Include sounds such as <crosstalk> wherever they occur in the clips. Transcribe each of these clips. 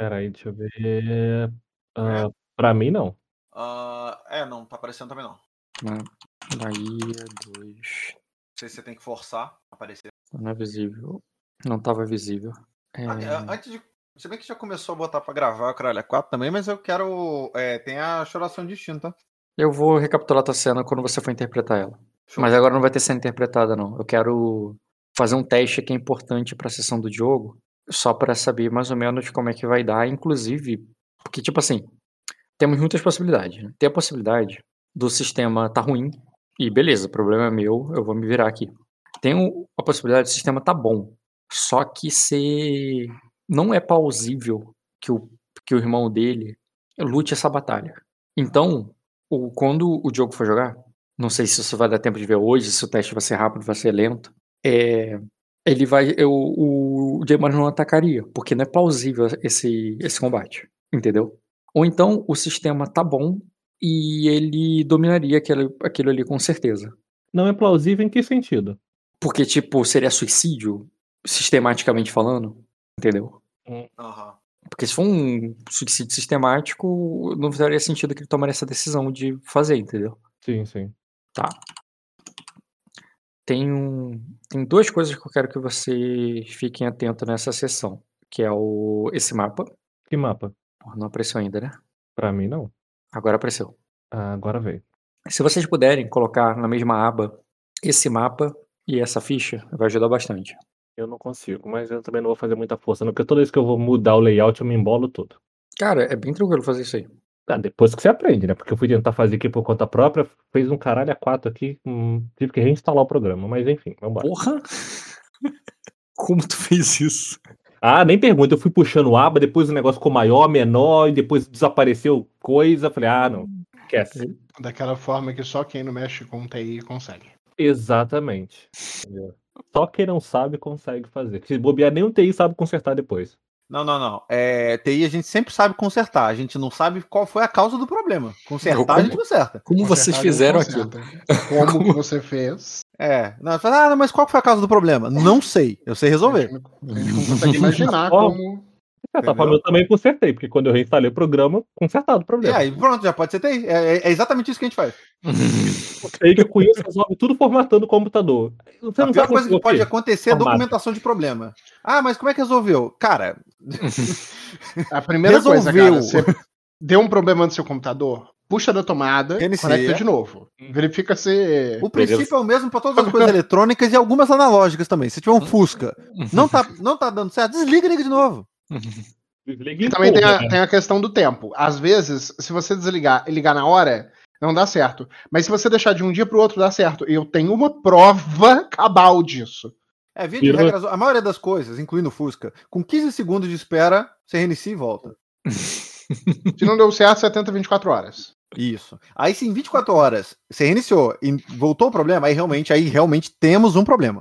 Espera aí, deixa eu ver. É. Ah, pra mim, não. Ah, é, não, tá aparecendo também não. Não Bahia 2. sei se você tem que forçar a aparecer. Não é visível. Não estava visível. É, Ah, é, Antes de. Se bem que já começou a botar pra gravar o Caralho 4 também, mas eu quero. É, tem a choração de destino, tá? Eu vou recapitular a tua cena quando você for interpretar ela. Show. Mas agora não vai ter cena interpretada, não. Eu quero fazer um teste que é importante pra sessão do Diogo, só pra saber mais ou menos como é que vai dar, inclusive, porque, tipo assim, temos muitas possibilidades. Né? Tem a possibilidade do sistema tá ruim, e beleza, o problema é meu, eu vou me virar aqui. Tem a possibilidade do sistema tá bom, só que se não é plausível que o, que o irmão dele lute essa batalha. Então, o, quando o Diogo for jogar, não sei se isso vai dar tempo de ver hoje, se o teste vai ser rápido, vai ser lento. É, ele vai. eu- o Jaymar não atacaria, porque não é plausível esse, esse combate. Entendeu? Ou então o sistema tá bom e ele dominaria aquele, aquilo ali com certeza. Não é plausível em que sentido? Porque, tipo, seria suicídio, sistematicamente falando. Entendeu? Aham. Porque se for um suicídio sistemático, não faria sentido que ele tomaria essa decisão de fazer, entendeu? Sim, sim. Tá. Tem, um, tem duas coisas que eu quero que vocês fiquem atentos nessa sessão. Que é o, esse mapa. Que mapa? Não apareceu ainda, né? Pra mim, não. Agora apareceu. Ah, agora veio. Se vocês puderem colocar na mesma aba esse mapa e essa ficha, vai ajudar bastante. Eu não consigo, mas eu também não vou fazer muita força, não, porque toda vez que eu vou mudar o layout, eu me embolo todo. Cara, é bem tranquilo fazer isso aí. Ah, depois que você aprende, né? Porque eu fui tentar fazer aqui por conta própria, fez um caralho a quatro aqui, hum, tive que reinstalar o programa, mas enfim, vambora. Porra! <laughs> Como tu fez isso? Ah, nem pergunta, eu fui puxando aba, depois o negócio ficou maior, menor, e depois desapareceu coisa, falei, ah, não, esquece. Daquela forma que só quem não mexe com TI consegue. Exatamente. Só quem não sabe consegue fazer. Se bobear, nem o TI sabe consertar depois. Não, não, não. É, TI a gente sempre sabe consertar. A gente não sabe qual foi a causa do problema. Consertar a gente conserta. Como vocês fizeram Consertar, aquilo? Como que <laughs> você fez? É. Não, ah, mas qual foi a causa do problema? Não sei. Eu sei A resolver. gente não- a gente não consegue imaginar como. Entendeu? forma, eu também consertei, porque quando eu reinstalei o programa, consertado o problema. aí, pronto, já pode ser TI. É, é- é exatamente isso que a gente faz. <laughs> Aí que eu conheço, resolve tudo formatando o computador. Você a não pior coisa que pode quê? acontecer é documentação de problema. Ah, mas como é que resolveu? Cara, <laughs> A primeira coisa, Resolveu. cara, você deu um problema no seu computador, puxa da tomada, Reinicia. conecta de novo. Verifica se. o princípio é o mesmo para todas as <laughs> coisas eletrônicas e algumas analógicas também. Se tiver um Fusca, não tá, não tá dando certo, desliga e liga de novo. Desliga E e também tem a, né? tem a questão do tempo. Às vezes, se você desligar e ligar na hora, não dá certo. Mas se você deixar de um dia pro outro, dá certo. E eu tenho uma prova <laughs> cabal disso. É, via de Virou- regra, a maioria das coisas, incluindo o Fusca, com 15 segundos de espera, você reinicia e volta. <laughs> Se não deu certo, 70, 24 horas. Isso. Aí se em 24 horas você reiniciou e voltou o problema, aí realmente, aí realmente temos um problema.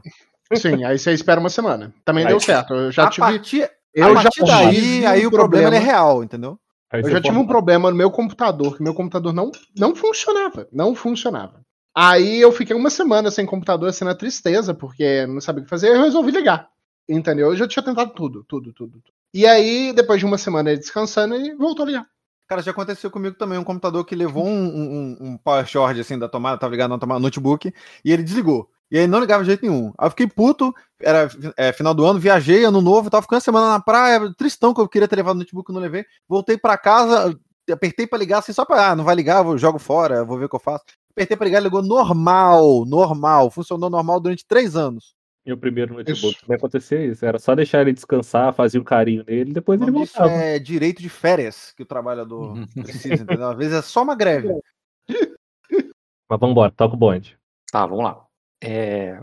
Sim, aí você espera uma semana. Também Aí- deu certo. Eu já a tive. partir, Eu a já partir daí, aí o problema, é real, entendeu? Aí Eu já tive um problema no meu computador, que meu computador não, não funcionava. Não funcionava. Aí eu fiquei uma semana sem computador, assim, na tristeza, porque não sabia o que fazer, eu resolvi ligar. Entendeu? Eu já tinha tentado tudo, tudo, tudo. tudo. E aí, depois de uma semana ele descansando, ele voltou a ligar. Cara, já aconteceu comigo também, um computador que levou um, um, um power short assim da tomada, tava ligado na tomada notebook, e ele desligou. E aí não ligava de jeito nenhum. Aí eu fiquei puto, era é, final do ano, viajei, ano novo, tava ficando uma semana na praia, tristão que eu queria ter levado o notebook, não levei. Voltei pra casa, apertei pra ligar assim, só pra, ah, não vai ligar, vou jogo fora, vou ver o que eu faço. Apertei pra ligar, ligou normal, normal, funcionou normal durante três anos. Meu primeiro notebook Isso. também acontecia isso. Era só deixar ele descansar, fazia um carinho nele, depois O ele voltava. é direito de férias que o trabalhador <laughs> precisa, entendeu? Às vezes é só uma greve. Mas vambora, toca o bonde. Tá, vamos lá. É...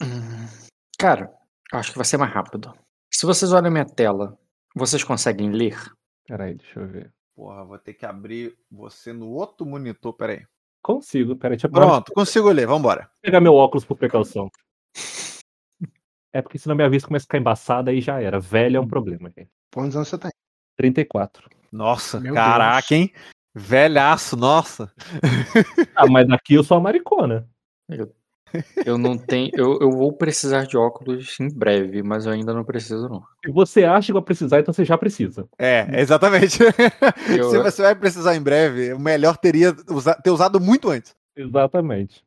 <clears throat> Cara, acho que vai ser mais rápido. Se vocês olham a minha tela, vocês conseguem ler? Peraí, deixa eu ver. Porra, vou ter que abrir você no outro monitor, peraí. Consigo, peraí, deixa eu Pronto, consigo ler, vambora. pegar meu óculos por precaução. <laughs> É porque senão minha vista começa a ficar embaçada e já era. Velho é um problema, gente. Quantos anos você tem? 34. Nossa, Meu caraca, Deus. hein? Velhaço, nossa. Ah, mas daqui eu sou a maricona. Eu não tenho. Eu, eu vou precisar de óculos em breve, mas eu ainda não preciso, não. Se você acha que vai precisar, então você já precisa. É, exatamente. Eu- <laughs> Se você vai precisar em breve, o melhor teria usa- ter usado muito antes. Exatamente.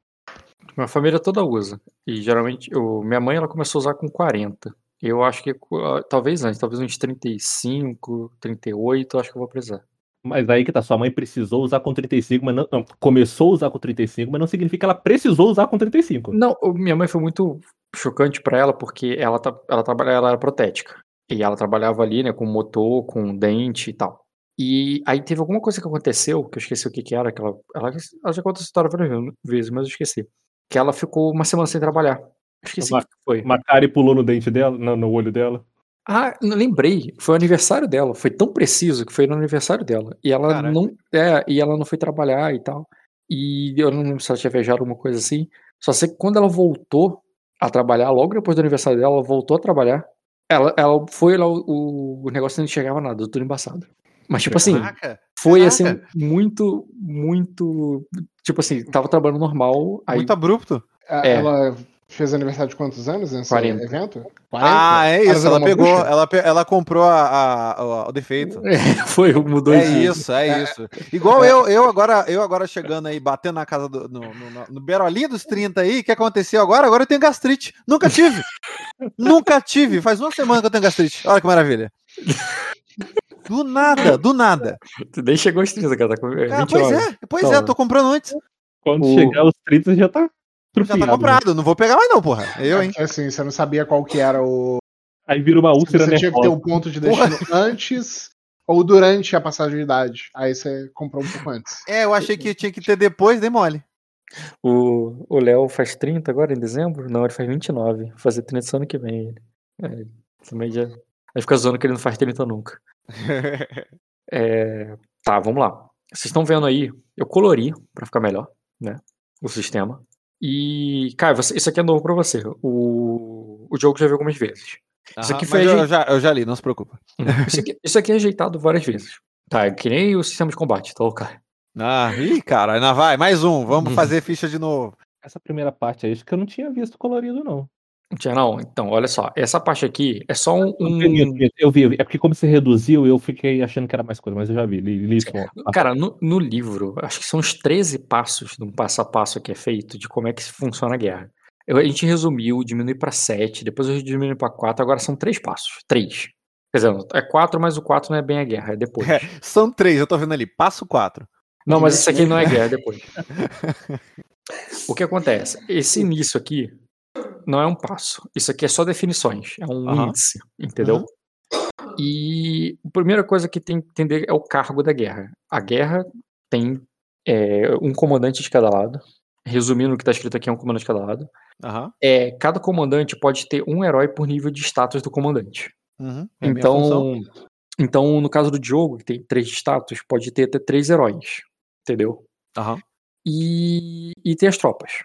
Minha família toda usa. E geralmente, eu, minha mãe ela começou a usar com 40. Eu acho que ah, talvez antes, talvez uns 35, 38, eu acho que eu vou precisar. Mas aí que tá, sua mãe precisou usar com 35, mas não, não, começou a usar com 35, mas não significa que ela precisou usar com 35. Não, minha mãe foi muito chocante pra ela porque ela, tá, ela, trabalha, ela era protética. E ela trabalhava ali, né, com motor, com dente e tal. E aí teve alguma coisa que aconteceu, que eu esqueci o que que era, que ela, ela, ela já contou essa história várias vezes, mas eu esqueci. Que ela ficou uma semana sem trabalhar. Esqueci o Uma- que foi. Macari pulou no dente dela, no, no olho dela. Ah, não lembrei. Foi o aniversário dela. Foi tão preciso que foi no aniversário dela. E ela Caraca. não. É, e ela não foi trabalhar e tal. E eu não lembro se ela tinha viajado alguma coisa assim. Só sei que quando ela voltou a trabalhar, logo depois do aniversário dela, ela voltou a trabalhar. Ela, ela foi lá, o, o negócio não enxergava nada, tudo embaçado. Mas, tipo assim, Caraca. foi assim, caraca. muito, muito. Tipo assim, tava trabalhando normal. Aí Muito abrupto. É. Ela fez aniversário de quantos anos nesse 40. evento? Ah, é isso. Ela pegou, ela, pe- ela comprou a, a- a- o defeito. <laughs> foi, mudou É isso, é isso. <laughs> Igual eu, eu agora, eu agora chegando aí, batendo na casa do. No, no, no- no Berolinha dos 30 aí, o que aconteceu agora? Agora eu tenho gastrite. Nunca tive. <laughs> Nunca tive. Faz uma semana que eu tenho gastrite. Olha que maravilha. Do nada, do nada. Tu nem chegou aos 30, cara. Tá com é, 29. pois é, pois é, Toma. tô comprando antes. Quando O- chegar aos 30, já tá Já tá comprado. Não vou pegar mais, não, porra. Eu, É hein? porque, assim, você não sabia qual que era o. Aí vira uma úlcera Você tinha que ter o ponto de destino antes ou durante a passagem de idade. Aí você comprou um pouco antes. É, eu achei que tinha que ter depois, dei mole. O o Léo faz 30 agora, em dezembro? Não, ele faz 29. Vai fazer 30 esse ano que vem. É, também já. Aí fica zoando que ele não faz 30 nunca. <laughs> É, tá, vamos lá. Vocês estão vendo aí, eu colori pra ficar melhor, né? O sistema. E, cara, você- isso aqui é novo pra você. O, o jogo já viu algumas vezes. Isso aqui Aham, foi eu, já, eu já li, não se preocupa. Isso aqui, isso aqui é ajeitado várias vezes. Tá, é que nem o sistema de combate, tá, cara? Ah, ih, cara, ainda vai, mais um. Vamos Uhum. fazer ficha de novo. Essa primeira parte aí, acho que eu não tinha visto colorido, não. Não? Então, olha só. Essa parte aqui é só um. Eu vi, um- eu vi, é porque como você reduziu, eu fiquei achando que era mais coisa, mas eu já vi, li, li isso. Cara, no, no livro, acho que são os 13 passos de um passo a passo que é feito de como é que funciona a guerra. Eu- a gente resumiu, diminui pra 7, depois eu diminui pra 4, agora são três passos. Três. Quer dizer, é 4, mas o 4 não é bem a guerra, é depois. É, São três, eu tô vendo ali. Passo quatro. Não, mas isso aqui não é <laughs> guerra, é depois. <laughs> O que acontece? Esse início aqui não é um passo. Isso aqui é só definições. É um Aham. índice, entendeu? E a primeira coisa que tem que entender é o cargo da guerra. A guerra tem é, um comandante de cada lado. Resumindo o que está escrito aqui, é um comandante de cada lado. Aham. É, cada comandante pode ter um herói por nível de status do comandante. Uhum. É. Então, então, no caso do Diogo, que tem três status, pode ter até três heróis. Entendeu? Aham. e, e tem as tropas.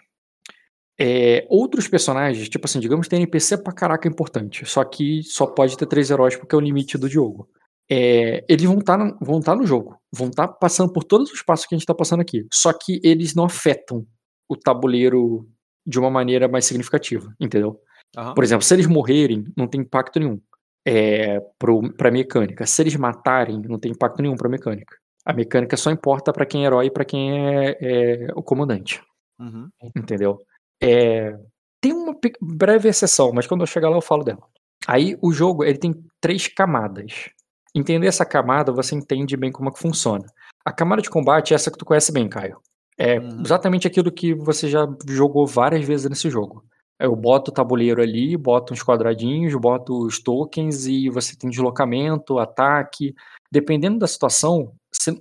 É, outros personagens, tipo assim, digamos que tem NPC pra caraca importante, só que só pode ter três heróis porque é o limite do Diogo. É, eles vão estar vão tá no jogo, vão estar passando por todos os passos que a gente tá passando aqui, só que eles não afetam o tabuleiro de uma maneira mais significativa, entendeu? Aham. Por exemplo, se eles morrerem, não tem impacto nenhum é, pro, pra mecânica. Se eles matarem, não tem impacto nenhum pra mecânica. A mecânica só importa pra quem é herói e pra quem é, é o comandante, Uhum. entendeu? É, tem uma breve exceção, mas quando eu chegar lá eu falo dela. Aí o jogo ele tem três camadas. Entender essa camada, você entende bem como é que funciona. A camada de combate é essa que tu conhece bem, Caio. É Uhum. exatamente aquilo que você já jogou várias vezes nesse jogo. Eu boto o tabuleiro ali, boto uns quadradinhos, boto os tokens e você tem deslocamento, ataque. Dependendo da situação,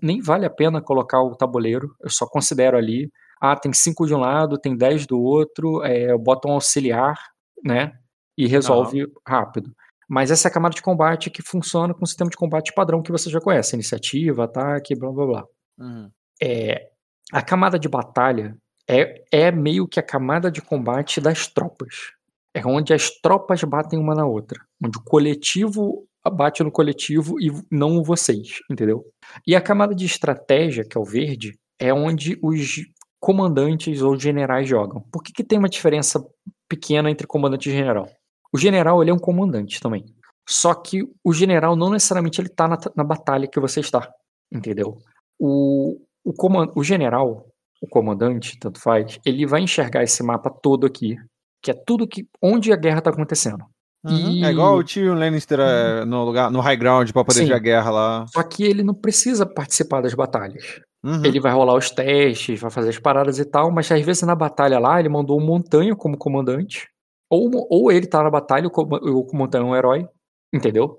nem vale a pena colocar o tabuleiro. Eu só considero ali. Ah, tem cinco de um lado, tem 10 do outro, é, eu boto um auxiliar, né? E resolve rápido. Mas essa é a camada de combate que funciona com o sistema de combate padrão que você já conhece: iniciativa, ataque, blá blá blá. Uhum. É, a camada de batalha é, é meio que a camada de combate das tropas. É onde as tropas batem uma na outra. Onde o coletivo bate no coletivo e não vocês, entendeu? E a camada de estratégia, que é o verde, é onde os comandantes ou generais jogam. Por que, que tem uma diferença pequena entre comandante e general? O general ele é um comandante também. Só que o general não necessariamente ele tá na, na batalha que você está, entendeu? O, o, comand, o general, o comandante, tanto faz, ele vai enxergar esse mapa todo aqui, que é tudo que onde a guerra está acontecendo. Uhum. E- É igual o Tyrion Lannister é, no lugar, no high ground pra poder Sim. ver a guerra lá. Só que ele não precisa participar das batalhas. Uhum. Ele vai rolar os testes, vai fazer as paradas e tal, mas às vezes na batalha lá ele mandou o Montanha como comandante, ou, ou ele tá na batalha, com- o Montanha é um herói, entendeu?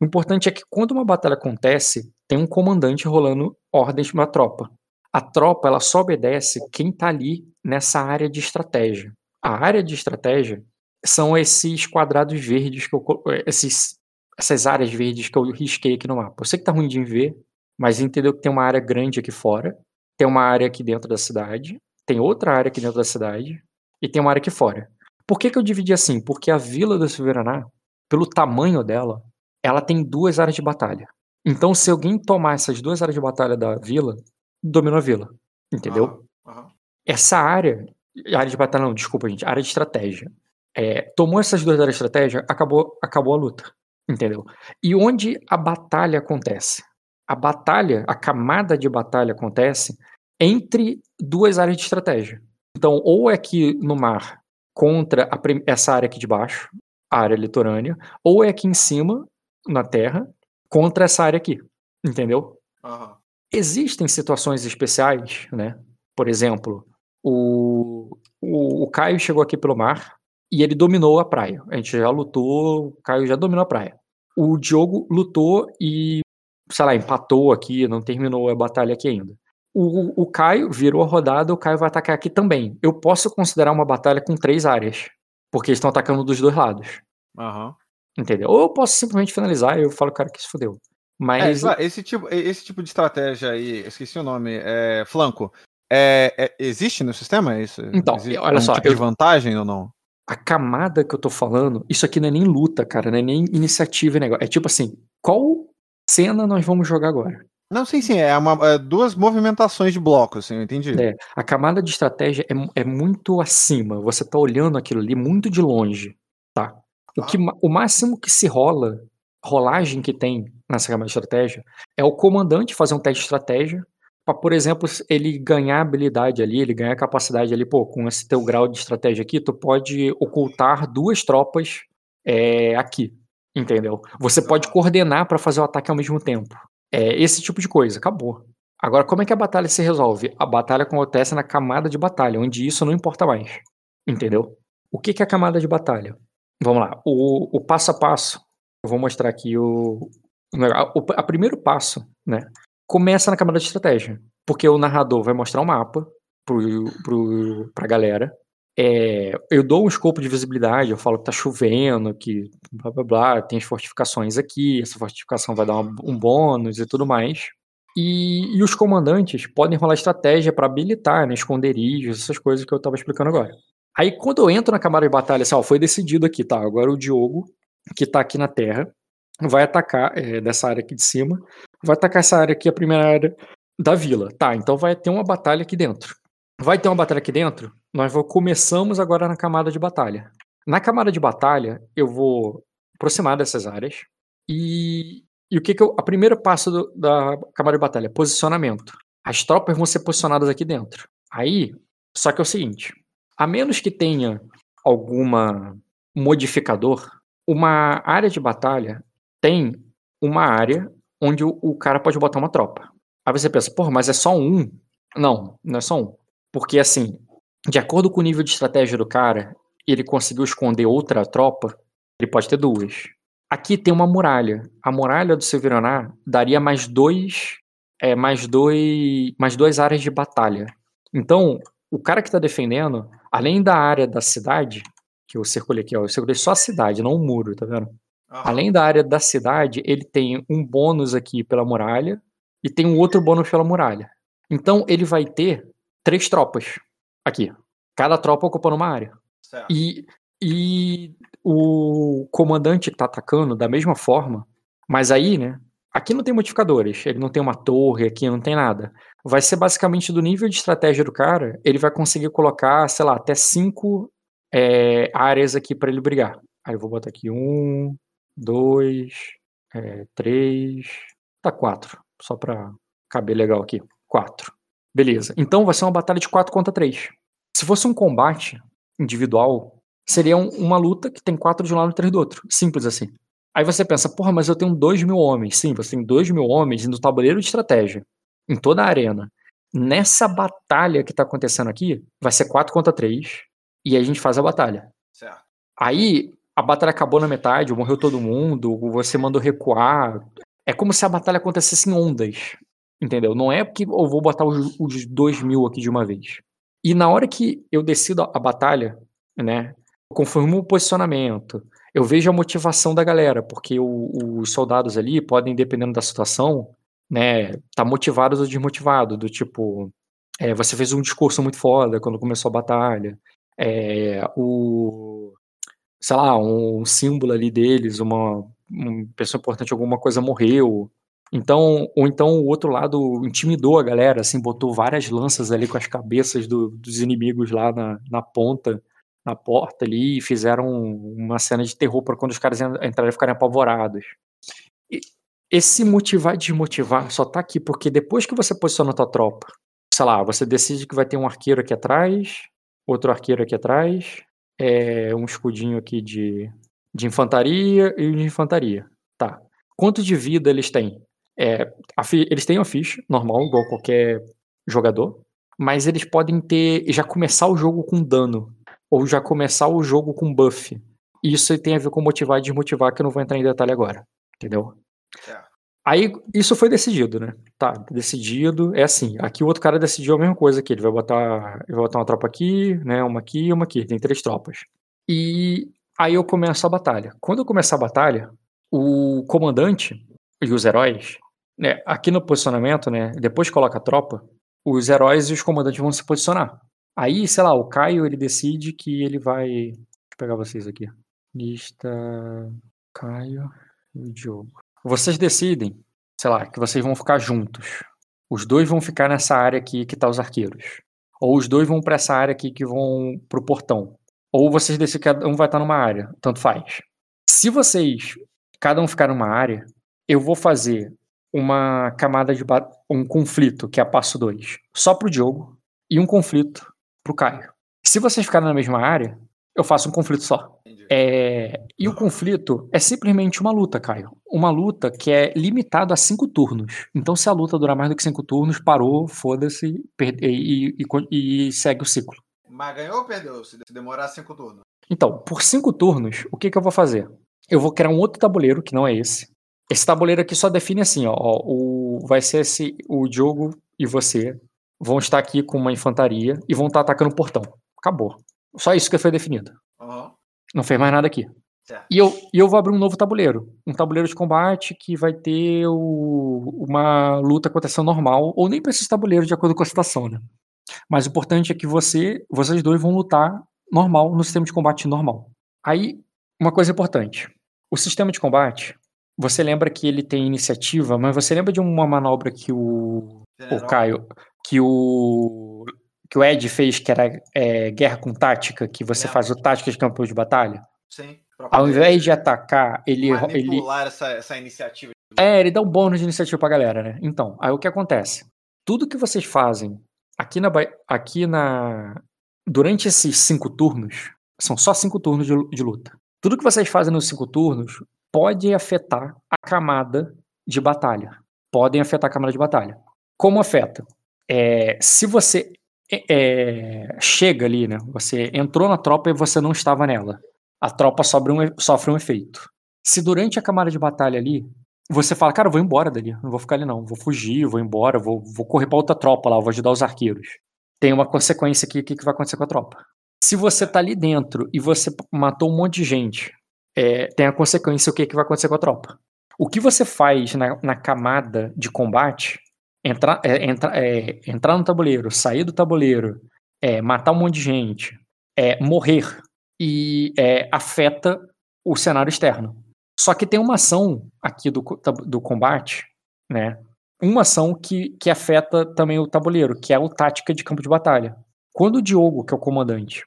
O importante é que quando uma batalha acontece, tem um comandante rolando ordens pra tropa. A tropa, ela só obedece quem tá ali nessa área de estratégia. A área de estratégia são esses quadrados verdes que eu colo- esses essas áreas verdes que eu risquei aqui no mapa. Eu sei que tá ruim de ver, mas entendeu que tem uma área grande aqui fora, tem uma área aqui dentro da cidade, tem outra área aqui dentro da cidade e tem uma área aqui fora. Por que, que eu dividi assim? Porque a vila do Silveraná, pelo tamanho dela, ela tem duas áreas de batalha. Então, se alguém tomar essas duas áreas de batalha da vila, domina a vila. Entendeu? Aham, aham. essa área, área de batalha não, desculpa gente, área de estratégia. É, tomou essas duas áreas de estratégia, acabou, acabou a luta, entendeu? E onde a batalha acontece? A batalha, a camada de batalha acontece entre duas áreas de estratégia. Então, ou é aqui no mar contra essa área aqui de baixo, a área litorânea, ou é aqui em cima, na terra, contra essa área aqui, entendeu? Aham. Existem situações especiais, né? Por exemplo, o, o, o Caio chegou aqui pelo mar e ele dominou a praia. A gente já lutou, o Caio já dominou a praia. O Diogo lutou e, sei lá, empatou aqui, não terminou a batalha aqui ainda. O, o Caio virou a rodada, o Caio vai atacar aqui também. Eu posso considerar uma batalha com três áreas, porque eles estão atacando dos dois lados. Aham. Entendeu? Ou eu posso simplesmente finalizar e eu falo, cara, que se fodeu. É, Mas lá, esse, tipo, esse tipo de estratégia aí, esqueci o nome, é flanco. É, é- existe no sistema isso? Então, existe olha um só, tipo eu- de vantagem ou não? a camada que eu tô falando, isso aqui não é nem luta, cara, não é nem iniciativa e negócio. É tipo assim, qual cena nós vamos jogar agora? Não, sim, sim, é, uma, é duas movimentações de bloco, assim, eu entendi. É, a camada de estratégia é, é muito acima. Você tá olhando aquilo ali muito de longe, tá? O, que, o máximo que se rola, rolagem que tem nessa camada de estratégia, é o comandante fazer um teste de estratégia para, por exemplo, ele ganhar habilidade ali, ele ganhar capacidade ali, pô, com esse teu grau de estratégia aqui, tu pode ocultar duas tropas é, aqui, entendeu? Você pode coordenar para fazer o ataque ao mesmo tempo. É esse tipo de coisa, acabou. Agora, como é que a batalha se resolve? A batalha acontece na camada de batalha, onde isso não importa mais. Entendeu? O que, que é a camada de batalha? Vamos lá. O, o passo a passo. Eu vou mostrar aqui o. o. O a primeiro passo, né? Começa na camada de estratégia. Porque o narrador vai mostrar um mapa pro, pro, pra galera. É, eu dou um escopo de visibilidade, eu falo que tá chovendo, que blá blá blá, tem as fortificações aqui, essa fortificação vai dar uma- um bônus e tudo mais. E, e os comandantes podem rolar estratégia para habilitar, né, esconderijos, essas coisas que eu tava explicando agora. Aí quando eu entro na camada de batalha, assim, ó, foi decidido aqui, tá? Agora o Diogo, que tá aqui na terra, vai atacar é, dessa área aqui de cima, vai atacar essa área aqui, a primeira área da vila. Tá, então vai ter uma batalha aqui dentro. Vai ter uma batalha aqui dentro? Nós vou, começamos agora na camada de batalha. Na camada de batalha, eu vou aproximar dessas áreas e, e o que que eu, a primeiro passo do- da camada de batalha, posicionamento. As tropas vão ser posicionadas aqui dentro. Aí, só que é o seguinte, a menos que tenha alguma modificador, uma área de batalha tem uma área onde o, o cara pode botar uma tropa. Aí você pensa, porra, mas é só um? Não, não é só um. Porque assim, de acordo com o nível de estratégia do cara, ele conseguiu esconder outra tropa, ele pode ter duas. Aqui tem uma muralha. A muralha do Silveraná daria mais dois, é, mais dois, mais duas áreas de batalha. Então, o cara que tá defendendo, além da área da cidade, que eu circulei aqui, ó, eu circulei só a cidade, não o muro, tá vendo? Além da área da cidade, ele tem um bônus aqui pela muralha e tem um outro bônus pela muralha. Então ele vai ter três tropas aqui. Cada tropa ocupando uma área. Certo. E, e o comandante que tá atacando, da mesma forma, mas aí, né? aqui não tem modificadores, ele não tem uma torre, aqui não tem nada. Vai ser basicamente do nível de estratégia do cara, ele vai conseguir colocar, sei lá, até cinco é, áreas aqui para ele brigar. Aí eu vou botar aqui um, dois, é, três, tá quatro, só para caber legal aqui. Quatro. Beleza. Então vai ser uma batalha de quatro contra três. Se fosse um combate individual, seria um, uma luta que tem quatro de um lado e três do outro. Simples assim. Aí você pensa, porra, mas eu tenho dois mil homens. Sim, você tem dois mil homens no tabuleiro de estratégia, em toda a arena. Nessa batalha que tá acontecendo aqui, vai ser quatro contra três e a gente faz a batalha. Certo. Aí a batalha acabou na metade, morreu todo mundo, você mandou recuar. É como se a batalha acontecesse em ondas. Entendeu? Não é porque eu vou botar os, os dois mil aqui de uma vez. E na hora que eu decido a batalha, né? Eu confirmo o posicionamento. Eu vejo a motivação da galera, porque o, os soldados ali podem, dependendo da situação, né, tá motivados ou desmotivados, do tipo, é, você fez um discurso muito foda quando começou a batalha, é, o, sei lá, um símbolo ali deles, uma, uma pessoa importante, alguma coisa morreu, então, ou então o outro lado intimidou a galera, assim, botou várias lanças ali com as cabeças do, dos inimigos lá na, na ponta, na porta ali, e fizeram uma cena de terror para quando os caras entrarem ficarem apavorados. E esse motivar e desmotivar só tá aqui porque depois que você posiciona a tua tropa, sei lá, você decide que vai ter um arqueiro aqui atrás, outro arqueiro aqui atrás, é, um escudinho aqui de, de infantaria e de infantaria. Tá. Quanto de vida eles têm? É, eles têm uma ficha normal, igual qualquer jogador, mas eles podem ter já começar o jogo com dano ou já começar o jogo com buff. Isso tem a ver com motivar e desmotivar, que eu não vou entrar em detalhe agora, entendeu? É. Aí isso foi decidido, né? Tá, decidido. É assim, aqui o outro cara decidiu a mesma coisa aqui. Ele vai botar, ele vai botar uma tropa aqui, né? Uma aqui e uma aqui. Tem três tropas. E aí eu começo a batalha. Quando eu começar a batalha, o comandante e os heróis, né, aqui no posicionamento, né, depois que coloca a tropa, os heróis e os comandantes vão se posicionar. Aí, sei lá, o Caio ele decide que ele vai. Deixa eu pegar vocês aqui. Lista. Caio e o Diogo. Vocês decidem, sei lá, que vocês vão ficar juntos. Os dois vão ficar nessa área aqui que tá os arqueiros. Ou os dois vão para essa área aqui que vão pro portão. Ou vocês decidem que cada um vai estar numa área. Tanto faz. Se vocês, cada um ficar numa área, eu vou fazer uma camada de um conflito, que é a passo 2, só pro Diogo, e um conflito pro Caio. Se vocês ficarem na mesma área, eu faço um conflito só. É, e o conflito é simplesmente uma luta, Caio. Uma luta que é limitada a cinco turnos. Então, se a luta durar mais do que cinco turnos, parou, foda-se e, e, e, segue o ciclo. Mas ganhou ou perdeu se demorar cinco turnos? Então, por cinco turnos, o que, que eu vou fazer? Eu vou criar um outro tabuleiro, que não é esse. Esse tabuleiro aqui só define assim, ó, o, vai ser esse, o Diogo e você vão estar aqui com uma infantaria e vão estar atacando o portão. Acabou. Só isso que foi definido. Uhum. Não fez mais nada aqui. E eu, e eu vou abrir um novo tabuleiro. Um tabuleiro de combate que vai ter o, uma luta acontecendo normal, ou nem para esses tabuleiros de acordo com a situação, né? Mas o importante é que você, vocês dois vão lutar normal, no sistema de combate normal. Aí, uma coisa importante. O sistema de combate, você lembra que ele tem iniciativa, mas você lembra de uma manobra que o, o Caio, que o que o Ed fez, que era é, guerra com tática, que você faz o tática de campo de batalha? Sim. Ao invés de atacar, ele ele essa, essa iniciativa. É, ele dá um bônus de iniciativa pra galera, né? Então, aí o que acontece? Tudo que vocês fazem aqui na aqui na durante esses cinco turnos, são só cinco turnos de, de luta. Tudo que vocês fazem nos cinco turnos pode afetar a camada de batalha. Podem afetar a camada de batalha. Como afeta? É, se você é, é, chega ali, né? Você entrou na tropa e você não estava nela. A tropa sofre um, sofre um efeito. Se durante a camada de batalha ali, você fala, cara, eu vou embora dali, não vou ficar ali não, vou fugir, vou embora, vou, vou correr para outra tropa lá, vou ajudar os arqueiros. Tem uma consequência aqui, o que, que vai acontecer com a tropa? Se você tá ali dentro e você matou um monte de gente, é, tem a consequência o que, que vai acontecer com a tropa. O que você faz na, na camada de combate, entrar, é, entra, é, entrar no tabuleiro, sair do tabuleiro, é, matar um monte de gente, é, morrer e é, afeta o cenário externo. Só que tem uma ação aqui do, do combate né? Uma ação que, que afeta também o tabuleiro, que é o tática de campo de batalha. Quando o Diogo, que é o comandante,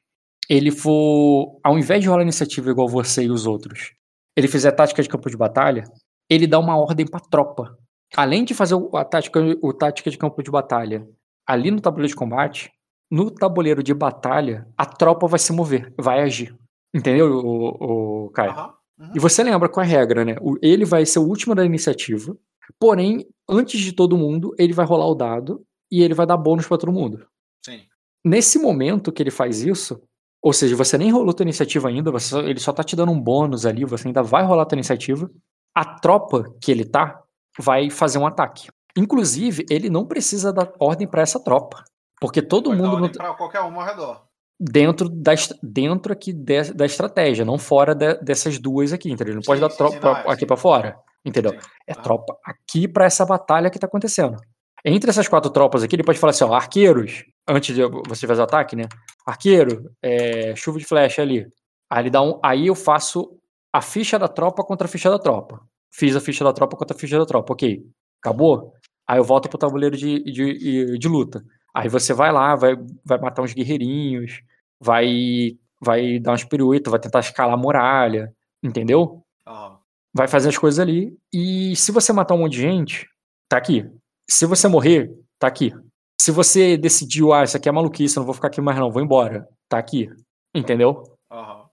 ele for, ao invés de rolar iniciativa igual você e os outros, ele fizer tática de campo de batalha, ele dá uma ordem pra tropa. Além de fazer o, a tática, o tática de campo de batalha ali no tabuleiro de combate, no tabuleiro de batalha, a tropa vai se mover, vai agir. Entendeu, o, o Caio? Aham. Uhum. E você lembra qual é a regra, né? Ele vai ser o último da iniciativa, porém, antes de todo mundo, ele vai rolar o dado e ele vai dar bônus pra todo mundo. Sim. Nesse momento que ele faz isso, ou seja, você nem rolou tua iniciativa ainda, você ele só tá te dando um bônus ali, você ainda vai rolar tua iniciativa, a tropa que ele tá vai fazer um ataque. Inclusive, ele não precisa dar ordem pra essa tropa, porque todo Pode dar mundo no- ordem pra qualquer um ao redor. dentro da dentro aqui de- da estratégia, não fora de- dessas duas aqui, entendeu? Ele não pode Sim, dar sim, tropa sim, não, é, aqui pra fora, entendeu? É Aham. tropa aqui pra essa batalha que tá acontecendo. Entre essas quatro tropas aqui, ele pode falar assim, ó, arqueiros, antes de você fazer o ataque, né? Arqueiro, é, chuva de flecha ali. Aí, ele dá um, aí eu faço a ficha da tropa contra a ficha da tropa. Fiz a ficha da tropa contra a ficha da tropa, ok. Acabou? Aí eu volto pro tabuleiro de, de, de luta. Aí você vai lá, vai, vai matar uns guerreirinhos, vai, vai dar uns piruetos, vai tentar escalar a muralha, entendeu? Aham. vai fazer as coisas ali. E se você matar um monte de gente, tá aqui. Se você morrer, tá aqui. Se você decidiu, ah, isso aqui é maluquice, eu não vou ficar aqui mais não, vou embora, tá aqui. Entendeu? Aham.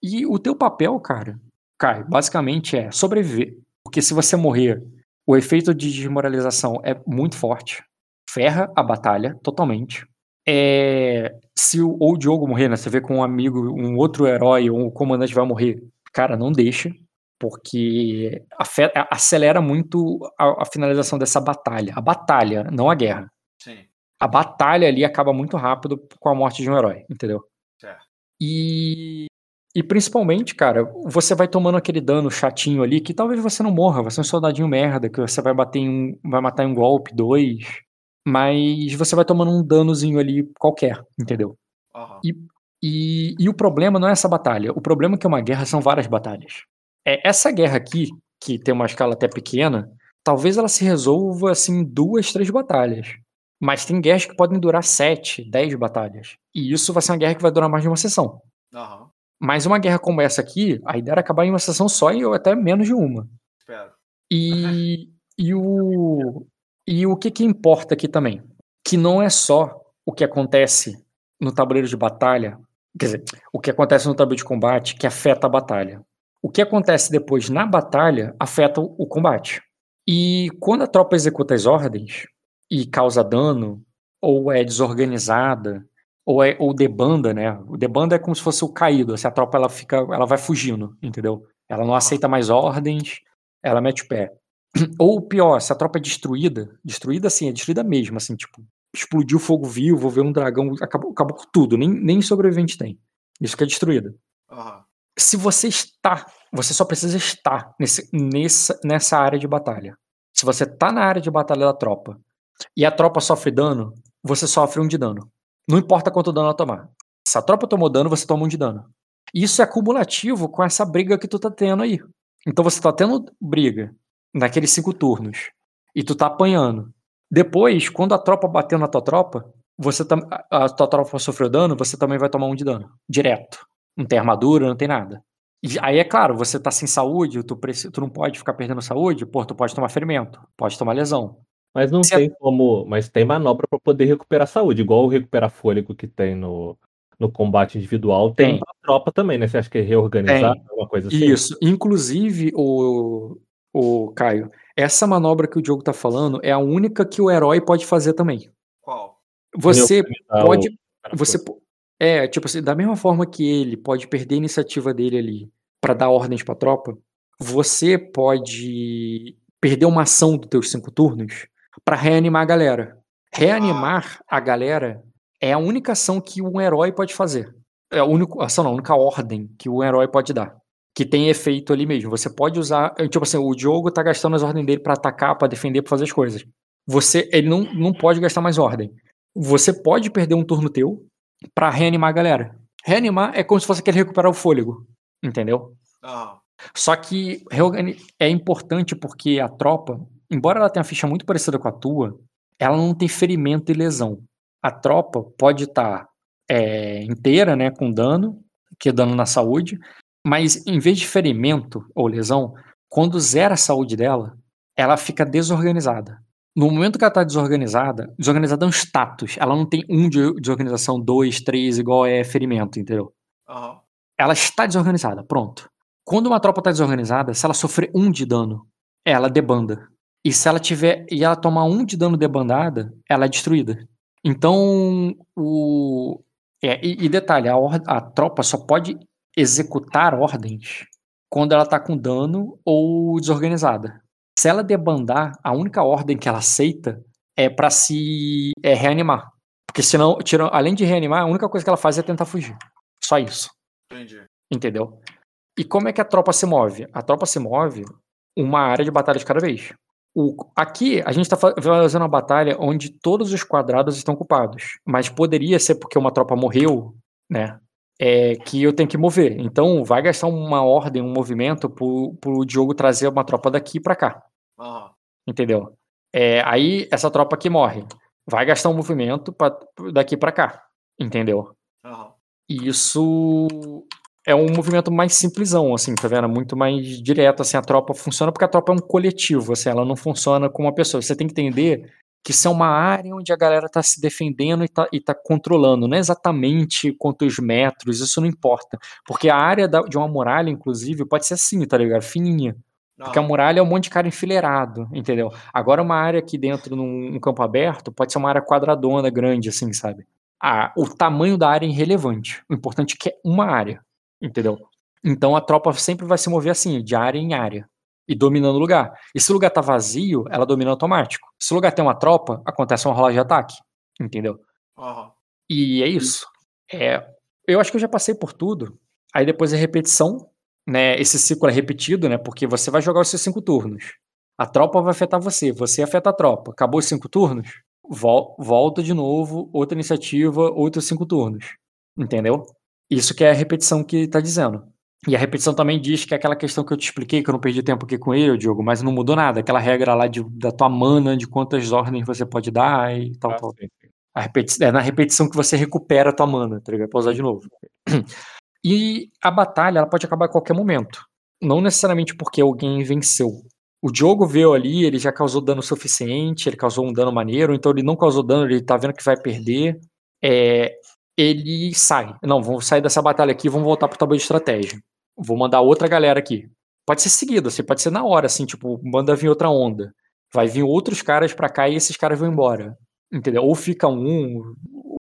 E o teu papel, cara, Caio, basicamente é sobreviver. Porque se você morrer, o efeito de desmoralização é muito forte. Ferra a batalha totalmente. É, se o, ou o Diogo morrer, né? Você vê com um amigo, um outro herói ou um comandante vai morrer. Cara, não deixa. Porque afe- acelera muito a, a finalização dessa batalha. A batalha, não a guerra. Sim. A batalha ali acaba muito rápido com a morte de um herói, entendeu? Certo. E, e principalmente, cara, você vai tomando aquele dano chatinho ali que talvez você não morra, você é um soldadinho merda, que você vai bater um, vai matar em um golpe, dois, mas você vai tomando um danozinho ali qualquer, entendeu? Aham. E, e o problema não é essa batalha, o problema é que uma guerra são várias batalhas. É essa guerra aqui, que tem uma escala até pequena, talvez ela se resolva assim em duas, três batalhas. Mas tem guerras que podem durar sete, dez batalhas. E isso vai ser uma guerra que vai durar mais de uma sessão. Aham. Mas uma guerra como essa aqui, a ideia era acabar em uma sessão só e ou até menos de uma. Espero. E, e, o, e o que, que importa aqui também? Que não é só o que acontece no tabuleiro de batalha, quer dizer, o que acontece no tabuleiro de combate que afeta a batalha. O que acontece depois na batalha afeta o combate. E quando a tropa executa as ordens e causa dano, ou é desorganizada, ou é ou debanda, né? O debanda é como se fosse o caído, assim, a tropa ela fica, ela vai fugindo, entendeu? Ela não aceita mais ordens, ela mete o pé. <clears throat> Ou pior, se a tropa é destruída, destruída assim, é destruída mesmo, assim, tipo, explodiu fogo vivo, veio um dragão, acabou, acabou com tudo, nem, nem sobrevivente tem. Isso que é destruída. Aham. Se você está, você só precisa estar nesse, nessa, nessa área de batalha. Se você tá na área de batalha da tropa e a tropa sofre dano, você sofre um de dano. Não importa quanto dano ela tomar. Se a tropa tomou dano, você toma um de dano. Isso é acumulativo com essa briga que tu tá tendo aí. Então você tá tendo briga naqueles cinco turnos e tu tá apanhando. Depois, quando a tropa bateu na tua tropa, você tam- a tua tropa sofreu dano, você também vai tomar um de dano. Direto. Não tem armadura, não tem nada. E aí, é claro, você tá sem saúde, tu, tu não pode ficar perdendo saúde, pô, tu pode tomar ferimento, pode tomar lesão. Mas não Se a- tem como. Mas tem manobra pra poder recuperar saúde, igual o recuperar fôlego que tem no, no combate individual, tem, Tem. pra tropa também, né? Você acha que é reorganizar alguma coisa assim? Isso. Inclusive, o, o Caio, essa manobra que o Diogo tá falando é a única que o herói pode fazer também. Qual? Você Reorganizar pode. o- Você, é, tipo assim, da mesma forma que ele pode perder a iniciativa dele ali pra dar ordens pra tropa, você pode perder uma ação dos teus cinco turnos pra reanimar a galera. Reanimar a galera é a única ação que um herói pode fazer. É a única ação, não, a única ordem que um herói pode dar. Que tem efeito ali mesmo. Você pode usar. Tipo assim, o Diogo tá gastando as ordens dele pra atacar, pra defender, pra fazer as coisas. Você, ele não, não pode gastar mais ordem. Você pode perder um turno teu pra reanimar a galera. Reanimar é como se fosse aquele recuperar o fôlego. Entendeu? Aham. Só que é importante porque a tropa, embora ela tenha uma ficha muito parecida com a tua, ela não tem ferimento e lesão. A tropa pode estar tá, é, inteira, né, com dano, que é dano na saúde, mas em vez de ferimento ou lesão, quando zera a saúde dela, ela fica desorganizada. No momento que ela está desorganizada, desorganizada é um status. Ela não tem um de desorganização, dois, três, igual é ferimento, entendeu? Aham. Ela está desorganizada, pronto. Quando uma tropa está desorganizada, se ela sofrer um de dano, ela debanda. E se ela tiver e ela tomar um de dano debandada, ela é destruída. Então, o é, e, e detalhe, a, or, a tropa só pode executar ordens quando ela tá com dano ou desorganizada. Se ela debandar, a única ordem que ela aceita é para se é, reanimar. Porque senão, tira, além de reanimar, a única coisa que ela faz é tentar fugir. Só isso. Entendi. Entendeu? E como é que a tropa se move? A tropa se move uma área de batalha de cada vez. O, aqui a gente está fazendo uma batalha onde todos os quadrados estão ocupados, mas poderia ser porque uma tropa morreu, né? É, que eu tenho que mover. Então vai gastar uma ordem, um movimento pro, pro Diogo trazer uma tropa daqui para cá. Aham. Entendeu? É, aí essa tropa aqui morre. Vai gastar um movimento pra, daqui para cá. Entendeu? E isso é um movimento mais simplesão, assim, tá vendo? Muito mais direto, assim, a tropa funciona porque a tropa é um coletivo, assim, ela não funciona com uma pessoa. Você tem que entender que isso é uma área onde a galera tá se defendendo e tá, e tá controlando, não é exatamente quantos metros, isso não importa. Porque a área da, de uma muralha, inclusive, pode ser assim, tá ligado? Fininha. Porque a muralha é um monte de cara enfileirado, entendeu? Agora, uma área aqui dentro, num, num campo aberto, pode ser uma área quadradona, grande, assim, sabe? Ah, o tamanho da área é irrelevante. O importante é que é uma área, entendeu? Então a tropa sempre vai se mover assim, de área em área, e dominando o lugar. E se o lugar tá vazio, ela domina automático. Se o lugar tem uma tropa, acontece uma rolagem de ataque, entendeu? Aham. E é isso. É, eu acho que eu já passei por tudo. Aí depois é repetição, né? Esse ciclo é repetido, né? Porque você vai jogar os seus cinco turnos. A tropa vai afetar você, você afeta a tropa. Acabou os cinco turnos? Vol volta de novo, outra iniciativa, outros cinco turnos. Entendeu? Isso que é a repetição que tá dizendo. E a repetição também diz que é aquela questão que eu te expliquei, que eu não perdi tempo aqui com ele, Diogo, mas não mudou nada. Aquela regra lá de, da tua mana, de quantas ordens você pode dar e tal, Ah, tal. sim. A repeti- é na repetição que você recupera a tua mana, tá ligado? Pra usar de novo. <clears throat> E a batalha, ela pode acabar a qualquer momento. Não necessariamente porque alguém venceu. O Diogo veio ali, ele já causou dano suficiente, ele causou um dano maneiro, então ele não causou dano, ele tá vendo que vai perder. É, ele sai. Não, vamos sair dessa batalha aqui, vamos voltar pro tabuleiro de estratégia. Vou mandar outra galera aqui. Pode ser seguido, assim, pode ser na hora, assim, tipo, manda vir outra onda. Vai vir outros caras pra cá e esses caras vão embora. Entendeu? Ou fica um.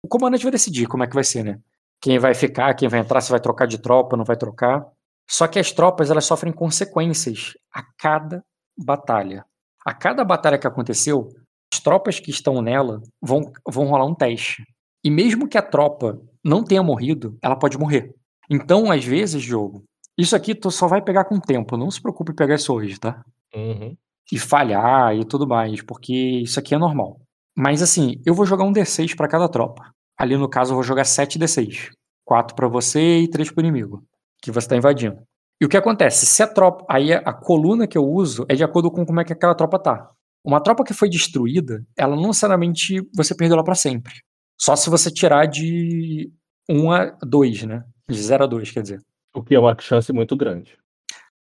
O comandante vai decidir como é que vai ser, né? Quem vai ficar, quem vai entrar, se vai trocar de tropa, não vai trocar. Só que as tropas, elas sofrem consequências a cada batalha. A cada batalha que aconteceu, as tropas que estão nela vão, vão rolar um teste. E mesmo que a tropa não tenha morrido, ela pode morrer. Então, às vezes, jogo, isso aqui tu só vai pegar com o tempo. Não se preocupe em pegar isso hoje, tá? Uhum. e falhar e tudo mais, porque isso aqui é normal. Mas assim, eu vou jogar um D6 pra cada tropa. Ali no caso eu vou jogar 7 D6. 4 pra você e 3 pro inimigo, que você tá invadindo. E o que acontece? Se a tropa, aí a, coluna que eu uso é de acordo com como é que aquela tropa tá. Uma tropa que foi destruída, ela não necessariamente você perdeu ela pra sempre. Só se você tirar de 1 a 2, né? De 0 a 2, quer dizer. O que é uma chance muito grande.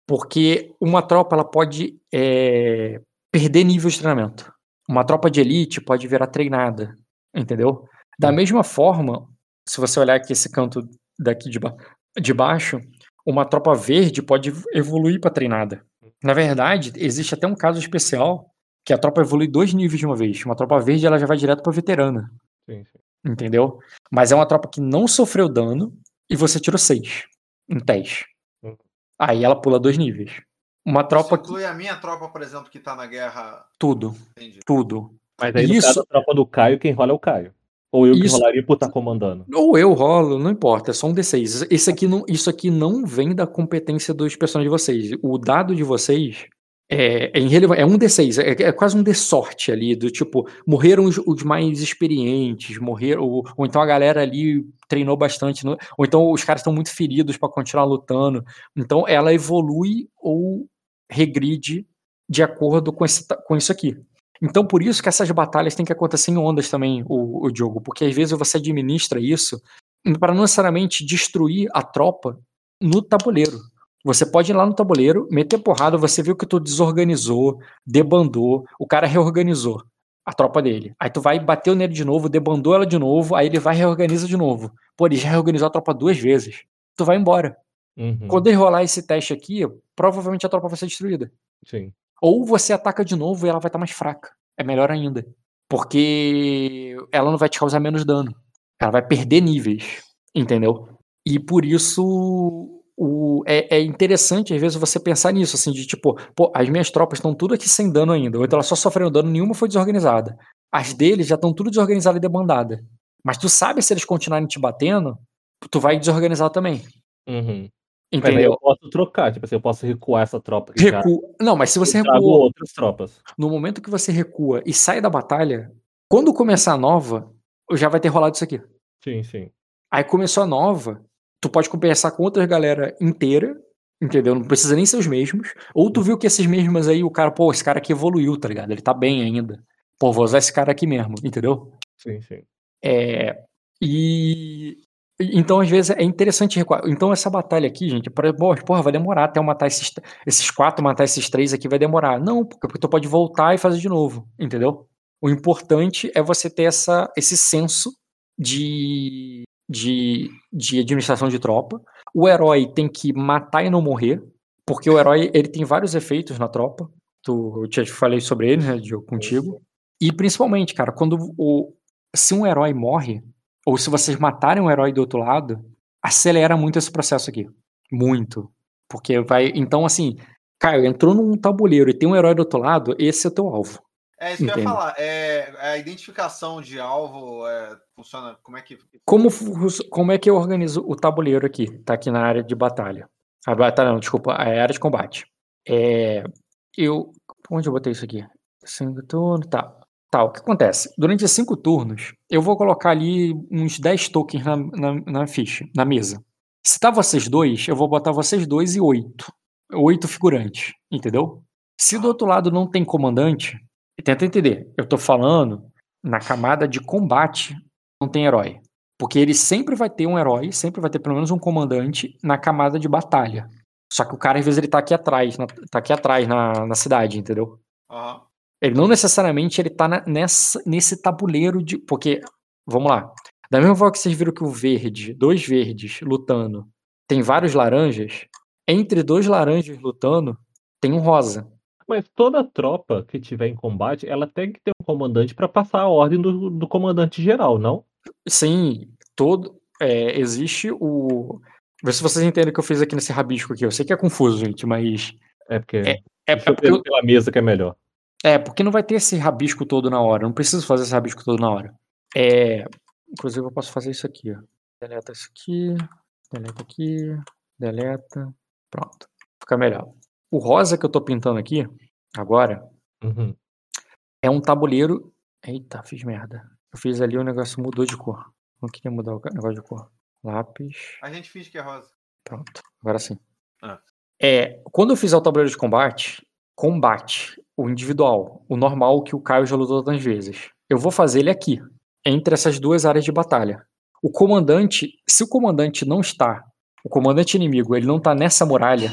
Porque uma tropa ela pode é, perder nível de treinamento. Uma tropa de elite pode virar treinada, entendeu? Da Hum. mesma forma, se você olhar aqui esse canto daqui de, ba de baixo, uma tropa verde pode evoluir para treinada. Na verdade, existe até um caso especial que a tropa evolui dois níveis de uma vez. Uma tropa verde ela já vai direto para veterana, Sim, sim. entendeu? Mas é uma tropa que não sofreu dano e você tirou seis em teste. Aí ela pula dois níveis. Uma tropa Isso que inclui a minha tropa, por exemplo, que tá na guerra. tudo, Entendi. tudo. Mas aí, no Isso- caso, a tropa do Caio, quem rola é o Caio. Ou eu que Isso- rolaria por estar comandando. Ou eu rolo, não importa, é só um D6. Esse aqui não, isso aqui não vem da competência dos personagens de vocês. O dado de vocês é, é. É um D6, é, é quase um D sorte ali, do tipo, morreram os, os mais experientes, morreram, ou, ou então a galera ali treinou bastante, no- ou então os caras estão muito feridos para continuar lutando. Então ela evolui ou regride de acordo com, esse, com isso aqui. Então, por isso que essas batalhas têm que acontecer em ondas também, o, o jogo, porque às vezes você administra isso para não necessariamente destruir a tropa no tabuleiro. Você pode ir lá no tabuleiro, meter porrada, você viu que tu desorganizou, debandou, o cara reorganizou a tropa dele. Aí tu vai bateu nele de novo, debandou ela de novo, aí ele vai e reorganiza de novo. Pô, ele já reorganizou a tropa duas vezes. Tu vai embora. Uhum. Quando ele rolar esse teste aqui, provavelmente a tropa vai ser destruída. Sim. Ou você ataca de novo e ela vai estar mais fraca. É melhor ainda. Porque ela não vai te causar menos dano. Ela vai perder níveis. Entendeu? E por isso o, é, é, interessante, às vezes, você pensar nisso, assim, de tipo, pô, as minhas tropas estão tudo aqui sem dano ainda, ou então elas só sofreram dano, nenhuma foi desorganizada. As deles já estão tudo desorganizadas e debandada. Mas tu sabe se eles continuarem te batendo, tu vai desorganizar também. Uhum. Entendeu? Mas eu posso trocar, tipo assim, eu posso recuar essa tropa. que Recua. Não, mas se você recua, outras tropas. no momento que você recua e sai da batalha, quando começar a nova, já vai ter rolado isso aqui. Sim, sim. Aí começou a nova, tu pode conversar com outras galera inteira, entendeu? Não precisa nem ser os mesmos. Ou tu viu que esses mesmos aí, o cara, pô, esse cara aqui evoluiu, tá ligado? Ele tá bem ainda. Pô, vou usar esse cara aqui mesmo, entendeu? Sim, sim. É, e então às vezes é interessante recuar. Então essa batalha aqui, gente, pra- porra, vai demorar até eu matar esses, esses quatro, matar esses três aqui vai demorar. Não, porque tu pode voltar e fazer de novo, entendeu? O importante é você ter essa, esse senso de, de, de administração de tropa. O herói tem que matar e não morrer, porque o herói ele tem vários efeitos na tropa. Tu, eu te falei sobre ele, né, Diogo, contigo. E principalmente, cara, quando o, se um herói morre, ou se vocês matarem um herói do outro lado, acelera muito esse processo aqui. Muito. Porque vai. Então, assim, cara, entrou num tabuleiro e tem um herói do outro lado, esse é o teu alvo. É isso que eu ia falar. É, a identificação de alvo é, funciona. Como é que. Como, como é que eu organizo o tabuleiro aqui? Tá aqui na área de batalha. A batalha, não, desculpa, a área de combate. É, eu. Onde eu botei isso aqui? Cinco turnos, tá. Tá, o que acontece? Durante cinco turnos, eu vou colocar ali uns 10 tokens na, na, na ficha, na mesa. Se tá vocês dois, eu vou botar vocês dois e oito. Oito figurantes, entendeu? Se do outro lado não tem comandante, tenta entender. Eu tô falando na camada de combate, não tem herói. Porque ele sempre vai ter um herói, sempre vai ter pelo menos um comandante na camada de batalha. Só que o cara, às vezes, ele tá aqui atrás, na, tá aqui atrás na, na cidade, entendeu? Aham. Ele não necessariamente ele tá na- nessa, nesse tabuleiro de. Porque, vamos lá. Da mesma forma que vocês viram que o verde, dois verdes lutando, tem vários laranjas, entre dois laranjas lutando, tem um rosa. Mas toda tropa que tiver em combate, ela tem que ter um comandante pra passar a ordem do, do comandante geral, não? Sim, todo. é, existe o. Vê se vocês entendem o que eu fiz aqui nesse rabisco aqui. Eu sei que é confuso, gente, mas. É porque. É, é, eu porque, ver pela mesa que é melhor. é, porque não vai ter esse rabisco todo na hora. Não preciso fazer esse rabisco todo na hora. É, inclusive, eu posso fazer isso aqui. Ó. Deleta isso aqui. Deleta aqui. Deleta. Pronto. Fica melhor. O rosa que eu tô pintando aqui, agora, Uhum. é um tabuleiro. Eita, fiz merda. Eu fiz ali o negócio mudou de cor. Não queria mudar o negócio de cor. Lápis. A gente finge que é rosa. Pronto, agora sim. Ah. É, quando eu fizer o tabuleiro de combate, combate, o individual, o normal que o Caio já lutou tantas vezes, eu vou fazer ele aqui, entre essas duas áreas de batalha. O comandante, se o comandante não está, o comandante inimigo, ele não está nessa muralha,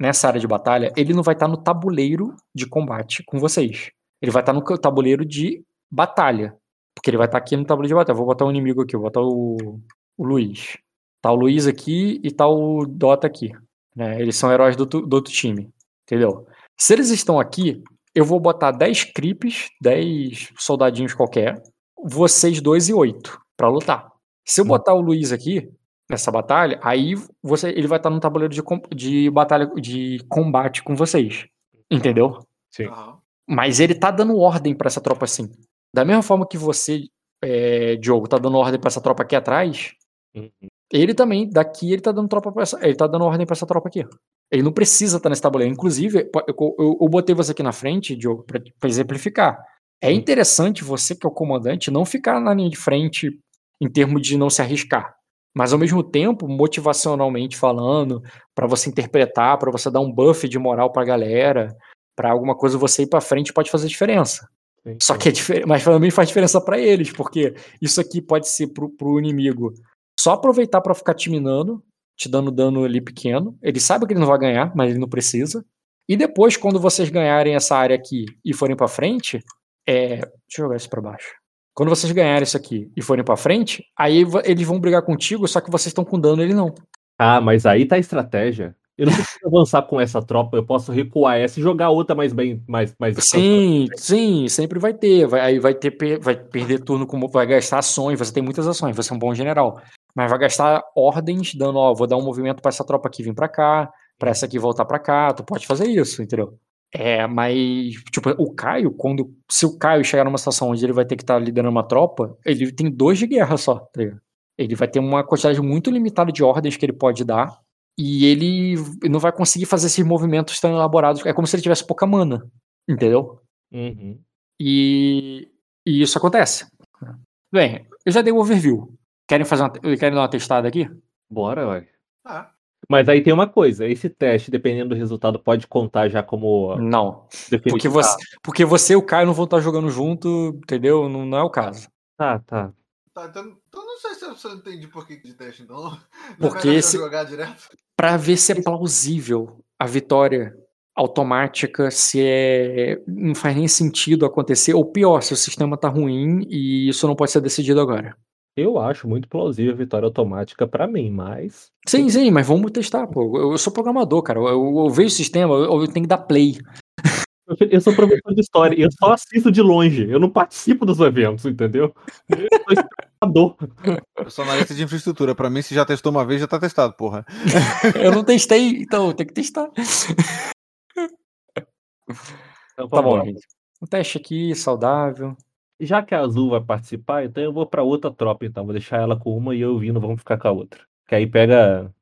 nessa área de batalha, ele não vai estar no tabuleiro de combate com vocês. Ele vai estar no ca- tabuleiro de batalha. Porque ele vai estar aqui no tabuleiro de batalha. Vou botar um inimigo aqui, vou botar o, o Luiz. Tá o Luiz aqui e tá o Dota aqui. Né? Eles são heróis do, do outro time. Entendeu? Se eles estão aqui, eu vou botar 10 creeps, 10 soldadinhos qualquer, vocês dois e oito pra lutar. Se eu Hum. botar o Luiz aqui, nessa batalha, aí você, ele vai estar no tabuleiro de, de batalha, de combate com vocês. Entendeu? Sim. Mas ele tá dando ordem pra essa tropa assim. Da mesma forma que você, é, Diogo, tá dando ordem pra essa tropa aqui atrás, Uhum. ele também, daqui, ele tá dando tropa pra essa, ele tá dando ordem pra essa tropa aqui. Ele não precisa estar nesse tabuleiro. Inclusive, eu, eu- eu botei você aqui na frente, Diogo, pra, pra exemplificar. É interessante você, que é o comandante, não ficar na linha de frente em termos de não se arriscar. Mas ao mesmo tempo, motivacionalmente falando, pra você interpretar, pra você dar um buff de moral pra galera, Pra alguma coisa você ir pra frente pode fazer diferença. Sim, Só que é diferente, mas também faz diferença pra eles, porque isso aqui pode ser pro, pro inimigo só aproveitar pra ficar te minando, te dando dano ali pequeno. Ele sabe que ele não vai ganhar, mas ele não precisa. E depois, quando vocês ganharem essa área aqui e forem pra frente, é... deixa eu jogar isso pra baixo. Quando vocês ganharem isso aqui e forem pra frente, aí eles vão brigar contigo, só que vocês estão com dano, ele não. Ah, mas aí tá a estratégia. Eu não preciso <laughs> avançar com essa tropa, eu posso recuar essa e jogar outra mais bem, mais, mais Sim, sim, sempre vai ter. Vai, aí vai ter vai perder turno, como vai gastar ações. Você tem muitas ações, você é um bom general. Mas vai gastar ordens, dando, ó, vou dar um movimento pra essa tropa aqui vir pra cá, pra essa aqui voltar pra cá. Tu pode fazer isso, entendeu? É, mas, tipo, o Caio, quando. Se o Caio chegar numa situação onde ele vai ter que estar liderando uma tropa, ele tem dois de guerra só, tá ligado? Ele vai ter uma quantidade muito limitada de ordens que ele pode dar. E ele não vai conseguir fazer esses movimentos tão elaborados. É como se ele tivesse pouca mana. Entendeu? Uhum. E, e isso acontece. Bem, eu já dei o overview. Querem fazer uma, querem dar uma testada aqui? Bora, ué. Ah, Mas aí tem uma coisa, esse teste, dependendo do resultado, pode contar já como Não. Porque você, porque você e o Caio não vão estar jogando junto, entendeu? Não, não é o caso. Tá, tá. tá, então, então não sei se eu, se eu entendi por que de teste, então. Não Porque esse- jogar direto. Pra ver se é plausível a vitória automática, se é não faz nem sentido acontecer, ou pior, se o sistema tá ruim e isso não pode ser decidido agora. Eu acho muito plausível a vitória automática pra mim, mas. Sim, sim, mas vamos testar, pô. Eu, eu sou programador, cara. Eu, eu, eu vejo o sistema, eu, eu tenho que dar play. Eu sou professor de história e eu só assisto de longe. Eu não participo dos eventos, entendeu? Eu sou espectador. <laughs> Eu sou analista de infraestrutura. Pra mim, se já testou uma vez, já tá testado, porra. <laughs> Eu não testei, então eu tenho que testar. Então, Tá bom, gente. Um teste aqui, saudável. Já que a Azul vai participar, então eu vou pra outra tropa, então. Vou deixar ela com uma e eu vindo, vamos ficar com a outra. Que aí pega.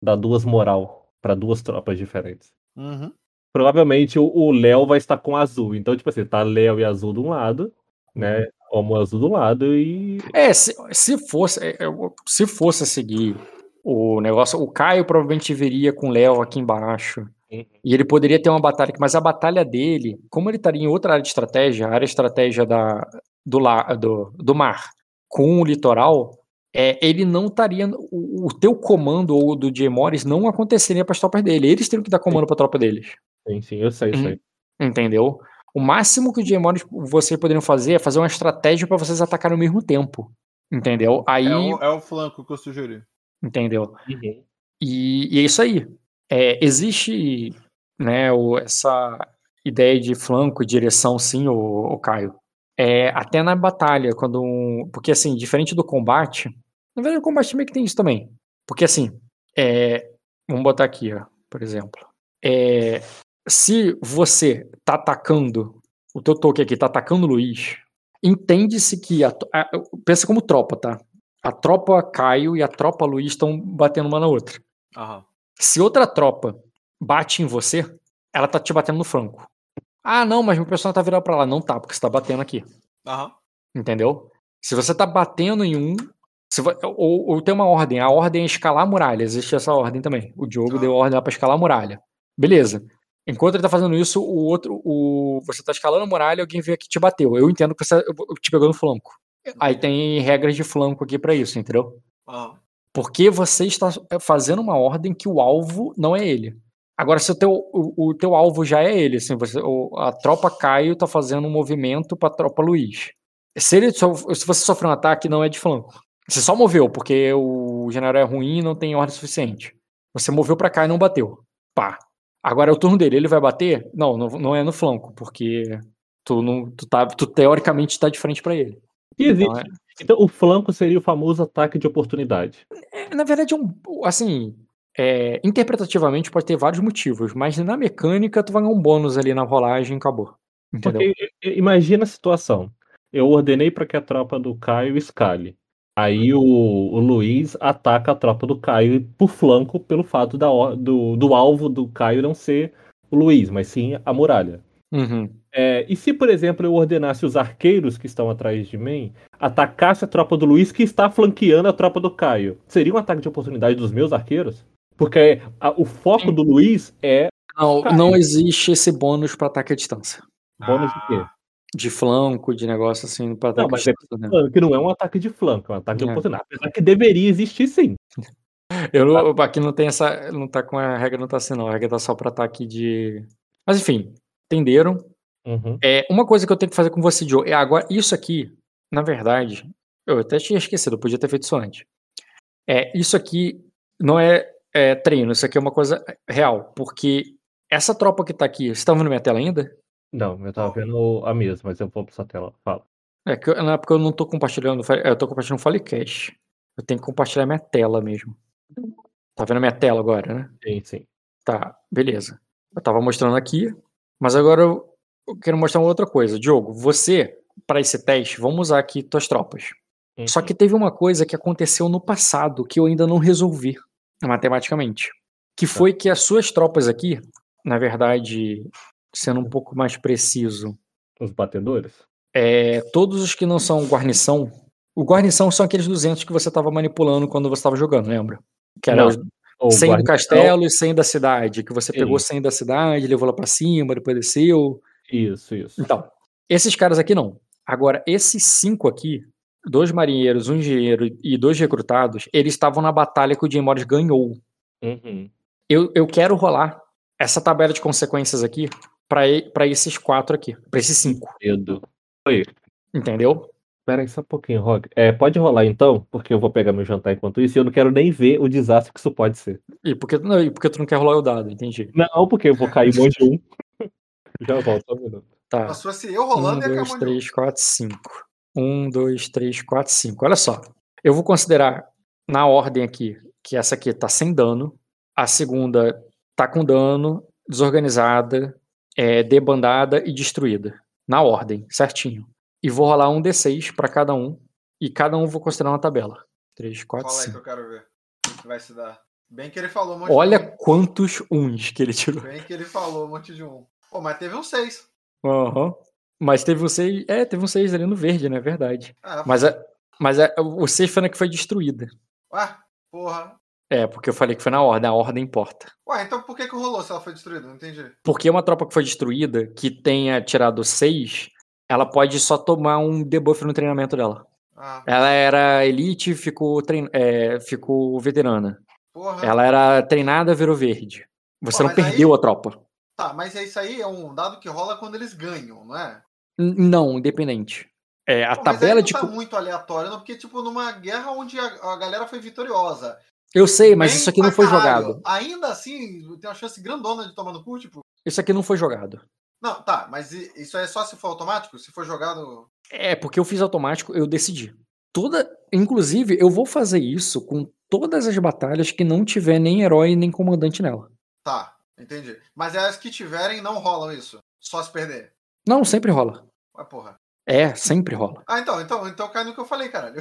dá duas moral pra duas tropas diferentes. Uhum. Provavelmente o- Léo vai estar com a Azul. Então, tipo assim, tá Léo e Azul de um lado, né? Homo Azul do lado e. É, se, se fosse é, se fosse seguir o negócio, o Caio provavelmente viria com o Léo aqui embaixo. Uhum. E ele poderia ter uma batalha, mas a batalha dele, como ele estaria em outra área de estratégia, a área de estratégia da, do, la, do, do mar, com o litoral, é, ele não estaria. O, o teu comando ou do Jay Morris não aconteceria para as tropas dele. Eles teriam que dar comando para a tropa deles. Sim, sim, eu sei, eu Uhum. sei. Entendeu? O máximo que o Jay Morris vocês poderiam fazer é fazer uma estratégia para vocês atacarem ao mesmo tempo. Entendeu? Aí. É, o, é o flanco que eu sugeri. Entendeu? Uhum. E, e é isso aí. É, existe né, o- essa ideia de flanco e direção, sim, o, o Caio. É, até na batalha, quando. um- porque, assim, diferente do combate. Na verdade, o combate meio que tem isso também. Porque, assim, é, vamos botar aqui, ó, por exemplo. É, se você tá atacando. O teu toque aqui tá atacando o Luiz. Entende-se que. A, a- pensa como tropa, tá? A tropa Caio e a tropa Luiz estão batendo uma na outra. Aham. Se outra tropa bate em você, ela tá te batendo no flanco. Ah, não, mas meu personagem tá virado pra lá. Não tá, porque você tá batendo aqui. Aham. Entendeu? Se você tá batendo em um. ou, ou tem uma ordem. A ordem é escalar a muralha. Existe essa ordem também. O Diogo Ah. deu ordem lá pra escalar a muralha. Beleza. Enquanto ele tá fazendo isso, o outro. O, você tá escalando a muralha alguém veio aqui e te bateu. Eu entendo que você te pegou no flanco. Aí tem regras de flanco aqui pra isso, entendeu? Aham. Porque você está fazendo uma ordem que o alvo não é ele. Agora, se o teu, o, o teu alvo já é ele, assim, você, a tropa Caio tá fazendo um movimento pra tropa Luiz. Se, ele, se você sofrer um ataque, não é de flanco. Você só moveu, porque o general é ruim e não tem ordem suficiente. Você moveu pra cá e não bateu. Pá. Agora é o turno dele, ele vai bater? Não, não, não é no flanco, porque tu, não, tu, tá, tu teoricamente tá de frente pra ele. E existe. Então, é- Então, o flanco seria o famoso ataque de oportunidade. É, na verdade, é um, assim, é, interpretativamente pode ter vários motivos, mas na mecânica tu vai ganhar um bônus ali na rolagem e acabou. Entendeu? Porque imagina a situação. Eu ordenei para que a tropa do Caio escale. Aí o, o Luiz ataca a tropa do Caio por flanco pelo fato da, do, do alvo do Caio não ser o Luiz, mas sim a muralha. Uhum. É, e se, por exemplo, eu ordenasse os arqueiros que estão atrás de mim atacasse a tropa do Luiz que está flanqueando a tropa do Caio, seria um ataque de oportunidade dos meus arqueiros? Porque a- o foco do Luiz é Não, não existe esse bônus pra ataque à distância. Bônus de quê? De flanco, de negócio assim, pra ataque Não, à mas é distância. né? Falando que não é um ataque de flanco, é um ataque de É. oportunidade. Apesar que deveria existir sim. Eu aqui não tem essa. Não tá com a regra, não tá assim, não. A regra tá só pra ataque de. Mas enfim, entenderam? Uhum. É, uma coisa que eu tenho que fazer com você, Joe, é agora. Isso aqui, na verdade, eu até tinha esquecido, eu podia ter feito isso antes. É, isso aqui não é, é treino, isso aqui é uma coisa real. Porque essa tropa que tá aqui. Você tá vendo minha tela ainda? Não, eu tava vendo a mesma, mas eu vou pra sua tela. Fala. É que eu, não é porque eu não tô compartilhando. Eu tô compartilhando o Falecast. Eu tenho que compartilhar minha tela mesmo. Tá vendo minha tela agora, né? Sim, sim. Tá, beleza. Eu tava mostrando aqui, mas agora eu, quero mostrar uma outra coisa. Diogo, você, para esse teste, vamos usar aqui tuas tropas. Uhum. Só que teve uma coisa que aconteceu no passado que eu ainda não resolvi matematicamente. Que foi que as suas tropas aqui, na verdade, sendo um pouco mais preciso, Os batedores? é, todos os que não são guarnição. O guarnição são aqueles 200 que você estava manipulando quando você estava jogando, lembra? Que era Não, os Ou 100 do castelo e 100 da cidade. Que você Sim. pegou 100 da cidade, levou lá pra cima, depois desceu. Isso, isso. Então, esses caras aqui não. Agora, esses cinco aqui, dois marinheiros, um engenheiro e dois recrutados, eles estavam na batalha que o Jim Morris ganhou. Uhum. Eu, eu quero rolar essa tabela de consequências aqui para esses quatro aqui, para esses cinco, Medo. entendeu? Pera aí só um pouquinho, Rock. É, pode rolar então, porque eu vou pegar meu jantar enquanto isso e eu não quero nem ver o desastre que isso pode ser. E porque, não, e porque tu não quer rolar o dado, entendi. Não, porque eu vou cair um monte de um. Já volto, só um minuto. Tá. Se fosse eu Um, rolando, um dois, de um. três, quatro, cinco. Um, dois, três, quatro, cinco. Olha só. Eu vou considerar na ordem aqui que essa aqui tá sem dano, a segunda tá com dano, desorganizada, é, debandada e destruída. Na ordem, certinho. E vou rolar um D6 pra cada um. E cada um vou considerar uma tabela. Três, quatro, Fala aí que eu quero ver. O que vai se dar. Bem que ele falou um monte Olha de um. quantos uns que ele tirou. Bem que ele falou um monte de um. Pô, mas teve um seis. Aham. Mas teve um 6. É, teve um 6 ali no verde, né? Verdade. Ah, Mas, a, mas a, o 6 foi na que foi destruída. Ué, porra. É, porque eu falei que foi na ordem, a ordem importa. Ué, então por que que rolou se ela foi destruída? Não entendi. Porque uma tropa que foi destruída, que tenha tirado 6, ela pode só tomar um debuff no treinamento dela. Ah, Ela era elite, ficou, trein... é, ficou veterana. porra. Ela era treinada, virou verde. Você Pô, não mas aí- perdeu a tropa. Tá, mas isso aí é um dado que rola quando eles ganham, não é? N- Não, independente. É, a Pô, mas aí tabela não de. tá muito aleatório, não, porque, tipo, numa guerra onde a, a galera foi vitoriosa. Eu sei, mas bem isso aqui não foi caralho, jogado. Ainda assim, tem uma chance grandona de tomar no cu, tipo. Isso aqui não foi jogado. Não, tá, mas isso é só se for automático? Se for jogado. É, porque eu fiz automático, eu decidi. Toda, inclusive, eu vou fazer isso com todas as batalhas que não tiver nem herói nem comandante nela. Tá, entendi. Mas as que tiverem não rolam isso. Só se perder. Não, sempre rola. Ué, porra. É, sempre rola. Ah, então, então, então cai no que eu falei, caralho.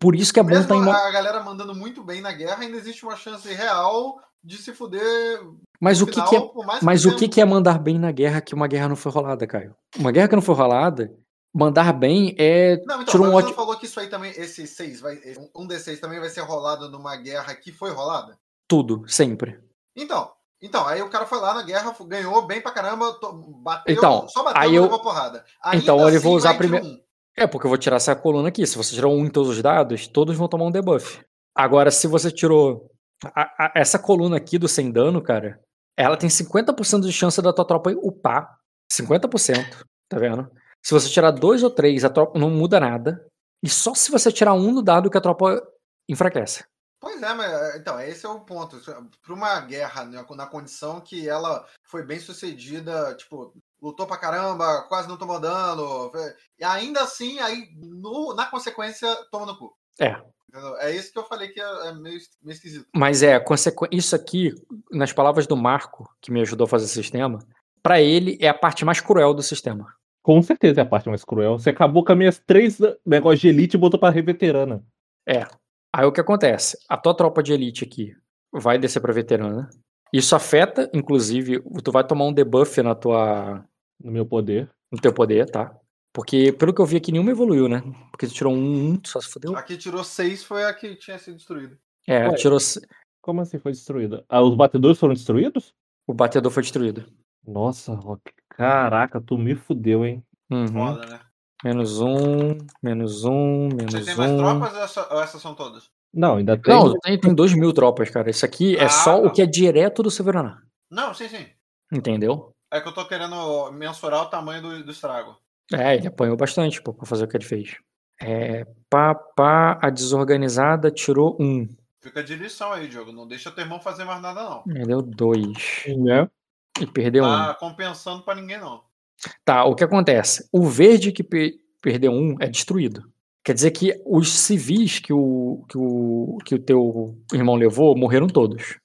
Por isso que é bom Mesmo estar em. a galera mandando muito bem na guerra, ainda existe uma chance real de se fuder. Mas o que, final, que é, mas o que, que é mandar bem na guerra que uma guerra não foi rolada, Caio? Uma guerra que não foi rolada, mandar bem é. Não, então, um você ótimo. falou que isso aí também, esse 6, vai, um D6 também vai ser rolado numa guerra que foi rolada? Tudo, sempre. Então, então, aí o cara foi lá na guerra, ganhou bem pra caramba, bateu, Então, só bateu aí eu- levou porrada. Ainda Então, ele assim vou usar primeiro- um. É, porque eu vou tirar essa coluna aqui. Se você tirou um em todos os dados, todos vão tomar um debuff. Agora, se você tirou a- a- essa coluna aqui do sem dano, cara, ela tem 50% de chance da tua tropa upar. 50%, tá vendo? Se você tirar dois ou três, a tropa não muda nada. E só se você tirar um no dado que a tropa enfraquece. Pois é, mas então, esse é o ponto. Para uma guerra, né, na condição que ela foi bem sucedida, tipo, lutou pra caramba, quase não tomou dano, e ainda assim, aí, no- na consequência, toma no cu. É. Entendeu? É isso que eu falei que é, é meio, meio esquisito. Mas é, consequ... isso aqui, nas palavras do Marco, que me ajudou a fazer o sistema, pra ele é a parte mais cruel do sistema. Com certeza é a parte mais cruel. Você acabou com as minhas três eh, negócios de elite e botou pra reveterana. Aí o que acontece? A tua tropa de elite aqui vai descer pra veterana. Isso afeta, inclusive, tu vai tomar um debuff na tua, No meu poder. no teu poder, tá? Porque, pelo que eu vi aqui, nenhuma evoluiu, né? Porque tu tirou um, um tu só se fodeu. A que tirou 6 foi a que tinha sido destruída. É, Ué. tirou. se- Como assim foi destruída? Ah, os batedores foram destruídos? O batedor foi destruído. Nossa, Rock. Caraca, tu me fudeu, hein? Uhum. Foda, né? Menos um, menos um, Você menos tem mais um. tropas ou essa- ou essas são todas? Não, ainda tem. Não, tem, tem dois mil tropas, cara. Isso aqui é Ah, só tá. o que é direto do Severaná. Não, sim, sim. Entendeu? É que eu tô querendo mensurar o tamanho do, do estrago. É, ele apanhou bastante pô, pra fazer o que ele fez. É, pá, pá, a desorganizada tirou um. Fica de lição aí, Diogo. Não deixa teu irmão fazer mais nada, não. Ele deu dois. Né? E perdeu um. Tá compensando pra ninguém, não. Tá, o que acontece? O verde que pe- perdeu um é destruído. Quer dizer que os civis que o, que o, que o teu irmão levou morreram todos.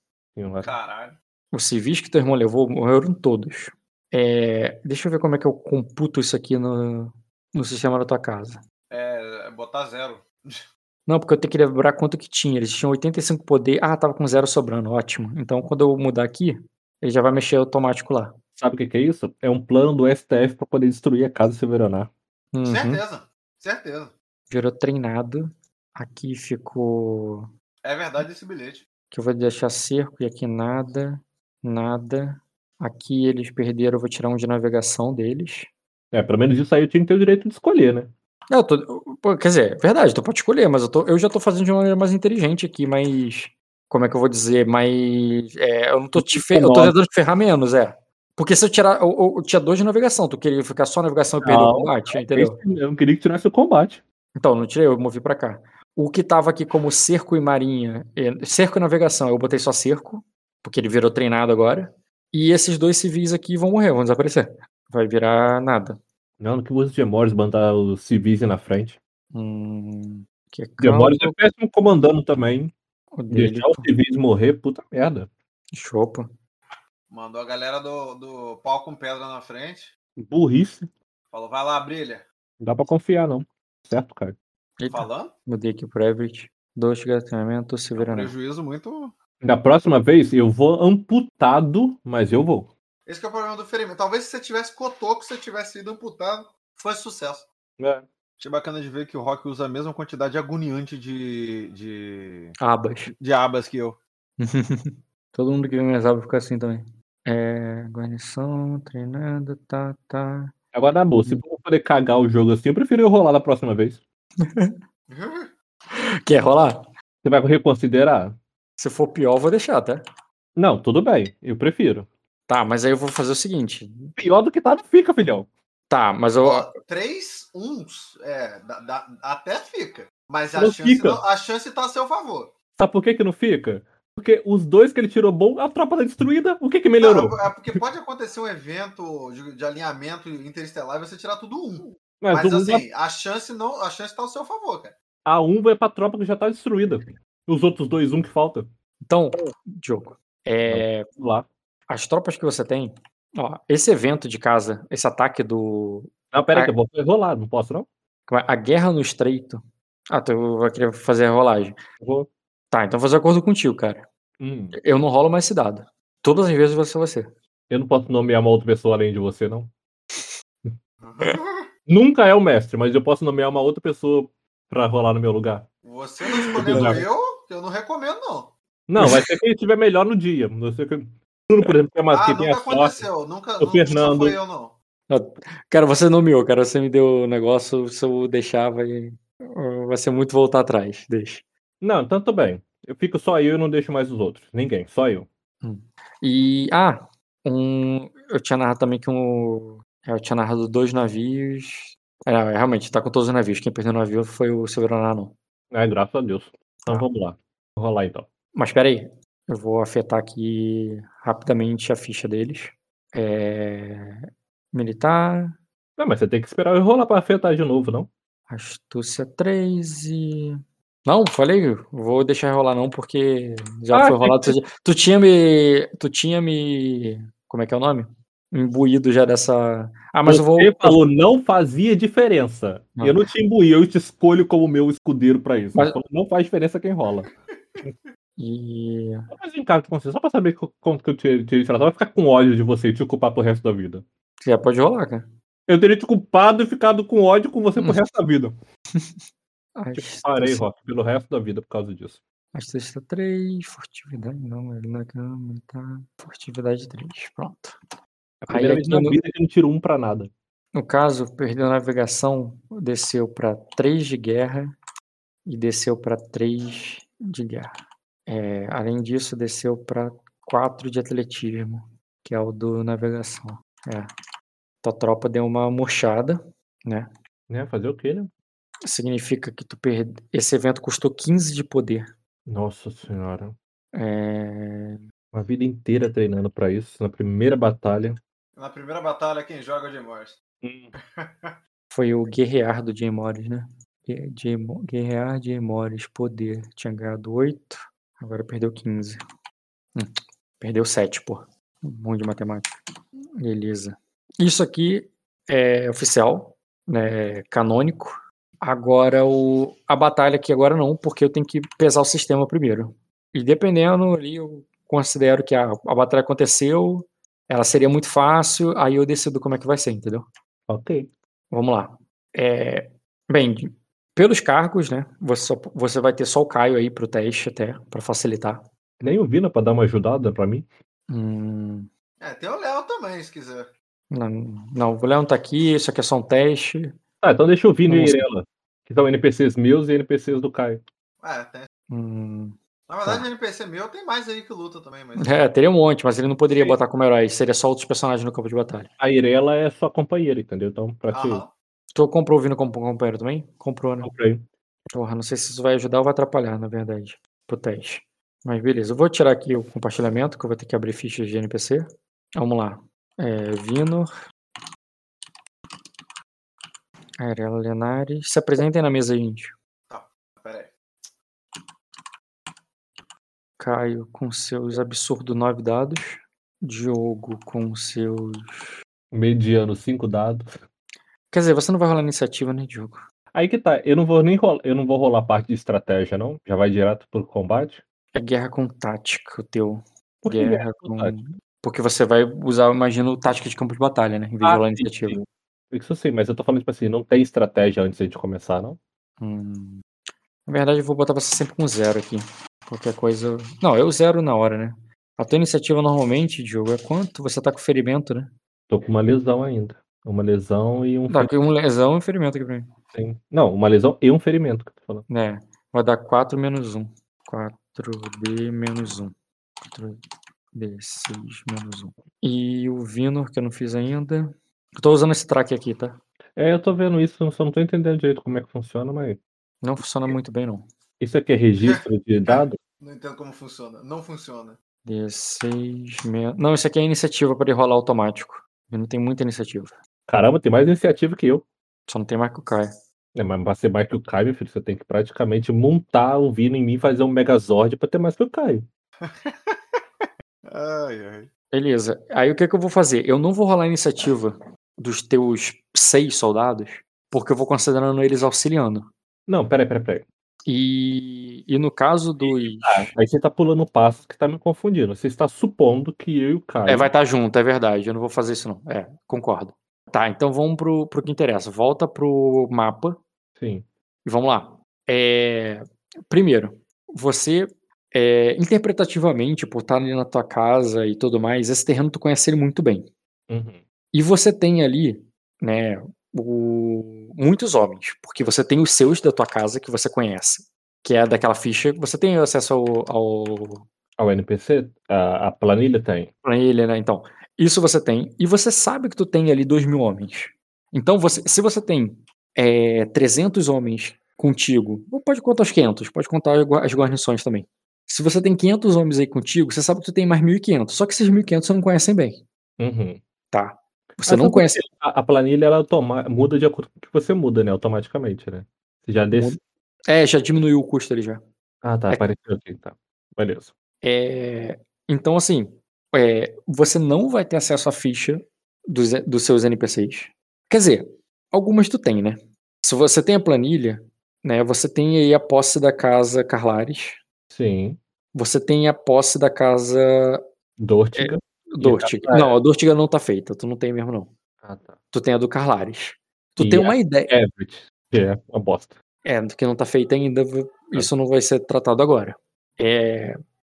Caralho. Os civis que teu irmão levou morreram todos. É, deixa eu ver como é que eu computo isso aqui no, no sistema da tua casa. É, é botar zero. <laughs> Não, porque eu tenho que lembrar quanto que tinha. Eles tinham 85 poder. Ah, tava com zero sobrando. Ótimo. Então, quando eu mudar aqui, ele já vai mexer automático lá. Sabe o que, que é isso? É um plano do STF pra poder destruir a casa Severaná. Uhum. Certeza. Certeza. Virou treinado. Aqui ficou. É verdade esse bilhete. Que eu vou deixar cerco e aqui nada. Nada. Aqui eles perderam, eu vou tirar um de navegação deles. É, pelo menos isso aí eu tinha que ter o direito de escolher, né? Não, eu tô- quer dizer, é verdade, tu pode escolher, mas eu, tô- eu já tô fazendo de uma maneira mais inteligente aqui, mas. Como é que eu vou dizer? Mas. é, eu não tô te fe- Eu tô tentando te ferrar menos, é. Porque se eu tirar. Eu tinha dois de navegação, tu queria ficar só navegação e perder o combate, entendeu? Eu não queria que tirasse o combate. Então, não tirei, eu movi pra cá. O que tava aqui como cerco e marinha, eh, cerco e navegação, eu botei só cerco, porque ele virou treinado agora. E esses dois civis aqui vão morrer, vão desaparecer. Vai virar nada. Não, que uso de Demores mandar os civis na frente. Hum, que é Demores é péssimo comandando também. o dele, Deixar os civis morrer, puta merda. chopa. Mandou a galera do, do pau com pedra na frente. Burrice. Falou, vai lá, brilha. Não dá pra confiar, não. Certo, cara? Eita, Falando? mudei aqui pro Everett. Dois de treinamento, Severano. Prejuízo muito. Da próxima vez eu vou amputado, mas eu vou. Esse que é o problema do ferimento. Talvez se você tivesse cotoco, se você tivesse sido amputado, fosse sucesso. É. Achei bacana de ver que o Rock usa a mesma quantidade agoniante de, de, Abas. de abas que eu. <laughs> Todo mundo que vem minhas abas fica assim também. É, guarnição, treinado, tá, tá. Agora, na boa, se for poder cagar o jogo assim, eu prefiro eu rolar da próxima vez. <laughs> Quer rolar? Você vai reconsiderar? Se for pior, eu vou deixar, tá? Não, tudo bem. Eu prefiro. Tá, mas aí eu vou fazer o seguinte. Pior do que tá, não fica, filhão. Tá, mas eu. Ó, três uns, é, dá- dá- até fica. Mas a Não chance, fica. não- a chance tá a seu favor. Sabe por que que não fica? Porque os dois que ele tirou bom, a tropa tá destruída. O que que melhorou? Não, é porque pode acontecer um evento de, de alinhamento interestelar e você tirar tudo um. Mas, Mas assim, a chance não, a chance tá ao seu favor, cara. a um vai pra tropa que já tá destruída. Os outros dois, um que falta. Então, Diogo, é, Vamos lá. as tropas que você tem. Ó, esse evento de casa, esse ataque do. Não, pera aí Ah. que eu vou rolar, não posso não? é? A guerra no estreito. Ah, tu vai querer fazer a rolagem. Eu vou. Tá, então vou fazer acordo contigo, cara. Hum, Eu não rolo mais esse dado. Todas as vezes vai ser você. eu não posso nomear uma outra pessoa além de você, não. <laughs> Nunca é o mestre, mas eu posso nomear uma outra pessoa pra rolar no meu lugar. Você não escolhendo eu, eu não recomendo, não. Não, vai ser quem estiver melhor no dia. Você que... Bruno, por exemplo, que é mais Ah, que tem nunca a sorte. aconteceu. Nunca, O nunca Fernando. foi eu, não. Cara, você nomeou, cara. Você me deu o negócio. Se eu deixar, vai, vai ser muito voltar atrás. Deixa. Não, então tudo bem. Eu fico só eu e não deixo mais os outros. Ninguém, só eu. E. Ah, um, eu tinha narrado também que um. Eu tinha narrado dois navios. É, realmente, tá com todos os navios. Quem perdeu o navio foi o Severaná, não. É, graças a Deus. Então Tá. vamos lá. Vou rolar então. Mas espera aí. Eu vou afetar aqui rapidamente a ficha deles. É, militar, Não, mas você tem que esperar eu rolar pra afetar de novo, não? astúcia 3 e. Não, falei, vou deixar rolar não, porque já Ah, foi que rolado. Tu, tu tinha me. Tu tinha me. Como é que é o nome? Imbuído já dessa. Ah, mas eu vou. Você falou não fazia diferença. Não. Eu não te imbuí, eu te escolho como meu escudeiro pra isso. Mas- Você falou, não faz diferença quem rola. E. Mas vem cá com você, só pra saber quanto que eu tirei de vai ficar com ódio de você e te culpar pro resto da vida. Já pode rolar, cara. Eu teria te culpado e ficado com ódio com você pro resto da vida. <laughs> Te parei, Astúcia, Rock, pelo resto da vida por causa disso. Astucia 3, furtividade não, ele na cama, tá. Furtividade 3, pronto. A primeira Aí vez na no- vida que não tiro um pra nada. No caso, perdeu a navegação, desceu para 3 de guerra e desceu para 3 de guerra. É, além disso, desceu para 4 de atletismo, que é o do navegação. É. Tua tropa deu uma murchada, né? Né? Fazer o quê, né? Significa que tu perde... esse evento custou 15 de poder. Nossa senhora. É, Uma vida inteira treinando pra isso. Na primeira batalha. Na primeira batalha, quem joga é o Jay Morris. <laughs> Foi o guerrear do Jay Morris, né? Guerrear Jay Morris, poder. Tinha ganhado 8, agora perdeu 15. Hum, perdeu 7, pô. Um de matemática. Beleza. Isso aqui é oficial, né? Canônico. Agora o, a batalha aqui agora não, porque eu tenho que pesar o sistema primeiro. E dependendo ali, eu considero que a, a batalha aconteceu, ela seria muito fácil, aí eu decido como é que vai ser, entendeu? Ok. Vamos lá. É, bem, pelos cargos, né? Você, só- você vai ter só o Caio aí pro teste até, pra facilitar. Nem o Vina pra dar uma ajudada pra mim. Hum, É, tem o Léo também, se quiser. não, não, o Léo não tá aqui, isso aqui é só um teste. Ah, então deixa o Vina e a. Irela. Que são NPCs meus e NPCs do Caio. É, tem. Hum, Na verdade, NPC meu tem mais aí que luta também, mas. é, teria um monte, mas ele não poderia Sim. botar como herói, seria só outros personagens no campo de batalha. A Irela é sua companheira, entendeu? Então, pra ti. Tu comprou o Vino como companheiro também? Comprou, né? comprei. Porra, não sei se isso vai ajudar ou vai atrapalhar, na verdade, pro teste. Mas beleza, eu vou tirar aqui o compartilhamento, que eu vou ter que abrir fichas de NPC. Vamos lá. É, Vinor. Arela Lenares. Se apresentem na mesa, gente. Pera aí. Caio com seus absurdo nove dados. Diogo com seus. Mediano, cinco dados. Quer dizer, você não vai rolar iniciativa, né, Diogo? Aí que tá, eu não vou nem rolar, eu não vou rolar parte de estratégia, não? Já vai direto pro combate? É guerra com tática, o teu. Por que guerra guerra com com. tática? Porque você vai usar, imagino, tática de campo de batalha, né? Em vez de Ah, rolar sim, iniciativa. sim. Isso sei, mas eu tô falando, tipo assim, não tem estratégia antes de começar, não? Hum. Na verdade, eu vou botar você sempre com zero aqui. Qualquer coisa. Não, eu zero na hora, né? A tua iniciativa normalmente, Diogo, é quanto? Você tá com ferimento, né? Tô com uma lesão ainda. Uma lesão e um Dá aqui um lesão e um ferimento aqui pra mim. ferimento. Não, uma lesão e um ferimento que eu tô falando. É. Vai dar 4 menos 1. 4D menos 1. 4D6 menos 1. E o Vinor, que eu não fiz ainda. Eu tô usando esse track aqui, tá? É, eu tô vendo isso, eu só não tô entendendo direito como é que funciona, mas. Não funciona muito bem, não. Isso aqui é registro de <laughs> dado? Não entendo como funciona. Não funciona. D6 menos. Não, isso aqui é iniciativa para ele rolar automático. Ele não tem muita iniciativa. Caramba, tem mais iniciativa que eu. Só não tem mais que o Caio. É, mas pra ser mais que o Caio, meu filho, você tem que praticamente montar o Vino em mim e fazer um Megazord pra ter mais que o Caio. <laughs> Ai, ai. Beleza. Aí o que, que eu vou fazer? Eu não vou rolar iniciativa dos teus seis soldados, porque eu vou considerando eles auxiliando. Não, peraí, peraí, peraí. E, e no caso dos. Ah, aí você tá pulando passos que tá me confundindo. Você está supondo que eu e o Caio. É, vai estar junto, é verdade. Eu não vou fazer isso, não. É, concordo. Tá, então vamos pro, pro que interessa. Volta pro mapa Sim. e vamos lá. É, primeiro, você, é, interpretativamente, por estar ali na tua casa e tudo mais, esse terreno tu conhece ele muito bem. Uhum. E você tem ali, né, o- muitos homens, porque você tem os seus da tua casa que você conhece, que é daquela ficha. Você tem acesso ao, ao Ao NPC, a, a planilha tem. planilha, né? Então, isso você tem. E você sabe que tu tem ali dois mil homens. Então, você, se você tem é, 300 homens contigo, ou pode contar os 500, pode contar as guarnições também. Se você tem 500 homens aí contigo, você sabe que tu tem mais 1.500. Só que esses 1.500 você não conhecem bem, Uhum. tá? Você Ah, não conhece. A, a planilha ela muda de acordo com o que você muda, né? Automaticamente, né? Você já desce. É, já diminuiu o custo ali já. Ah, tá. É- Apareceu aqui, tá. Beleza. É, então, assim, é, você não vai ter acesso à ficha dos, dos seus NPCs. Quer dizer, algumas tu tem, né? Se você tem a planilha, né? Você tem aí a posse da casa Carlares. Sim. Você tem a posse da casa Dortiga. Dortiga. Não, a Dortiga não tá feita. Tu não tem mesmo, não. Ah, tá. Tu tem a do Carlares. Tu E tem uma ideia. Everett, que é uma bosta. É, do que não tá feita ainda, v- isso não vai ser tratado agora. É,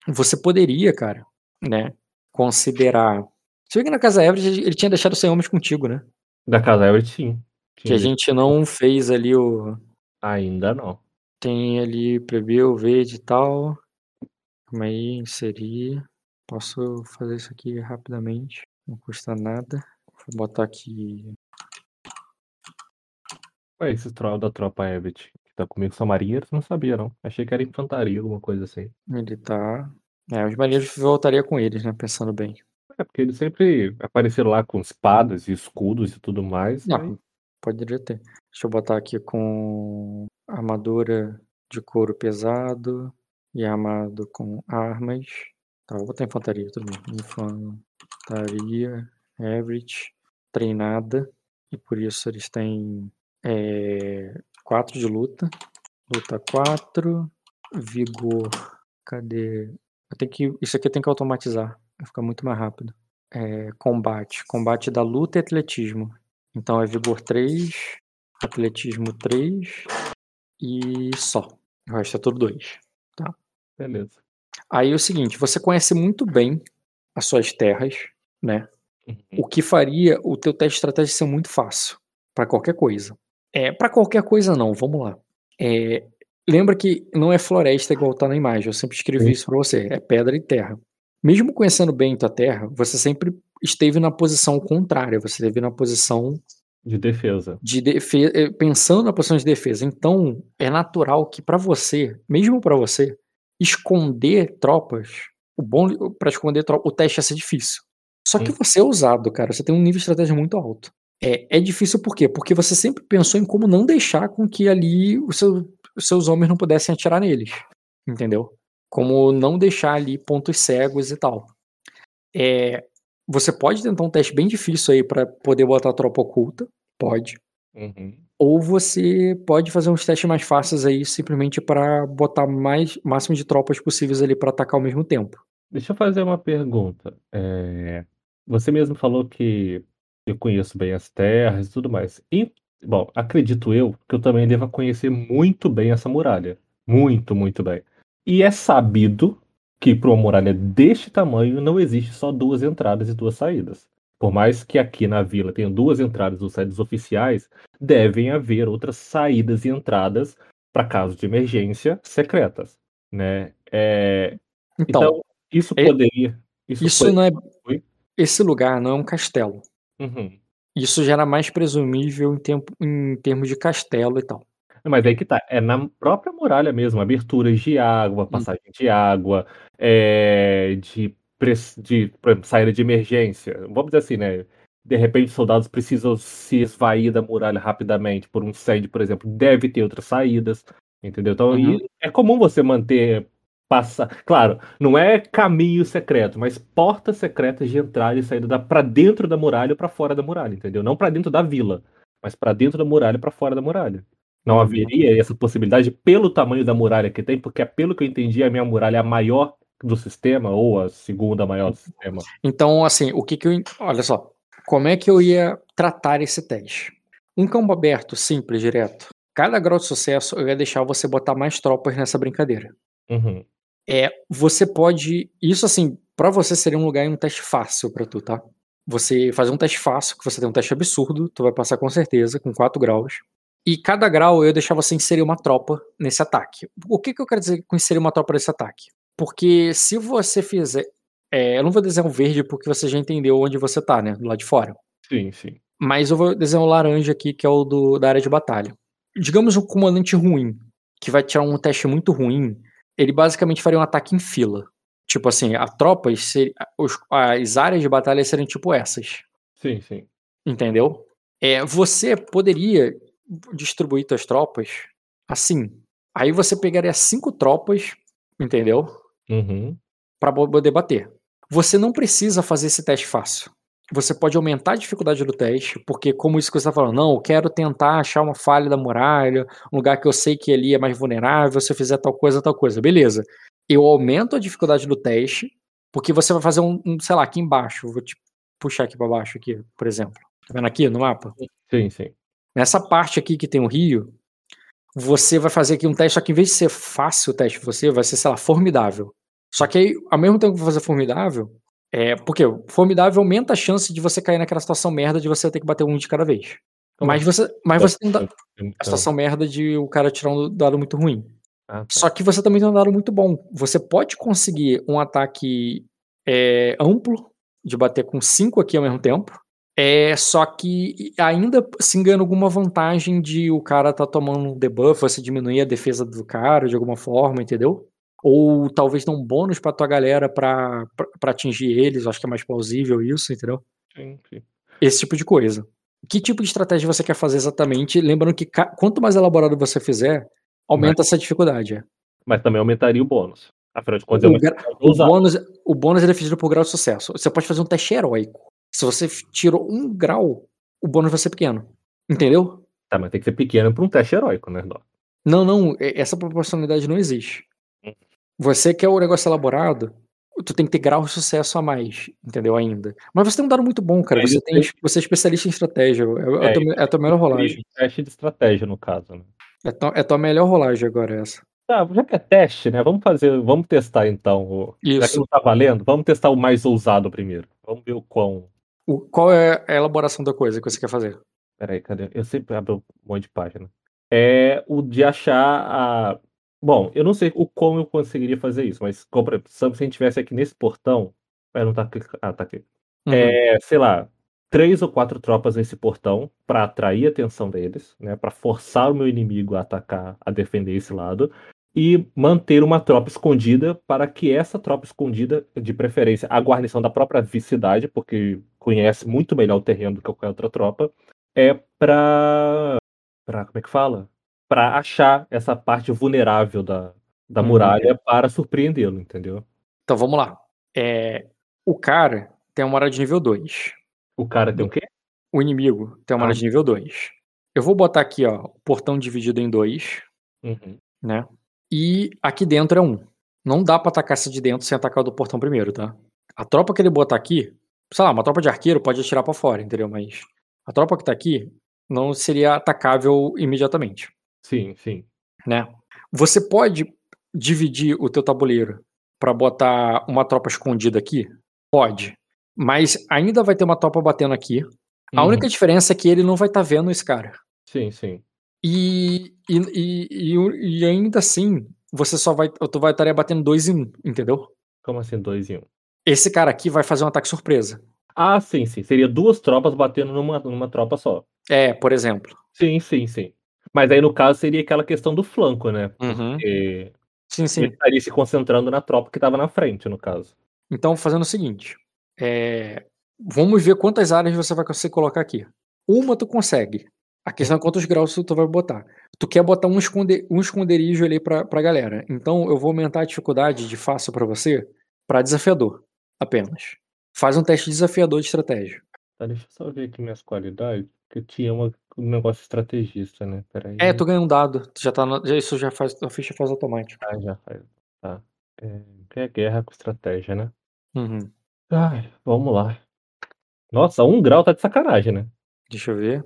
você poderia, cara, né, considerar. Você vê que na Casa Everett ele tinha deixado 100 homens contigo, né? Da Casa Everett, sim. Que a gente não fez ali o. Ainda não. Tem ali preview, verde e tal. Calma aí, inserir. Posso fazer isso aqui rapidamente. Não custa nada. Vou botar aqui. Ué, esse troll da tropa Everett que tá comigo são marinheiros, não sabia não. Achei que era infantaria, alguma coisa assim. Ele tá. É, os marinheiros voltaria com eles, né? Pensando bem. É, porque eles sempre apareceram lá com espadas e escudos e tudo mais. Não, aí- poderia ter. Deixa eu botar aqui com armadura de couro pesado e armado com armas. Tá, vou botar infantaria, tudo bem. Infantaria, average, treinada. E por isso eles têm 4 de luta. Luta 4. Vigor. Cadê? Eu tenho que, isso aqui tenho que automatizar. Vai ficar muito mais rápido. É, combate. Combate da luta e atletismo. Então é vigor 3, atletismo 3 e só. O resto é tudo 2. Beleza. Aí é o seguinte, você conhece muito bem as suas terras, né? Uhum. O que faria o teu teste de estratégia ser muito fácil para qualquer coisa. É, para qualquer coisa não, vamos lá. É, lembra que não é floresta igual tá na imagem, eu sempre escrevi isso para você, é pedra e terra. Mesmo conhecendo bem tua terra, você sempre esteve na posição contrária, você esteve na posição De defesa. de defesa, pensando na posição de defesa. Então, é natural que para você, mesmo para você, esconder tropas, o bom para esconder tropas, o teste ia ser difícil. Só que Hum. você é ousado, cara, você tem um nível de estratégia muito alto. É, é difícil por quê? Porque você sempre pensou em como não deixar com que ali os, seu- os seus homens não pudessem atirar neles. Entendeu? Como não deixar ali pontos cegos e tal. É, você pode tentar um teste bem difícil aí para poder botar a tropa oculta. Pode. Uhum. Ou você pode fazer uns testes mais fáceis aí, simplesmente para botar mais máximo de tropas possíveis ali para atacar ao mesmo tempo. Deixa eu fazer uma pergunta. É, Você mesmo falou que eu conheço bem as terras e tudo mais. E, bom, acredito eu que eu também deva conhecer muito bem essa muralha. Muito, muito bem. E é sabido que para uma muralha deste tamanho não existe só duas entradas e duas saídas. Por mais que aqui na vila tenham duas entradas duas saídas oficiais, devem haver outras saídas e entradas para caso de emergência secretas, né? É, Então, então, isso é- poderia. Isso, isso foi- não é. Oi? Esse lugar não é um castelo. Uhum. Isso já era mais presumível em, tempo, em termos de castelo e tal. Mas aí que tá, é na própria muralha mesmo, aberturas de Hum. água, passagem de água, é, de, de exemplo, saída de emergência. Vamos dizer assim, né? De repente, os soldados precisam se esvair da muralha rapidamente por um incêndio, por exemplo. Deve ter outras saídas, entendeu? Então, Uhum. é comum você manter passa, claro, não é caminho secreto, mas portas secretas de entrada e saída para dentro da muralha ou para fora da muralha, entendeu? Não para dentro da vila, mas para dentro da muralha, para fora da muralha. Não Uhum. haveria essa possibilidade pelo tamanho da muralha que tem, porque pelo que eu entendi, a minha muralha é a maior do sistema ou a segunda maior do sistema. Então, assim, o que que eu. Olha só. Como é que eu ia tratar esse teste? Um campo aberto, simples, direto. Cada grau de sucesso, eu ia deixar você botar mais tropas nessa brincadeira. Uhum. É, você pode. Isso, assim, pra você seria um lugar e um teste fácil pra tu, tá? Você fazer um teste fácil, que você tem um teste absurdo, tu vai passar com certeza, com 4 graus. E cada grau eu ia deixar você inserir uma tropa nesse ataque. O que, que eu quero dizer com inserir uma tropa nesse ataque? Porque se você fizer. é, eu não vou desenhar o verde porque você já entendeu onde você tá, né? Do lado de fora. Sim, sim. Mas eu vou desenhar o laranja aqui, que é o do, da área de batalha. Digamos um comandante ruim, que vai tirar um teste muito ruim, ele basicamente faria um ataque em fila. Tipo assim, a tropas, ser- os- as áreas de batalha seriam tipo essas. Sim, sim. Entendeu? É, você poderia distribuir suas tropas assim. Aí você pegaria cinco tropas, entendeu? Uhum. Para poder bater. Você não precisa fazer esse teste fácil. Você pode aumentar a dificuldade do teste, porque como isso que você está falando, não, eu quero tentar achar uma falha da muralha, um lugar que eu sei que ali é mais vulnerável, se eu fizer tal coisa, tal coisa. Beleza. Eu aumento a dificuldade do teste, porque você vai fazer um, um, sei lá, aqui embaixo. Vou te puxar aqui para baixo aqui, por exemplo. Tá vendo aqui no mapa? Sim, sim. Nessa parte aqui que tem o rio, você vai fazer aqui um teste, só que em vez de ser fácil o teste pra você, vai ser, sei lá, formidável. Só que aí, ao mesmo tempo que você fazer formidável, é. Porque formidável aumenta a chance de você cair naquela situação merda de você ter que bater um de cada vez. Mas você, mas você tem da- Então, a situação merda de o cara tirar um dado muito ruim. ah, tá. Só que você também tem um dado muito bom. Você pode conseguir um ataque é, amplo, de bater com cinco aqui ao mesmo tempo. É, só que ainda se engana alguma vantagem de o cara tá tomando um debuff, você diminuir a defesa do cara de alguma forma, entendeu? Ou talvez dar um bônus pra tua galera pra, pra, pra atingir eles, acho que é mais plausível isso, entendeu? Sim, sim. Esse tipo de coisa. Que tipo de estratégia você quer fazer exatamente? Lembrando que quanto mais elaborado você fizer, aumenta essa dificuldade. é. Mas também aumentaria o bônus. Afinal de contas, é O, estratégia o bônus, o bônus é definido por grau de sucesso. Você pode fazer um teste heróico. Se você tirou um grau, o bônus vai ser pequeno. Entendeu? Tá, mas tem que ser pequeno para um teste heróico, né, Dó? Não, não, e- essa proporcionalidade não existe. Hum. Você quer o negócio elaborado, tu tem que ter grau de sucesso a mais, entendeu? Ainda. Mas você tem um dado muito bom, cara. Você, tem, você é especialista em estratégia. É, é, É, a tua, é a tua melhor rolagem. Teste de estratégia, no caso, né? É, tua- é a tua melhor rolagem agora essa. Tá, já que é teste, né? Vamos fazer, vamos testar então. O... Já que Isso. não tá valendo, vamos testar o mais ousado primeiro. Vamos ver o quão. O, qual é a elaboração da coisa que você quer fazer? Peraí, cadê? Eu sempre abro um monte de página. É o de achar a. Bom, eu não sei o como eu conseguiria fazer isso, mas como, exemplo, se a gente estivesse aqui nesse portão. Não tá aqui. Ah, tá aqui. Uhum. É, sei lá, três ou quatro tropas nesse portão para atrair a atenção deles, né? Para forçar o meu inimigo a atacar, a defender esse lado. E manter uma tropa escondida para que essa tropa escondida, de preferência, a guarnição da própria cidade, porque conhece muito melhor o terreno do que qualquer outra tropa, é para para como é que fala? Para achar essa parte vulnerável da, da Uhum. muralha para surpreendê-lo, entendeu? Então vamos lá. É, o cara tem uma hora de nível 2. O cara tem o quê? O inimigo tem uma Ah. hora de nível 2. Eu vou botar aqui, ó, o portão dividido em dois, Uhum. né? E aqui dentro é um. Não dá pra atacar essa de dentro sem atacar o do portão primeiro, tá? A tropa que ele botar aqui, sei lá, uma tropa de arqueiro pode atirar pra fora, entendeu? Mas a tropa que tá aqui não seria atacável imediatamente. Sim, sim. né? Você pode dividir o teu tabuleiro para botar uma tropa escondida aqui? Pode. Mas ainda vai ter uma tropa batendo aqui. A Uhum. única diferença é que ele não vai estar vendo esse cara. Sim, sim. E, e, e, e- ainda assim, você só vai. Tu vai estar batendo dois em um, entendeu? Como assim, dois em um? Esse cara aqui vai fazer um ataque surpresa. Ah, sim, sim. Seria duas tropas batendo numa, numa tropa só. É, por exemplo. Sim, sim, sim. Mas aí, no caso, seria aquela questão do flanco, né? Uhum. Porque Sim, sim. ele estaria se concentrando na tropa que estava na frente, no caso. Então, fazendo o seguinte: é, vamos ver quantas áreas você vai conseguir colocar aqui. Uma tu consegue. A questão é quantos graus tu vai botar. Tu quer botar um, esconde, um esconderijo ali pra, pra galera. Então, eu vou aumentar a dificuldade de fácil pra você pra desafiador apenas. Faz um teste desafiador de estratégia. Tá, deixa eu só ver aqui minhas qualidades. Que eu tinha uma, um negócio estrategista, né? Peraí. É, tu ganha um dado. Tu já tá no- já- isso já faz. A ficha faz automático. Ah, já faz. Tá. É, é guerra com estratégia, né? Uhum. Ai, vamos lá. Nossa, um grau tá de sacanagem, né? Deixa eu ver.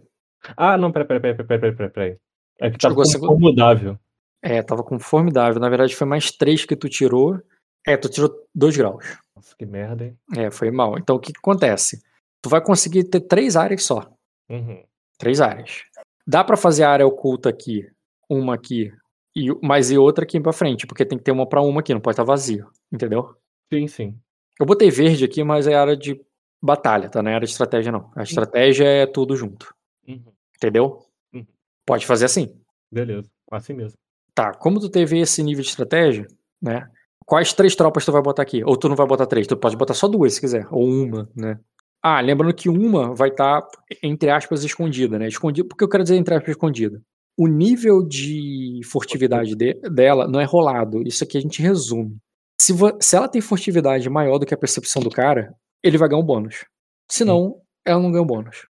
Ah, não, peraí, peraí, peraí, peraí, peraí, peraí. É que tava com segunda- formulável. É, tava com formidável. Na verdade, foi mais três que tu tirou. É, tu tirou dois graus. Nossa, que merda, hein? É, foi mal. Então o que, que acontece? Tu vai conseguir ter três áreas só. Uhum. Três áreas. Dá pra fazer a área oculta aqui, uma aqui, e mais e outra aqui pra frente, porque tem que ter uma pra uma aqui, não pode estar vazio, entendeu? Sim, sim. Eu botei verde aqui, mas é área de batalha, tá? Não é área de estratégia, não. A estratégia é tudo junto, Uhum. entendeu? Uhum. Pode fazer assim. Beleza. Assim mesmo. Tá, como tu teve esse nível de estratégia, né? Quais três tropas tu vai botar aqui? Ou tu não vai botar três, tu pode botar só duas se quiser, ou uma, né? Ah, lembrando que uma vai estar, entre aspas, escondida, né? Escondida, por que eu quero dizer entre aspas escondida? O nível de furtividade de- dela não é rolado, isso aqui a gente resume. Se, se ela tem furtividade maior do que a percepção do cara, ele vai ganhar um bônus. Se não, ela não ganha um bônus.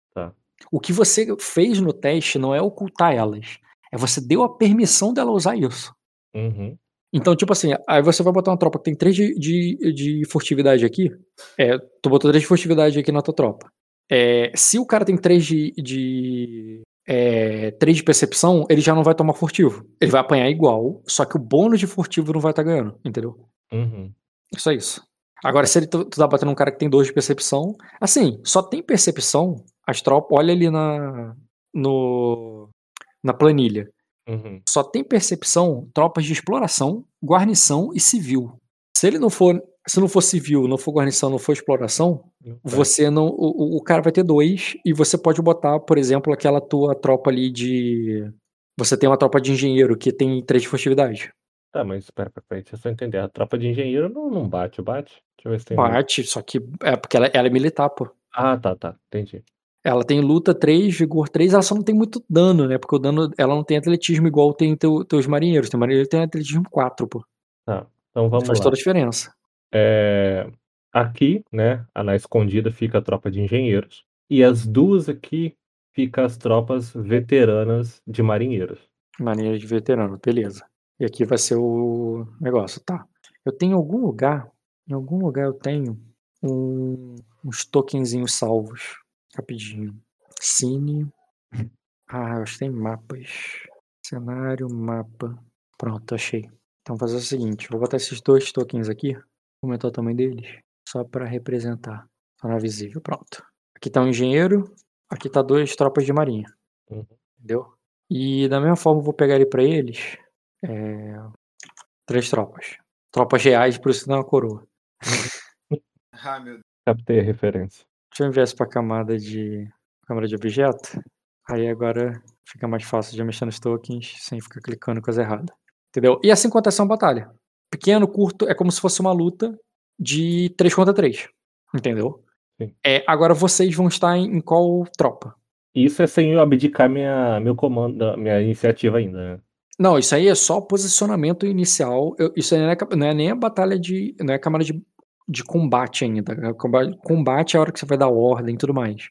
Tá. O que você fez no teste não é ocultar elas, é você deu a permissão dela usar isso. Uhum. Então, tipo assim, aí você vai botar uma tropa que tem 3 de, de, de furtividade aqui. É, tu botou 3 de furtividade aqui na tua tropa. É, se o cara tem 3 de, de, é, 3 de percepção, ele já não vai tomar furtivo. Ele vai apanhar igual, só que o bônus de furtivo não vai estar ganhando, entendeu? Uhum. Só isso. Agora, se ele tu, tu tá batendo um cara que tem 2 de percepção, assim, só tem percepção, as tropas, olha ali na, no, na planilha. Uhum. Só tem percepção tropas de exploração, guarnição e civil. Se ele não for, se não for civil, não for guarnição, não for exploração, Tá. você não, o, o- cara vai ter dois e você pode botar, por exemplo, aquela tua tropa ali de, você tem uma tropa de engenheiro que tem três de furtividade. Tá, mas espera, pera, pera, deixa eu só entender. A tropa de engenheiro não, não bate, bate? Deixa eu ver se tem. Bate, só que é porque ela, ela é militar, pô. Ah, tá, tá. Entendi. Ela tem luta 3, vigor 3, ela só não tem muito dano, né? Porque o dano, ela não tem atletismo igual tem teu, teus marinheiros. Teu marinheiro tem atletismo 4, pô. Tá. Então vamos Faz lá. toda a diferença. É, aqui, né, na escondida fica a tropa de engenheiros. E as duas aqui fica as tropas veteranas de marinheiros. Marinheiro de veterano, beleza. E aqui vai ser o negócio, tá. Eu tenho em algum lugar, em algum lugar eu tenho um, uns tokenzinhos salvos. Rapidinho. Cine. Ah, eu acho que tem mapas. Cenário, mapa. Pronto, achei. Então vou fazer o seguinte, vou botar esses dois tokens aqui, aumentar o tamanho deles, só para representar. Tornar visível, pronto. Aqui tá um engenheiro, aqui tá dois tropas de marinha. Uhum. Entendeu? E da mesma forma eu vou pegar ele pra eles. é, Três tropas. Tropas reais, por isso não é uma coroa. <laughs> Ah, meu Deus. Captei a referência. Deixa eu enviar isso pra camada de. Câmara de objeto. Aí agora fica mais fácil de mexer nos tokens sem ficar clicando coisa errada. Entendeu? E assim acontece uma batalha. Pequeno, curto, é como se fosse uma luta de 3 contra 3. Entendeu? Sim. É, agora vocês vão estar em, em qual tropa? Isso é sem eu abdicar minha, meu comando, minha iniciativa ainda, né? Não, isso aí é só posicionamento inicial. Eu- isso aí não é, não é nem a batalha de. Não é a câmara de, de combate ainda. Comba- Combate é a hora que você vai dar ordem e tudo mais.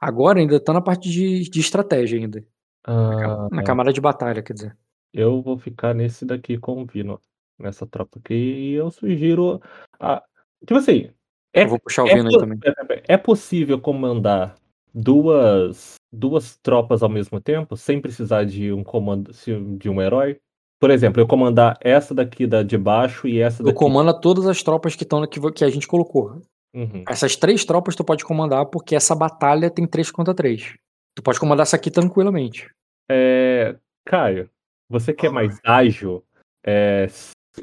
Agora ainda tá na parte de, de estratégia ainda. Ah, Na camada de batalha, quer dizer. eu vou ficar nesse daqui com o Vino, nessa tropa aqui, e eu sugiro. A... Tipo assim, é, Eu vou puxar o é, Vino aí também. é- é possível comandar duas, duas tropas ao mesmo tempo, sem precisar de um comando de um herói? Por exemplo, eu comandar essa daqui da de baixo e essa Tu daqui. comanda todas as tropas que estão que, que a gente colocou. Uhum. Essas três tropas tu pode comandar porque essa batalha tem 3 contra 3. Tu pode comandar essa aqui tranquilamente. É, Caio, você que é mais ágil, é,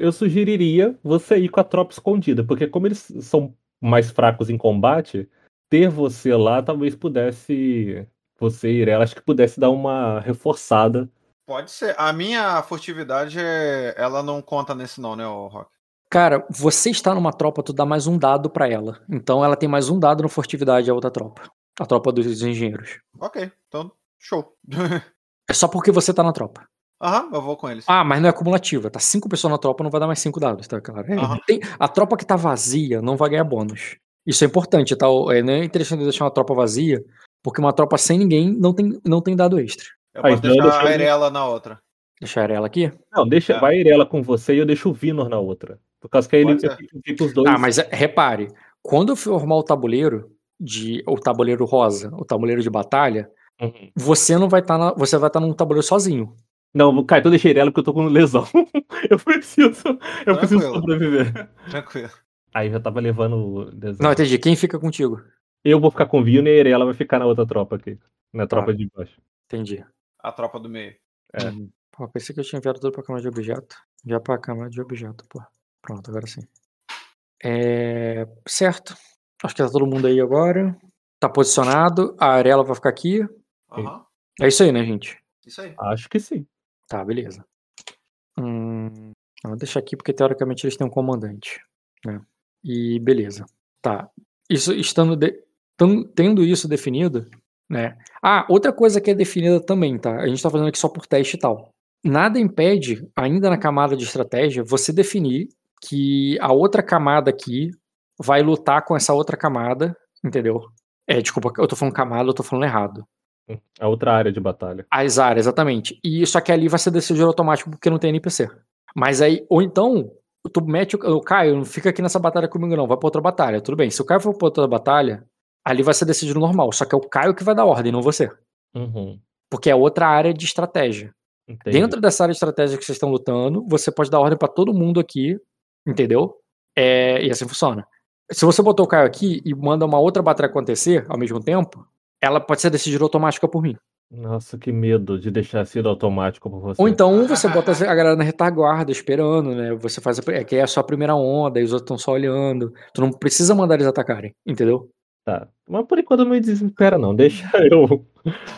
eu sugeriria você ir com a tropa escondida, porque como eles são mais fracos em combate, ter você lá talvez pudesse, você e Irela, acho que pudesse dar uma reforçada. Pode ser. A minha furtividade, é- ela não conta nesse não, né, Rock? Cara, você está numa tropa, tu dá mais um dado pra ela. Então ela tem mais um dado no furtividade a outra tropa. A tropa dos engenheiros. Ok, então, show. <laughs> É só porque você tá na tropa. Aham, eu vou com eles. Ah, mas não é cumulativa. Tá cinco pessoas na tropa, não vai dar mais cinco dados, tá claro? É, Aham. tem- a tropa que tá vazia não vai ganhar bônus. Isso é importante, tá? É, não é interessante deixar uma tropa vazia, porque uma tropa sem ninguém não tem, não tem dado extra. Eu Ah, posso então eu deixar a Irela na outra. Deixar ela aqui. Não, deixa, É. vai Irela com você e eu deixo o Vinor na outra. Por causa que aí ele fica, fica os dois. Ah, mas é, repare, quando eu formar o tabuleiro de o tabuleiro rosa, o tabuleiro de batalha, Uhum. você não vai estar na, você vai estar num tabuleiro sozinho. Não, Caio, então deixa a Irela porque eu tô com lesão. <laughs> eu preciso, eu preciso Tranquilo. sobreviver. Tranquilo. Aí já tava levando o desenho. Não, entendi. Quem fica contigo? Eu vou ficar com o Vino e a Irela vai ficar na outra tropa aqui. Na Tá. tropa de baixo. Entendi. A tropa do meio. É. Uhum. Pô, pensei que eu tinha enviado tudo pra câmera de objeto. Já pra câmera de objeto, pô. Pronto, agora sim. É... Certo. Acho que tá todo mundo aí agora. Tá posicionado. A Arela vai ficar aqui. Aham. É isso aí, né, gente? Isso aí. Acho que sim. Tá, beleza. Hum, vou deixar aqui porque teoricamente eles têm um comandante. Né? E beleza. Tá. Isso estando de- tendo isso definido, né? Ah, outra coisa que é definida também, tá? A gente tá fazendo aqui só por teste e tal. Nada impede, ainda na camada de estratégia, você definir que a outra camada aqui vai lutar com essa outra camada, entendeu? É, desculpa, eu tô falando camada, eu tô falando errado. A outra área de batalha. As áreas, exatamente. E só que ali vai ser decidido automático porque não tem NPC. Mas aí, ou então, tu mete o, o Caio, não fica aqui nessa batalha comigo, não, vai pra outra batalha. Tudo bem. Se o Caio for pra outra batalha, ali vai ser decidido normal. Só que é o Caio que vai dar ordem, não você. Uhum. Porque é outra área de estratégia. Entendi. Dentro dessa área de estratégia que vocês estão lutando, você pode dar ordem pra todo mundo aqui, entendeu? É, e assim funciona. Se você botou o Caio aqui e manda uma outra batalha acontecer ao mesmo tempo, ela pode ser decidida automática por mim. Nossa, que medo de deixar sido automático por você. Ou então você bota a galera na retaguarda esperando, né? Você faz a, é que é a sua primeira onda e os outros estão só olhando. Tu não precisa mandar eles atacarem, entendeu? Tá. Mas por enquanto não me desespera, não. Deixa <laughs> eu.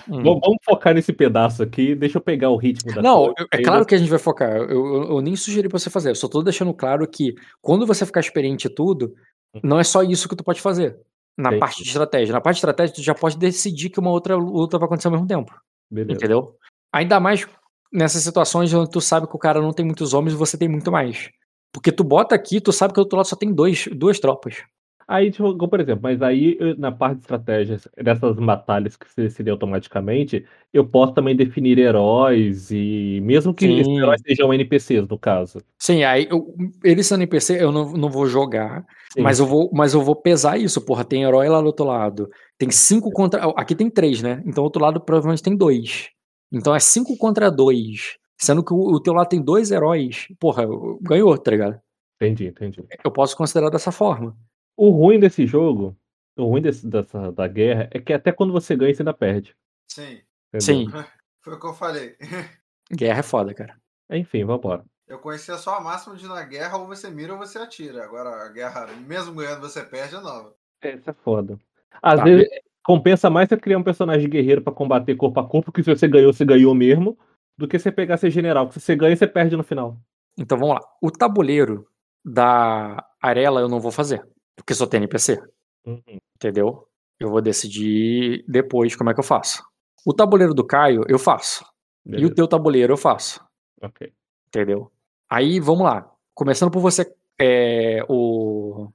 Hum. Vamos focar nesse pedaço aqui. Deixa eu pegar o ritmo da Não, eu- é claro que a gente vai focar. Eu, eu- eu nem sugeri pra você fazer. Eu só tô deixando claro que quando você ficar experiente em tudo, não é só isso que tu pode fazer. Na Entendi. parte de estratégia. Na parte de estratégia, tu já pode decidir que uma outra luta vai acontecer ao mesmo tempo. Beleza. Entendeu? Ainda mais nessas situações onde tu sabe que o cara não tem muitos homens e você tem muito mais. Porque tu bota aqui, tu sabe que do outro lado só tem dois, duas tropas. Aí, tipo, por exemplo, mas aí na parte de estratégias dessas batalhas que se decidem automaticamente, eu posso também definir heróis e mesmo que esses Sim. heróis sejam NPCs, no caso. Sim, aí eu, eles sendo NPC, eu não, não vou jogar, Sim. mas eu vou, mas eu vou pesar isso, porra. Tem herói lá do outro lado. Tem cinco contra. Aqui tem três, né? Então outro lado provavelmente tem dois. Então é cinco contra dois. Sendo que o, o teu lado tem dois heróis. Porra, ganhou, tá ligado? Entendi, entendi. Eu posso considerar dessa forma. O ruim desse jogo, o ruim desse, dessa, da guerra, é que até quando você ganha, você ainda perde. Sim, entendeu? Sim, <laughs> foi o que eu falei. <laughs> guerra é foda, cara. Enfim, vambora. Eu conhecia só a máxima de na guerra ou você mira ou você atira. Agora a guerra, mesmo ganhando, você perde é nova. Essa é foda. Às Tá, vezes compensa mais você criar um personagem guerreiro pra combater corpo a corpo, que se você ganhou, você ganhou mesmo, do que você pegar ser general, que se você ganha, você perde no final. Então vamos lá. O tabuleiro da Arela eu não vou fazer. Porque só tem NPC. Uhum. Entendeu? Eu vou decidir depois como é que eu faço. O tabuleiro do Caio, eu faço. E Beleza. o teu tabuleiro, eu faço. Ok. Entendeu? Aí, vamos lá. Começando por você, é, o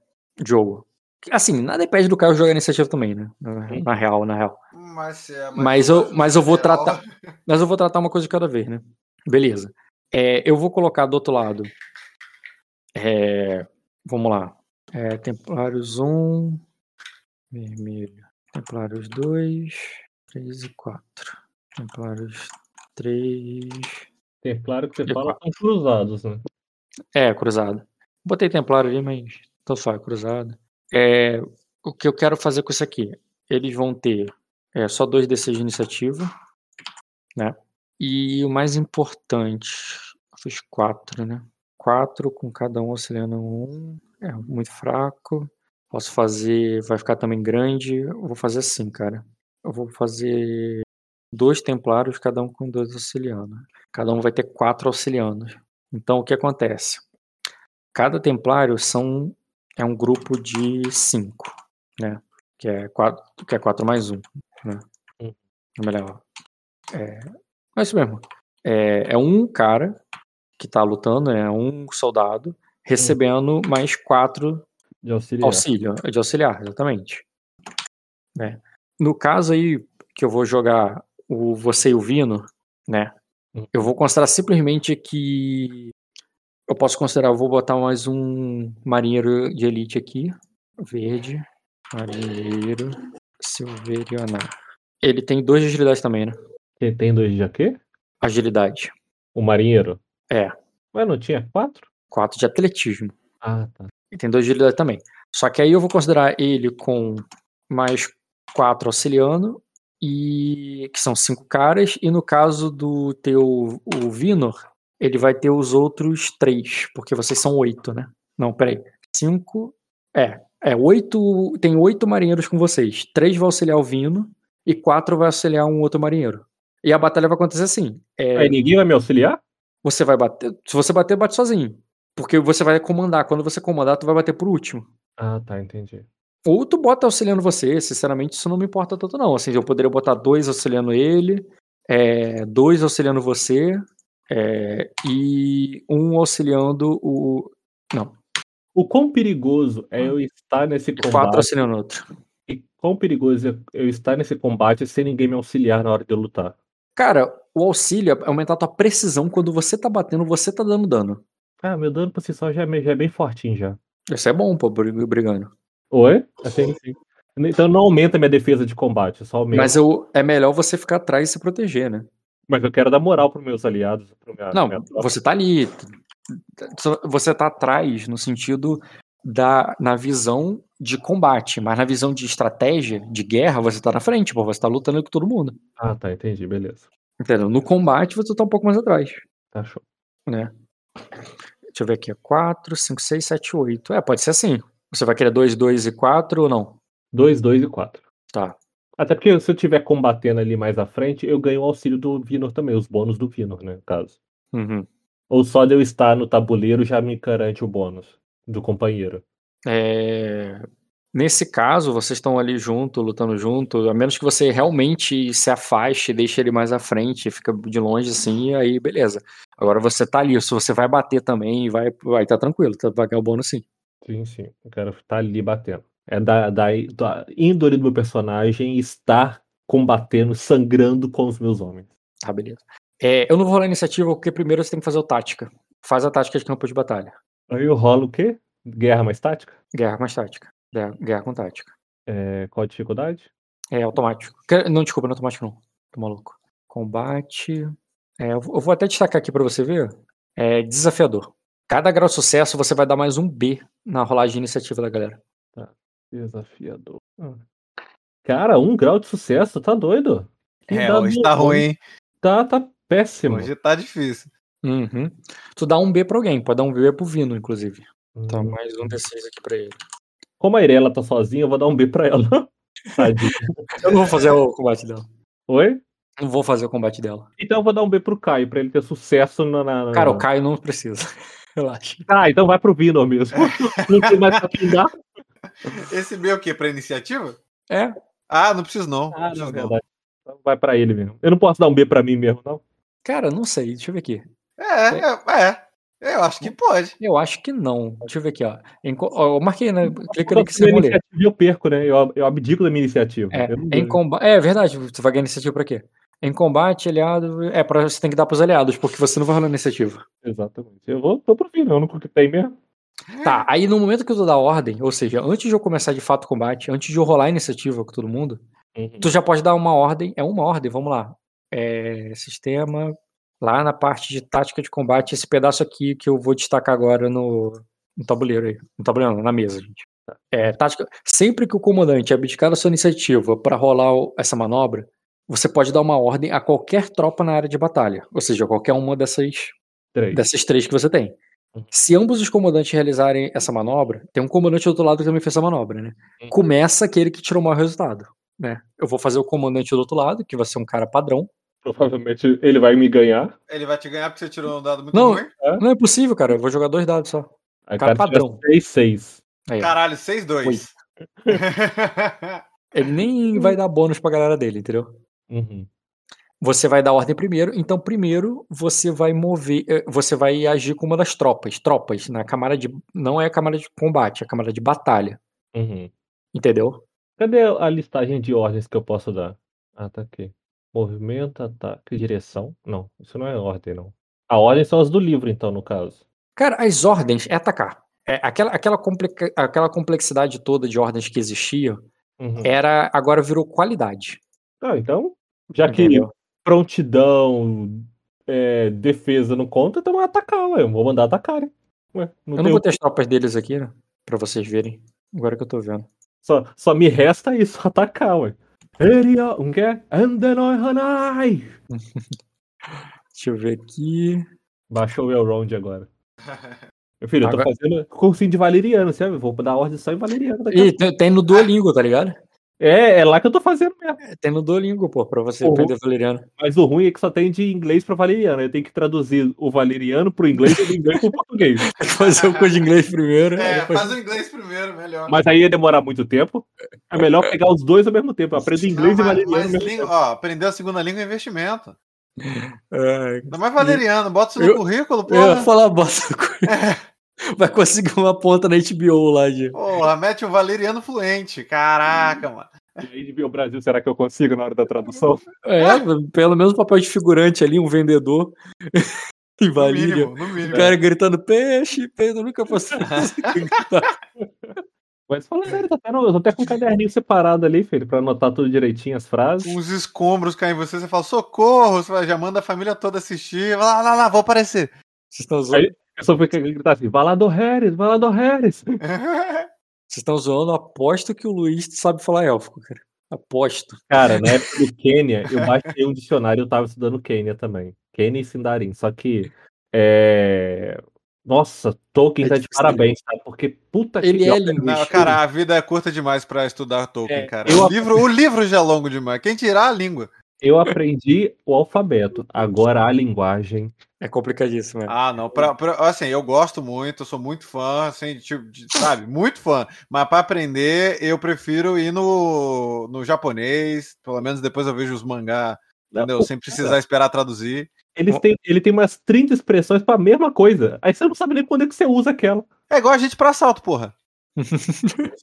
jogo. Assim, nada impede do Caio jogar iniciativa também, né? Na, na real, na real. Mas, é, Mas eu, mas eu vou geral, tratar. Mas eu vou tratar uma coisa de cada vez, né? Beleza. É, eu vou colocar do outro lado. É, vamos lá. É, Templários 1. Vermelho. Templários 2. 3 e 4. Templários 3. Tem claro que você fala são cruzados, né? É, cruzado. Botei Templário ali, mas tanto faz, cruzado. É, o que eu quero fazer com isso aqui? Eles vão ter é, só dois D6 de iniciativa, né? E o mais importante, eu fiz quatro, né? Quatro com cada um auxiliando um. É muito fraco. Posso fazer. Vai ficar também grande. Eu vou fazer assim, cara. Eu vou fazer dois templários, cada um com dois auxiliando. Cada um vai ter quatro auxiliando. Então o que acontece? Cada templário são é um grupo de cinco, né? Que é quatro, que é quatro mais um, né? Hum. Melhor, é, é isso mesmo. É, é um cara que tá lutando, né? Um soldado recebendo mais quatro De auxiliar. auxílio, de auxiliar, exatamente. Né? No caso aí que eu vou jogar o você e o Vino, né? Hum. Eu vou considerar simplesmente que eu posso considerar, eu vou botar mais um marinheiro de elite aqui, verde, marinheiro silverionar. Ele tem dois de agilidade também, né? Quem tem dois de quê? Agilidade. O marinheiro? É. Mas não tinha quatro? Quatro de atletismo. Ah, tá. E tem dois de agilidade também. Só que aí eu vou considerar ele com mais quatro auxiliando, e que são cinco caras, e no caso do teu o Vinor, ele vai ter os outros três, porque vocês são oito, né? Não, peraí. Cinco. É, é, oito. Tem oito marinheiros com vocês. Três vai auxiliar o Vino e quatro vai auxiliar um outro marinheiro. E a batalha vai acontecer assim. é, Aí ninguém vai me auxiliar? você vai bater. Se você bater, bate sozinho. Porque você vai comandar. Quando você comandar, tu vai bater por último. Ah, tá, entendi. Ou tu bota auxiliando você, sinceramente, isso não me importa tanto, não. Assim, eu poderia botar dois auxiliando ele, é, dois auxiliando você, é, e um auxiliando o. Não, O quão perigoso é eu estar nesse e quatro combate? auxiliando outro. E quão perigoso é eu estar nesse combate sem ninguém me auxiliar na hora de eu lutar? Cara, o auxílio é aumentar a tua precisão quando você tá batendo, você tá dando dano. Ah, meu dano por si só já é, já é bem fortinho já. Isso é bom, pô, brig- brigando. Oi? Assim, sim. Então não aumenta minha defesa de combate, só aumenta. Mas eu, é melhor você ficar atrás e se proteger, né? Mas eu quero dar moral pros meus aliados. Pro minha, Não, minha você tá ali. Você tá atrás no sentido da na visão de combate, mas na visão de estratégia, de guerra, você tá na frente, pô, você tá lutando com todo mundo. Ah, tá, entendi, beleza. Entendeu? No combate você tá um pouco mais atrás, Tá show. né? Deixa eu ver aqui, 4, 5, 6, 7, 8. É, pode ser assim. Você vai querer 2, 2 e 4 ou não? 2, 2 e 4. Tá. Até porque se eu estiver combatendo ali mais à frente, eu ganho o auxílio do Vinor também, os bônus do Vinor, né, no caso. Uhum. Ou só de eu estar no tabuleiro já me garante o bônus do companheiro. É, Nesse caso, vocês estão ali junto, lutando junto, a menos que você realmente se afaste, deixe ele mais à frente, fica de longe assim, aí beleza. Agora você tá ali, se você vai bater também, vai vai tá tranquilo, tá- vai ganhar o bônus sim. Sim, sim. Eu quero estar ali batendo. É da, da, da índole do meu personagem estar combatendo, sangrando com os meus homens. Tá, beleza. É, eu não vou rolar iniciativa, porque primeiro você tem que fazer o tática. Faz a tática de campo de batalha. Aí eu rolo o quê? Guerra mais tática? Guerra mais tática. Guerra, guerra com tática. É, qual a dificuldade? É automático. Não, desculpa, não é automático não. Tô maluco. Combate. É, eu vou até destacar aqui pra você ver. É desafiador. Cada grau de sucesso você vai dar mais um B na rolagem de iniciativa da galera. Desafiador. Ah. Cara, um grau de sucesso, tá doido? Que É, hoje tá ruim, hein? Tá, tá péssimo. Hoje tá difícil. Uhum. Tu dá um B pra alguém, pode dar um B pro Vino, inclusive. Tá, Hum. mais um D6 aqui pra ele. Como a Irela tá sozinha, eu vou dar um B pra ela. <laughs> Eu não vou fazer o combate dela. Oi? Não vou fazer o combate dela. Então eu vou dar um B pro Caio, pra ele ter sucesso na. na- na- Cara, o Caio não precisa. <laughs> Relaxa. Ah, então vai pro Vinor mesmo. <laughs> Não tem mais pra quem dar. Esse B é o quê? Pra iniciativa? É, Ah, não preciso não. Ah, preciso não, verdade. Então vai pra ele mesmo. Eu não posso dar um B pra mim mesmo, não. cara, não sei. Deixa eu ver aqui. É, é, é. Eu acho que pode. Eu acho que não. Deixa eu ver aqui, ó. Em co- ó, Eu marquei, né? Clica ali que eu você vai eu perco, né? Eu, eu abdico da minha iniciativa. É, em é verdade, você vai ganhar iniciativa pra quê? Em combate, aliado. É, pra... você tem que dar pros aliados, porque você não vai rolar iniciativa. Exatamente. Eu vou, vou pro eu não que tem mesmo. Tá, aí no momento que eu dou a ordem, ou seja, antes de eu começar de fato o combate, antes de eu rolar a iniciativa com todo mundo, Uhum. tu já pode dar uma ordem, é uma ordem, vamos lá. É, sistema, lá na parte de tática de combate, esse pedaço aqui que eu vou destacar agora no, no tabuleiro aí. No tabuleiro não, na mesa, gente. É, tática, sempre que o comandante abdicar da sua iniciativa para rolar o- essa manobra, você pode dar uma ordem a qualquer tropa na área de batalha, ou seja, qualquer uma dessas Três. dessas três que você tem. Se ambos os comandantes realizarem essa manobra, tem um comandante do outro lado que também fez essa manobra, né? Uhum. Começa aquele que tirou o maior resultado, né? Eu vou fazer o comandante do outro lado, que vai ser um cara padrão. Provavelmente ele vai me ganhar. Ele vai te ganhar porque você tirou um dado muito Não. ruim. Não é possível, cara. Eu vou jogar dois dados só. Aí Cara cara tira padrão. 6, 6. Aí, ó. Caralho, 6-2. <laughs> Ele nem vai dar bônus pra galera dele, entendeu? Uhum. Você vai dar ordem primeiro, então primeiro você vai mover, eh, você vai agir com uma das tropas, tropas na camada de, não é a camada de combate, é a camada de batalha, Uhum. entendeu? Cadê a listagem de ordens que eu posso dar? Ah, tá aqui. Movimento, ataque, direção. Não, isso não é ordem, não. A ordem são as do livro, então, no caso. Cara, as ordens é atacar. É, aquela, aquela, complica- aquela complexidade toda de ordens que existia Uhum. era agora virou qualidade. Ah, então, já que Entendeu? prontidão, é, defesa não conta, então é atacar, ué. Eu vou mandar atacarem. Ué, não Eu não vou ter as tropas deles aqui, né? Pra vocês verem. Agora que eu tô vendo. só, só me resta isso, <laughs> atacar, ué. Eria, um quê? Andenoi Hanai! <laughs> Deixa eu ver aqui. Baixou o Elrond agora. <laughs> Meu filho, eu tô Agora- fazendo cursinho de valeriano, sabe? Vou dar ordem só em valeriano daqui Ih, tem, tem no Duolingo, tá ligado? É, é lá que eu tô fazendo mesmo. Tem no Duolingo, pô, pra você Uhum. aprender valeriano. Mas o ruim é que só tem de inglês pra valeriano. Eu tenho que traduzir o valeriano pro inglês e do inglês pro português. <laughs> Tem que fazer o curso de inglês primeiro. É, depois- faz o inglês primeiro, melhor. Mas aí ia demorar muito tempo. É melhor pegar os dois ao mesmo tempo. Eu aprendo inglês Não, e valeriano mas língua- ó, aprender a segunda língua é investimento. Ainda mais valeriano, bota isso no Eu- currículo, eu ia falar bosta. Vai conseguir uma ponta na HBO lá de. Porra, mete um valeriano fluente. Caraca, mano. E aí de ver o Brasil, será que eu consigo na hora da tradução? É, pelo menos papel de figurante ali, um vendedor. <laughs> em No Valíria. mínimo, no mínimo. O cara gritando peixe, peixe, eu nunca posso. <laughs> <laughs> Mas fala sério, tá até, no- eu tô até com um caderninho separado ali, filho, pra anotar tudo direitinho as frases. Uns escombros caem em você, você fala, socorro! Você já manda a família toda assistir. Vai lá, lá, lá, vou aparecer. Vocês estão zoando, Aí- Só fico gritar assim, vai lá do Harris, vai lá do Harris. <laughs> vocês estão zoando, aposto que o Luiz sabe falar élfico, cara. Aposto. Cara, na <laughs> época do Quênia, eu baixei um dicionário, eu tava estudando Quênia também. Quênia e Sindarin. Só que. É... Nossa, Tolkien É tá de parabéns, tá? Porque puta Ele que é pariu. linguista. Não, cara, a vida é curta demais pra estudar Tolkien, É, cara. eu O livro, o livro já é longo demais. Quem tirar a língua? Eu aprendi o alfabeto. Agora a linguagem. É complicadíssimo, é. Ah, não. Pra, pra- assim, eu gosto muito, eu sou muito fã, assim, de, tipo, de- sabe? Muito fã. Mas pra aprender, eu prefiro ir no, no japonês. Pelo menos depois eu vejo os mangá, entendeu? Sem precisar esperar traduzir. Eles têm, ele tem umas 30 expressões pra mesma coisa. Aí você não sabe nem quando é que você usa aquela. É igual a gente pra assalto, porra. <laughs>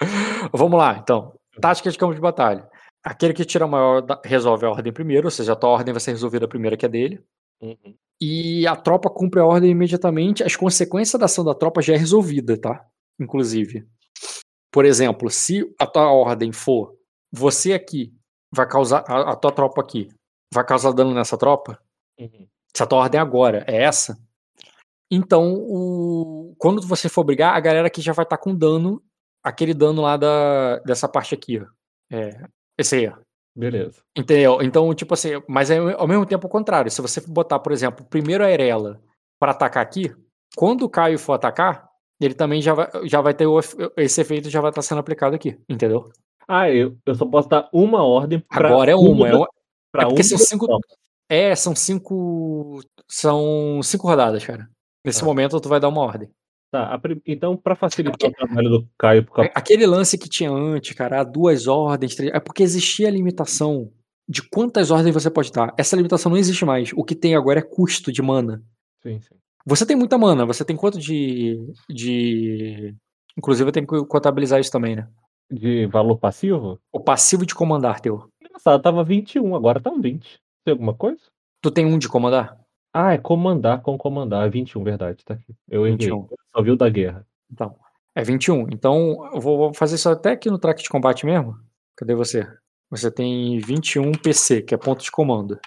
<laughs> Vamos lá, então. Tática de campo de batalha. Aquele que tira a maior resolve a ordem primeiro, ou seja, a tua ordem vai ser resolvida primeiro que a dele. E a tropa cumpre a ordem imediatamente. As consequências da ação da tropa já é resolvida, tá? Inclusive. Por exemplo, se a tua ordem for você aqui vai causar a, a tua tropa aqui vai causar dano nessa tropa, se a tua ordem agora é essa, então o, quando você for brigar, a galera aqui já vai estar com dano, aquele dano lá da, dessa parte aqui, ó. É, esse aí, ó. Beleza. Entendeu? Então, tipo assim, mas é ao mesmo tempo o contrário. Se você botar, por exemplo, primeiro a Erela para atacar aqui, quando o Caio for atacar, ele também já vai, já vai ter o esse efeito já vai estar sendo aplicado aqui, entendeu? Ah, eu, eu só posso dar uma ordem pra Agora é uma, é, uma- pra é porque um são cinco, tropas. é, são cinco, são cinco rodadas, cara. Nesse Tá. momento tu vai dar uma ordem. Tá, prim- então, pra facilitar o trabalho do Caio, A- Aquele lance que tinha antes, cara, duas ordens, três, é porque existia a limitação de quantas ordens você pode dar. Essa limitação não existe mais. O que tem agora é custo de mana. Sim, sim. Você tem muita mana, você tem quanto de. de... Inclusive eu tenho que contabilizar isso também, né? De valor passivo? O passivo de comandar teu. Engraçado, tava 21, agora tá 20. Tem alguma coisa? Tu tem um de comandar? Ah, é comandar com comandar. É 21, verdade, tá aqui. Eu errei. 21. Eu Só viu da guerra. Então. É 21. Então, eu vou vou fazer isso até aqui no track de combate mesmo. Cadê você? Você tem 21 PC, que é ponto de comando.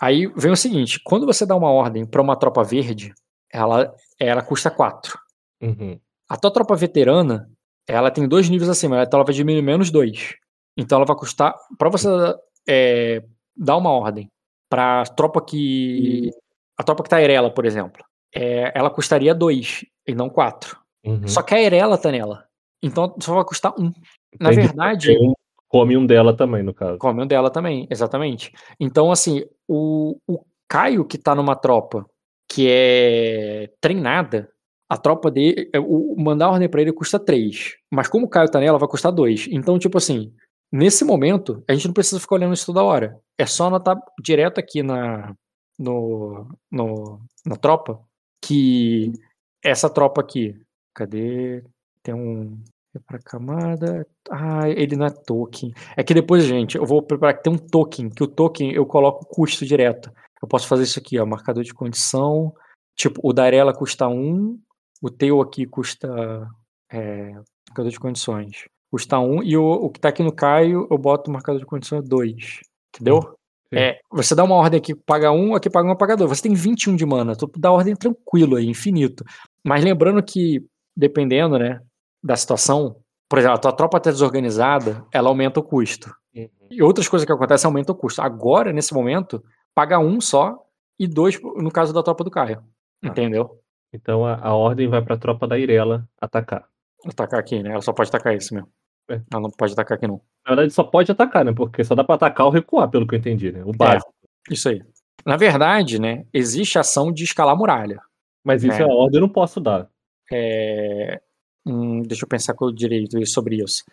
Aí vem o seguinte: quando você dá uma ordem para uma tropa verde, ela, ela custa 4. Uhum. A tua tropa veterana, ela tem dois níveis acima, então ela vai diminuir menos dois. Então ela vai custar. Pra você é, dar uma ordem pra tropa que. A tropa que tá Erela, por exemplo, é, ela custaria dois e não quatro. Uhum. Só que a Erela tá nela. Então só vai custar um. Na Entendi. verdade, um- come um dela também, no caso. come um dela também, exatamente. Então, assim, o, o Caio que tá numa tropa que é treinada, a tropa dele, é, o, o mandar ordem pra ele custa 3. Mas como o Caio tá nela, vai custar 2. Então, tipo assim, nesse momento, a gente não precisa ficar olhando isso toda hora. É só anotar direto aqui na, no, no, na tropa que essa tropa aqui. Cadê? Tem um. É pra camada. Ah, ele não é token. É que depois, gente, eu vou preparar que tem um token, que o token eu coloco custo direto. Eu posso fazer isso aqui, ó, marcador de condição. Tipo, o da Arela custa 1, o teu aqui custa. É, marcador de condições. Custa 1, e o, o que tá aqui no Caio, eu boto marcador de condições 2. Entendeu? Sim. É, você dá uma ordem aqui, paga 1, aqui paga 1, paga 2. Você tem 21 de mana, tu dá ordem tranquilo aí, infinito. Mas lembrando que, dependendo, né, da situação, por exemplo, a tua tropa tá desorganizada, ela aumenta o custo. Uhum. E outras coisas que acontecem aumentam o custo. Agora, nesse momento, paga um só e dois no caso da tropa do Caio. Tá. Entendeu? Então a, a ordem vai pra tropa da Irela atacar. Atacar aqui, né? Ela só pode atacar esse mesmo. É. Ela não pode atacar aqui, não. Na verdade, só pode atacar, né? Porque só dá pra atacar ou recuar, pelo que eu entendi, né? O básico. Isso aí. Na verdade, né, existe ação de escalar a muralha. Mas isso É. é. a ordem, eu não posso dar. É, hum, deixa eu pensar com o direito sobre isso.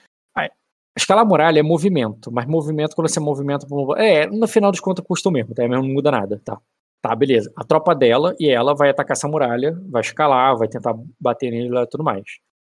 Escalar a muralha é movimento, mas movimento, quando você movimenta. É, no final dos contas, custa o mesmo, tá? Mesmo não muda nada, tá? Tá, beleza. A tropa dela e ela vai atacar essa muralha, vai escalar, vai tentar bater nele e tudo mais.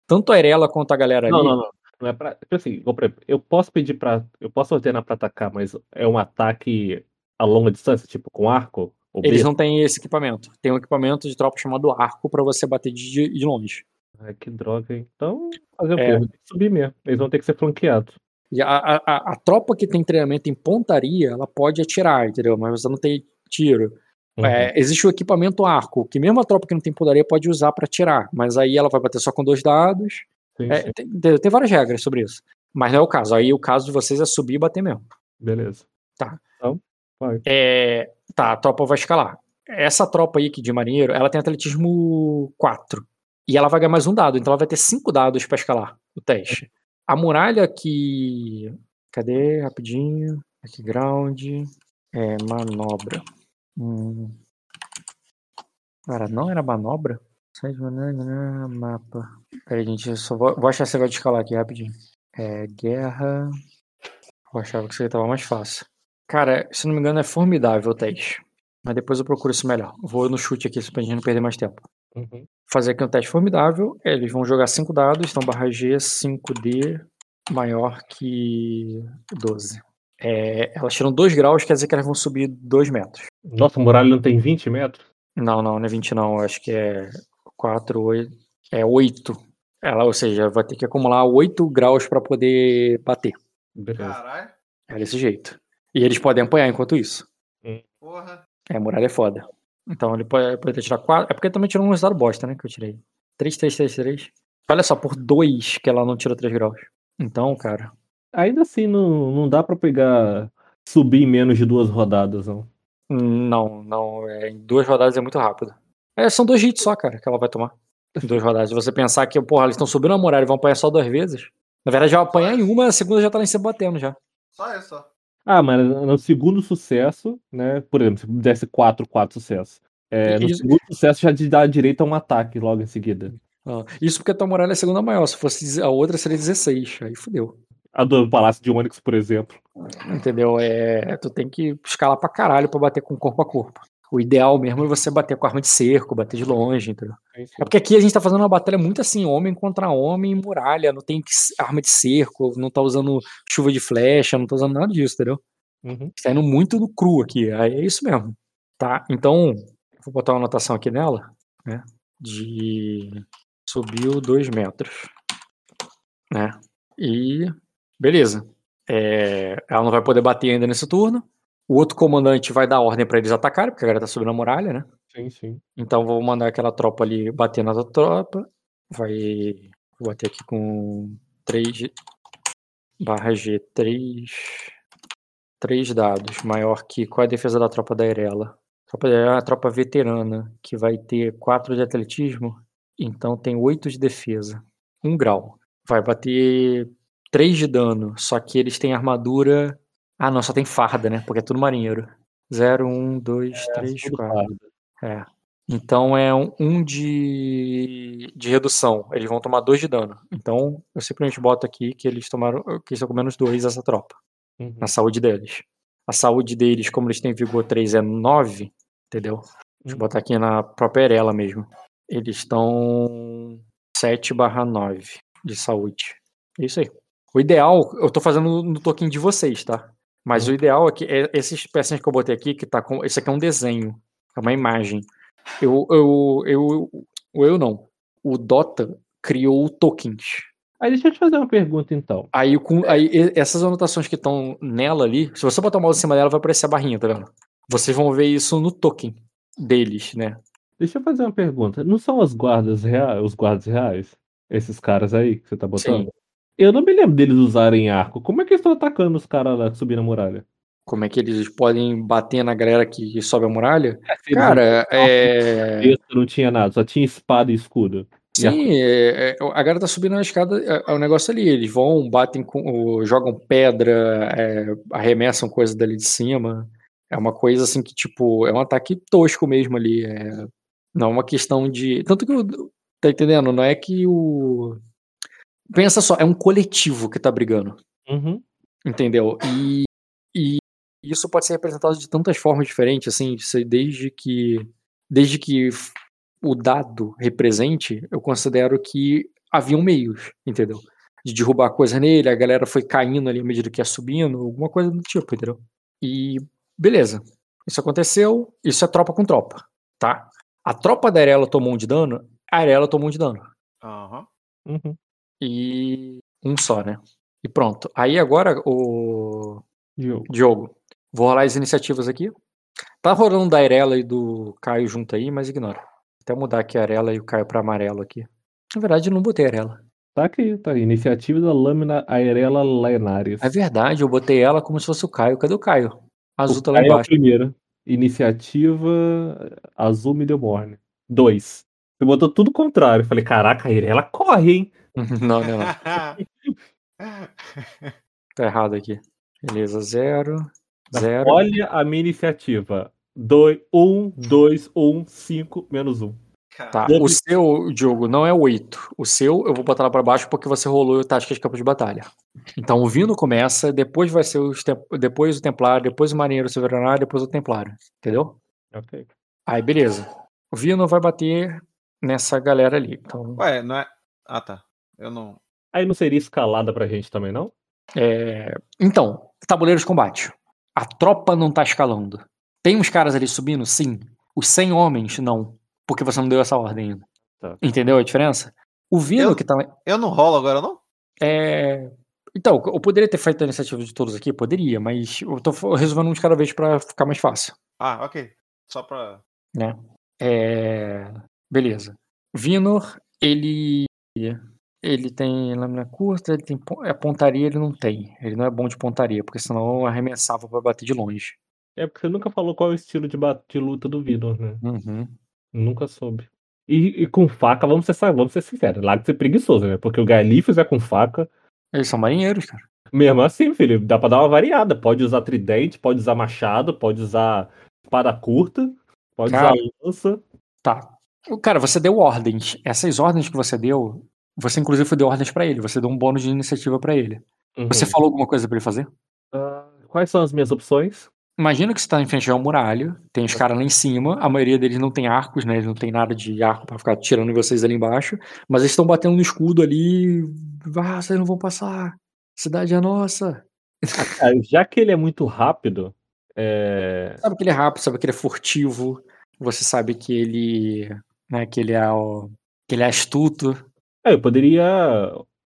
Tanto a Erela quanto a galera ali. Não, não, não. Não é pra. tipo assim, eu posso pedir pra. Eu posso ordenar pra atacar, mas é um ataque a longa distância, tipo com arco? Eles besta? não têm esse equipamento. Tem um equipamento de tropa chamado arco pra você bater de, de longe. Ai, que droga, hein? Então, fazer o É. quê? Tem que subir mesmo. Eles vão ter que ser flanqueados. E a, a, a- a tropa que tem treinamento em pontaria, ela pode atirar, entendeu? Mas você não tem tiro. Uhum. É, existe o equipamento arco, que mesmo a tropa que não tem pontaria pode usar pra atirar, mas aí ela vai bater só com dois dados. Sim, É, sim. tem, tem- várias regras sobre isso. Mas não é o caso. Aí o caso de vocês é subir e bater mesmo. Beleza. Tá. Então, vai. É, tá, a tropa vai escalar. Essa tropa aí que de marinheiro, ela tem atletismo 4. E ela vai ganhar mais um dado, então ela vai ter cinco dados pra escalar o teste. A muralha que. Cadê? Rapidinho. Background. É, manobra. Hum. Cara, não era manobra? Sai de maneira- Mapa. Peraí, gente, eu só vou, vou achar esse negócio de escalar aqui rapidinho. É, guerra. Eu achava que isso aí tava mais fácil. Cara, se não me engano, é formidável o teste. Mas depois eu procuro isso melhor. Vou no chute aqui, pra gente não perder mais tempo. Uhum. Fazer aqui um teste formidável. Eles vão jogar 5 dados, então barra G, 5D maior que 12. É, elas tiram 2 graus, quer dizer que elas vão subir 2 metros. Nossa, a muralha não tem 20 metros? Não, não, não é 20 não. eu Acho que é 4, 8. É 8. Ela, ou seja, vai ter que acumular 8 graus pra poder bater. Caralho. É desse jeito. E eles podem apanhar enquanto isso. Porra. É, a muralha é foda. Então ele pode, pode ter tirado 4. É porque também tirou um resultado bosta, né? Que eu tirei. 3, 3, 3, 3. Olha só, por 2 que ela não tirou 3 graus. Então, cara. Ainda assim, não, não dá pra pegar. Subir em menos de duas rodadas, não. Não, não. É, em duas rodadas é muito rápido. É, são dois hits só, cara, que ela vai tomar. Em duas rodadas. Se você pensar que, porra, eles estão subindo a muralha e vão apanhar só duas vezes. Na verdade, já vai apanhar em uma, a segunda já tá lá em cima batendo já. Só isso, só. Ah, mas no segundo sucesso, né? Por exemplo, se desse 4, 4 sucessos. É, no Isso. segundo sucesso já te dá direito a um ataque logo em seguida. Ah, isso porque a tua muralha é a segunda maior. Se fosse a outra, seria 16. Aí fudeu. A do Palácio de Onyx, por exemplo. Entendeu? É, tu tem que escalar pra caralho pra bater com corpo a corpo. O ideal mesmo é você bater com arma de cerco, bater de longe, entendeu? É porque aqui a gente tá fazendo uma batalha muito assim, homem contra homem, muralha, não tem arma de cerco, não tá usando chuva de flecha, não tá usando nada disso, entendeu? Uhum. Tá indo muito no cru aqui, é isso mesmo. Tá, então, vou botar uma anotação aqui nela, né? De subiu dois metros, né? E beleza. É, ela não vai poder bater ainda nesse turno. O outro comandante vai dar ordem pra eles atacarem, porque a galera tá subindo a muralha, né? Sim, sim. Então vou mandar aquela tropa ali bater na outra tropa. Vai. Vou bater aqui com 3 barra G, 3. 3 dados. Maior que. Qual é a defesa da tropa da Irela? A tropa da Irela é uma tropa veterana, que vai ter 4 de atletismo. Então tem 8 de defesa. 1 grau. Vai bater 3 de dano. Só que eles têm armadura. Ah, não, só tem farda, né? Porque é tudo marinheiro. 0, 1, 2, 3, tudo 4. farda. É. Então é um, um de, de redução. Eles vão tomar dois de dano. Então eu simplesmente boto aqui que eles tomaram. que estão com menos dois essa tropa. Uhum. Na saúde deles. A saúde deles, como eles têm vigor 3, é 9. Entendeu? Deixa eu Uhum. botar aqui na própria Erela mesmo. Eles estão 7 barra 9 de saúde. É isso aí. O ideal, eu tô fazendo no token de vocês, tá? Mas Uhum. o ideal é que é- esses pecinhas que eu botei aqui, que tá com. Esse aqui é um desenho. É uma imagem. Eu, eu, eu, eu, eu não. O Dota criou tokens. Aí deixa eu te fazer uma pergunta então. Aí, com, aí essas anotações que estão nela ali, se você botar o mouse em cima dela, vai aparecer a barrinha, tá vendo? Vocês vão ver isso no token deles, né? Deixa eu fazer uma pergunta. Não são os guardas reais, os guardas reais? Esses caras aí que você tá botando? Sim. Eu não me lembro deles usarem arco. Como é que eles estão atacando os caras lá que subiram a muralha? Como é que eles podem bater na galera que sobe a muralha? Eles Cara, não, é. não tinha nada, só tinha espada e escudo. Sim, é- é- a galera tá subindo na escada, é, é o negócio ali. Eles vão, batem com. jogam pedra, é, arremessam coisa dali de cima. É uma coisa assim que, tipo, é um ataque tosco mesmo ali. é- não é uma questão de. Tanto que. Tá entendendo? Não é que o. Pensa só, é um coletivo que tá brigando. Uhum. Entendeu? E, e isso pode ser representado de tantas formas diferentes, assim, desde que desde que o dado represente, eu considero que haviam meios, entendeu? De derrubar coisa nele, a galera foi caindo ali à medida que ia subindo, alguma coisa do tipo, entendeu? E beleza. Isso aconteceu, isso é tropa com tropa, tá? A tropa da Arela tomou um de dano, a Arela tomou um de dano. Aham. Uhum. E um só, né? E pronto. Aí agora o Diogo. Diogo, vou rolar as iniciativas aqui. Tá rolando da Arela e do Caio junto aí, mas ignora. Até mudar aqui a Arela e o Caio pra amarelo aqui. Na verdade, eu não botei a Arela. Tá aqui, tá aí. Iniciativa da lâmina Aerela Lenaris. É verdade, eu botei ela como se fosse o Caio. Cadê o Caio? Azul O tá lá Caio é embaixo. primeiro. Iniciativa Azul Middleborn. Dois. Você botou tudo contrário. Eu falei, caraca, a Aerela corre, hein? <laughs> Não, não. Tá errado aqui. Beleza, zero. Zero. Olha a minha iniciativa. 2, 1, 2, 1, 5, menos 1. Tá, o seu, Diogo, não é 8. O seu eu vou botar lá pra baixo porque você rolou tática de campo de batalha. Então o Vino começa, depois vai ser os depois o Templário, depois o Marinheiro Severanário, depois o Templário. Entendeu? Ok. Aí, beleza. O Vino vai bater nessa galera ali. Então, Ué, não é. Ah, tá. Eu não. Aí não seria escalada pra gente também, não? é... então, tabuleiro de combate. A tropa não tá escalando. Tem uns caras ali subindo? Sim. Os 100 homens, não. Porque você não deu essa ordem ainda. Tá. Entendeu a diferença? O Vino Eu- que tá. Eu não rolo agora, não? É... Então, eu poderia ter feito a iniciativa de todos aqui? Poderia, mas eu tô resolvendo um de cada vez pra ficar mais fácil. Ah, ok. Só pra. É... Beleza. Vinor, ele. Ele tem lâmina curta, ele tem pon- é, pontaria, ele não tem. Ele não é bom de pontaria, porque senão eu arremessava pra bater de longe. É porque você nunca falou qual é o estilo de, de luta do Vidor, né? Uhum. Nunca soube. E, e com faca, vamos ser, vamos ser sinceros, lá que você é preguiçoso, né? Porque o Galifos é com faca. Eles são marinheiros, cara. Mesmo assim, filho, dá pra dar uma variada. Pode usar tridente, pode usar machado, pode usar espada curta, pode Cara. usar lança. Tá. Cara, você deu ordens. Essas ordens que você deu, você inclusive deu ordens pra ele. Você deu um bônus de iniciativa pra ele. Você Uhum. falou alguma coisa pra ele fazer? Ah, quais são as minhas opções? Imagina que você tá em frente a um muralho, tem os caras lá em cima, a maioria deles não tem arcos, né? Eles não tem nada de arco pra ficar tirando vocês ali embaixo, mas eles estão batendo no escudo ali. Ah, vocês não vão passar. Cidade é nossa. Ah, já que ele é muito rápido, é, Sabe que ele é rápido, sabe que ele é furtivo, você sabe que ele. Né, que ele é o. que ele é astuto. É, eu poderia.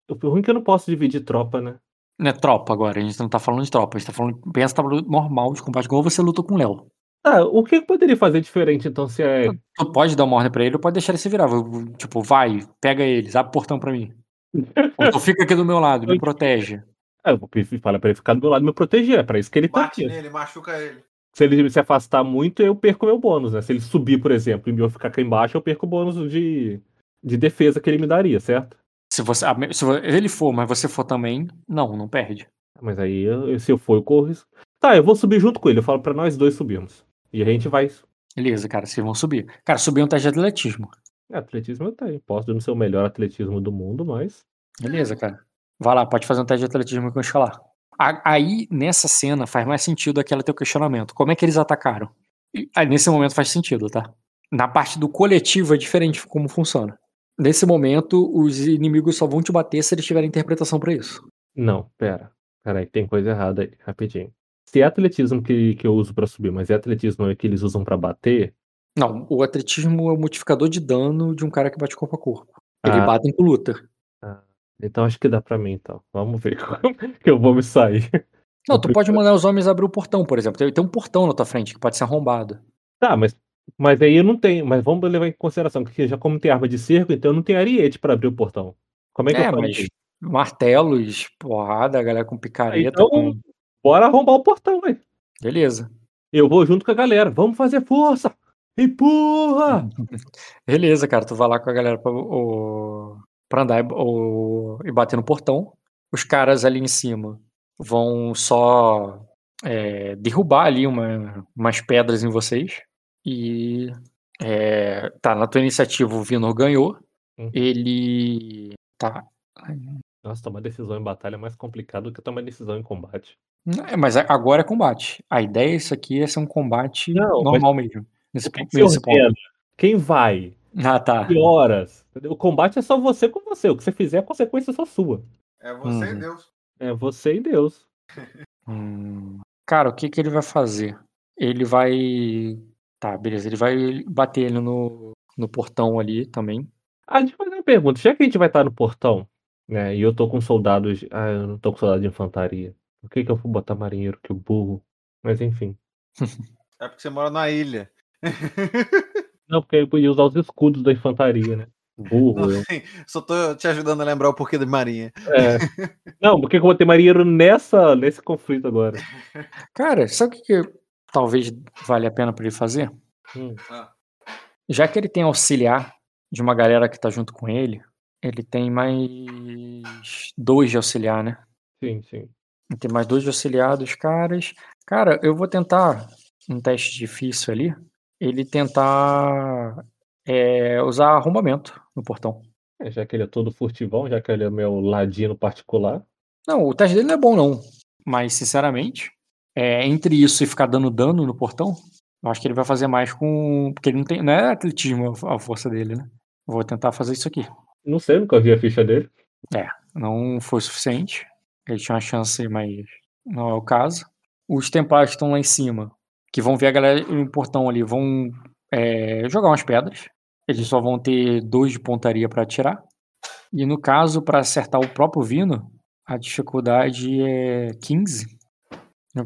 O ruim é que eu não posso dividir tropa, né? Não é tropa agora, a gente não tá falando de tropa, a gente tá falando. Pensa tabuleiro normal de combate, igual você luta com o Léo. Ah, o que eu poderia fazer diferente então se é. Tu pode dar uma ordem pra ele ou pode deixar ele se virar. Tipo, vai, pega eles, abre o portão pra mim. <laughs> Ou tu fica aqui do meu lado, me protege. Ah, eu vou falar pra ele ficar do meu lado e me proteger. É pra isso que ele tá Bate aqui. nele, machuca ele. Se ele se afastar muito, eu perco meu bônus, né? Se ele subir, por exemplo, e eu ficar aqui embaixo, eu perco o bônus de, de defesa que ele me daria, certo? Se você, ah, se ele for, mas você for também, não, não perde. Mas aí, se eu for, eu corro. Tá, eu vou subir junto com ele. Eu falo pra nós dois subirmos. E a gente vai. Beleza, cara, vocês vão subir. Cara, subir é um teste de atletismo. É, atletismo eu tenho. Posso não ser o melhor atletismo do mundo, mas. Beleza, cara. Vai lá, pode fazer um teste de atletismo com escalar. A- Aí, nessa cena, faz mais sentido aquele teu questionamento. Como é que eles atacaram? Aí, nesse momento faz sentido, tá? Na parte do coletivo é diferente como funciona. Nesse momento, os inimigos só vão te bater se eles tiverem interpretação pra isso. Não, pera. Peraí, tem coisa errada aí, rapidinho. Se é atletismo que, que eu uso pra subir, mas é atletismo que eles usam pra bater, Não, o atletismo é o modificador de dano de um cara que bate corpo a corpo. Ele Ah. bate com luta. então acho que dá pra mim, então. Vamos ver <laughs> como que eu vou me sair. Não, tu pode mandar os homens abrir o portão, por exemplo. Tem, tem um portão na tua frente que pode ser arrombado. Tá, mas, mas aí eu não tenho. Mas vamos levar em consideração que já como tem arma de cerco, então eu não tenho ariete pra abrir o portão. Como é que É, eu faço mas isso? martelos, porrada, a galera com picareta. Então, com- bora arrombar o portão, velho. Beleza. Eu vou junto com a galera. Vamos fazer força! Empurra! <laughs> Beleza, cara. Tu vai lá com a galera pra, o, pra andar e, o- e bater no portão. Os caras ali em cima vão só é, derrubar ali uma- umas pedras em vocês. E é, tá, na tua iniciativa o Vinor ganhou. Uhum. Ele. Tá. Nossa, tomar decisão em batalha é mais complicado do que tomar decisão em combate. É, mas agora é combate. A ideia disso aqui é ser um combate Não, normal mesmo. Nesse, que nesse ponto. Quem vai? Ah, tá. Que horas? O combate é só você com você. O que você fizer, a consequência é só sua. É você Uhum. e Deus. É você e Deus. <laughs> Hum, Cara, o que que ele vai fazer? Ele vai. Tá, beleza. Ele vai bater ele no, no portão ali também. Ah, deixa eu fazer uma pergunta. Já que a gente vai estar no portão, né? E eu tô com soldados. Ah, eu não tô com soldado de infantaria. Por que, que eu vou botar marinheiro que o burro? Mas enfim. É porque você mora na ilha. <laughs> Não, porque eu podia usar os escudos da infantaria, né? Burro. eu. Sim, Só tô te ajudando a lembrar o porquê da marinha. É. <laughs> Não, por que que eu vou ter marinheiro nessa, nesse conflito agora? Cara, sabe o que, que talvez valha a pena pra ele fazer? Hum, Já que ele tem auxiliar de uma galera que tá junto com ele, ele tem mais dois de auxiliar, né? sim, sim. Ele tem mais dois de auxiliar dos caras. Cara, eu vou tentar um teste difícil ali. Ele tentar é, usar arrombamento no portão. É, já que ele é todo furtivão, já que ele é meu ladino particular. Não, o teste dele não é bom, não. Mas, sinceramente, é, entre isso e ficar dando dano no portão, eu acho que ele vai fazer mais com. Porque ele não tem. Não é atletismo a força dele, né? Vou tentar fazer isso aqui. Não sei, nunca vi a ficha dele. Não foi suficiente. Ele tinha uma chance, mas não é o caso. Os templários que estão lá em cima, que vão ver a galera no portão ali, vão é, jogar umas pedras. Eles só vão ter dois de pontaria para atirar. E no caso, para acertar o próprio Vino, a dificuldade é 15.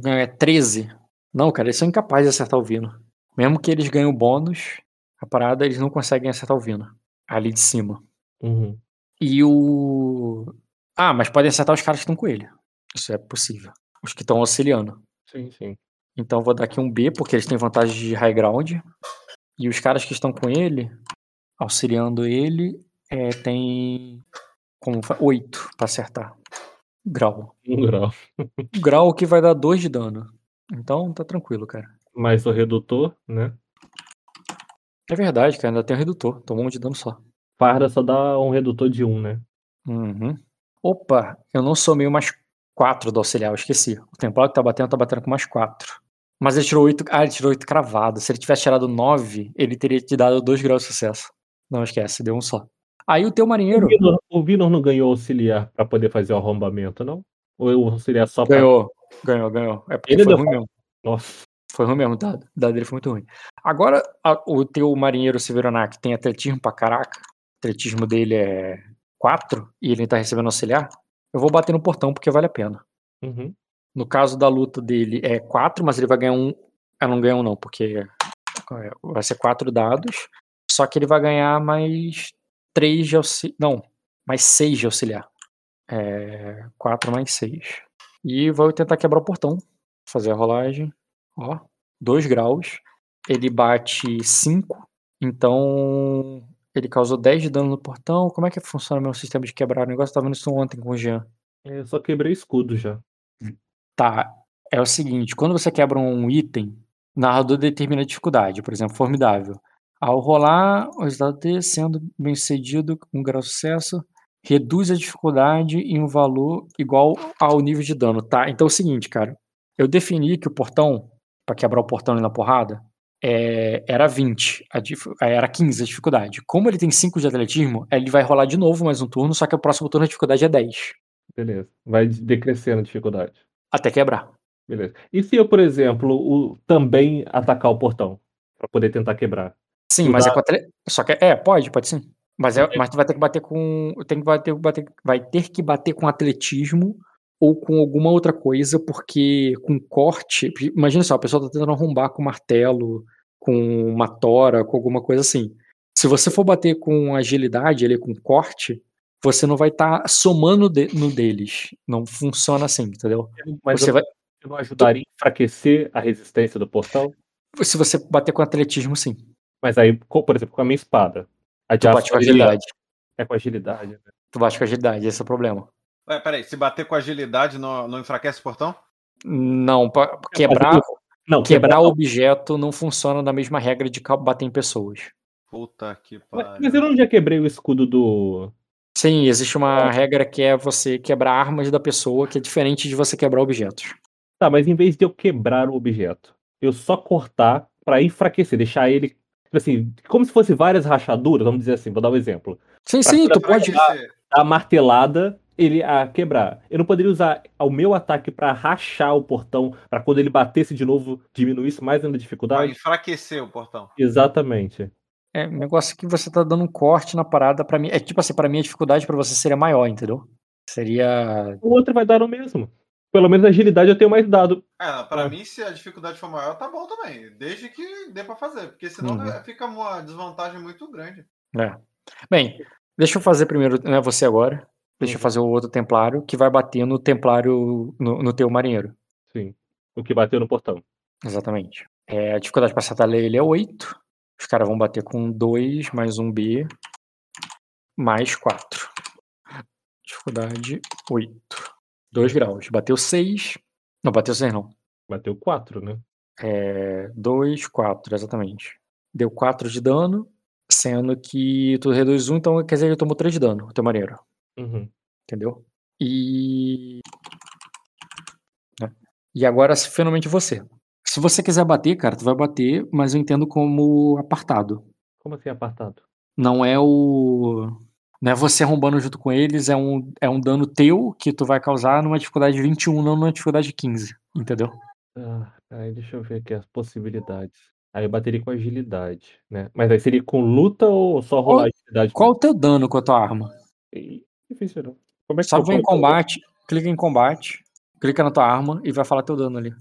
É 13. Não, cara, eles são incapazes de acertar o Vino. Mesmo que eles ganhem o bônus, a parada, eles não conseguem acertar o Vino. Ali de cima. Uhum. E o. Ah, mas podem acertar os caras que estão com ele. Isso é possível. Os que estão auxiliando. Sim, sim. Então eu vou dar aqui um B, porque eles têm vantagem de high ground. E os caras que estão com ele, auxiliando ele, é, tem. Como fa- 8 pra acertar. Grau. Um grau. Grau que vai dar 2 de dano. Então tá tranquilo, cara. Mais o redutor, né? É verdade, cara, ainda tem o redutor. Tomou um de dano só. Farda só dá um redutor de um, né? Uhum. Opa, eu não somei o mais 4 do auxiliar, eu esqueci. O templário que tá batendo, tá batendo com mais 4. Mas ele tirou 8. Ah, ele tirou 8 cravado. Se ele tivesse tirado 9, ele teria te dado 2 graus de sucesso. Não esquece, deu um só. Aí o teu marinheiro O Vinor, o Vinor não ganhou auxiliar pra poder fazer o arrombamento, não? Ou o auxiliar só pra. ganhou. Ganhou, ganhou. É porque Ele foi deu ruim mesmo. Nossa. Foi ruim mesmo, o dado. O dado dele foi muito ruim. Agora, a- o teu marinheiro Severonac tem atletismo pra caraca. O atletismo dele é 4 e ele tá recebendo auxiliar. Eu vou bater no portão porque vale a pena. Uhum. No caso da luta dele é 4, mas ele vai ganhar um. Ah, não ganha um, não, porque é, vai ser 4 dados. Só que ele vai ganhar mais 3 de auxiliar. Não, mais 6 de auxiliar. É, 4 mais 6. E vou tentar quebrar o portão. Fazer a rolagem. Ó, 2 graus. Ele bate 5. Então. Ele causou 10 de dano no portão. Como é que funciona o meu sistema de quebrar o negócio? Eu tava vendo isso ontem com o Jean. Eu só quebrei escudo já. Tá. É o seguinte, quando você quebra um item, o narrador determina a dificuldade, por exemplo, formidável. Ao rolar, o resultado D sendo bem sucedido, com um grau de sucesso, reduz a dificuldade em um valor igual ao nível de dano, tá? Então é o seguinte, cara. Eu defini que o portão, pra quebrar o portão ali na porrada, é, era 20, a dif- era 15 a dificuldade. Como ele tem 5 de atletismo, ele vai rolar de novo mais um turno, só que o próximo turno a dificuldade é 10. Beleza. Vai decrescendo a dificuldade. Até quebrar. Beleza. E se eu, por exemplo, o- também atacar o portão? Pra poder tentar quebrar? Sim, mas é com. Só que é, pode, pode sim. Mas, é, mas tu vai ter que bater com. Tem que bater, bater, vai ter que bater com atletismo ou com alguma outra coisa, porque com corte. Imagina só, a pessoa tá tentando arrombar com martelo, com uma tora, com alguma coisa assim. Se você for bater com agilidade, ali, com corte, você não vai estar somando de- no deles. Não funciona assim, entendeu? Mas você eu, vai. eu não ajudaria a enfraquecer a resistência do portão? Se você bater com atletismo, sim. Mas aí, por exemplo, com a minha espada. A de Tu bate com agilidade. É com agilidade. né? Tu bate com agilidade, esse é o problema. Ué, peraí, se bater com agilidade não, não enfraquece o portão? Não, pra quebrar, Não, quebrar objeto não funciona da mesma regra de bater em pessoas. Puta que Mas, pariu. mas eu não já quebrei o escudo do. Sim, existe uma regra que é você quebrar armas da pessoa, que é diferente de você quebrar objetos. Tá, mas em vez de eu quebrar o objeto, eu só cortar pra enfraquecer, deixar ele. Tipo Assim, como se fosse várias rachaduras, vamos dizer assim, vou dar um exemplo. Sim, sim, tu pode. A martelada, ele a quebrar. Eu não poderia usar o meu ataque pra rachar o portão, pra quando ele batesse de novo, diminuísse mais ainda a Vai dificuldade? enfraquecer o portão. Exatamente. É um negócio que você tá dando um corte na parada pra mim. É tipo assim, pra mim a dificuldade pra você seria maior, entendeu? Seria. O outro vai dar no mesmo. Pelo menos a agilidade eu tenho mais dado. É, pra É. mim, se a dificuldade for maior, tá bom também. Desde que dê pra fazer. Porque senão Uhum. né, fica uma desvantagem muito grande. É. Bem, deixa eu fazer primeiro, não é você agora. Deixa eu Uhum. fazer o outro templário, que vai bater no templário, no, no teu marinheiro. Sim. O que bateu no portão. Exatamente. É, a dificuldade pra acertar ele é 8. Os caras vão bater com 2 mais um B mais 4. Dificuldade 8. 2 graus. Bateu 6. Não, bateu 6 não. Bateu 4, né? É 2, 4, exatamente. Deu 4 de dano, sendo que tu reduz 1, então quer dizer que tomou 3 de dano, o teu marinheiro. Uhum. Entendeu? E. né? E agora, finalmente você. Se você quiser bater, cara, tu vai bater, mas eu entendo como apartado. Como assim apartado? Não é o. Não é você arrombando junto com eles, é um, é um dano teu que tu vai causar numa dificuldade de 21, não numa dificuldade de 15. Entendeu? Ah, aí deixa eu ver aqui as possibilidades. Aí eu bateria com agilidade, né? Mas aí seria com luta ou só rolar agilidade? Qual o teu dano com a tua arma? Difícil não. Como é que Só vem em combate, clica em combate, clica na tua arma e vai falar teu dano ali.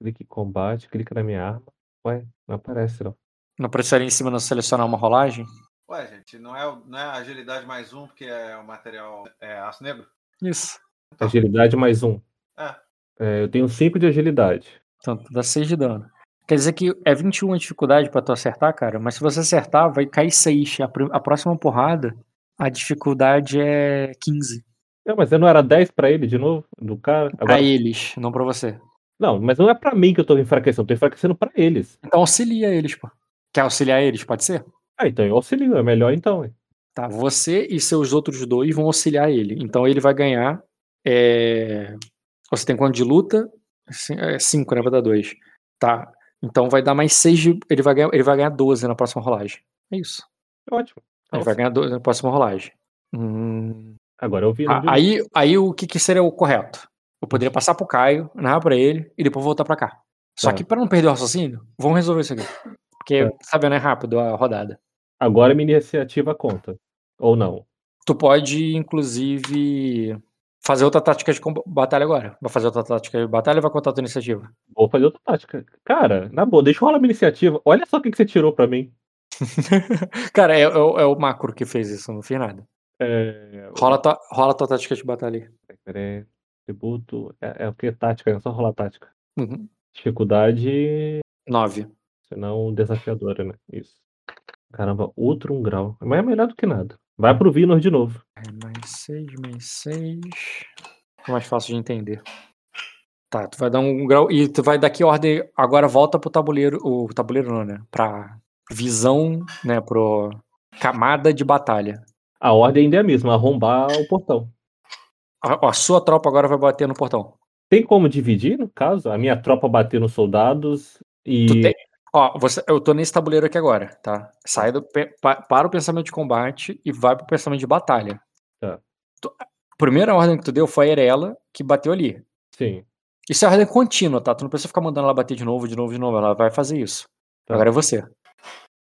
Clica em combate, clica na minha arma. Ué, não aparece não. Não apareceu ali em cima não selecionar uma rolagem? Ué, gente, não é, não é agilidade mais um, porque é o material é aço negro? Isso. Agilidade mais um. É. É, eu tenho 5 de agilidade. Então, tu dá 6 de dano. Quer dizer que é 21 a dificuldade pra tu acertar, cara, mas se você acertar, vai cair 6. A, a próxima porrada, a dificuldade é 15. Não, mas não era 10 pra ele de novo? Do cara? Agora... Pra eles, não pra você. Não, mas não é pra mim que eu tô enfraquecendo, eu tô enfraquecendo pra eles. Então auxilia eles, pô. Quer auxiliar eles? Pode ser? Ah, então eu auxilio, é melhor então. hein? Tá, você e seus outros dois vão auxiliar ele. Então ele vai ganhar. é, Você tem quanto de luta? 5, né? Vai dar 2. Tá. Então vai dar mais 6 de. Ele vai, ganhar... ele vai ganhar 12 na próxima rolagem. É isso. Ótimo. Ele vai ganhar 12 na próxima rolagem. Hum, Agora eu vi. Ah, aí, aí o que, que seria o correto? Eu poderia passar pro Caio, narrar pra ele e depois voltar pra cá. Só Tá. que pra não perder o raciocínio, vamos resolver isso aqui. Porque, sabe, não é rápido a rodada. Agora minha iniciativa conta. Ou não. Tu pode, inclusive, fazer outra tática de batalha agora. Vai fazer outra tática de batalha ou vai contar a tua iniciativa? Vou fazer outra tática. Cara, na boa, deixa eu rolar minha iniciativa. Olha só o que, que você tirou pra mim. <laughs> Cara, é, é o- é o macro que fez isso, não fiz nada. É... Rola tua, rola tua tática de batalha aí. Peraí. Tributo. É, é o que? Tática, é só rolar tática. Uhum. Dificuldade. 9. Senão desafiadora, né? Isso. Caramba, outro um grau. Mas é melhor do que nada. Vai pro Vinor de novo. É, mais 6, mais 6. Fica mais fácil de entender. Tá, tu vai dar um grau. E tu vai daqui ordem. Agora volta pro tabuleiro. O tabuleiro não, né? Pra visão, né? Pro camada de batalha. A ordem ainda é a mesma, arrombar o portão. A, a sua tropa agora vai bater no portão. Tem como dividir, no caso? A minha tropa bater nos soldados e. Tu tem- Ó, você, eu tô nesse tabuleiro aqui agora, tá? Sai do, pa- para o pensamento de combate e vai pro pensamento de batalha. Tá. Tu- primeira ordem que tu deu foi a Erela, que bateu ali. Sim. Isso é ordem contínua, tá? Tu não precisa ficar mandando ela bater de novo, de novo, de novo. Ela vai fazer isso. Tá. Agora é você.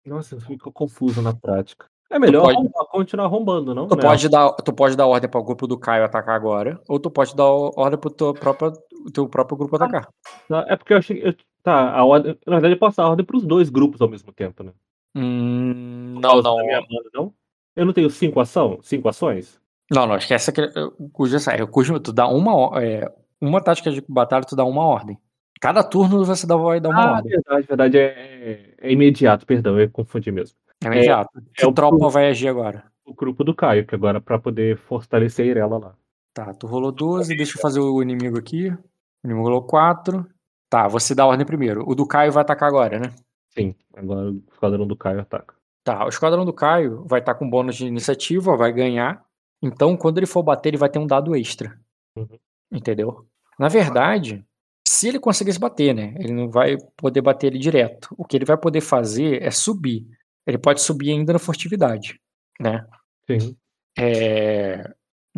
Nossa, ficou confuso na prática. É melhor pode- arrombar, continuar arrombando, não? Tu Né? pode, dar, tu pode dar ordem para o grupo do Caio atacar agora, ou tu pode dar ordem pro teu próprio, teu próprio grupo atacar. Tá, É porque eu achei. eu- Tá, a ordem. Na verdade, eu posso dar ordem pros dois grupos ao mesmo tempo, né? Hum, não, não. banda, não? Eu não tenho cinco ação? Cinco ações? Não, não, esquece que o cujo é cujo tu dá uma é, uma tática de batalha, tu dá uma ordem. Cada turno você dá, vai dar uma Ah, ordem. verdade, verdade. É, é- é imediato, perdão, eu confundi mesmo. É imediato. que é o tropa turno. vai agir agora? O grupo do Caio, que agora pra poder fortalecer a Irela lá. Tá, tu rolou 12, deixa eu fazer o inimigo aqui. O inimigo rolou 4. Tá, você dá a ordem primeiro. O do Caio vai atacar agora, né? Sim, agora o esquadrão do Caio ataca. Tá, o esquadrão do Caio vai estar com bônus de iniciativa, vai ganhar. Então, quando ele for bater, ele vai ter um dado extra. Uhum. Entendeu? Na verdade, se ele conseguisse bater, né? Ele não vai poder bater ele direto. O que ele vai poder fazer é subir. Ele pode subir ainda na furtividade, né? Sim. É,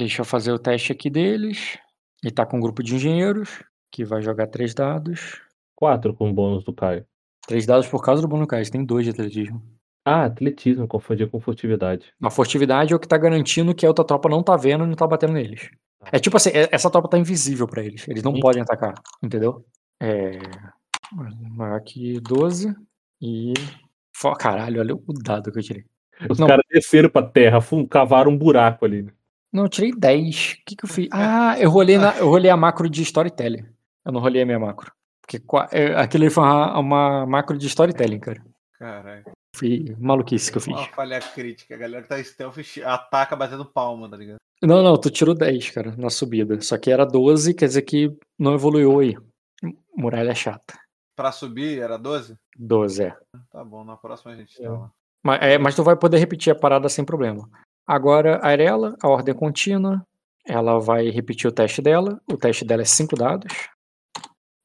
Deixa eu fazer o teste aqui deles. Ele tá com um grupo de engenheiros, que vai jogar três dados. Quatro com o bônus do Caio. Três dados por causa do bônus Caio. Tem dois de atletismo. Ah, atletismo, confundia com furtividade. A furtividade é o que tá garantindo que a outra tropa não tá vendo e não tá batendo neles. É tipo assim, é- essa tropa tá invisível pra eles. Eles não Sim. podem atacar, entendeu? É. Maior que 12 e. Fó- Caralho, olha o dado que eu tirei. Os caras desceram pra terra, cavaram um buraco ali. né? Não, eu tirei 10. O que, que eu fiz? Ah, eu rolei, na, eu rolei a macro de storytelling. Eu não rolei a minha macro. Porque é, aquilo foi uma, uma macro de storytelling, cara. Caralho. Foi maluquice que eu fiz. Uma falha crítica. A galera que tá stealth ataca batendo palma, tá ligado? Não, não, tu tirou 10, cara, na subida. Só que era 12, quer dizer que não evoluiu aí. Muralha chata. Pra subir era 12? 12, é. Tá bom, na próxima a gente É. tá lá. Mas, é, mas tu vai poder repetir a parada sem problema. Agora, a Arela, a ordem contínua, ela vai repetir o teste dela. O teste dela é 5 dados.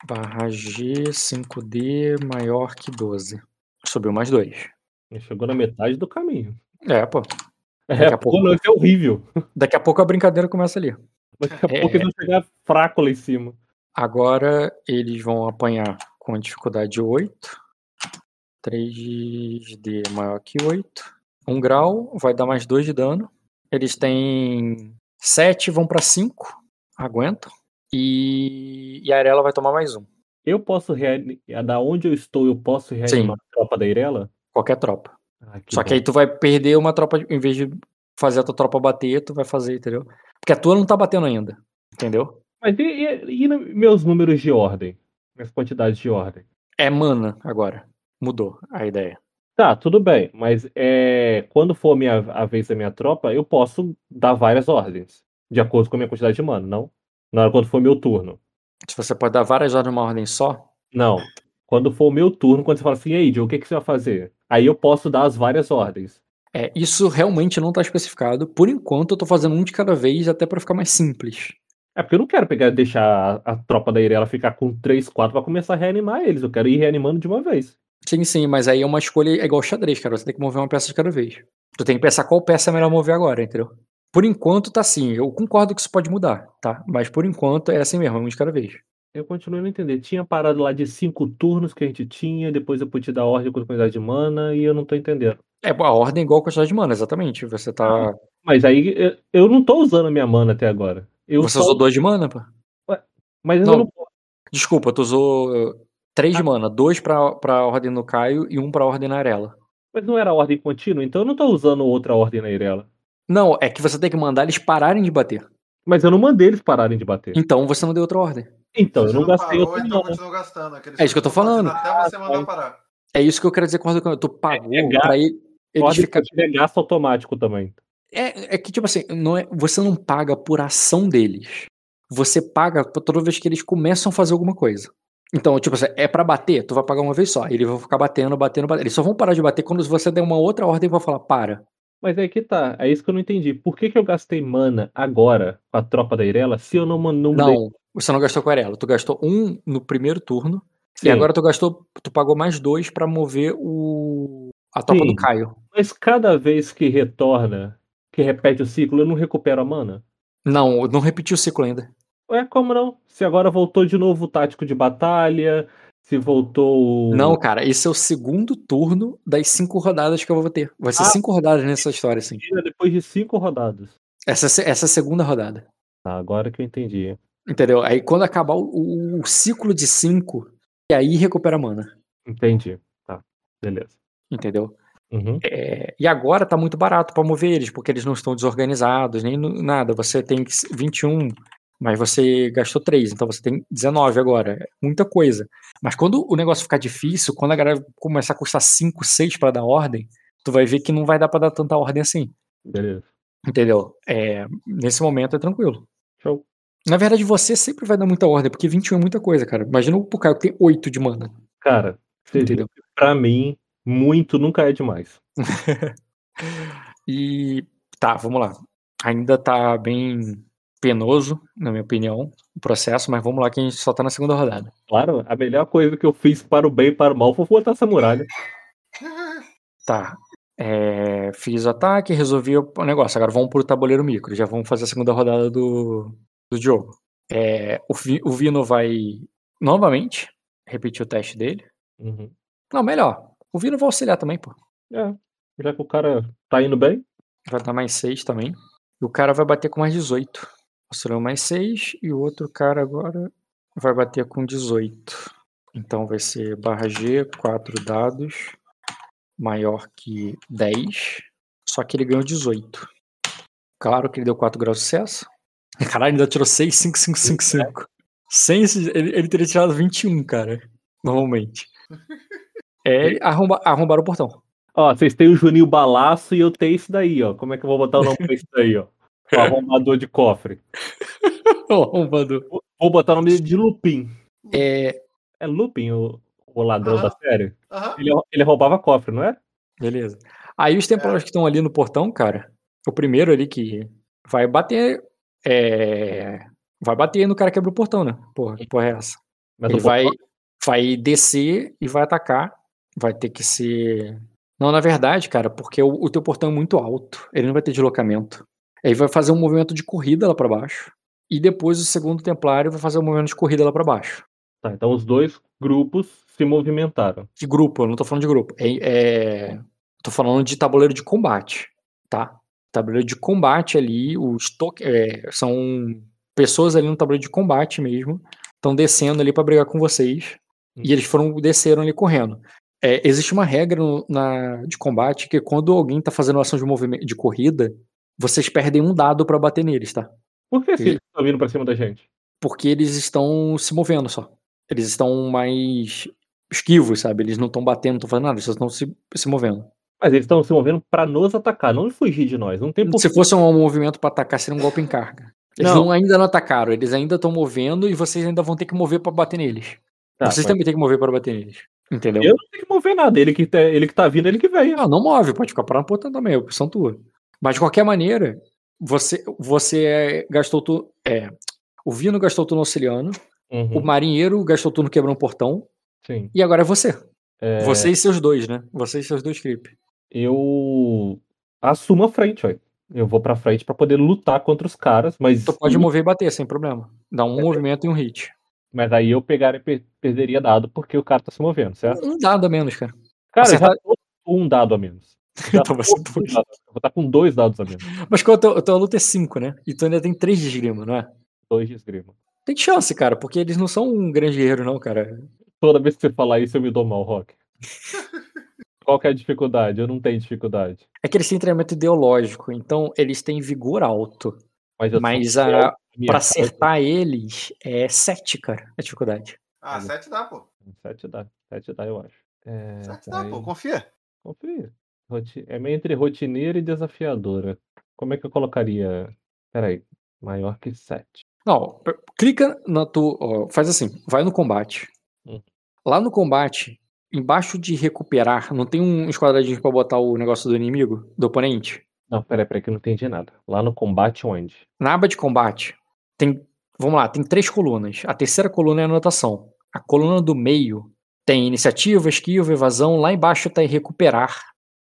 Barra G, 5D, maior que 12. Subiu mais 2. Ele Chegou na metade do caminho. É, pô. É, Daqui a pô, pouco- isso é horrível. Daqui a pouco a brincadeira começa ali. Daqui a É. pouco eles vão chegar fraco lá em cima. Agora eles vão apanhar com dificuldade 8. 3D maior que 8. 1 grau, vai dar mais 2 de dano. Eles têm 7, vão pra 5. Aguentam. E, e a Arela vai tomar mais um. Eu posso reanimar. Da onde eu estou, eu posso reanimar a tropa da Irela? Qualquer tropa. Ah, Só bom. que aí tu vai perder uma tropa, em vez de fazer a tua tropa bater, tu vai fazer, entendeu? Porque a tua não tá batendo ainda. Entendeu? Mas e, e- e meus números de ordem? Minhas quantidades de ordem? É mana agora. Mudou a ideia. Tá, tudo bem, mas é, quando for minha, a vez da minha tropa, eu posso dar várias ordens, de acordo com a minha quantidade de mana, não? Na hora quando for meu turno. Se você pode dar várias ordens numa ordem só, Não. Quando for o meu turno, quando você fala assim, e Joe, o que, que você vai fazer? Aí eu posso dar as várias ordens. É, isso realmente não tá especificado. Por enquanto, eu tô fazendo um de cada vez, até pra ficar mais simples. É porque eu não quero pegar deixar a, a tropa da Irela ficar com 3, 4 pra começar a reanimar eles. Eu quero ir reanimando de uma vez. Sim, sim, mas aí é uma escolha é igual xadrez, cara. Você tem que mover uma peça de cada vez. Tu tem que pensar qual peça é melhor mover agora, entendeu? Por enquanto tá assim. Eu concordo que isso pode mudar, tá? Mas por enquanto é assim mesmo, é um de cada vez. Eu continuo a não entender. Tinha parado lá de cinco turnos que a gente tinha, depois eu pude dar ordem com a quantidade de mana e eu não tô entendendo. É, a ordem é igual a quantidade de mana, exatamente. Você tá. Mas aí eu- não tô usando a minha mana até agora. Eu Você só- usou dois de mana, pô? Mas eu Não. não Desculpa, tu usou uh, três de mana. Dois pra, pra ordem no Caio e um pra ordem na Arela. Mas não era ordem contínua, então eu não tô usando outra ordem na Irela. Não, é que você tem que mandar eles pararem de bater. Mas eu não mandei eles pararem de bater. Então você não deu outra ordem. Então, eu Você não gastei parou, outra então mana. continua gastando. É isso que eu tô falando. Até você mandar parar. É isso que eu quero dizer com a. Tu pagou é gasto. pra ele, ficarem. contínua é gasto automático também. É, é que, tipo assim, não é, você não paga por ação deles. Você paga toda vez que eles começam a fazer alguma coisa. Então, tipo assim, é pra bater, tu vai pagar uma vez só. Eles vão ficar batendo, batendo, batendo. Eles só vão parar de bater quando você der uma outra ordem e vai falar, para. Mas aí que tá. É isso que eu não entendi. Por que, que eu gastei mana agora com a tropa da Irela se eu não mandou um Não, você não gastou com a Arela. Tu gastou um no primeiro turno. Sim. E agora tu gastou. Tu pagou mais dois pra mover o. A tropa Sim. do Caio. Mas cada vez que retorna, que repete o ciclo, eu não recupero a mana? Não, não repetiu o ciclo ainda. Ué, como não? Se agora voltou de novo o tático de batalha, se voltou. Não, cara, esse é o segundo turno das cinco rodadas que eu vou ter. Vai ser Ah. cinco rodadas nessa história. Tira depois de cinco rodadas. Essa, essa é a segunda rodada. Tá, agora que eu entendi. Entendeu? Aí quando acabar o, o- ciclo de cinco, e aí recupera a mana. Entendi. Tá, beleza. Entendeu? Uhum. É, e agora tá muito barato pra mover eles, porque eles não estão desorganizados, nem nada. Você tem 21, mas você gastou 3, então você tem 19 agora. É muita coisa. Mas quando o negócio ficar difícil, quando a galera começar a custar 5, 6 pra dar ordem, tu vai ver que não vai dar pra dar tanta ordem assim. Beleza. Entendeu? É, nesse momento é tranquilo. Show. Na verdade, você sempre vai dar muita ordem, porque 21 é muita coisa, cara. Imagina o Caio que tem 8 de mana. Cara, Entendeu? pra mim, muito nunca é demais. <laughs> E tá, vamos lá. Ainda tá bem penoso, na minha opinião, o processo, mas vamos lá que a gente só tá na segunda rodada. Claro, a melhor coisa que eu fiz para o bem e para o mal foi botar essa muralha. Tá. É, fiz o ataque, resolvi o negócio. Agora vamos pro tabuleiro micro. Já vamos fazer a segunda rodada do, do jogo. É, o, o Vino vai novamente repetir o teste dele. Uhum. Não, melhor. O Vino vai auxiliar também, pô. É. Já que o cara tá indo bem. Vai dar mais 6 também. E o cara vai bater com mais 18. Mostrou mais 6 e o outro cara agora vai bater com 18. Então vai ser barra G, 4 dados, maior que 10. Só que ele ganhou 18. Claro que ele deu 4 graus de sucesso. <laughs> Caralho, ainda tirou 6, 5, 5, 5, 5. Sem esse, ele, ele teria tirado 21, cara. Normalmente. <laughs> É, arromba, arrombaram o portão. Ó, vocês têm o Juninho Balaço e eu tenho isso daí, ó. Como é que eu vou botar o nome pra isso daí, ó? O arrombador de cofre. <laughs> o arrombador. Vou- botar o nome de Lupin. É, É Lupin, o, o ladrão Aham. da série? Ele, ele roubava cofre, não é? beleza. Aí os templários que estão ali no portão, cara, o primeiro ali que vai bater. É, vai bater no cara que abriu o portão, né? Porra, que porra é essa? Mas Ele vai, portão- vai descer e vai atacar. Vai ter que ser. Não, na verdade, cara, porque o, o teu portão é muito alto. Ele não vai ter deslocamento. Aí vai fazer um movimento de corrida lá pra baixo. E depois o segundo templário vai fazer um movimento de corrida lá pra baixo. Tá, então os dois grupos se movimentaram. De grupo, eu não tô falando de grupo. É, é- tô falando de tabuleiro de combate, tá? Tabuleiro de combate ali, os to... é, são pessoas ali no tabuleiro de combate mesmo, estão descendo ali pra brigar com vocês. E eles foram desceram ali correndo. É, existe uma regra no- na, de combate que quando alguém tá fazendo ação de movimento de corrida, vocês perdem um dado pra bater neles, tá? Por que eles estão vindo pra cima da gente? Porque eles estão se movendo só. Eles estão mais esquivos, sabe? Eles não estão batendo, não estão fazendo nada, eles estão se, se movendo. Mas eles estão se movendo pra nos atacar, não fugir de nós. Não tem por Se fosse um movimento pra atacar, seria um golpe em carga. Eles Não. não, ainda não atacaram, eles ainda estão movendo e vocês ainda vão ter que mover pra bater neles. Tá, vocês mas também têm que mover pra bater neles. Entendeu? Eu não tenho que mover nada. Ele que, tá, ele que tá vindo, ele que vem. Ah, não move, pode ficar parado por também, é opção tua. Mas de qualquer maneira, você, você é, gastou tu, é, o Vino gastou turno auxiliando, Uhum, o marinheiro gastou turno quebrando um portão, Sim. e agora é você. É, Você e seus dois, né? Você e seus dois creep. Eu assumo a frente, ué. Eu vou pra frente pra poder lutar contra os caras, mas, Tu pode mover e bater sem problema. Dá um É. movimento e um hit. mas aí eu pegaria, per- perderia dado porque o cara tá se movendo, certo? Um dado a menos, cara. Cara, Acertar- com um dado a menos. Já Então vai tô ser com dois. dados. Eu vou estar com dois dados a menos. Mas qual a tua, a tua luta é 5, né? E tu ainda tem 3 de esgrima, não é? Dois de esgrima. Tem chance, cara, porque eles não são um grande guerreiro, não, cara. Toda vez que você falar isso, eu me dou mal, Rock. Qual que é a dificuldade? Eu não tenho dificuldade. É que eles têm treinamento ideológico, então eles têm vigor alto. Mas, Mas a- Pra acertar eles é 7, cara, a dificuldade. Ah, 7 dá, pô. Sete dá. Sete dá, eu acho. É, 7 dá, aí- pô. Confia. Confia. Roti- É meio entre rotineira e desafiadora. Como é que eu colocaria? Peraí. Maior que 7. Não, p- clica na tua. ó, faz assim, vai no combate. Hum. Lá no combate, embaixo de recuperar, não tem um esquadradinho pra botar o negócio do inimigo, do oponente? Não, peraí, peraí, que eu não entendi nada. Lá no combate onde? Na aba de combate, tem. Vamos lá, tem três colunas. A terceira coluna é anotação. A coluna do meio tem iniciativa, esquiva, evasão. Lá embaixo tá em recuperar.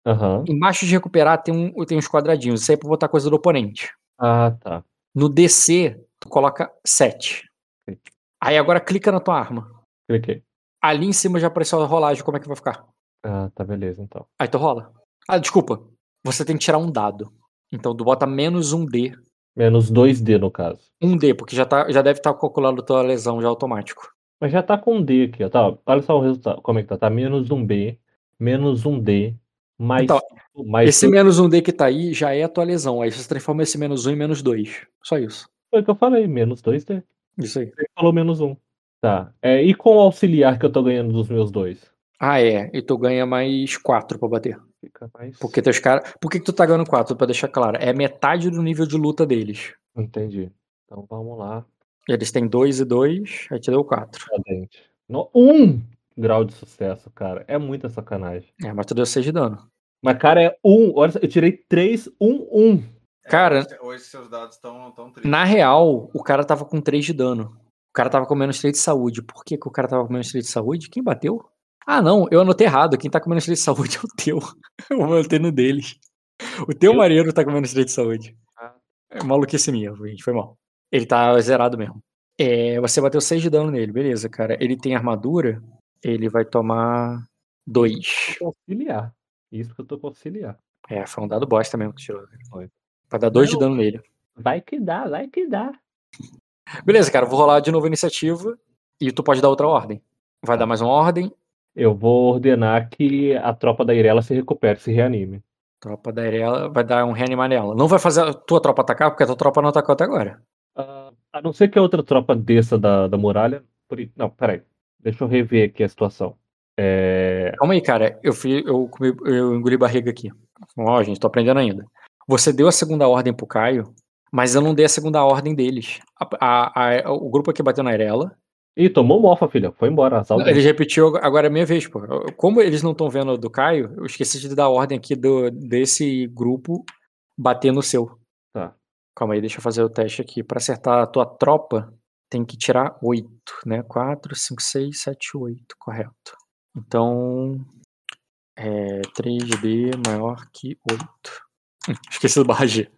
Aham. Embaixo de recuperar tem, um, tem uns quadradinhos. Isso aí é pra botar coisa do oponente. Ah, tá. No DC, tu coloca 7. Ok. Aí agora clica na tua arma. Cliquei. Ali em cima já apareceu a rolagem, como é que vai ficar? Ah, tá, beleza, então. Aí tu rola. Ah, desculpa. Você tem que tirar um dado. Então tu bota menos um D. Menos 2D no caso. Um D, porque já, tá, já deve estar calculando tua lesão já automático. Mas já tá com um D aqui, ó. Tá, olha só o resultado. Como é que tá? Tá menos um B, menos um D, mais. Então, mais Esse dois. menos um D que tá aí já é a tua lesão. Aí você transforma esse menos um em menos dois. Só isso. Foi o que eu falei, menos 2D. Isso aí. Você falou menos um. Tá. É, e com o auxiliar que eu tô ganhando dos meus dois? Ah, é. E tu ganha mais quatro pra bater. Fica mais. Porque teus caras. Por que, que tu tá ganhando quatro? Pra deixar claro. É metade do nível de luta deles. Entendi. Então vamos lá. Eles têm dois e dois, aí te deu quatro. Um grau de sucesso, cara. É muita sacanagem. É, mas tu deu seis de dano. Mas, cara, é um. Olha só, eu tirei três, um, um. Cara- hoje, hoje seus dados estão tão tristes. Na real, o cara tava com 3 de dano. O cara tava com menos 3 de saúde. Por que, que o cara tava com menos 3 de saúde? Quem bateu? Ah, não, eu anotei errado. Quem tá com menos 3 de saúde <laughs> é o teu. Eu anotei no deles. O teu Eu- marinheiro tá com menos 3 de saúde. Ah. É maluquice minha, gente. Foi mal. Ele tá zerado mesmo. É, você bateu 6 de dano nele, beleza, cara. Ele tem armadura, ele vai tomar 2. Auxiliar. Isso que eu tô com auxiliar. É, foi um dado bosta mesmo que tirou. Foi. Vai dar dois de dano nele. Vai que dá, vai que dá. Beleza, cara, vou rolar de novo a iniciativa e tu pode dar outra ordem. Vai dar mais uma ordem. Eu vou ordenar que a tropa da Irela se recupere, se reanime. Tropa da Irela vai dar um reanimar nela. Não vai fazer a tua tropa atacar, porque a tua tropa não atacou até agora. Ah, a não ser que a outra tropa desça da, da muralha. Por... Não, peraí. Deixa eu rever aqui a situação. É... Calma aí, cara. Eu, fui, eu, comi, eu engoli barriga aqui. Ó, gente, tô aprendendo ainda. Você deu a segunda ordem pro Caio, mas eu não dei a segunda ordem deles. A- a- a- o grupo aqui bateu na Irela. Ih, tomou mofa, filha. Foi embora. Azar o Ele repetiu, agora é minha vez, pô. Como eles não estão vendo do Caio, eu esqueci de dar a ordem aqui do, desse grupo bater no seu. Tá. Calma aí, deixa eu fazer o teste aqui. Pra acertar a tua tropa, tem que tirar 8, né? 4, 5, 6, 7, 8, correto. Então, é 3D maior que 8. Hum, <laughs> Esqueci do barra G.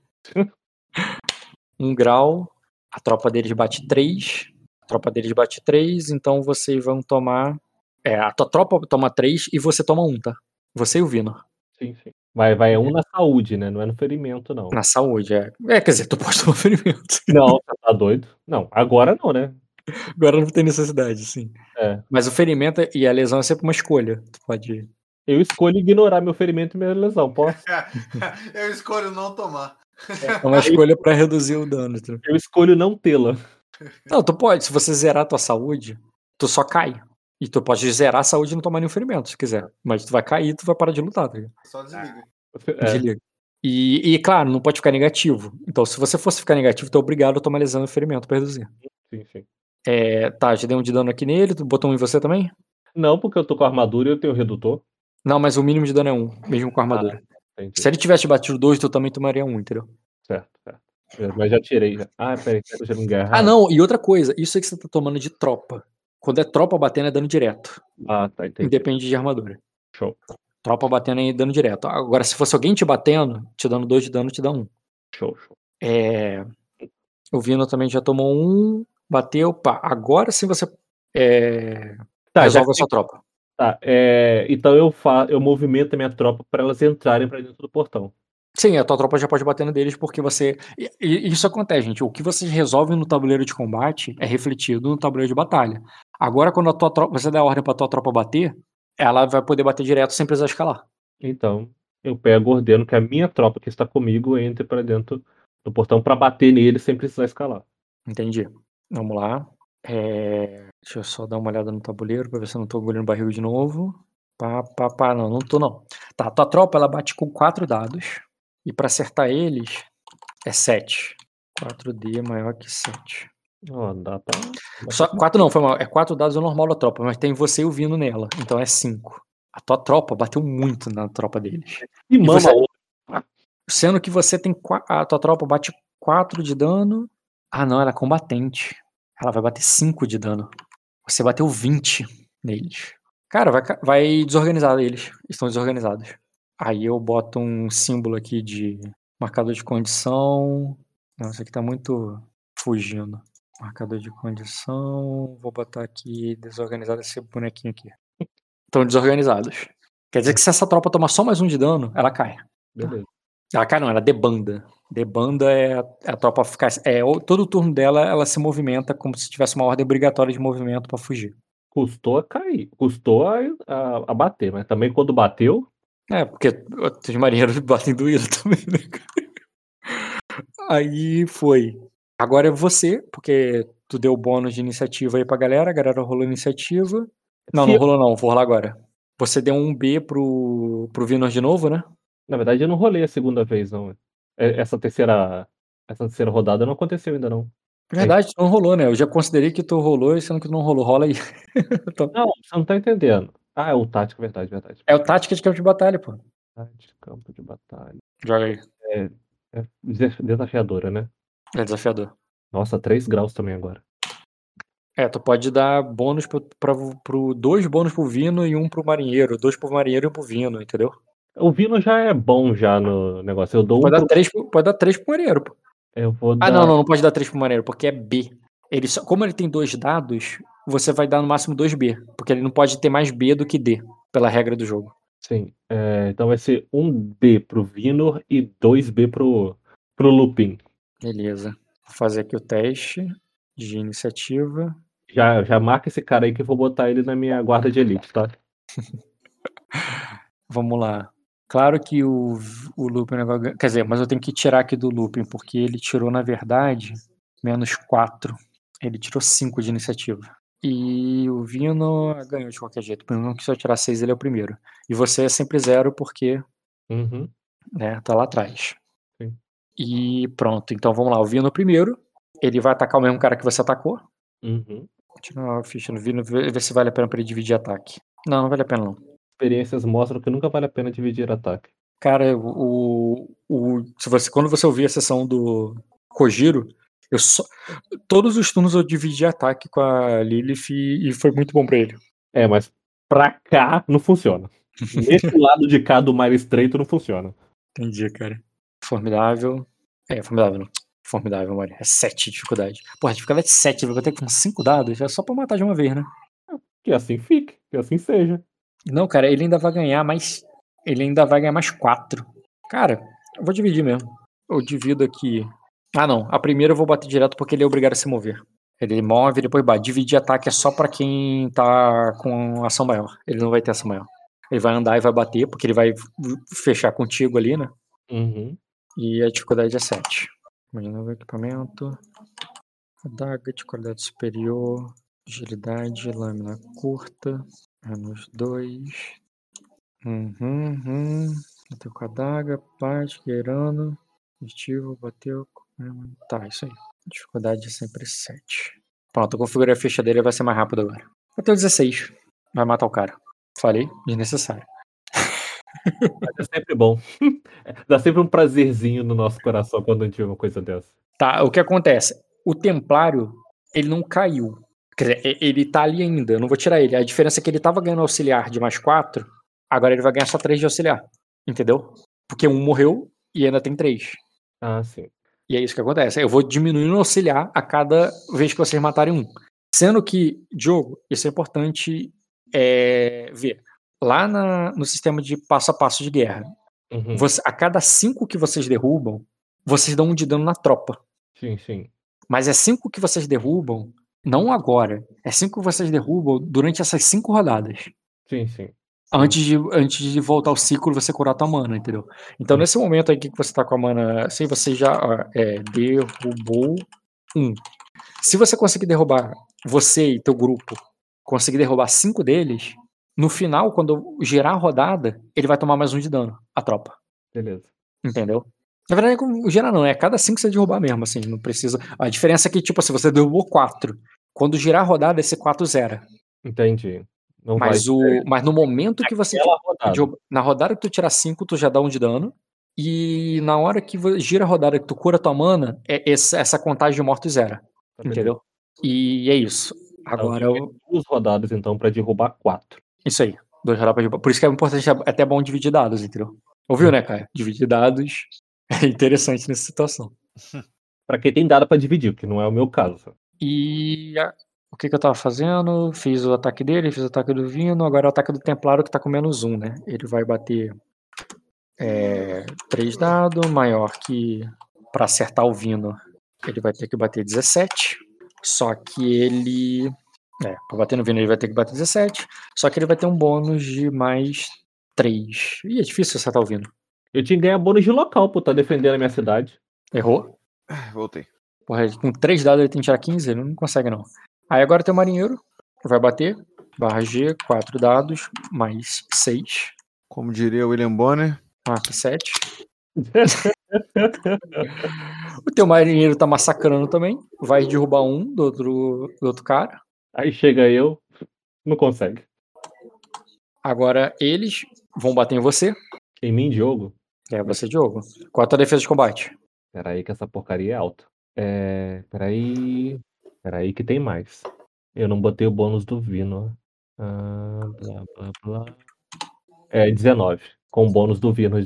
1 <laughs> grau, a tropa deles bate 3. A tropa deles bate 3, então vocês vão tomar. É, a tua tropa toma 3 e você toma 1, tá? Você e o Vino. Sim, sim. Vai, vai um na saúde, né? Não é no ferimento, não. Na saúde, é. É, quer dizer, tu pode tomar <laughs> ferimento. Não, você tá doido? Não, agora não, né? Agora não tem necessidade, sim. É. Mas o ferimento e a lesão é sempre uma escolha. Tu pode. Eu escolho ignorar meu ferimento e minha lesão. Posso? <laughs> Eu escolho não tomar. É uma escolha pra reduzir o dano. tá? Eu escolho não tê-la. Não, tu pode. Se você zerar a tua saúde, tu só cai. E tu pode zerar a saúde e não tomar nenhum ferimento, se quiser. Mas tu vai cair e tu vai parar de lutar, tá ligado? Só desliga. É, Desliga. E, e, claro, não pode ficar negativo. Então, se você fosse ficar negativo, tu é obrigado a tomar lesão e ferimento pra reduzir. sim, sim. É, tá, já dei um de dano aqui nele, tu botou um em você também? Não, porque eu tô com armadura e eu tenho redutor. Não, mas o mínimo de dano é um, mesmo com a armadura. Entendi. Se ele tivesse batido dois, tu também tomaria um, entendeu? Certo, certo. É, Mas já tirei. já. Ah, peraí, eu não guerra. Ah, não, e outra coisa, isso aí que você tá tomando de tropa. Quando é tropa batendo é dano direto, Ah, tá, entendi. independe de armadura. Show, Tropa batendo é dano direto. Agora, se fosse alguém te batendo, te dando dois de dano, te dá um. show, show. É... O Vino também já tomou um, bateu, pá. Agora sim você é... Tá, já resolve a que- sua tropa. tá, é, então eu, fa... eu movimento a minha tropa para elas entrarem pra dentro do portão. Sim, a tua tropa já pode bater no deles porque você. E, e isso acontece, gente. O que vocês resolvem no tabuleiro de combate é refletido no tabuleiro de batalha. Agora, quando a tua tropa, você der a ordem pra tua tropa bater, ela vai poder bater direto sem precisar escalar. Então, eu pego ordeno que a minha tropa que está comigo entre para dentro do portão para bater nele sem precisar escalar. Entendi. Vamos lá. É, Deixa eu só dar uma olhada no tabuleiro pra ver se eu não tô engolindo barril de novo. Pá, pá, pá. Não, não tô não. Tá, tua tropa ela bate com quatro dados. E pra acertar eles é 7. 4D maior que 7. Ó, dá pra. Só, pra- quatro não, foi mal. É quatro dados é o normal da tropa, mas tem você e o Vino nela. Então é cinco. A tua tropa bateu muito na tropa deles. E mama você-. Sendo que você tem. A tua tropa bate 4 de dano. Ah, não, ela é combatente. Ela vai bater 5 de dano. Você bateu 20 neles. Cara, vai, vai desorganizar eles. Estão desorganizados. Aí eu boto um símbolo aqui de marcador de condição. Não, isso aqui tá muito fugindo. Marcador de condição. Vou botar aqui desorganizado esse bonequinho aqui. <laughs> Estão desorganizados. Quer dizer que se essa tropa tomar só mais um de dano, ela cai. Beleza. Ela cai não, ela debanda. Debanda é a, é a tropa ficar. É, todo o turno dela ela se movimenta como se tivesse uma ordem obrigatória de movimento pra fugir. Custou a cair. Custou a, a, a bater, mas também quando bateu. É, porque os marinheiros batem doído <laughs> também, né, cara? Aí foi. Agora é você, porque tu deu bônus de iniciativa aí pra galera, a galera rolou iniciativa. Não, Se não eu- rolou não, vou rolar agora. Você deu um B pro, pro Vinor de novo, né? Na verdade, eu não rolei a segunda vez, não. É- Essa terceira. Essa terceira rodada não aconteceu ainda, não. Verdade, tu não rolou, né? Eu já considerei que tu rolou, sendo que tu não rolou. Rola aí. <laughs> Então, Não, você não tá entendendo. Ah, é o tático, verdade, verdade. é o tática de campo de batalha, pô. Tático, campo de batalha. Joga aí. É desaf- desafiadora, né? É desafiador. Nossa, 3 graus também agora. É, tu pode dar bônus pro, pra, pro dois bônus pro Vino e um pro marinheiro, dois pro marinheiro e um pro Vino, entendeu? O Vino já é bom já no negócio. Eu dou um. Pode dar pro- três, pro- pode dar três pro marinheiro, pô. Eu vou Ah, dar. não, não, não pode dar três pro marinheiro, porque é B. Ele só, como ele tem dois dados, você vai dar no máximo dois B, porque ele não pode ter mais B do que D, pela regra do jogo. Sim. É, então vai ser 1B pro Vinor e 2B pro, pro Lupin. Beleza. Vou fazer aqui o teste de iniciativa. Já, já marca esse cara aí que eu vou botar ele na minha guarda de elite, tá? <laughs> Vamos lá. Claro que o, o Lupin Quer dizer, mas eu tenho que tirar aqui do Lupin, porque ele tirou, na verdade, menos 4. Ele tirou 5 de iniciativa. E o Vino ganhou de qualquer jeito. Mesmo que se eu tirar 6, ele é o primeiro. E você é sempre zero, porque Uhum. né, tá lá atrás. Sim. E pronto. Então vamos lá. O Vino primeiro. Ele vai atacar o mesmo cara que você atacou. Uhum. Tirar a ficha no Vino, ver ver se vale a pena pra ele dividir ataque. Não, não vale a pena não. Experiências mostram que nunca vale a pena dividir ataque. Cara, o, o se você quando você ouvir a sessão do Kojiro, eu só todos os turnos eu dividi ataque com a Lilith e, e foi muito bom pra ele. É, mas pra cá não funciona. <laughs> Nesse lado de cá do mar estreito não funciona. Entendi, cara. Formidável. É, formidável não. Formidável, mano. É 7 de dificuldade. Porra, a dificuldade é 7, vai ter com 5 dados, é só pra matar de uma vez, né? Que assim fique, que assim seja. Não, cara, ele ainda vai ganhar mais. Ele ainda vai ganhar mais 4. Cara, eu vou dividir mesmo. Eu divido aqui. Ah, não. A primeira eu vou bater direto porque ele é obrigado a se mover. Ele move e depois bate. Dividir ataque é só pra quem tá com ação maior. Ele não vai ter ação maior. Ele vai andar e vai bater, porque ele vai fechar contigo ali, né? Uhum. E a dificuldade é 7. Imagina o equipamento. Adaga de qualidade superior. Agilidade, lâmina curta. Menos 2. Uhum, uhum. Bateu com a adaga, parte, guerano. Objetivo, bateu. Com- Tá, isso aí. Dificuldade é sempre 7. Pronto, eu configurei a ficha dele vai ser mais rápido agora. Bateu 16. Vai matar o cara. Falei, desnecessário. Mas é sempre bom. <laughs> Dá sempre um prazerzinho no nosso coração quando a gente vê uma coisa dessa. Tá, o que acontece? O Templário, ele não caiu. Quer dizer, ele tá ali ainda, eu não vou tirar ele. A diferença é que ele tava ganhando auxiliar de mais 4, agora ele vai ganhar só 3 de auxiliar. Entendeu? Porque um morreu e ainda tem 3. Ah, sim. E é isso que acontece. Eu vou diminuindo o auxiliar a cada vez que vocês matarem um. Sendo que, Diogo, isso é importante é, ver. Lá na- no sistema de passo a passo de guerra, Uhum. você- a cada 5 que vocês derrubam, vocês dão um de dano na tropa. Sim, sim. Mas é cinco que vocês derrubam, não agora. É cinco que vocês derrubam durante essas cinco rodadas. Sim, sim. Antes de, antes de voltar ao ciclo você curar tua mana, entendeu? Então, nesse momento aqui que você tá com a mana assim, você já é, derrubou um. Se você conseguir derrubar, você e teu grupo, conseguir derrubar cinco deles, no final, quando girar a rodada, ele vai tomar mais um de dano, a tropa. Beleza. Entendeu? Na verdade, como gerar não, é cada 5 que você derrubar mesmo, assim, não precisa. A diferença é que, tipo, se você derrubou 4, quando girar a rodada, esse 4 zera. Entendi. Não Mas, o, mas no momento que você. aquela rodada. Tá beleza. Entendeu? E é isso. Agora, Então, eu- duas rodadas então pra derrubar quatro. isso aí. Dois rodadas pra derrubar. Por isso que é importante, é até bom dividir dados, entendeu? Ouviu, né, Caio? Dividir dados <laughs> é interessante nessa situação. <laughs> Pra quem tem dado pra dividir, que não é o meu caso. E a- o que, que eu tava fazendo? Fiz o ataque dele, fiz o ataque do Vino, agora é o ataque do Templário que tá com menos um, né? Ele vai bater é, três dados, maior que pra acertar o Vino, ele vai ter que bater 17. Só que ele. É, pra bater no Vino ele vai ter que bater 17. Só que ele vai ter um bônus de mais 3. Ih, é difícil acertar o Vino. Eu tinha que ganhar bônus de local por estar defendendo a minha cidade. Errou? Voltei. Porra, com 3 dados ele tem que tirar 15, ele não consegue não. Aí agora tem o marinheiro, vai bater, barra G, 4 dados, mais 6, Como diria o William Bonner. marca 7. <laughs> o teu marinheiro tá massacrando também, vai derrubar um do outro, do outro cara. Aí chega eu, não consegue. Agora eles vão bater em você, Em mim, Diogo. é você, Diogo. Qual a tua defesa de combate? Peraí que essa porcaria é alta. É. Peraí. Peraí que tem mais. Eu não botei o bônus do Vino. Ah, blá, blá, blá. É 19. Com o bônus do Vino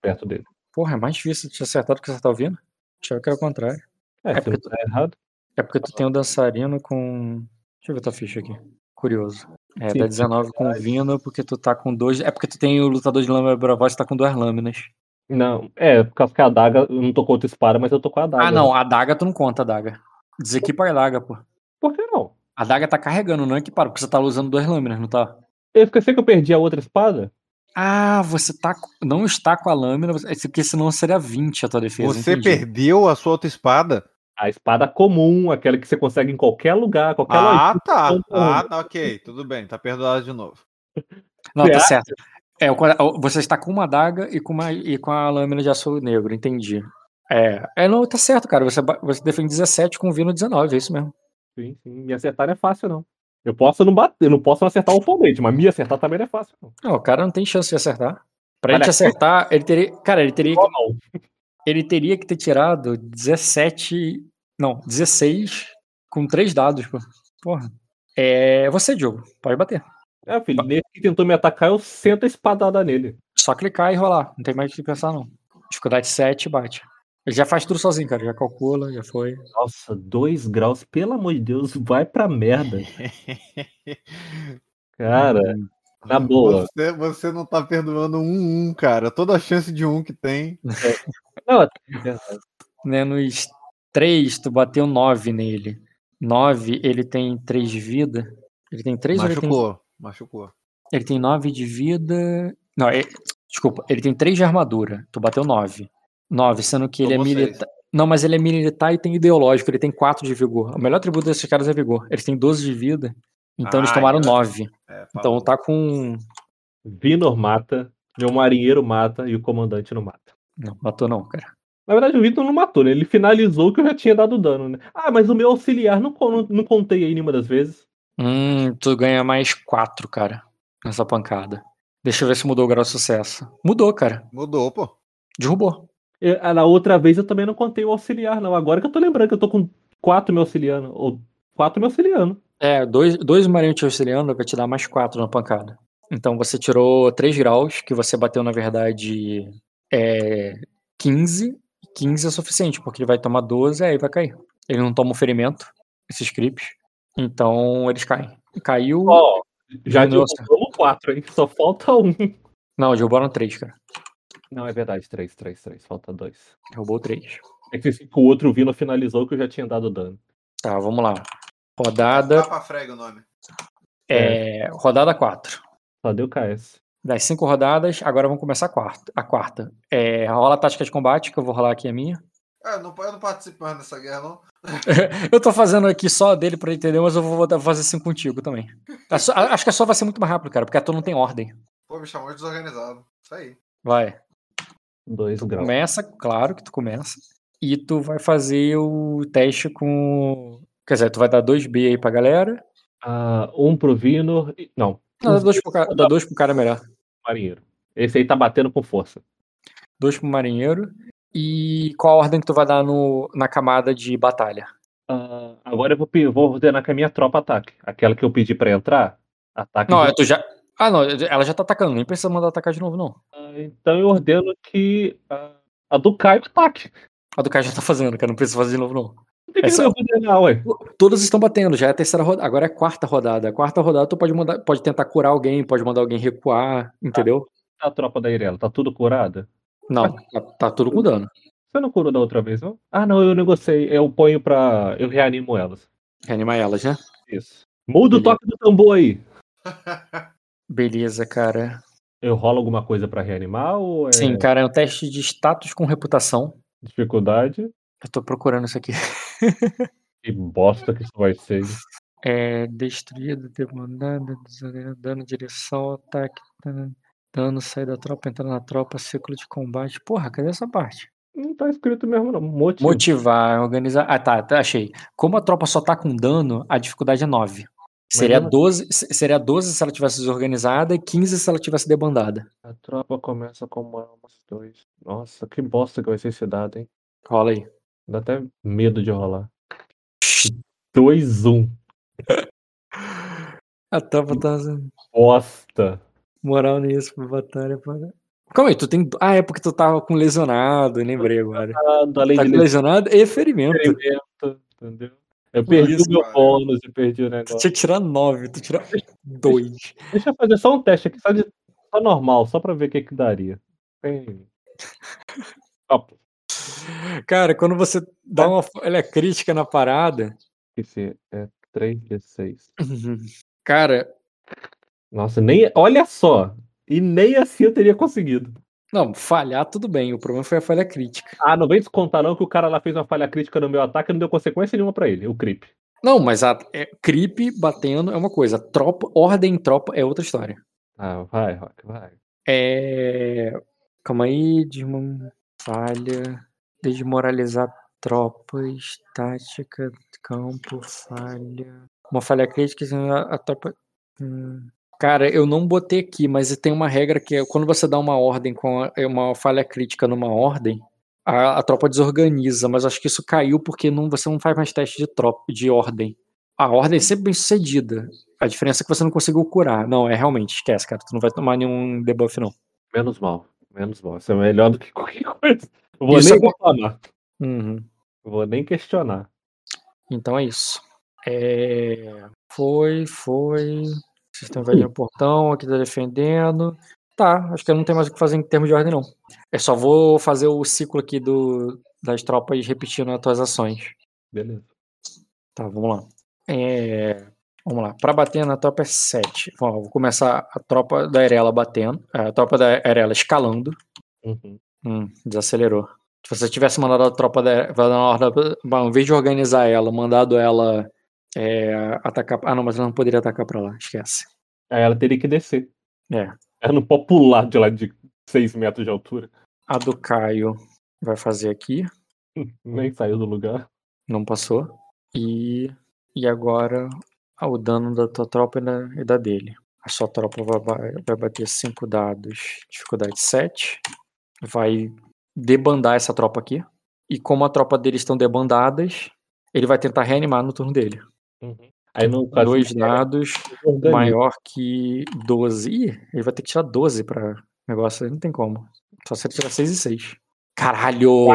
perto dele. Porra, é mais difícil de acertar do que você tá ouvindo? Achava que era o contrário. É, É porque tá errado. É porque tu tem um dançarino com. Deixa eu ver tua ficha aqui. Curioso. É, Sim, dá 19 com o Vino, porque tu tá com dois. É porque tu tem o lutador de lâmina bravos, você tá com duas lâminas. Não, é, por causa que a adaga, eu não tô com outra espada, mas eu tô com a adaga. Ah, não, a adaga tu não conta a adaga. Desequipa a adaga, pô. Por que não? A adaga tá carregando, não é equipado, porque você tá usando duas lâminas, não tá? Eu esqueci que eu perdi a outra espada? Ah, você tá, não está com a lâmina, é porque senão seria 20 a tua defesa. Você entendi. perdeu a sua outra espada? A espada comum, aquela que você consegue em qualquer lugar, qualquer Ah, loja. tá. Ah, tá, ok. Tudo bem, tá perdoado de novo. Não, tá certo. É, você está com uma adaga e com, uma, e com a lâmina de aço negro, entendi. É, é não, tá certo, cara. Você, você defende 17 com o Vino 19, é isso mesmo. Sim, sim. Me acertar não é fácil, não. Eu posso não bater, eu não posso não acertar o oponente, mas me acertar também não é fácil, não. Não, o cara não tem chance de acertar. Pra ele Olha, te acertar, ele teria. Cara, ele teria, não. ele teria que ter tirado 17. Não, 16 com três dados, pô. Porra. É você, Diogo. Pode bater. É, filho, nesse que tentou me atacar, eu sento a espadada nele. Só clicar e rolar. Não tem mais o que pensar, não. Dificuldade 7, bate. Ele já faz tudo sozinho, cara. Já calcula, já foi. Nossa, dois graus, pelo amor de Deus, vai pra merda. <laughs> Cara, na boa. Você, você não tá perdoando um, um, cara. Toda a chance de um que tem. Não, é verdade. Menos 3, tu bateu 9 nele. 9, ele tem 3 de vida. Ele tem 3 ou ele tem. Machucou, machucou. Ele tem 9 de vida. Não, é- desculpa, ele tem 3 de armadura. Tu bateu 9. 9, sendo que ele é militar. Não, mas ele é militar e tem ideológico. Ele tem 4 de vigor. O melhor atributo desses caras é vigor. Eles têm 12 de vida. Então eles Ah, tomaram então- 9. É, Então tá com. Vinor mata, meu marinheiro mata e o comandante não mata. Não, matou não, cara. Na verdade, o Vitor não matou, né? Ele finalizou que eu já tinha dado dano, né? Ah, mas o meu auxiliar não, não, não contei aí nenhuma das vezes. Hum, tu ganha mais 4, cara. Nessa pancada. Deixa eu ver se mudou o grau de sucesso. Mudou, cara. Mudou, pô. Derrubou. Eu- ah, na outra vez eu também não contei o auxiliar, não. Agora que eu tô lembrando que eu tô com quatro me auxiliando. Ou quatro me auxiliando. É, dois, dois marinhos te auxiliando vai te dar mais 4 na pancada. Então você tirou 3 graus, que você bateu, na verdade, é 15. 15 é suficiente, porque ele vai tomar 12, aí vai cair. Ele não toma um ferimento, esses creeps. Então eles caem. Caiu. Ó, já Diminuiu derrubamos quatro, hein? Só falta um. Não, derrubaram 3, cara. Não, é verdade, três, três, três. Falta dois. Derrubou 3. É que o outro Vino finalizou que eu já tinha dado dano. Tá, vamos lá. Rodada. Tapa frega o nome. É, rodada 4. Só deu KS. Das cinco rodadas, agora vamos começar a quarta. A quarta. É, rola a tática de combate, que eu vou rolar aqui a minha. É, eu não, eu não participando dessa guerra, não. <laughs> eu tô fazendo aqui só dele pra entender, mas eu vou vou fazer assim contigo também. A a- acho que a sua vai ser muito mais rápido, cara, porque a tua não tem ordem. Pô, me chamou de desorganizado. Isso aí. Vai. Dois graus. Começa, claro que tu começa. E tu vai fazer o teste com. Quer dizer, tu vai dar 2B aí pra galera. Ah, um pro Vino. Não, Não, dá dois pro cara, dá dois pro cara melhor. marinheiro. Esse aí tá batendo com força. Dois pro marinheiro. E qual a ordem que tu vai dar no, na camada de batalha? Ah, agora eu vou, vou ordenar que a minha tropa ataque. Aquela que eu pedi pra entrar, ataque. Não, de- é tu já. Ah, não, ela já tá atacando, nem precisa mandar atacar de novo, não. Ah, então eu ordeno que ah, a do Caio ataque. A do cara já tá fazendo, cara, não precisa fazer de novo, não. Não tem que Essa- ordenar, ué. Todas estão batendo, já é a terceira rodada. Agora é a quarta rodada. A quarta rodada tu pode mandar, pode tentar curar alguém, pode mandar alguém recuar, entendeu? A tropa da Irela, tá tudo curada? Não, tá, tá tudo com dano. Você não curou da outra vez, não? Ah, não, eu negociei. Eu ponho pra. Eu reanimo elas. Reanimar elas, né? Isso. Muda o toque do tambor aí. <laughs> Beleza, cara. Eu rolo alguma coisa pra reanimar ou é Sim, cara, é um teste de status com reputação. dificuldade? Eu tô procurando isso aqui. <laughs> Que bosta que isso vai ser. É destruído, demandado, dano, direção, ataque, dano, dano, sair da tropa, entrar na tropa, ciclo de combate. Porra, cadê essa parte? Não tá escrito mesmo, não. Motivo. Motivar, organizar. Ah, tá, tá, achei. Como a tropa só tá com dano, a dificuldade é 9. Seria ela- 12, se- seria 12 se ela tivesse desorganizada e 15 se ela tivesse debandada. A tropa começa com armas dois. Nossa, que bosta que vai ser esse dado, hein? Rola aí. Dá até medo de rolar. 2-1. A tropa tá Bosta. moral nisso pra batalha. Para... Calma aí, tu tem. Ah, é porque tu tava com lesionado, lembrei agora. Ah, Além Tá de com lesionado e ferimento. experimento, entendeu? Eu perdi Isso, o meu cara. bônus e perdi o Tu negócio. tinha que tirar 9, tu tirou 2. Deixa eu fazer só um teste aqui, só, de, só normal, só pra ver o que que daria. Tem- Cara, quando você dá uma falha crítica na parada. Esqueci, é 3d6. Cara, Nossa, nem. Olha só! E nem assim eu teria conseguido. Não, falhar tudo bem. O problema foi a falha crítica. Ah, não vem descontar não que o cara lá fez uma falha crítica no meu ataque e não deu consequência nenhuma pra ele, o creep. Não, mas a é, creep batendo é uma coisa. Tropa, ordem em tropa é outra história. Ah, vai, Rock, vai. É. Calma aí, uma falha. Desmoralizar tropas, tática, campo, falha. Uma falha crítica, a, a tropa. Hum. Cara, eu não botei aqui, mas tem uma regra que é quando você dá uma ordem com é uma falha crítica numa ordem, a, a tropa desorganiza, mas acho que isso caiu porque não, você não faz mais teste de tropa, de ordem. A ordem é sempre bem sucedida. A diferença é que você não conseguiu curar. Não, é realmente, esquece, cara. Tu não vai tomar nenhum debuff, não. Menos mal, menos mal. Isso é melhor do que <laughs> qualquer coisa. Eu vou Isso nem é reclamar. Uhum. Vou nem questionar. Então é isso. É, Foi, foi. Vocês estão invadindo o portão, aqui tá defendendo. Tá, acho que eu não tenho mais o que fazer em termos de ordem, não. É só vou fazer o ciclo aqui do, das tropas repetindo as tuas ações. Beleza. Tá, vamos lá. É, Vamos lá. Pra bater na tropa é 7. Vou começar a tropa da Arela batendo. A tropa da Arela escalando. Uhum. Hum, desacelerou. Se você tivesse mandado a tropa da. Bom, em vez de organizar ela, mandado ela é, atacar. Ah, não, mas ela não poderia atacar pra lá, esquece. Aí ela teria que descer. É. Ela não pode pular de lá de 6 metros de altura. A do Caio vai fazer aqui. <laughs> Nem saiu do lugar. Não passou. E. E agora ah, o dano da tua tropa e da, e da dele. A sua tropa vai, vai bater 5 dados, dificuldade 7. Vai debandar essa tropa aqui. E como a tropa deles estão debandadas, ele vai tentar reanimar no turno dele. Uhum. Aí no caso. Dois dados maior que 12. Ih, ele vai ter que tirar 12 pra negócio. Não tem como. Só se ele tirar 6 e 6. Caralho!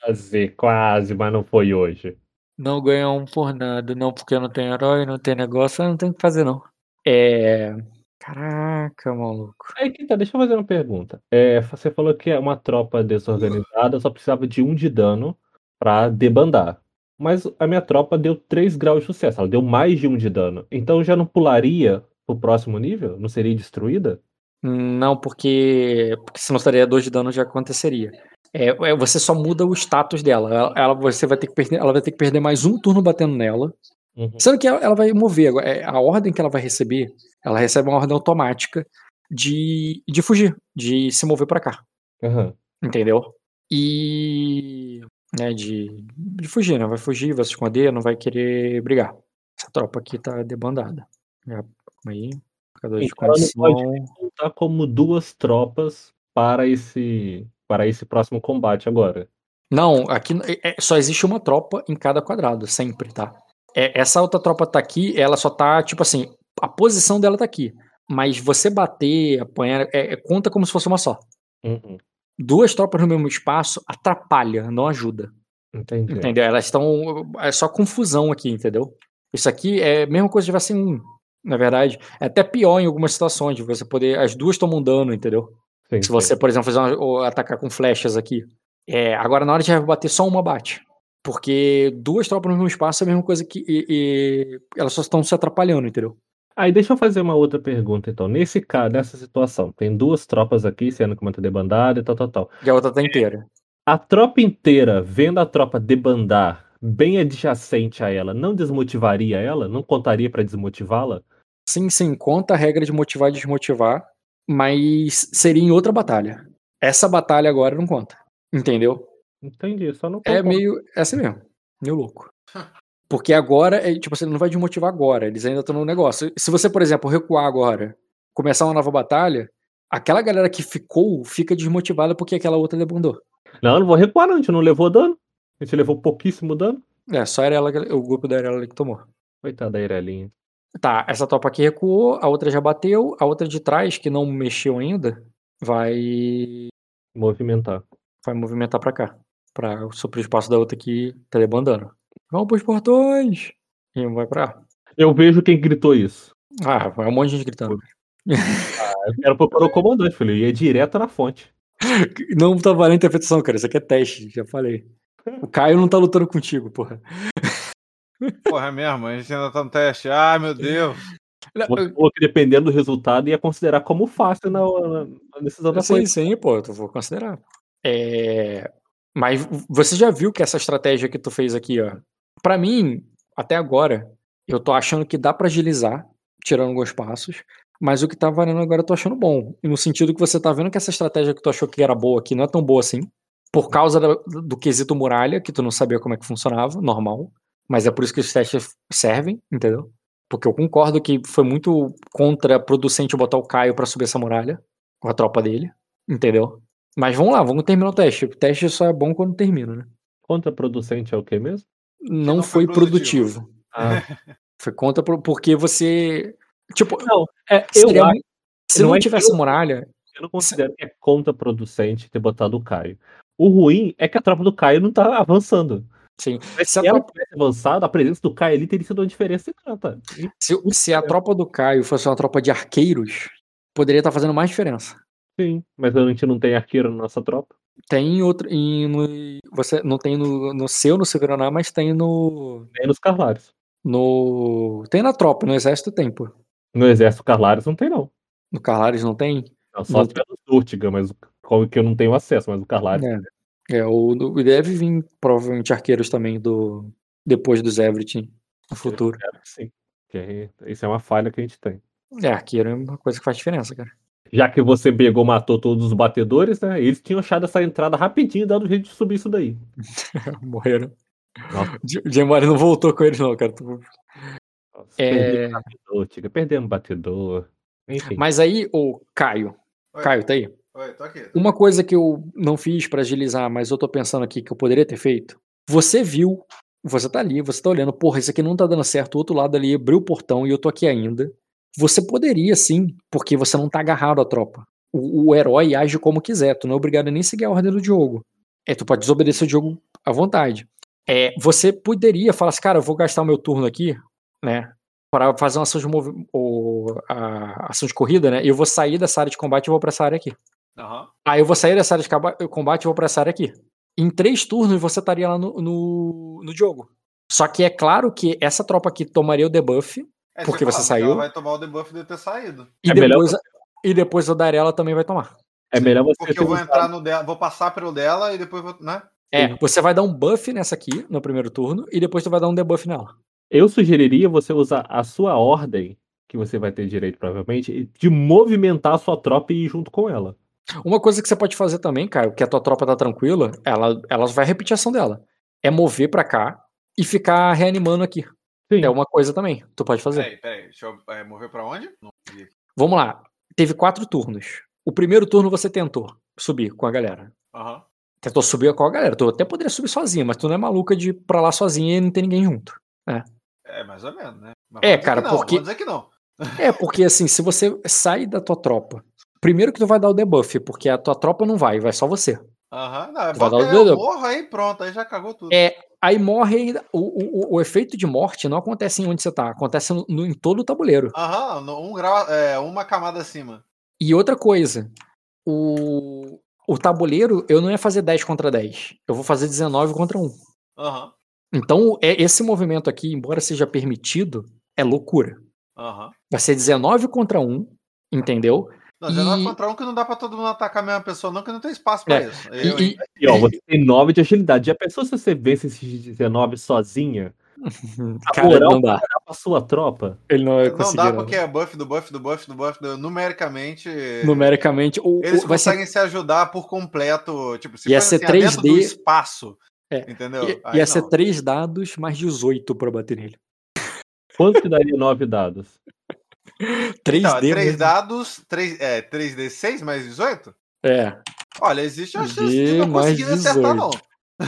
Quase, quase, mas não foi hoje. Não ganha um por nada. Não, porque não tem herói, não tem negócio. Não tem o que fazer, não. É. Caraca, maluco. Aí que tá, deixa eu fazer uma pergunta. É, você falou que é uma tropa desorganizada, só precisava de um de dano pra debandar. Mas a minha tropa deu 3 graus de sucesso, ela deu mais de um de dano. Então já não pularia pro próximo nível? Não seria destruída? Não, porque. Porque se não estaria 2 de dano já aconteceria. É, é, você só muda o status dela. Ela, ela- você vai ter que perder, ela vai ter que perder mais um turno batendo nela. Uhum. Sendo que ela, ela vai mover. agora, é, A ordem que ela vai receber, ela recebe uma ordem automática de, de fugir, de se mover pra cá. Aham. Entendeu? E. Né, de, de fugir, né? Vai fugir, vai se esconder, não vai querer brigar. Essa tropa aqui tá debandada. Calma aí. Marcador de Então não pode condição. contar como duas tropas para esse para esse próximo combate agora. Não, aqui é- é- só existe uma tropa em cada quadrado, sempre, tá? É, essa outra tropa tá aqui, ela só tá, tipo assim, a posição dela tá aqui. Mas você bater, apanhar, é- é- conta como se fosse uma só. Uhum. Duas tropas no mesmo espaço atrapalha, não ajuda. Entendi. Entendeu? Elas estão. É só confusão aqui, entendeu? Isso aqui é a mesma coisa de tivesse um. Na verdade, é até pior em algumas situações, de você poder. As duas tomam dano, entendeu? Sim, Se você, por exemplo, fazer uma, atacar com flechas aqui. É, agora, na hora de bater, só uma bate. Porque duas tropas no mesmo espaço é a mesma coisa que. e- e elas só estão se atrapalhando, entendeu? Aí deixa eu fazer uma outra pergunta, então. Nesse caso, nessa situação, tem duas tropas aqui sendo que manter debandada e tal, tal, tal. E a outra tá inteira. A tropa inteira, vendo a tropa debandar bem adjacente a ela, não desmotivaria ela? Não contaria pra desmotivá-la? Sim, sim, conta a regra de motivar e desmotivar, mas seria em outra batalha. Essa batalha agora não conta. Entendeu? Entendi, só não É meio. É assim mesmo. Meio louco. <laughs> Porque agora, é, tipo, você não vai desmotivar agora. Eles ainda estão no negócio. Se você, por exemplo, recuar agora, começar uma nova batalha, aquela galera que ficou fica desmotivada porque aquela outra debandou. Não, eu não vou recuar, não. A gente não levou dano. A gente levou pouquíssimo dano. É, só era ela, o grupo da Arela que tomou. Coitada da Irelinha. Tá, essa tropa aqui recuou, a outra já bateu, a outra de trás, que não mexeu ainda, vai Movimentar. vai movimentar pra cá. Pra suprir o espaço da outra que tá debandando. Vamos pros portões! E vai pra. Eu vejo quem gritou isso. Ah, é um monte de gente gritando. Eu quero propor o comandante, filho. E é direto na fonte. <laughs> Não tá valendo interpretação, cara. Isso aqui é teste, já falei. O Caio não tá lutando contigo, porra. Porra, é mesmo, a gente ainda tá no teste. Ai, meu Deus. Você falou que dependendo do resultado ia considerar como fácil na, na, na decisão da Sim, fonte. sim, pô, eu vou considerar. É, Mas você já viu que essa estratégia que tu fez aqui, ó. Pra mim, até agora, eu tô achando que dá pra agilizar, tirando alguns passos. Mas o que tá valendo agora eu tô achando bom. E no sentido que você tá vendo que essa estratégia que tu achou que era boa aqui não é tão boa assim. Por causa da- do quesito muralha, que tu não sabia como é que funcionava, normal. Mas é por isso que os testes servem, entendeu? Porque eu concordo que foi muito contraproducente botar o Caio pra subir essa muralha com a tropa dele, entendeu? Mas vamos lá, vamos terminar o teste. O teste só é bom quando termina, né? Contraproducente é o quê mesmo? Não, não foi foi produtivo. produtivo. Ah, <laughs> Foi contra porque você. Tipo, não, é, eu, seria acho- se não não, é que tivesse eu- muralha, eu não considero que é contraproducente ter botado o Caio. O ruim é que a tropa do Caio não tá avançando. sim. Mas Se a se ela tropa- tivesse avançado, a presença do Caio ali teria sido uma diferença grata. E- Se, se a tropa do Caio fosse uma tropa de arqueiros, poderia estar fazendo mais diferença. Sim, mas a gente não tem arqueiro na nossa tropa. Tem em outro. Em, no, você não tem no, no seu, no Severaná, mas tem no. Nem nos Carlares. no tem na tropa, no exército tem, pô. No exército Carlares não tem, não. No Carlares não tem? Não, só tiver no Durtiga, mas o qual que eu não tenho acesso, mas o Carlares. É, é o, deve vir provavelmente arqueiros também do. Depois dos Everett no futuro. Sim. Que isso é uma falha que a gente tem. É, arqueiro é uma coisa que faz diferença, cara. Já que você pegou, matou todos os batedores, né? Eles tinham achado essa entrada rapidinho, dando jeito de subir isso daí. <laughs> Morreram. O Gemari não voltou com eles, não, cara. Nossa, É. Perdemos batedor. Perdemos batedor. Enfim. Mas aí, o Caio. Oi. Caio, tá aí? Oi, tô aqui. Uma coisa que eu não fiz pra agilizar, mas eu tô pensando aqui que eu poderia ter feito. Você viu, você tá ali, você tá olhando, porra, isso aqui não tá dando certo, o outro lado ali abriu o portão e eu tô aqui ainda. Você poderia sim, porque você não tá agarrado à tropa. O, o herói age como quiser, tu não é obrigado a nem seguir a ordem do Diogo. É, tu pode desobedecer o Diogo à vontade. É, você poderia falar assim, cara, eu vou gastar o meu turno aqui, né? Para fazer uma ação de, ou, a ação de corrida, né? E eu vou sair dessa área de combate e vou pra essa área aqui. Aham. Aí eu vou sair dessa área de combate e vou pra essa área aqui. Em três turnos você estaria lá no, no, no jogo. Só que é claro que essa tropa aqui tomaria o debuff. É, Porque você saiu? Ela vai tomar o debuff de eu ter saído. E, É melhor depois, e depois o Darela também vai tomar. é melhor você Porque ter eu vou entrar no dela, vou passar pelo dela e depois vou. Né? É, você vai dar um buff nessa aqui, no primeiro turno, e depois tu vai dar um debuff nela. Eu sugeriria você usar a sua ordem, que você vai ter direito provavelmente, de movimentar a sua tropa e ir junto com ela. Uma coisa que você pode fazer também, Caio, que a tua tropa tá tranquila, ela, ela vai repetir a ação dela. É mover pra cá e ficar reanimando aqui. Sim. É uma coisa também, tu pode fazer. Peraí, peraí. Deixa eu é, mover pra onde? Não vi aqui. Vamos lá. Teve quatro turnos. O primeiro turno você tentou subir com a galera. Aham. Tentou subir com a galera. Tu até poderia subir sozinho, mas tu não é maluca de ir pra lá sozinha e não ter ninguém junto. É, mais ou menos, né? Mas É, cara, não, porque- Vamos dizer que não. <laughs> É, porque assim, se você sai da tua tropa, primeiro que tu vai dar o debuff, porque a tua tropa não vai, vai só você. Aham. Não, é bom o eu dedo. morro aí, pronto, aí já cagou tudo. É, aí morre ainda. O, o, o- efeito de morte não acontece em onde você tá, acontece no- no- em todo o tabuleiro. Aham, um grau, é, uma camada acima. E outra coisa, o, o tabuleiro eu não ia fazer 10 contra 10, eu vou fazer 19 contra 1. Aham, Então, é, esse movimento aqui, embora seja permitido, é loucura. aham. Vai ser 19 contra 1, entendeu? Não, 19 E- contra um que não dá pra todo mundo atacar a mesma pessoa, não, que não tem espaço pra É, isso. E, Eu, e- E ó, você tem 9 de agilidade. Já pensou se você vence esses 19 sozinha? A cara, moral não dá. pra sua tropa? Ele não vai não dá não. porque é buff do buff do buff do buff do, numericamente. Numericamente, o, Eles o- vai ser conseguem se ajudar por completo. Tipo, se Ia ser assim, ah, dentro 3D. do espaço. É, Entendeu? Ia, Aí ia ser não. 3 dados mais 18 pra bater nele. Quanto que daria 9 dados? 3D. Então, 3 mesmo. dados, 3, é, 3D6 mais 18? É. Olha, existe a chance de não mais conseguir acertar, 18. não.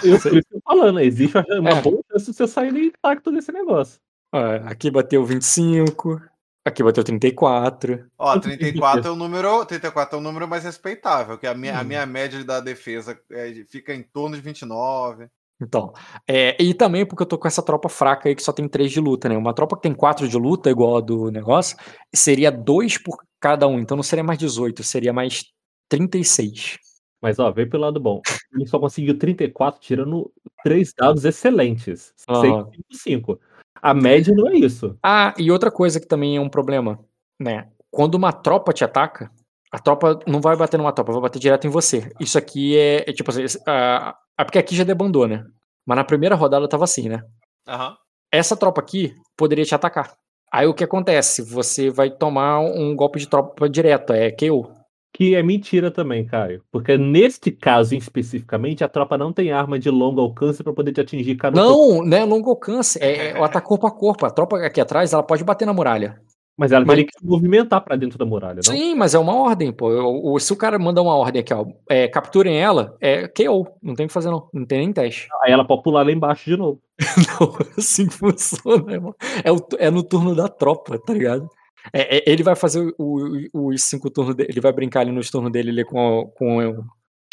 Eu, tô falando, existe uma É. boa chance de você sair intacto desse negócio. Ó, aqui bateu 25. Aqui bateu 34. Ó, Quanto 34 é o número, 34 é o número mais respeitável, que a minha, a Hum. minha média da defesa é, fica em torno de 29. Então, é, e também porque eu tô com essa tropa fraca aí que só tem três de luta, né? Uma tropa que tem quatro de luta, igual a do negócio, seria dois por cada um. Então não seria mais 18, seria mais 36. Mas ó, vem pelo lado bom. Ele só conseguiu 34 tirando três dados excelentes. Aham. 6, 5, 5. A média não é isso. Ah, e outra coisa que também é um problema, né? Quando uma tropa te ataca, a tropa não vai bater numa tropa, vai bater direto em você. Isso aqui é, é tipo assim, ah, ah, porque aqui já debandou, né? Mas na primeira rodada tava assim, né? Aham. Essa tropa aqui poderia te atacar. Aí o que acontece? Você vai tomar um golpe de tropa direto, é KO. Que é mentira também, Caio. Porque neste caso especificamente, a tropa não tem arma de longo alcance pra poder te atingir cada Não, não é longo alcance, é, é o ataque corpo a corpo. A tropa aqui atrás, ela pode bater na muralha. Mas ela Mas- teria que se movimentar pra dentro da muralha, não? Sim, mas é uma ordem, pô. O- o- se o cara mandar uma ordem aqui, ó, é, capturem ela, é KO. Não tem o que fazer, não. Não tem nem teste. Aí ela pode pular lá embaixo de novo. <laughs> Não, assim que funciona, irmão. É, o- é no turno da tropa, tá ligado? É- é- ele vai fazer os cinco turnos dele, ele vai brincar ali nos turnos dele ali com, com,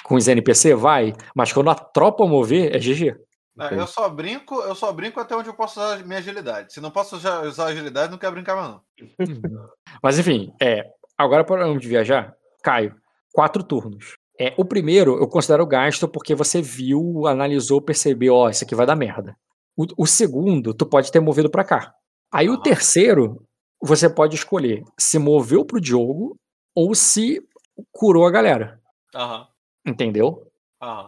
com os NPC, vai. Mas quando a tropa mover, é GG. Não, eu só brinco, eu só brinco até onde eu posso usar minha agilidade. Se não posso usar, usar agilidade, não quero brincar mais, não. <laughs> Mas enfim, é, agora para de viajar, Caio, quatro turnos. É, o primeiro eu considero gasto porque você viu, analisou, percebeu, ó, isso aqui vai dar merda. O, o segundo, tu pode ter movido pra cá. Aí o Aham. terceiro, você pode escolher se moveu pro Diogo ou se curou a galera. Aham. Entendeu?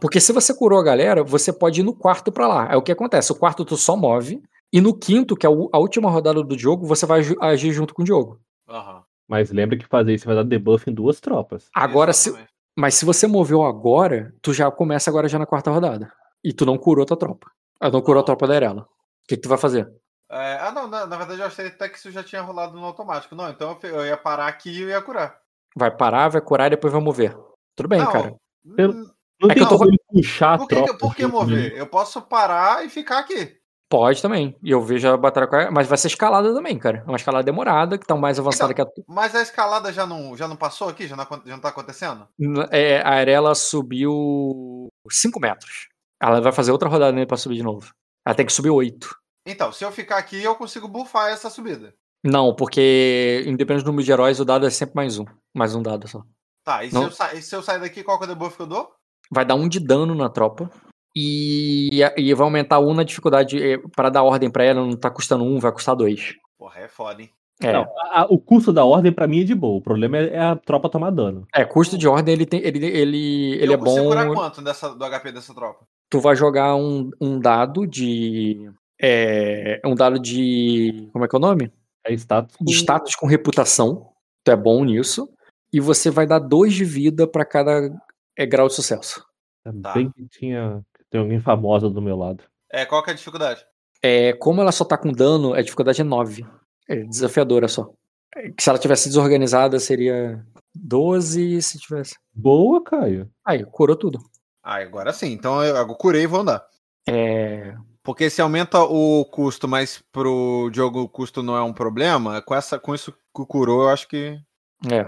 Porque se você curou a galera, você pode ir no quarto pra lá. Aí o que acontece? O quarto tu só move, e no quinto, que é a última rodada do Diogo, você vai agi- agir junto com o Diogo. Aham. Mas lembra que fazer isso vai dar debuff em duas tropas. Agora, se. Mas se você moveu agora, tu já começa agora já na quarta rodada. E tu não curou tua tropa. Ah, não curou a tropa da Erela. O que, que tu vai fazer? É, ah, não, na, na verdade eu achei até que isso já tinha rolado no automático. Não, então eu, ia parar aqui e eu ia curar. Vai parar, vai curar e depois vai mover. Tudo bem, não, cara. Pelo- hum, Não É que tem eu tô- como ele puxar Por que, tropa. por que mover? dele. Eu posso parar e ficar aqui. Pode também. E eu vejo a batalha mas vai ser escalada também, cara. É uma escalada demorada, que tá mais avançada que a. Mas a escalada já não, já não passou aqui? Já não, já não tá acontecendo? É, a Arela subiu 5 metros. Ela vai fazer outra rodada nele pra subir de novo. Ela tem que subir 8. Então, se eu ficar aqui, eu consigo buffar essa subida. Não, porque independente do número de heróis, o dado é sempre mais um. Mais um dado só. Tá, e se, Não. eu, sa- e se eu sair daqui, qual que é o debuff que eu dou? Vai dar um de dano na tropa. E, e vai aumentar um na dificuldade. eh, Para dar ordem pra ela, não tá custando um, vai custar dois. Porra, é foda, hein? É, Não, a- a- o custo da ordem pra mim é de boa. O problema é, é a tropa tomar dano. é custo de ordem, ele tem. Ele, ele, ele eu é bom. curar quanto dessa, do HP dessa tropa? Tu vai jogar um, um dado de. É, um dado de. Como é que é o nome? É status. De status com reputação. Tu é bom nisso. E você vai dar dois de vida pra cada é, grau de sucesso. Tá. Bem que tinha. Tem alguém famosa do meu lado. É, qual que é a dificuldade? É, como ela só tá com dano, a dificuldade é 9. É desafiadora só. É, que se ela tivesse desorganizada, seria 12 se tivesse. Boa, Caio. Aí, curou tudo. Ah, agora sim. Então eu, eu curei e vou andar. É. Porque se aumenta o custo, mas pro jogo o custo não é um problema, com, essa, com isso que curou, eu acho que. É.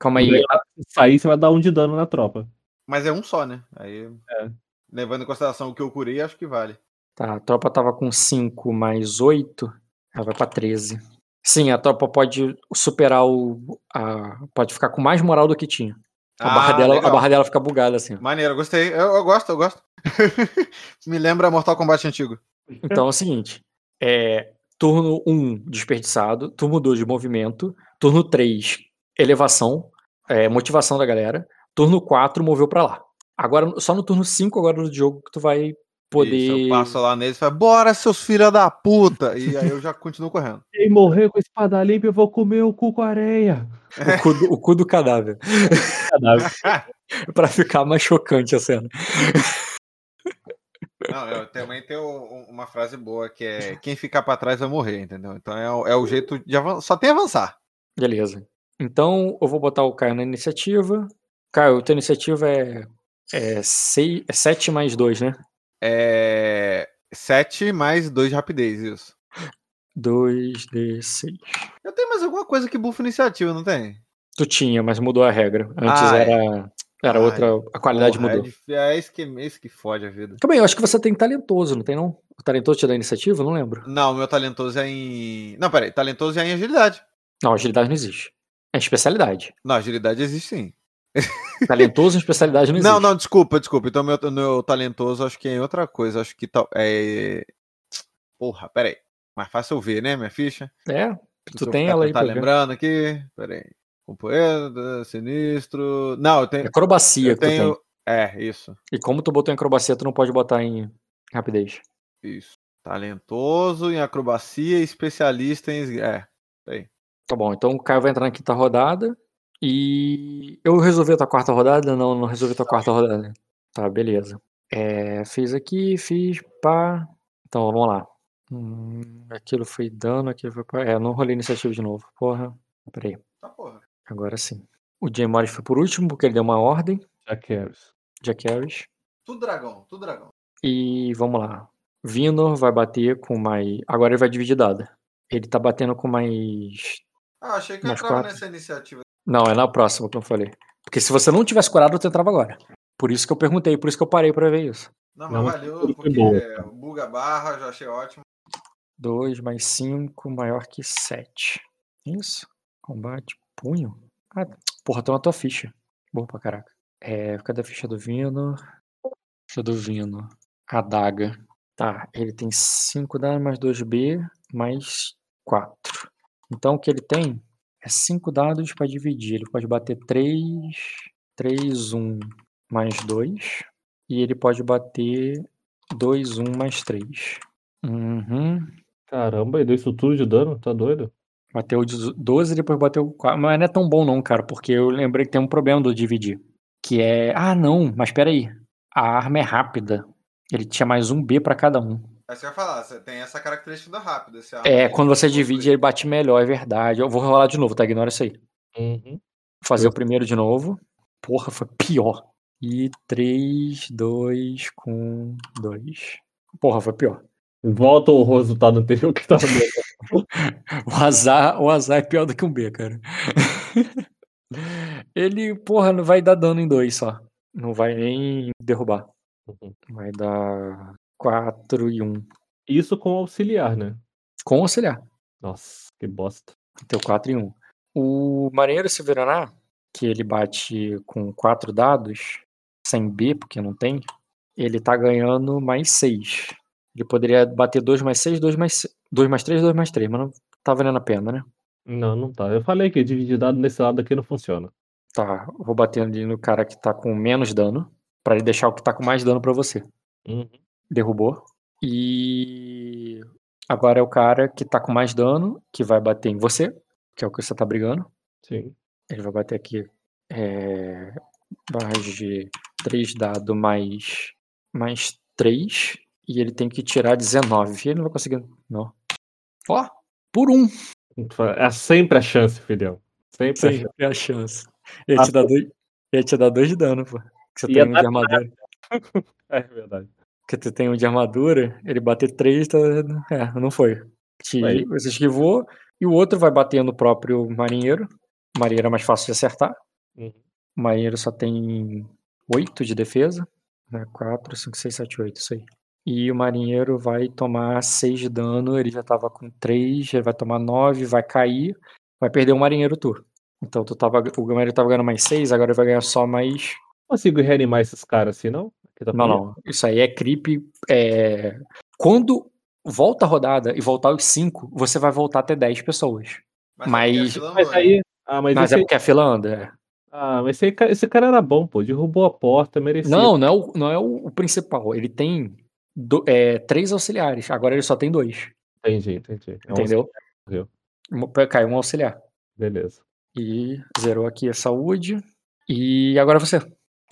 Calma aí. Se sair, você vai dar um de dano na tropa. Mas é um só, né? Aí. É. Levando em consideração o que eu curei, acho que vale. Tá, a tropa tava com 5 mais 8. Ela vai pra 13. Sim, a tropa pode superar o. A, pode ficar com mais moral do que tinha. A, barra, dela, a Ah, barra dela fica bugada assim. Maneiro, gostei. Eu, eu gosto, eu gosto. <laughs> Me lembra Mortal Kombat antigo. Então é o seguinte: é, turno 1, desperdiçado. Turno 2, de movimento. Turno 3, elevação. é, motivação da galera. Turno 4, moveu pra lá. Agora, só no turno 5 agora do jogo que tu vai poder. Isso, eu passo lá neles e falo, bora, seus filha da puta! E aí eu já continuo correndo. <laughs> Quem morrer com espada limpa, eu vou comer o cu com areia. O cu, do, o cu do cadáver. Cadáver. <laughs> pra ficar mais chocante a cena. Não, eu também tenho um- uma frase boa que é quem ficar pra trás vai morrer, entendeu? Então é, o- é o jeito de avançar. Só tem avançar. Beleza. Então, eu vou botar o Caio na iniciativa. Caio, tua iniciativa é, é, seis, é 7 mais 2, né? É. 7 mais 2 de rapidez, isso. 2d6. Eu tenho mais alguma coisa que buffa iniciativa, não tem? Tu tinha, mas mudou a regra. Antes Ah, é. era. Era Ai, outra. A qualidade Porra, mudou. É, é isso que, é isso que fode a vida. Também, eu acho que você tem talentoso, não tem não? O talentoso te dá iniciativa? Não lembro. Não, meu talentoso é em. Não, peraí, talentoso é em agilidade. Não, agilidade não existe. É especialidade. Não, agilidade existe sim. <laughs> Talentoso em especialidade não existe. Não, não, desculpa, desculpa. Então, meu, meu talentoso acho que é em outra coisa. Acho que tal. É. Porra, peraí. Mais fácil eu ver, né, minha ficha? É, tu tem ficar ela aí ver. lembrando aqui. Peraí. Companheiro, sinistro. Não, eu tenho. Acrobacia Eu tenho. É, isso. E como tu botou em acrobacia, tu não pode botar em rapidez. Isso. Talentoso em acrobacia especialista em. É. Tá bom, então o Caio vai entrar na quinta rodada. E eu resolvi a tua quarta rodada? Não, não resolvi a tua quarta rodada. Tá, beleza. É, fiz aqui, fiz, pá. Então, vamos lá. Hum, aquilo foi dano, aquilo foi pá. É, não rolei iniciativa de novo. Porra. Peraí. Tá porra. Agora sim. O Jay Morris foi por último, porque ele deu uma ordem. Jack Harris. Jack Harris. Tudo dragão, tudo dragão. E vamos lá. Vinor vai bater com mais. Agora ele vai dividir dado. Ele tá batendo com mais. Ah, achei que eu entrava nessa iniciativa. Não, é na próxima que eu falei. Porque se você não tivesse curado, tu entrava agora. Por isso que eu perguntei, por isso que eu parei pra ver isso. Não, mas valeu, porque bom. é, buga barra, já achei ótimo. 2 mais 5 maior que 7. Isso. Combate. Punho. Ah, porra, tô na tua ficha. Boa pra caraca. É, cadê a ficha do Vino? Ficha do Vino. Adaga. Tá, ele tem 5 dados mais 2B mais 4. Então o que ele tem é 5 dados pra dividir. Ele pode bater 3, 3, 1 mais 2. E ele pode bater 2, 1 mais 3. Uhum. Caramba, ele deu isso tudo de dano? Tá doido? Bateu 12 e depois bateu 4. Mas não é tão bom não, cara, porque eu lembrei que tem um problema do dividir. Que é. Ah, não, mas peraí. A arma é rápida. Ele tinha mais um B pra cada um. Aí você vai falar, você tem essa característica da rápida. Esse É, quando você divide, ele bate melhor, é verdade. Eu vou rolar de novo, tá? Ignora isso aí. Uhum. Vou fazer o primeiro de novo. Porra, foi pior. E 3, 2 com 2. Porra, foi pior. Volta o resultado anterior que tava dando. <laughs> O azar, o azar é pior do que um B, cara. <laughs> Ele, porra, não vai dar dano em dois só. Não vai nem derrubar. Uhum. Vai dar 4 e 1. Isso com auxiliar, né? Com auxiliar. Nossa, que bosta. Teu 4 e 1. O Marinheiro Severaná, que ele bate com 4 dados, sem B, porque não tem, ele tá ganhando mais 6. Ele poderia bater 2 mais 6, 2 mais, 2 mais 3, 2 mais 3, mas não tá valendo a pena, né? Não, não tá. Eu falei que dividir dado nesse lado aqui não funciona. Tá, vou bater ali no cara que tá com menos dano, pra ele deixar o que tá com mais dano pra você. Uhum. Derrubou. E agora é o cara que tá com mais dano, que vai bater em você, que é o que você tá brigando. Sim. Ele vai bater aqui. É, barra de 3 dado mais, mais 3. E ele tem que tirar 19. Ele não vai conseguir. Não. Ó, por um. É sempre a chance, Fidel. Sempre a chance. Sempre a chance. Ele te dá dois, ele te dá dois de dano, pô. Que você tem dar de armadura. <laughs> É verdade. Que tu tem um de armadura, ele bater 3, tá... é, não foi. Te, Aí. você esquivou, e o outro vai bater no próprio marinheiro. O marinheiro é mais fácil de acertar. Uhum. O marinheiro só tem 8 de defesa. Né? 4, 5, 6, 7, 8, isso aí. E o marinheiro vai tomar 6 de dano, ele já tava com 3, ele vai tomar 9, vai cair, vai perder o marinheiro tu. Então tu tava, o marinheiro tava ganhando mais 6, agora ele vai ganhar só mais Consigo reanimar esses caras assim, não? Tá não, não. Isso aí é creep. é, Quando volta a rodada e voltar os 5, você vai voltar até 10 pessoas. Mas- Mas aí. Ah, mas, Mas esse, é porque a fila anda. é. ah, mas esse, esse cara era bom, pô. Derrubou a porta, merecia. Não, não é o, não é o, o principal. Ele tem do- é, três auxiliares. Agora ele só tem dois. Entendi, entendi. É um- Entendeu? morreu. Um- Caiu um auxiliar. Beleza. E zerou aqui a saúde. E agora você.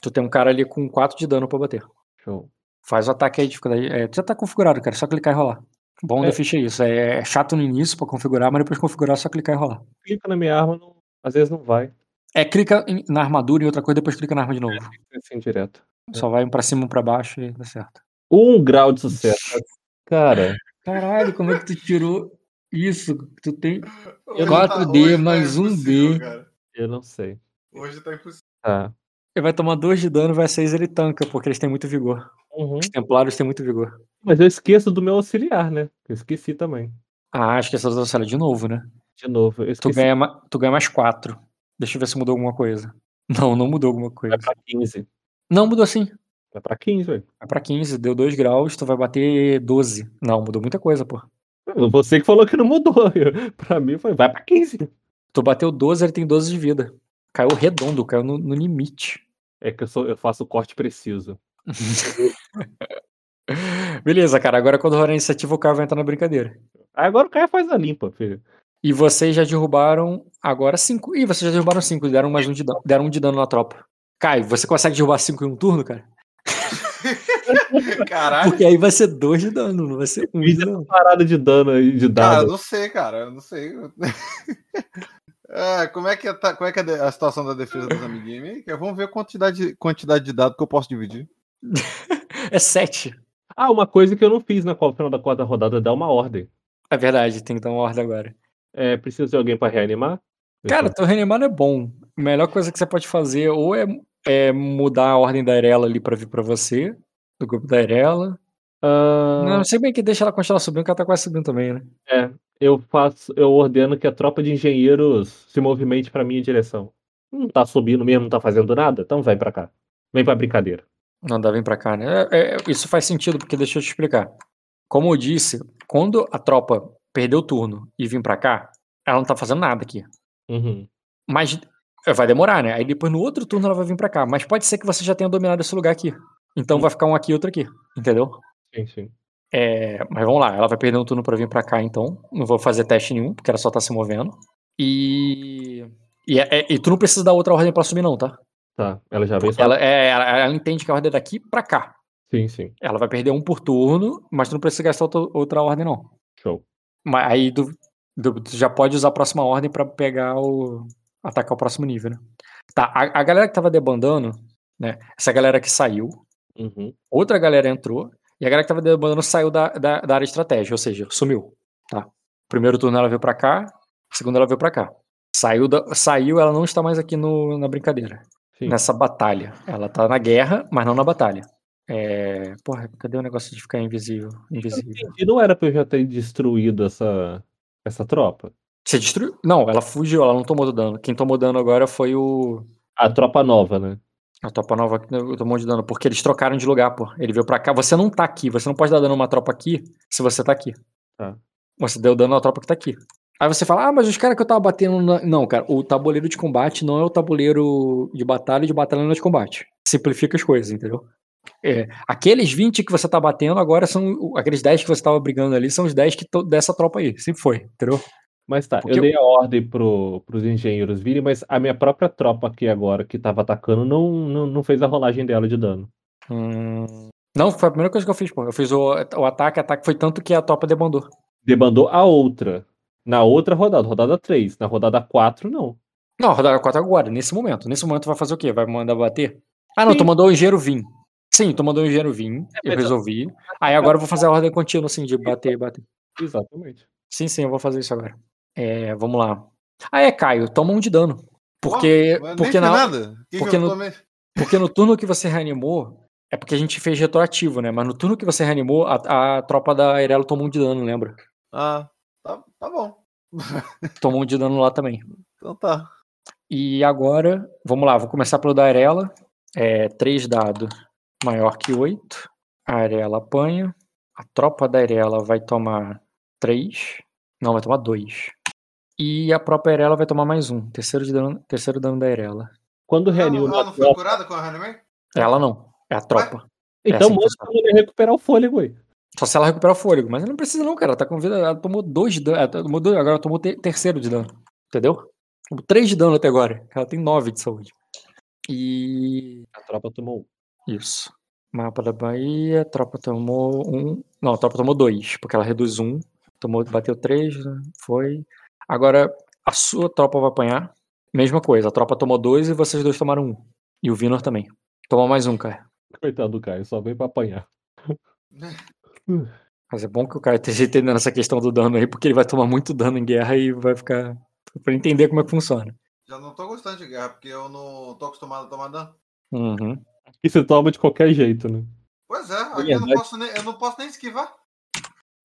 Tu tem um cara ali com 4 de dano pra bater. Show. Faz o ataque aí, dificuldade. É, já tá configurado, cara. é Só clicar e rolar. Bom É. da ficha é isso. É chato no início pra configurar, mas depois de configurar, é só clicar e rolar. Clica na minha arma, não- às vezes não vai. É, clica em- na armadura e outra coisa, depois clica na arma de novo. Assim direto. Só vai um pra cima, um pra baixo e dá certo. Um grau de sucesso. Cara, Caralho, como é que tu tirou isso? Tu tem. Hoje 4D hoje mais um impossível, B. cara. eu não sei. Hoje tá impossível. Tá. Ele vai tomar 2 de dano, vai 6 ele tanca, porque eles têm muito vigor. Uhum. Os templários têm muito vigor. Mas eu esqueço do meu auxiliar, né? Eu esqueci também. Ah, que essa auxiliar de novo, né? De novo. Eu Tu esqueci. ganha, tu ganha mais 4. Deixa eu ver se mudou alguma coisa. <laughs> Não, não mudou alguma coisa. Vai pra 15. Não, mudou sim. Vai pra 15, velho. Vai pra 15, deu 2 graus, tu vai bater 12. Não, mudou muita coisa, pô. Você que falou que não mudou. <laughs> Eu- pra mim foi, vai pra 15. Tu bateu 12, ele tem 12 de vida. Caiu redondo, caiu no, no limite. É que eu, sou, eu faço o corte preciso. <laughs> Beleza, cara. Agora quando rolar a iniciativa, o Caio vai entrar na brincadeira. Agora o cara faz a limpa, filho. E vocês já derrubaram agora 5. Ih, vocês já derrubaram 5. Deram mais um de dano. Deram um de dano na tropa. Caio, você consegue derrubar 5 em um turno, cara? <laughs> Caralho. Porque aí vai ser 2 de dano, não vai ser 1 um de dano. Parada de dano aí, de Cara, dado. não sei, cara. Eu não sei. <laughs> É, como é que, tá, como é, que é a situação da defesa dos amiguinhos Vamos ver a quantidade, quantidade de dados que eu posso dividir. <laughs> É 7. Ah, uma coisa que eu não fiz na qual- final da quarta rodada é dar uma ordem. É verdade, tem que dar uma ordem agora. É, precisa de alguém pra reanimar? Cara, teu reanimar não é bom. A melhor coisa que você pode fazer ou é, é mudar a ordem da Arela ali pra vir pra você, do grupo da Arela. Ah, Não, sei bem que deixa ela continuar subindo, que ela tá quase subindo também, né? Eu faço, eu ordeno que a tropa de engenheiros se movimente pra minha direção. Não tá subindo mesmo, não tá fazendo nada? Então vai pra cá. Vem pra brincadeira. Não dá vir pra cá, né? É- é- isso faz sentido, porque deixa eu te explicar. Como eu disse, quando a tropa perdeu o turno e vir pra cá, ela não tá fazendo nada aqui. Uhum. Mas é, vai demorar, né? Aí depois no outro turno ela vai vir pra cá. Mas pode ser que você já tenha dominado esse lugar aqui. Então vai ficar um aqui e outro aqui. Entendeu? Sim, sim. É, mas vamos lá, ela vai perder um turno pra vir pra cá, então. Não vou fazer teste nenhum, porque ela só tá se movendo. E. E, é- e tu não precisa dar outra ordem pra subir, não, tá? Tá. Ela já veio. Ela, é, ela, ela entende que a ordem é daqui pra cá. Sim, sim. Ela vai perder um por turno, mas tu não precisa gastar outra, outra ordem, não. Show. Mas aí tu, tu- tu já pode usar a próxima ordem pra pegar o. atacar o próximo nível, né? Tá, a, a galera que tava debandando, né? Essa galera que saiu, Uhum. outra galera entrou, e a galera que tava debandando saiu da, da, da área de estratégia, ou seja, sumiu. Tá? Primeiro turno ela veio pra cá, segundo ela veio pra cá. Saiu, da, saiu, ela não está mais aqui no, na brincadeira. Sim. Nessa batalha. Ela tá na guerra, mas não na batalha. É. Porra, cadê o negócio de ficar invisível? Invisível. Entendi, não era pra eu já ter destruído essa, essa tropa. Você destruiu? Não, ela fugiu, ela não tomou dano. Quem tomou dano agora foi o. A tropa nova, né? A tropa nova tomou de dano, porque eles trocaram de lugar, pô. Ele veio pra cá. Você não tá aqui, você não pode dar dano a uma tropa aqui se você tá aqui. Tá. Você deu dano à tropa que tá aqui. Aí você fala, ah, mas os caras que eu tava batendo. na-" Não, cara, o tabuleiro de combate não é o tabuleiro de batalha, de batalha não é de combate. Simplifica as coisas, entendeu? É, aqueles 20 que você tá batendo agora são. Aqueles 10 que você tava brigando ali são os 10 que dessa tropa aí. Sempre foi, entendeu? Mas tá, Porque eu dei a ordem pro, pros engenheiros virem, mas a minha própria tropa aqui agora, que tava atacando, não, não, não fez a rolagem dela de dano. Hum, Não, foi a primeira coisa que eu fiz, pô. Eu fiz o, o ataque, ataque foi tanto que a tropa debandou. Debandou a outra. Na outra rodada, rodada 3. Na rodada 4, não. Não, rodada 4 agora, nesse momento. Nesse momento vai fazer o quê? Vai mandar bater? Ah, não, Sim. tu mandou o engenheiro vir. Sim, tu mandou o engenheiro vir, eu mas- resolvi. Aí agora eu vou fazer a ordem contínua, assim, de bater, bater. Exatamente. Sim, sim, eu vou fazer isso agora. É, vamos lá. Ah, é, Caio, toma um de dano. Porque, nem porque, na, nada. Que porque que no- porque no turno que você reanimou, é porque a gente fez retroativo, né? Mas no turno que você reanimou, a, a tropa da Irelo tomou um de dano, lembra? Ah, tá, tá bom. <laughs> Tomou um de dano lá também. Então tá. E agora, vamos lá, vou começar pelo da Arela. É, 3 dado maior que 8. A Arela apanha. A tropa da Arela vai tomar 3. Não, vai tomar 2. E a própria Arela vai tomar mais um. Terceiro, de dano, terceiro dano da Arela. Quando reanima não, ah, a não foi tropa. curada com a? Ela não, é a tropa. Então assim que manda pra mulher recuperar o fôlego aí. Só se ela recuperar o fôlego. Mas ela não precisa não, cara. Ela tá com vida. Ela tomou 2 de dano. Ela tomou dois, agora ela tomou te- terceiro de dano. Entendeu? Tomou 3 de dano até agora. Ela tem 9 de saúde. E A tropa tomou um. Isso. Mapa da Bahia, a tropa tomou um. Não, a tropa tomou dois, porque ela reduz um. Tomou, bateu três, né? foi. Agora, a sua tropa vai apanhar. Mesma coisa, a tropa tomou dois e vocês dois tomaram um. E o Vinor também. Toma mais um, cara. Coitado do Caio, só veio pra apanhar. Mas é bom que o cara esteja entendendo essa questão do dano aí, porque ele vai tomar muito dano em guerra e vai ficar. pra entender como é que funciona. Já não tô gostando de guerra, porque eu não tô acostumado a tomar dano. Uhum. E você toma de qualquer jeito, né? Pois é, aqui eu não, posso nem, eu não posso nem esquivar.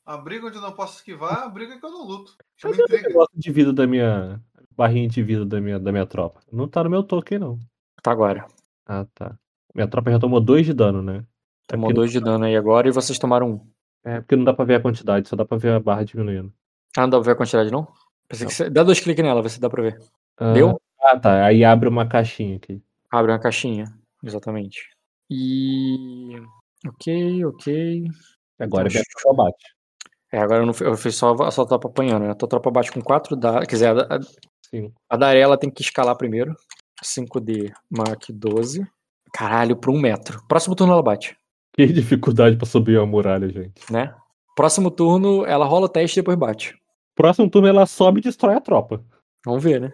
A briga onde eu não posso esquivar é a briga que eu não luto. Chama Cadê o intriga. negócio de vida da minha. Barrinha de vida da minha, da minha tropa? Não tá no meu token, não. Tá agora. Ah, tá. Minha tropa já tomou 2 de dano, né? É Tomou dois de dano aí agora e vocês tomaram um. é porque não dá pra ver a quantidade, só dá pra ver a barra diminuindo. Ah, não dá pra ver a quantidade, não? Pensei que você... Dá dois cliques nela, vê se dá pra ver. Ah, Deu? Ah, tá. Aí abre uma caixinha aqui. Abre uma caixinha. Exatamente. E. Ok, ok. Agora Então, é minha bate. É, agora eu, não, eu fiz só, a tropa apanhando, né? A tua tropa bate com 4 da. Quer dizer, a, a, Sim. a da Arela tem que escalar primeiro. 5D, Mach 12. Caralho, por um metro. Próximo turno ela bate, Que dificuldade pra subir uma muralha, gente. né? Próximo turno ela rola o teste e depois bate. Próximo turno ela sobe e destrói a tropa. Vamos ver, né?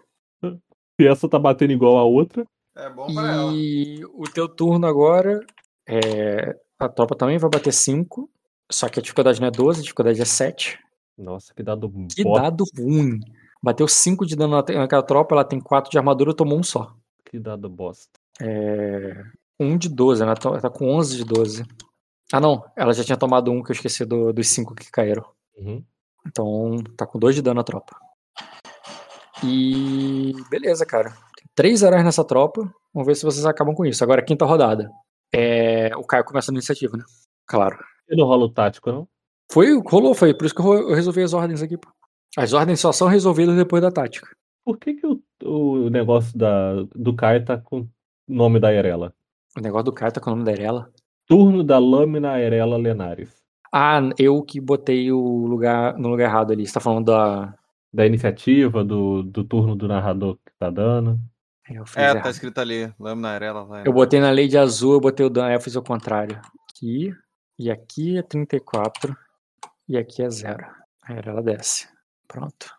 Se essa tá batendo igual a outra. É bom pra ela. E o teu turno agora. É... A tropa também vai bater 5. Só que a dificuldade não é 12, a dificuldade é 7. Nossa, que dado Que bosta. dado ruim. Bateu 5 de dano na- naquela tropa, ela tem 4 de armadura, tomou um só. Que dado bosta. É... 1 de 12, ela tá, ela tá com 11 de 12. Ah, não, ela já tinha tomado um que eu esqueci do- dos 5 que caíram. Uhum. Então tá com 2 de dano a tropa. E beleza, cara. Tem 3 heróis nessa tropa. Vamos ver se vocês acabam com isso. Agora, quinta rodada. É... O Caio começa a iniciativa, né? Claro. E não rola o tático, não? Foi, rolou, foi. Por isso que eu resolvi as ordens aqui. pô. As ordens só são resolvidas depois da tática. Por que, que o, o negócio da, do Kai tá com o nome da Erela? O negócio do Caio tá com o nome da Erela. Turno da lâmina Erela Lenares. Ah, eu que botei o lugar no lugar errado ali. Você tá falando da. Da iniciativa, do, do turno do narrador que tá dando. Eu, fiz É, errado. tá escrito ali. Lâmina Arela. vai. eu botei na lei de azul, eu botei o dano. Aí eu fiz o contrário. Aqui. E aqui é 34. E aqui é zero. A Erela desce. Pronto.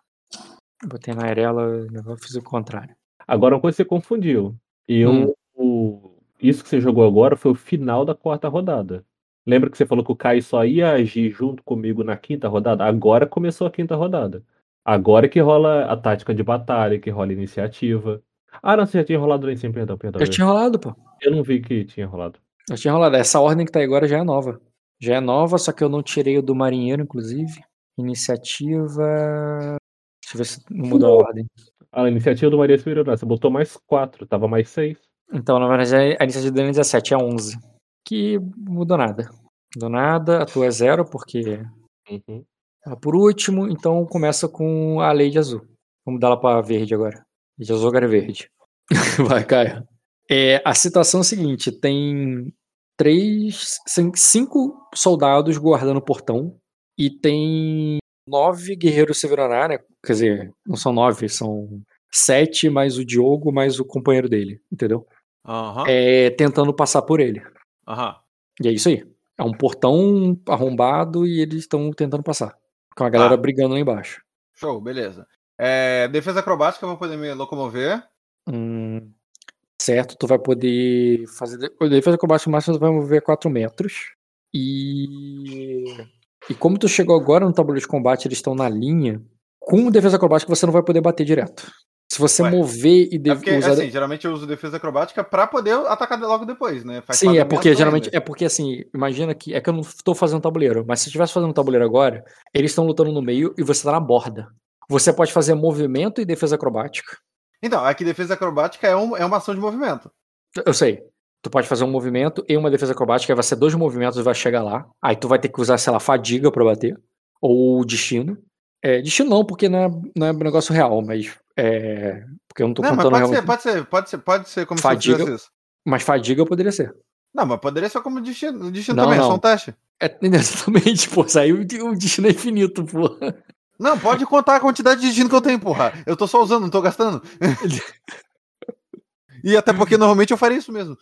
Botei na Erela, eu fiz o contrário. Agora, uma coisa que você confundiu. Eu, Hum. o- isso que você jogou agora foi o final da quarta rodada. Lembra que você falou que o Kai só ia agir junto comigo na quinta rodada? Agora começou a quinta rodada. Agora que rola a tática de batalha, que rola iniciativa. Ah, não, você já tinha rolado em cima, perdão, perdão. Eu tinha rolado, pô. Eu não vi que tinha rolado. Eu tinha rolado. Essa ordem que tá aí agora já é nova. Já é nova, só que eu não tirei o do marinheiro, inclusive. Iniciativa. Deixa eu ver se não mudou a ordem. A iniciativa do Maria Superior, você botou mais quatro, tava mais seis. Então, na verdade, a iniciativa dele é 17, é 11. Que mudou nada. Mudou nada, a tua é zero, porque Uhum. ela por último, então começa com a lei de azul. Vamos dar ela pra verde agora. Lei de azul agora é verde. <laughs> Vai, Caio. É, a situação é a seguinte: tem três, cin- cinco soldados guardando o portão e tem nove guerreiros Severaná, né? Quer dizer, não são nove, são sete mais o Diogo mais o companheiro dele, entendeu? Aham. É, tentando passar por ele. Aham. E é isso aí. É um portão arrombado e eles estão tentando passar. Com a galera Ah. brigando lá embaixo. Show, beleza. É, defesa acrobática, eu vou poder me locomover. Hum, certo, tu vai poder fazer. defesa combate máximo tu vai mover 4 metros. E. E como tu chegou agora no tabuleiro de combate, eles estão na linha. Com defesa acrobática você não vai poder bater direto. Se você Ué, mover e É de- porque, usar. assim, geralmente eu uso defesa acrobática pra poder atacar logo depois, né? Faz Sim, é porque geralmente ainda. é porque assim, imagina que é que eu não estou fazendo tabuleiro, mas se eu estivesse fazendo tabuleiro agora, eles estão lutando no meio e você tá na borda. Você pode fazer movimento e defesa acrobática. Então, aqui defesa acrobática é, um- é uma ação de movimento. Eu sei. Tu pode fazer um movimento e uma defesa acrobática, vai ser dois movimentos e vai chegar lá. Aí tu vai ter que usar, sei lá, fadiga pra bater. Ou destino. É, destino não, porque não é, não é um negócio real, mas. É, porque eu não tô Não, mas contando pode realmente. ser, pode ser, pode ser, pode ser como Fadiga. se isso. Mas fadiga poderia ser. Não, mas poderia ser como destino, destino Não, também, é não. só um teste. É, <laughs> exatamente, pô. Saiu o destino é infinito, pô. Não, pode contar a quantidade de destino que eu tenho, porra. Eu tô só usando, não tô gastando. <laughs> e até porque normalmente eu faria isso mesmo.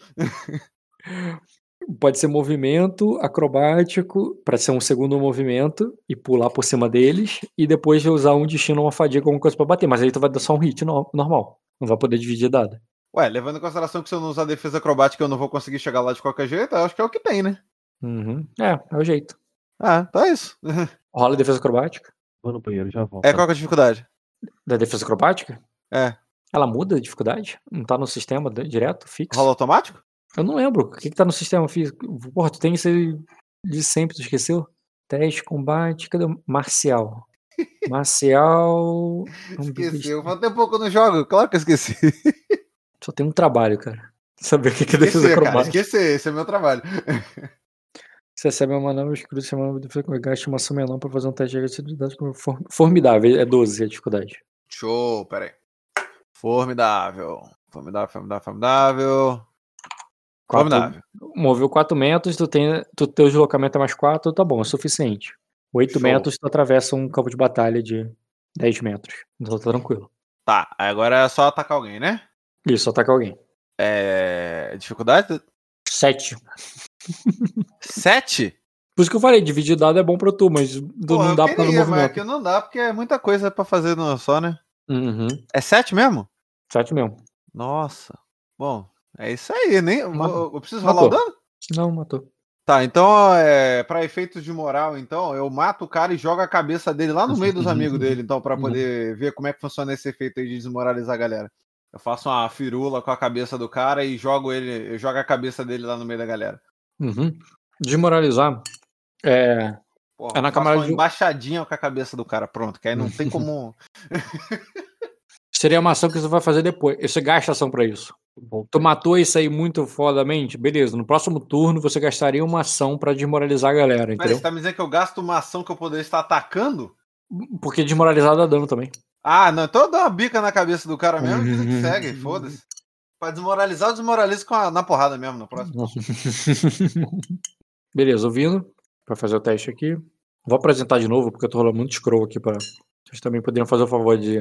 Pode ser movimento acrobático para ser um segundo movimento e pular por cima deles e depois usar um destino ou uma fadiga alguma coisa para bater, mas aí tu vai dar só um hit no- normal. Não vai poder dividir dado. Ué, levando em consideração que se eu não usar defesa acrobática eu não vou conseguir chegar lá de qualquer jeito, eu acho que é o que tem, né? Uhum. É, é o jeito. Ah, tá isso. <laughs> Rola defesa acrobática. Vou no banheiro, já volto. É qual que é a dificuldade? Da defesa acrobática? É. Ela muda a dificuldade? Não tá no sistema direto, fixo? Rola automático? Eu não lembro. O que, que tá no sistema físico? Porra, tu tem isso aí de sempre, tu esqueceu? Teste, combate, cadê? o- Marcial. <laughs> Marcial. Esqueceu. Faz tempo que eu não jogo. Claro que eu esqueci. Só tem um trabalho, cara. Saber o que que é defesa acrobática. Esquecer. Esse é meu trabalho. <laughs> Você recebe uma de defesa com gasto uma menor pra fazer um teste de agressividade formidável. É 12 a dificuldade. Show. Pera aí. Formidável. Formidável, formidável, formidável. Quatro- Formidável. Moveu 4 metros, tu tem. Tu teu deslocamento é mais 4, tá bom, é suficiente. 8 Show. metros, tu atravessa um campo de batalha de 10 metros. Então tá tranquilo. Tá. Agora é só atacar alguém, né? Isso, ataca alguém. É. Dificuldade? 7. Sete? Por isso que eu falei, dividir dado é bom pra tu, mas Pô, não dá pra no queria, mas movimento. aqui não dá, porque é muita coisa pra fazer no só, né? Uhum. É sete mesmo? 7 mesmo. Nossa. Bom, é isso aí, nem. Eu, Matou. eu preciso rolar o dano? Não, matou. Tá, então, é, para efeitos de moral, então, eu mato o cara e jogo a cabeça dele lá no meio dos amigos <laughs> dele, então, pra poder ver como é que funciona esse efeito aí de desmoralizar a galera. Eu faço uma firula com a cabeça do cara e jogo ele, eu jogo a cabeça dele lá no meio da galera. Uhum. Desmoralizar. É. Porra, É na uma de- embaixadinha com a cabeça do cara, pronto, que aí não tem como. Seria uma ação que você vai fazer depois. Você gasta ação pra isso. Tu matou isso aí muito fodamente, beleza. No próximo turno você gastaria uma ação pra desmoralizar a galera, entendeu? você tá me dizendo que eu gasto uma ação que eu poderia estar atacando? Porque desmoralizar dá dano também. Ah, não, então eu dou uma bica na cabeça do cara mesmo, que segue, foda-se. Pra desmoralizar, eu desmoralizo com a- na porrada mesmo no próximo. <laughs> Beleza, ouvindo. Pra fazer o teste aqui. Vou apresentar de novo, porque eu tô rolando muito scroll aqui para. Vocês também poderiam fazer o favor de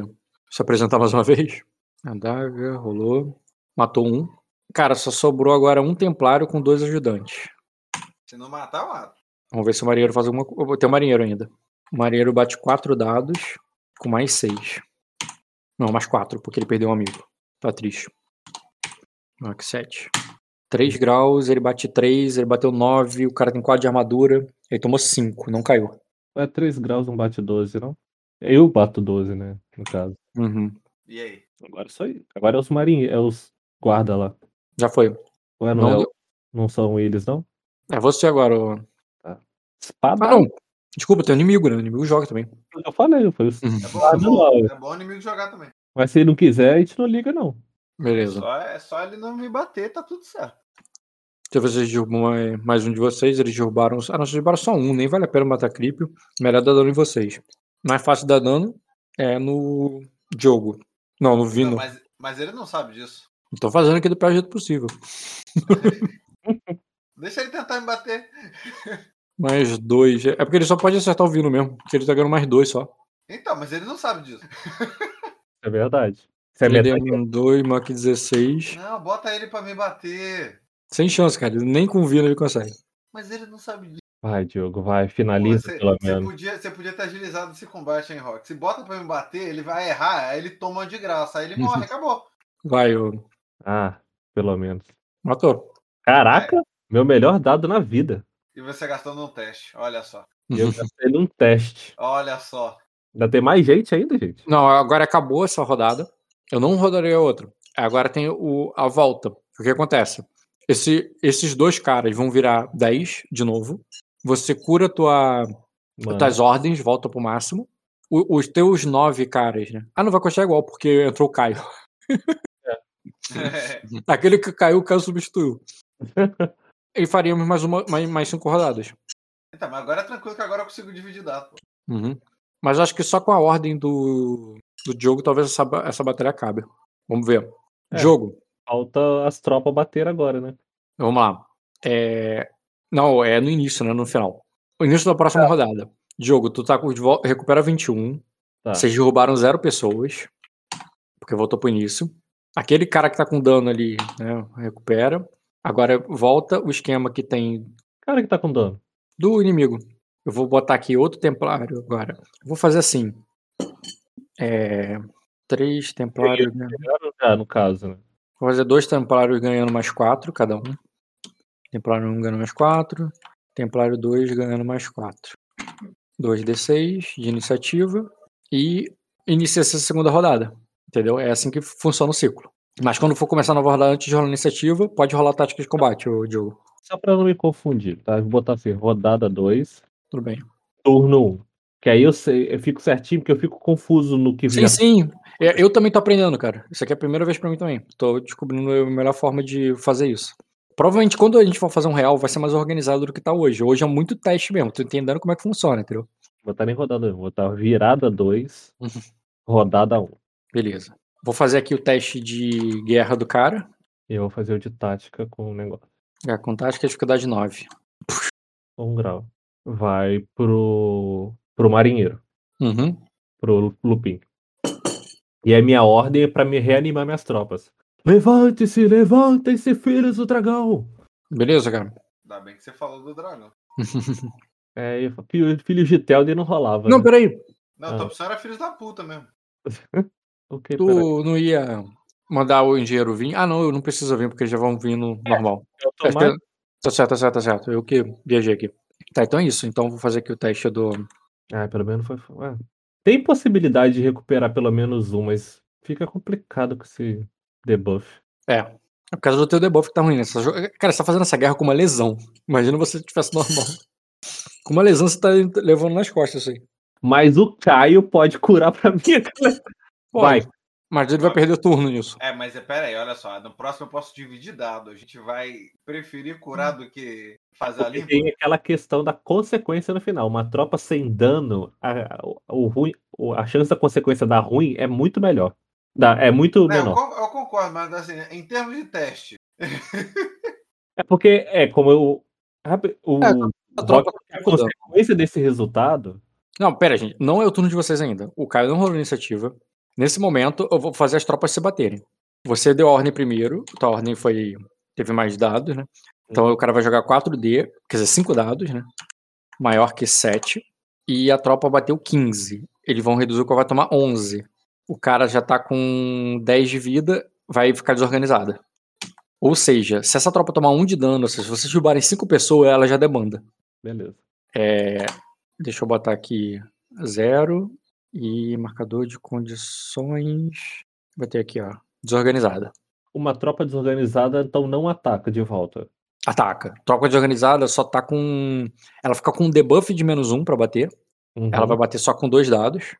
se apresentar <laughs> mais uma vez. Adaga, rolou. Matou um. Cara, só sobrou agora um templário com dois ajudantes. Se não matar, eu mato. Vamos ver se o marinheiro faz alguma coisa. Tem o marinheiro ainda. O marinheiro bate quatro dados com mais seis. Não, mais quatro, porque ele perdeu um amigo. Tá triste. Que sete. 3 graus, ele bate 3, ele bateu 9, o cara tem 4 de armadura, ele tomou 5, não caiu. É 3 graus, não bate 12, não? Eu bato 12, né? No caso. Uhum. E aí? Agora é só aí. Agora é os marinheiros, é os guarda lá. Já foi. Ué, não, Não é o- não são eles, não? É você agora. ô. Espada. Ah, não. Desculpa, tem um inimigo, né? O inimigo joga também. Eu falei, foi os... É bom, é bom, é bom o inimigo jogar também. Mas se ele não quiser, a gente não liga, não. Beleza. Só, é só ele não me bater, tá tudo certo. Se vocês derrubam mais- um de vocês, eles derrubaram. Ah, não, vocês derrubaram só um, nem vale a pena matar creep. Melhor dar dano em vocês. Mais fácil dar dano é no jogo. Não, no Não, Vino. mas, mas ele não sabe disso. Tô fazendo aqui do pior jeito possível. <laughs> Deixa ele tentar me bater. <laughs> Mais dois. É porque ele só pode acertar o Vino mesmo. Porque ele tá ganhando mais dois só. Então, mas ele não sabe disso. É verdade. É Ele um 2, Mac 16. Não, bota ele pra me bater. Sem chance, cara. Nem com Vino ele consegue. Mas ele não sabe disso. vai, Diogo, vai, Pô, finaliza Você pelo você menos. podia, você podia ter agilizado esse combate, hein, Rock? Se bota pra me bater, ele vai errar, aí ele toma de graça, aí ele <laughs> morre, acabou. Vai, ô. Ah, pelo menos. Matou. Caraca, meu melhor dado na vida. E você gastou num teste, olha só. E eu gastei num teste. Olha só. Ainda tem mais gente ainda, gente? Não, agora acabou essa rodada. Eu não rodarei a outra. Agora tem o, a volta. O que acontece? Esse, esses dois caras vão virar 10 de novo. Você cura tua, Mano, tuas ordens, volta pro máximo. O- os teus nove caras, né? Ah, não vai custar igual, porque entrou o Caio. <laughs> Aquele que caiu, o Caio substituiu. E faríamos mais, uma, mais, mais cinco rodadas. Então, mas agora é tranquilo que agora eu consigo dividir dado. pô. Uhum. Mas acho que só com a ordem do, do jogo talvez essa, essa batalha acabe. Vamos ver. É. Jogo. falta as tropas bater agora, né? Vamos lá. É... Não, é no início, né? No final. O início da próxima rodada. Jogo, tu tá com de vol- recupera 21. Tá. Vocês derrubaram zero pessoas. Porque voltou pro início. Aquele cara que tá com dano ali, né? Recupera. Agora volta o esquema que tem Cara que tá com dano. do inimigo. Eu vou botar aqui outro templário agora. Eu vou fazer assim. É... Três templários. né? Já, no caso, né? Vou fazer dois templários ganhando mais quatro, cada um. Templário 1 ganhando mais quatro. Templário 2 ganhando mais quatro. 2d6 de iniciativa. E inicia essa segunda rodada. Entendeu? É assim que funciona o ciclo. Mas quando for começar a nova rodada antes de rolar iniciativa, pode rolar tática de combate, ô Diogo. Só pra não me confundir, tá? Vou botar assim, rodada 2, Tudo bem. turno 1. Um. Que aí eu sei, eu fico certinho, porque eu fico confuso no que Sim, já- sim. É, Eu também tô aprendendo, cara. Isso aqui é a primeira vez pra mim também. Tô descobrindo a melhor forma de fazer isso. Provavelmente quando a gente for fazer um real, vai ser mais organizado do que tá hoje. Hoje é muito teste mesmo. Tô entendendo como é que funciona, entendeu? Vou botar nem rodada 1, vou botar virada 2, Uhum. rodada 1. Um. Beleza. Vou fazer aqui o teste de guerra do cara. E eu vou fazer o de tática com o negócio. É, com tática dificuldade 9. Um grau. Vai pro, pro marinheiro, Uhum. pro Lupin. E a minha ordem é pra me reanimar minhas tropas. Levante-se, levantem-se, filhos do dragão! Beleza, cara. Ainda bem que você falou do dragão. <laughs> É, eu- de Telden não rolava. Não, né? peraí. Não, Ah. tua opção era filhos da puta mesmo. <laughs> Ok, peraí. Tu não ia mandar o engenheiro vir? Ah, não, eu não preciso vir, porque eles já vão vir no normal. É Tá, automático. tá certo, tá certo, tá certo. Eu que viajei aqui. Tá, então é isso. Então vou fazer aqui o teste do. Ah, pelo menos foi. ah, Tem possibilidade de recuperar pelo menos um, mas fica complicado com esse debuff. É. É por causa do teu debuff que tá ruim. Né? Essa jo- Cara, você tá fazendo essa guerra com uma lesão. Imagina você tivesse normal. <laughs> Com uma lesão você tá levando nas costas isso aí. Mas o Caio pode curar pra mim. <laughs> cara. Vai. Mas ele vai perder turno nisso. É, mas é, pera aí, olha só. No próximo eu posso dividir dado. A gente vai preferir curar do que fazer a Porque limpa. tem aquela questão da consequência no final. Uma tropa sem dano, a, o- o ruim, a chance da consequência dar ruim é muito melhor. É muito menor. eu concordo, mas assim, em termos de teste, <laughs> É porque, é, como eu. O, É, a tropa Rock- a consequência desse resultado. Não, pera, gente. Não é o turno de vocês ainda. O Caio não rolou iniciativa. Nesse momento, eu vou fazer as tropas se baterem. Você deu a ordem primeiro. Tua ordem foi. Teve mais dados, né? Então o cara vai jogar 4D, quer dizer, 5 dados, né? Maior que 7. E a tropa bateu 15. Eles vão reduzir o que vai tomar 11. O cara já tá com 10 de vida, vai ficar desorganizada. Ou seja, se essa tropa tomar 1 de dano, ou seja, se vocês derrubarem 5 pessoas, ela já debanda. Beleza. É, deixa eu botar aqui zero e marcador de condições. Vai ter aqui, ó. Desorganizada. Uma tropa desorganizada, então não ataca de volta. Ataca. Troca desorganizada só tá com. Ela fica com um debuff de menos um pra bater. Uhum. Ela vai bater só com dois dados.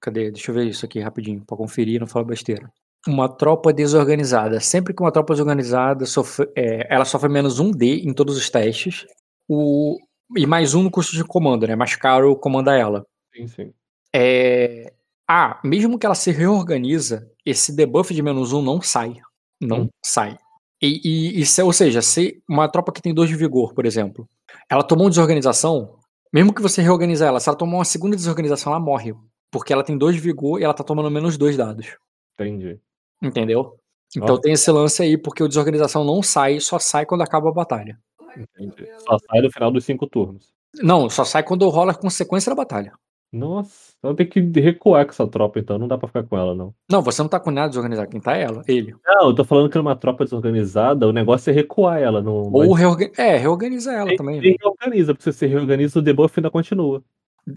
Cadê? Deixa eu ver isso aqui rapidinho, pra conferir e não falar besteira. Uma tropa desorganizada. Sempre que uma tropa desorganizada sofre, é, ela sofre menos um D em todos os testes. O, e mais um no custo de comando, né? Mais caro comandar ela. Sim, sim. É... Ah, mesmo que ela se reorganiza, esse debuff de menos um não sai. Não Hum. sai. E, e, e ou seja, se uma tropa que tem dois de vigor, por exemplo, ela tomou uma desorganização, mesmo que você reorganize ela, se ela tomar uma segunda desorganização, ela morre. Porque ela tem dois de vigor e ela tá tomando menos dois dados. Entendi. Entendeu? Então Ó. tem esse lance aí, porque o desorganização não sai, só sai quando acaba a batalha. Entendi. Só sai no final dos cinco turnos. Não, só sai quando rola a consequência da batalha. Nossa, então tem que recuar com essa tropa, então. Não dá pra ficar com ela, não. Não, você não tá com nada desorganizado, quem tá é ela, ele. Não, eu tô falando que numa tropa desorganizada, o negócio é recuar ela. Não, Ou reorga... É, reorganiza ela também. né? Reorganiza, porque se você reorganiza, o debuff ainda continua.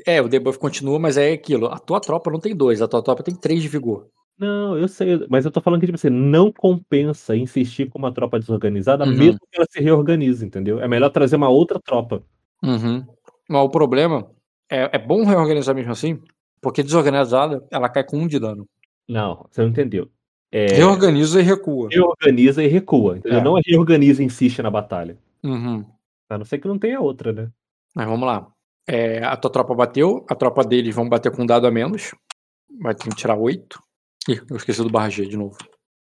É, o debuff continua, mas é aquilo. A tua tropa não tem dois, a tua tropa tem três de vigor. Não, eu sei, mas eu tô falando que, tipo assim, não compensa insistir com uma tropa desorganizada, Uhum. mesmo que ela se reorganize, entendeu? É melhor trazer uma outra tropa. Uhum. Mas o problema é, é bom reorganizar mesmo assim, porque desorganizada ela cai com um de dano. Não, você não entendeu. É, Reorganiza e recua. reorganiza e recua, entendeu? É. Não é reorganiza e insiste na batalha. Uhum. A não ser que não tenha outra, né? Mas vamos lá. É, a tua tropa bateu, a tropa deles vão bater com um dado a menos. Vai ter que tirar oito. Ih, eu esqueci do barra G de novo.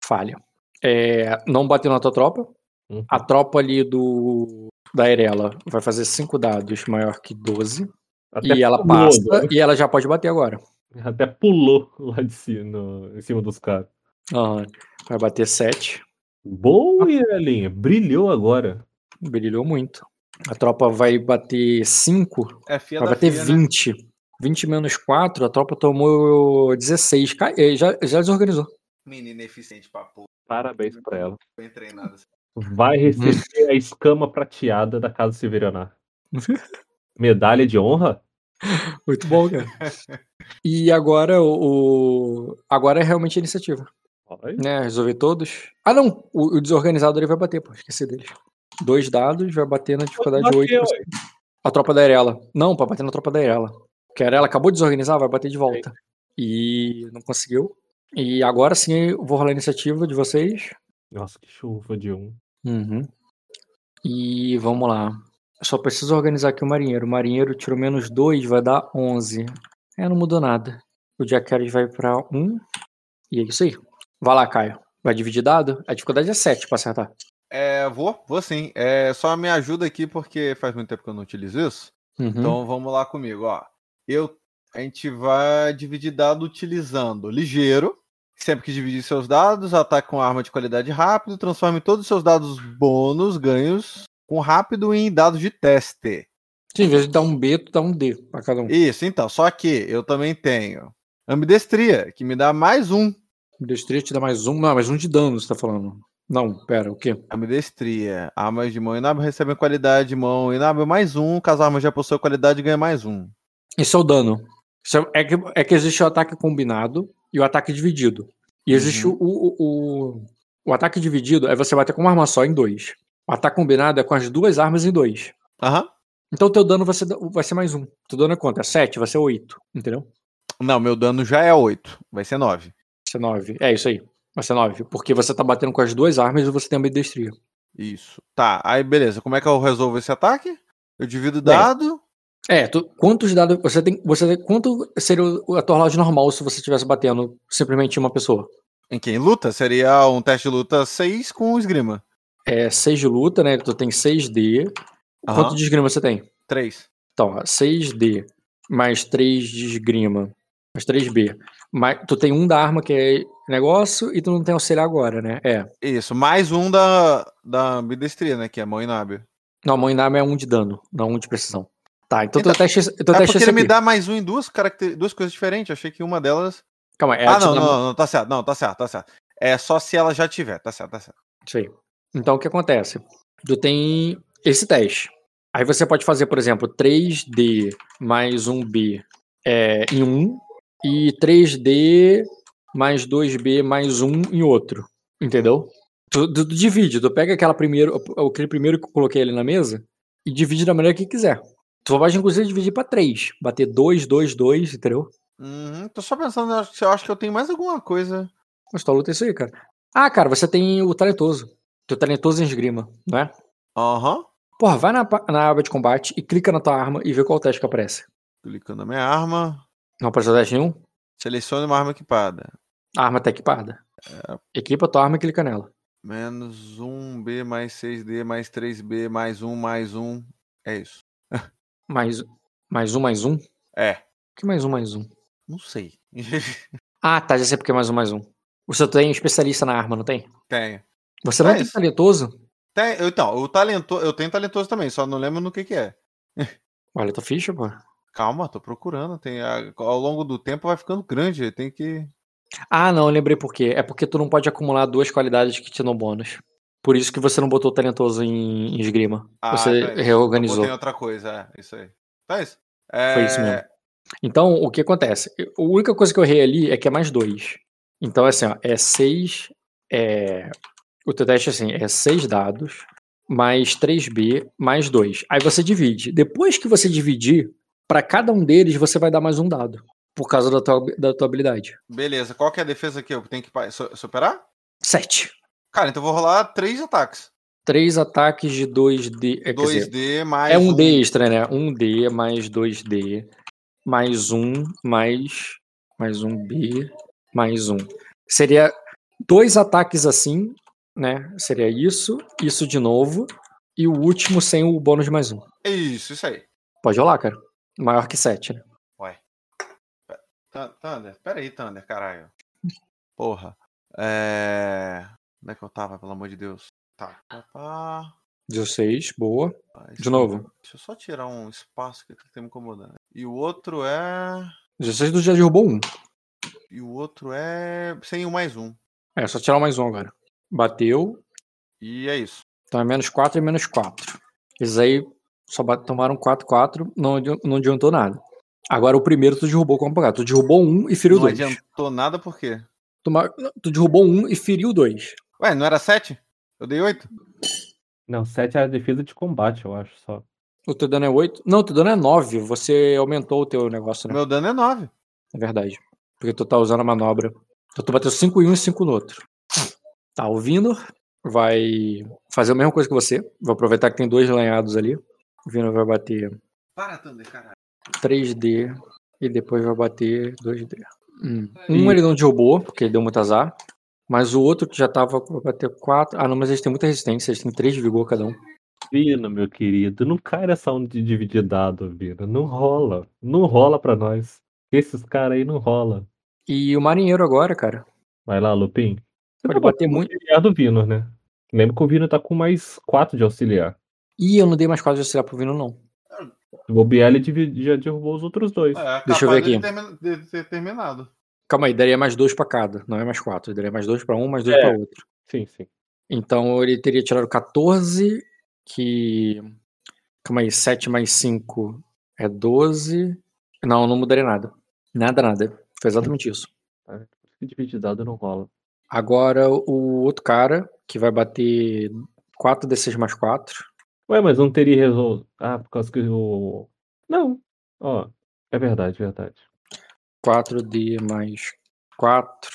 Falha. É, não bateu na tua tropa. Uhum. A tropa ali do da Erela vai fazer cinco dados maior que 12. Até e ela pulou passa agora. e ela já pode bater agora. Até pulou lá de cima, no- em cima dos caras. Aham. Vai bater 7. Boa, Ielinha. Brilhou agora. Brilhou muito. A tropa vai bater 5. é Vai bater fia, né? 20. 20 menos 4, a tropa tomou 16. Cai- eh, Já, já desorganizou. Menina eficiente pra porra, Parabéns pra ela. bem treinada. Vai receber a escama prateada da Casa Severionar. <laughs> Medalha de honra? <laughs> Muito bom, cara. e agora o, Agora é realmente a iniciativa. Vai. né? Resolver todos. Ah, não. O, o desorganizado ele vai bater, pô. Esqueci dele. Dois dados, vai bater na dificuldade de 8. Bateu, ué. A tropa da Arela. Não, pra bater na tropa da Arela. Porque a Arela acabou de desorganizar, vai bater de volta. E não conseguiu. E agora sim eu vou rolar a iniciativa de vocês. Nossa, que chuva de um. Uhum. E vamos lá. Só preciso organizar aqui o marinheiro. O marinheiro tirou menos 2, vai dar 11. É, não mudou nada. O Jacares vai pra 1. E é isso aí. Vai lá, Caio. Vai dividir dado? A dificuldade é 7 pra acertar. É, vou, vou sim. É, só me ajuda aqui porque faz muito tempo que eu não utilizo isso. Uhum. Então vamos lá comigo, ó. Eu, a gente vai dividir dado utilizando ligeiro. Sempre que dividir seus dados, ataque com arma de qualidade rápido, transforme todos os seus dados bônus ganhos com rápido em dados de teste. Sim, em vez de dar um B, tu dá um D pra cada um. Isso, então. Só que eu também tenho ambidestria, que me dá mais um. Destria te dá mais um. Não, mais um de dano, você tá falando. Não, pera, o quê? Ambidestria. Armas de mão inábil recebem qualidade de mão inábil mais um. Caso a arma já possua qualidade, ganha mais um. Esse é o dano. Isso é, é que, é que existe o ataque combinado e o ataque dividido. E existe o, o, o, o ataque dividido é você bater com uma arma só em dois. O ataque combinado é com as duas armas em dois. Aham. Então o teu dano vai ser, vai ser mais um. Teu dano é quanto? É 7, vai ser 8. Entendeu? Não, meu dano já é 8. Vai ser 9. Vai ser 9. É isso aí. Vai ser 9. Porque você tá batendo com as duas armas e você tem a ambidestria. Isso. Tá, aí beleza. Como é que eu resolvo esse ataque? Eu divido o dado. É, tu, quantos dados. Você tem. Você quanto seria o- a tua rolagem normal se você estivesse batendo simplesmente uma pessoa? Em quem luta? Seria um teste de luta 6 com esgrima. É 6 de luta, né? Tu tem 6D. Aham. Quanto de esgrima você tem? 3. Então, ó, 6D mais 3 de esgrima, mais 3B. Mais, tu tem um da arma que é negócio e tu não tem auxiliar agora, né? É. Isso. Mais um da, da ambidestria, né? Que é mão inábil. Não, mão inama é um de dano, não um de precisão. Tá, então, Então, teu é teste porque é esse ele me aqui. dá mais um em duas, caracter... duas coisas diferentes. Achei que uma delas. Calma, é ah, te não, dá- não, não, tá certo. Não, tá certo, tá certo. É só se ela já tiver. Tá certo, tá certo. Isso aí. Então, o que acontece? Tu tem esse teste. Aí você pode fazer, por exemplo, 3D mais 1B é, em um e 3D mais 2B mais um em outro. Entendeu? Tu, tu- tu divide, tu pega aquela primeiro, aquele primeiro que eu coloquei ali na mesa e divide da maneira que quiser. Tu pode, inclusive, dividir pra 3. Bater 2, 2, 2, entendeu? Uhum, tô só pensando, eu acho eu acho que eu tenho mais alguma coisa. Mas tua luta é isso aí, cara. Ah, cara, você tem o talentoso. Teu talentoso em esgrima, não é? Aham. Porra, vai na, na aba de combate e clica na tua arma e vê qual teste que aparece. Clicando na minha arma. Não apareceu teste nenhum? Selecione uma arma equipada. A arma tá equipada. Equipa tua arma e clica nela. Menos 1B mais 6D mais 3B mais 1 mais 1. É isso. <laughs> Mais, mais um, mais um? É. Por que mais um, mais um? Não sei. <laughs> Ah, tá, já sei porque é mais um, mais um. Você tem especialista na arma, não tem? Tenho. Você não É tem isso. talentoso? Tem, eu- então, o talento, eu tenho talentoso também, só não lembro no que que é. Olha tua ficha, pô. Calma, tô procurando. Tem, ao longo do tempo vai ficando grande, tem que. Ah, não, lembrei por quê. É porque tu não pode acumular duas qualidades que te dão bônus. Por isso que você não botou talentoso em, em esgrima. Ah, você tá, reorganizou. Botei outra coisa, é, isso aí. Tá isso. É, Foi isso mesmo. Então, o que acontece? A única coisa que eu errei ali é que é mais dois. Então, assim, ó, é seis. É... O teu teste, assim, é seis dados, mais 3B, mais dois. Aí você divide. Depois que você dividir, para cada um deles você vai dar mais um dado. Por causa da tua, da tua habilidade. Beleza, qual que é a defesa que eu tenho que superar? Sete. Cara, então eu vou rolar três ataques. Três ataques de 2D. É, quer dizer, 2D mais. é um D extra, né? Um D mais 2D, mais um, mais. Mais um B, mais um. Seria dois ataques assim, né? Seria isso, isso de novo, e o último sem o bônus de mais um. Isso, isso aí. Pode rolar, cara. Maior que 7, né? Thu- Thunder, pera aí, Thunder, caralho. Porra. É. Onde é que eu tava, pelo amor de Deus? Tá. Pá. 16, boa. Ah, De novo. Deixa eu só tirar um espaço que tá me incomodando. E o outro é. 16 tu já derrubou um. E o outro é. Sem um mais um. É, só tirar mais um agora. Bateu, E é isso. então é menos 4 e menos 4. Esses aí só tomaram 4, 4, não, não adiantou nada. Agora o primeiro tu derrubou com apagado. Tu derrubou um e feriu não dois. adiantou nada por quê? Toma- Tu derrubou um e feriu dois. Ué, não era 7? Eu dei 8? Não, 7 é a defesa de combate, eu acho só. O teu dano é 8? Não, o teu dano é 9. Você aumentou o teu negócio, né? Meu dano é 9. É verdade. Porque tu tá usando a manobra. Então tu bateu 5 em um e 5 no outro. Tá, o vai fazer a mesma coisa que você. Vou aproveitar que tem dois lanhados ali. O Vinor vai bater Para, Thunder, caralho. 3D e depois vai bater 2D. Hum. Um ele não derrubou, porque ele deu muito azar. Mas o outro que já tava vai bater 4. Ah, não, mas eles têm muita resistência. Eles têm 3 de vigor cada um. Vina, meu querido, não cai nessa onda de dividir dado, Vina. Não rola. Não rola pra nós. Esses caras aí não rola. E o marinheiro agora, cara. Vai lá, Lupin. Pode bater muito. auxiliar do Vinor, né? Lembra que o Vinor tá com mais 4 de auxiliar. Ih, eu não dei mais 4 de auxiliar pro Vino, não. O bobear, ele já derrubou os outros dois. É, Deixa eu ver aqui. termi- de ter terminado. Calma aí, daria mais 2 pra cada. Não é mais 4. Daria mais 2 pra um, mais 2 É. pra outro. Sim, sim. Então ele teria tirado 14, que. Calma aí, 7 mais 5 é 12. Não, não mudaria nada. Nada, nada. Foi exatamente isso. Que dividir dado não rola. Agora o outro cara, que vai bater 4d6 mais 4. Ué, mas não teria resolvido. Ah, por causa que o. Não. Ó, é verdade, verdade. 4d mais 4.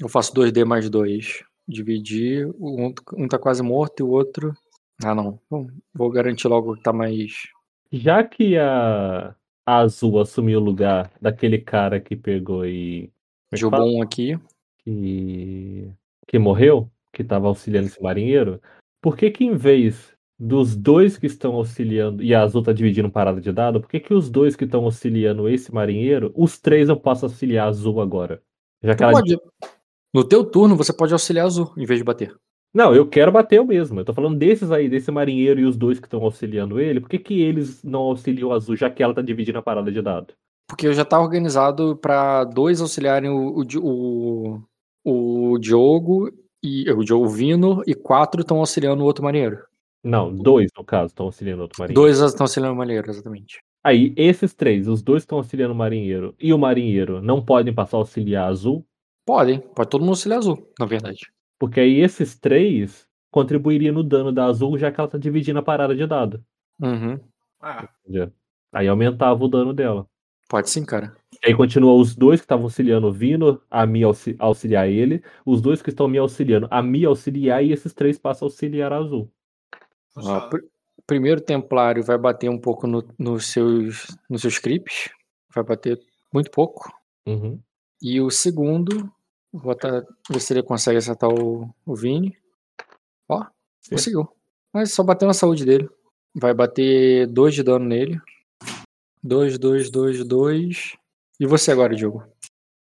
Eu faço 2d mais 2. Dividir. Um, um tá quase morto e o outro. Ah, não. Bom, Vou garantir logo que tá mais. Já que a, a Azul assumiu o lugar daquele cara que pegou e. é fala? um aqui. Que, que morreu, que estava auxiliando esse marinheiro, por que que em vez dos dois que estão auxiliando, e a Azul tá dividindo parada de dado, por que que os dois que estão auxiliando esse marinheiro, os três eu posso auxiliar a Azul agora? Já que ela... pode. No teu turno, você pode auxiliar azul em vez de bater. Não, eu quero bater eu mesmo. Eu tô falando desses aí, desse marinheiro e os dois que estão auxiliando ele, por que que eles não auxiliam a Azul, já que ela tá dividindo a parada de dado? Porque já tá organizado pra dois auxiliarem o, o, o, o Diogo e o Diogo Vino e quatro estão auxiliando o outro marinheiro. Não, dois, no caso, estão auxiliando outro marinheiro. Dois estão auxiliando o marinheiro, exatamente. Aí, esses três, os dois estão auxiliando o marinheiro e o marinheiro não podem passar a auxiliar a Azul, Podem, pode todo mundo auxiliar azul, na verdade. Porque aí esses três contribuiriam no dano da azul, já que ela tá dividindo a parada de dado. Uhum. Ah? Aí aumentava o dano dela. Pode sim, cara. E aí continua os dois que estavam auxiliando o Vino, a auxi- auxiliar ele, os dois que estão me auxiliando, a Mi auxiliar e esses três passam a auxiliar a azul. Ó, funciona. pr- primeiro templário vai bater um pouco no, nos seus nos seus creeps. Vai bater muito pouco. Uhum. E o segundo, vou botar, ver se ele consegue acertar o, o Vini. Ó, Sim. conseguiu. Mas só bateu na saúde dele. Vai bater 2 de dano nele. 2, 2, 2, 2. E você agora, Diogo?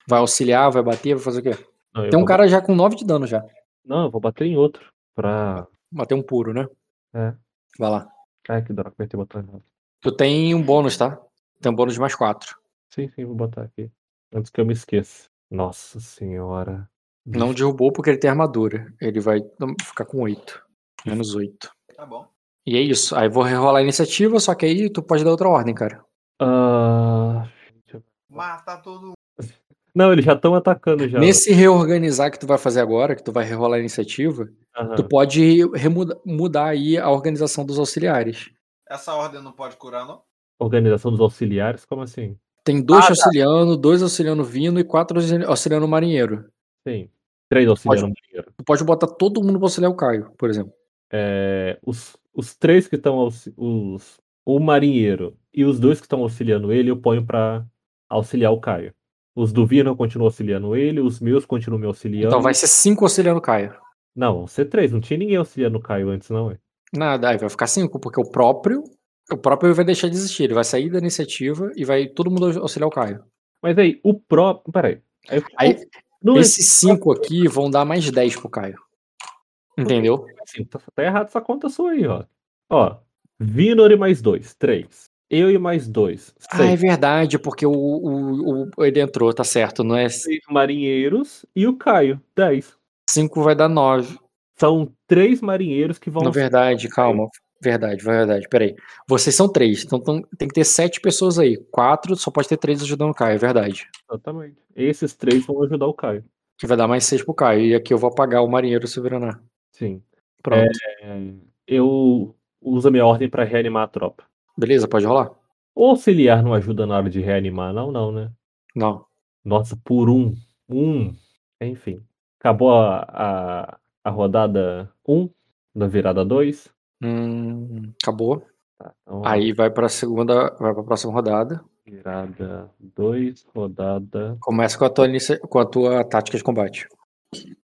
Vai auxiliar, vai bater, vai fazer o quê? Não, eu Tem um cara já com 9 de dano já. Não, eu vou bater em outro. Pra. Bater um puro, né? É. Vai lá. Ai, que droga, apertei o botão errado. Tu tem um bônus, tá? Tem um bônus de mais 4. Sim, sim, vou botar aqui. Antes que eu me esqueça. Nossa senhora. Não derrubou porque ele tem armadura. Ele vai ficar com 8. Menos 8. Tá bom. E é isso. Aí vou rerolar a iniciativa, só que aí tu pode dar outra ordem, cara. Ah, Matar todo Não, eles já estão atacando já. Nesse reorganizar que tu vai fazer agora, que tu vai rerolar a iniciativa, Aham. tu pode mudar aí a organização dos auxiliares. Essa ordem não pode curar, não? Organização dos auxiliares, como assim? Tem dois auxiliando, dois auxiliando Vino e quatro auxili- auxiliando o Marinheiro. Sim. Três auxiliares no marinheiro. Tu pode botar todo mundo pra auxiliar o Caio, por exemplo. É, os, os três que estão os o marinheiro e os dois que estão auxiliando ele, eu ponho pra auxiliar o Caio. Os do Vino eu continuo auxiliando ele, os meus continuam me auxiliando. Então vai ser cinco auxiliando o Caio. Não, vão ser três. Não tinha ninguém auxiliando o Caio antes, não, é? Nada, aí vai ficar cinco, porque o próprio. O próprio vai deixar de existir. Ele vai sair da iniciativa e vai todo mundo auxiliar o Caio. Mas aí, o próprio. Peraí. Aí, Aí, não, esses cinco aqui vão dar mais 10 pro Caio. Entendeu? assim, tá, tá errado essa conta sua aí, ó. Ó, Vinor e mais dois, três. Eu e mais dois, Ah, é seis. verdade, porque o, o, o- ele entrou, tá certo. Não é Seis marinheiros e o Caio, dez. 5 vai dar 9. São três marinheiros que vão. Na verdade, calma. Verdade, verdade. Peraí. Vocês são três, então tão- tem que ter sete pessoas aí. Quatro, só pode ter três ajudando o Caio, é verdade. Exatamente. Esses três vão ajudar o Caio. Que vai dar mais 6 pro Caio. E aqui eu vou apagar o marinheiro Silveraná. Sim. Pronto. É, eu uso a minha ordem pra reanimar a tropa. Beleza, pode rolar? O auxiliar não ajuda na hora de reanimar, não, não, né? Não. Nossa, por um. Um. Enfim. Acabou a, a, a rodada 1 da virada 2. Hum, acabou. Tá, então, Aí vai pra segunda. Vai pra próxima rodada. Virada 2, rodada. Começa com a tua, com a tua tática de combate.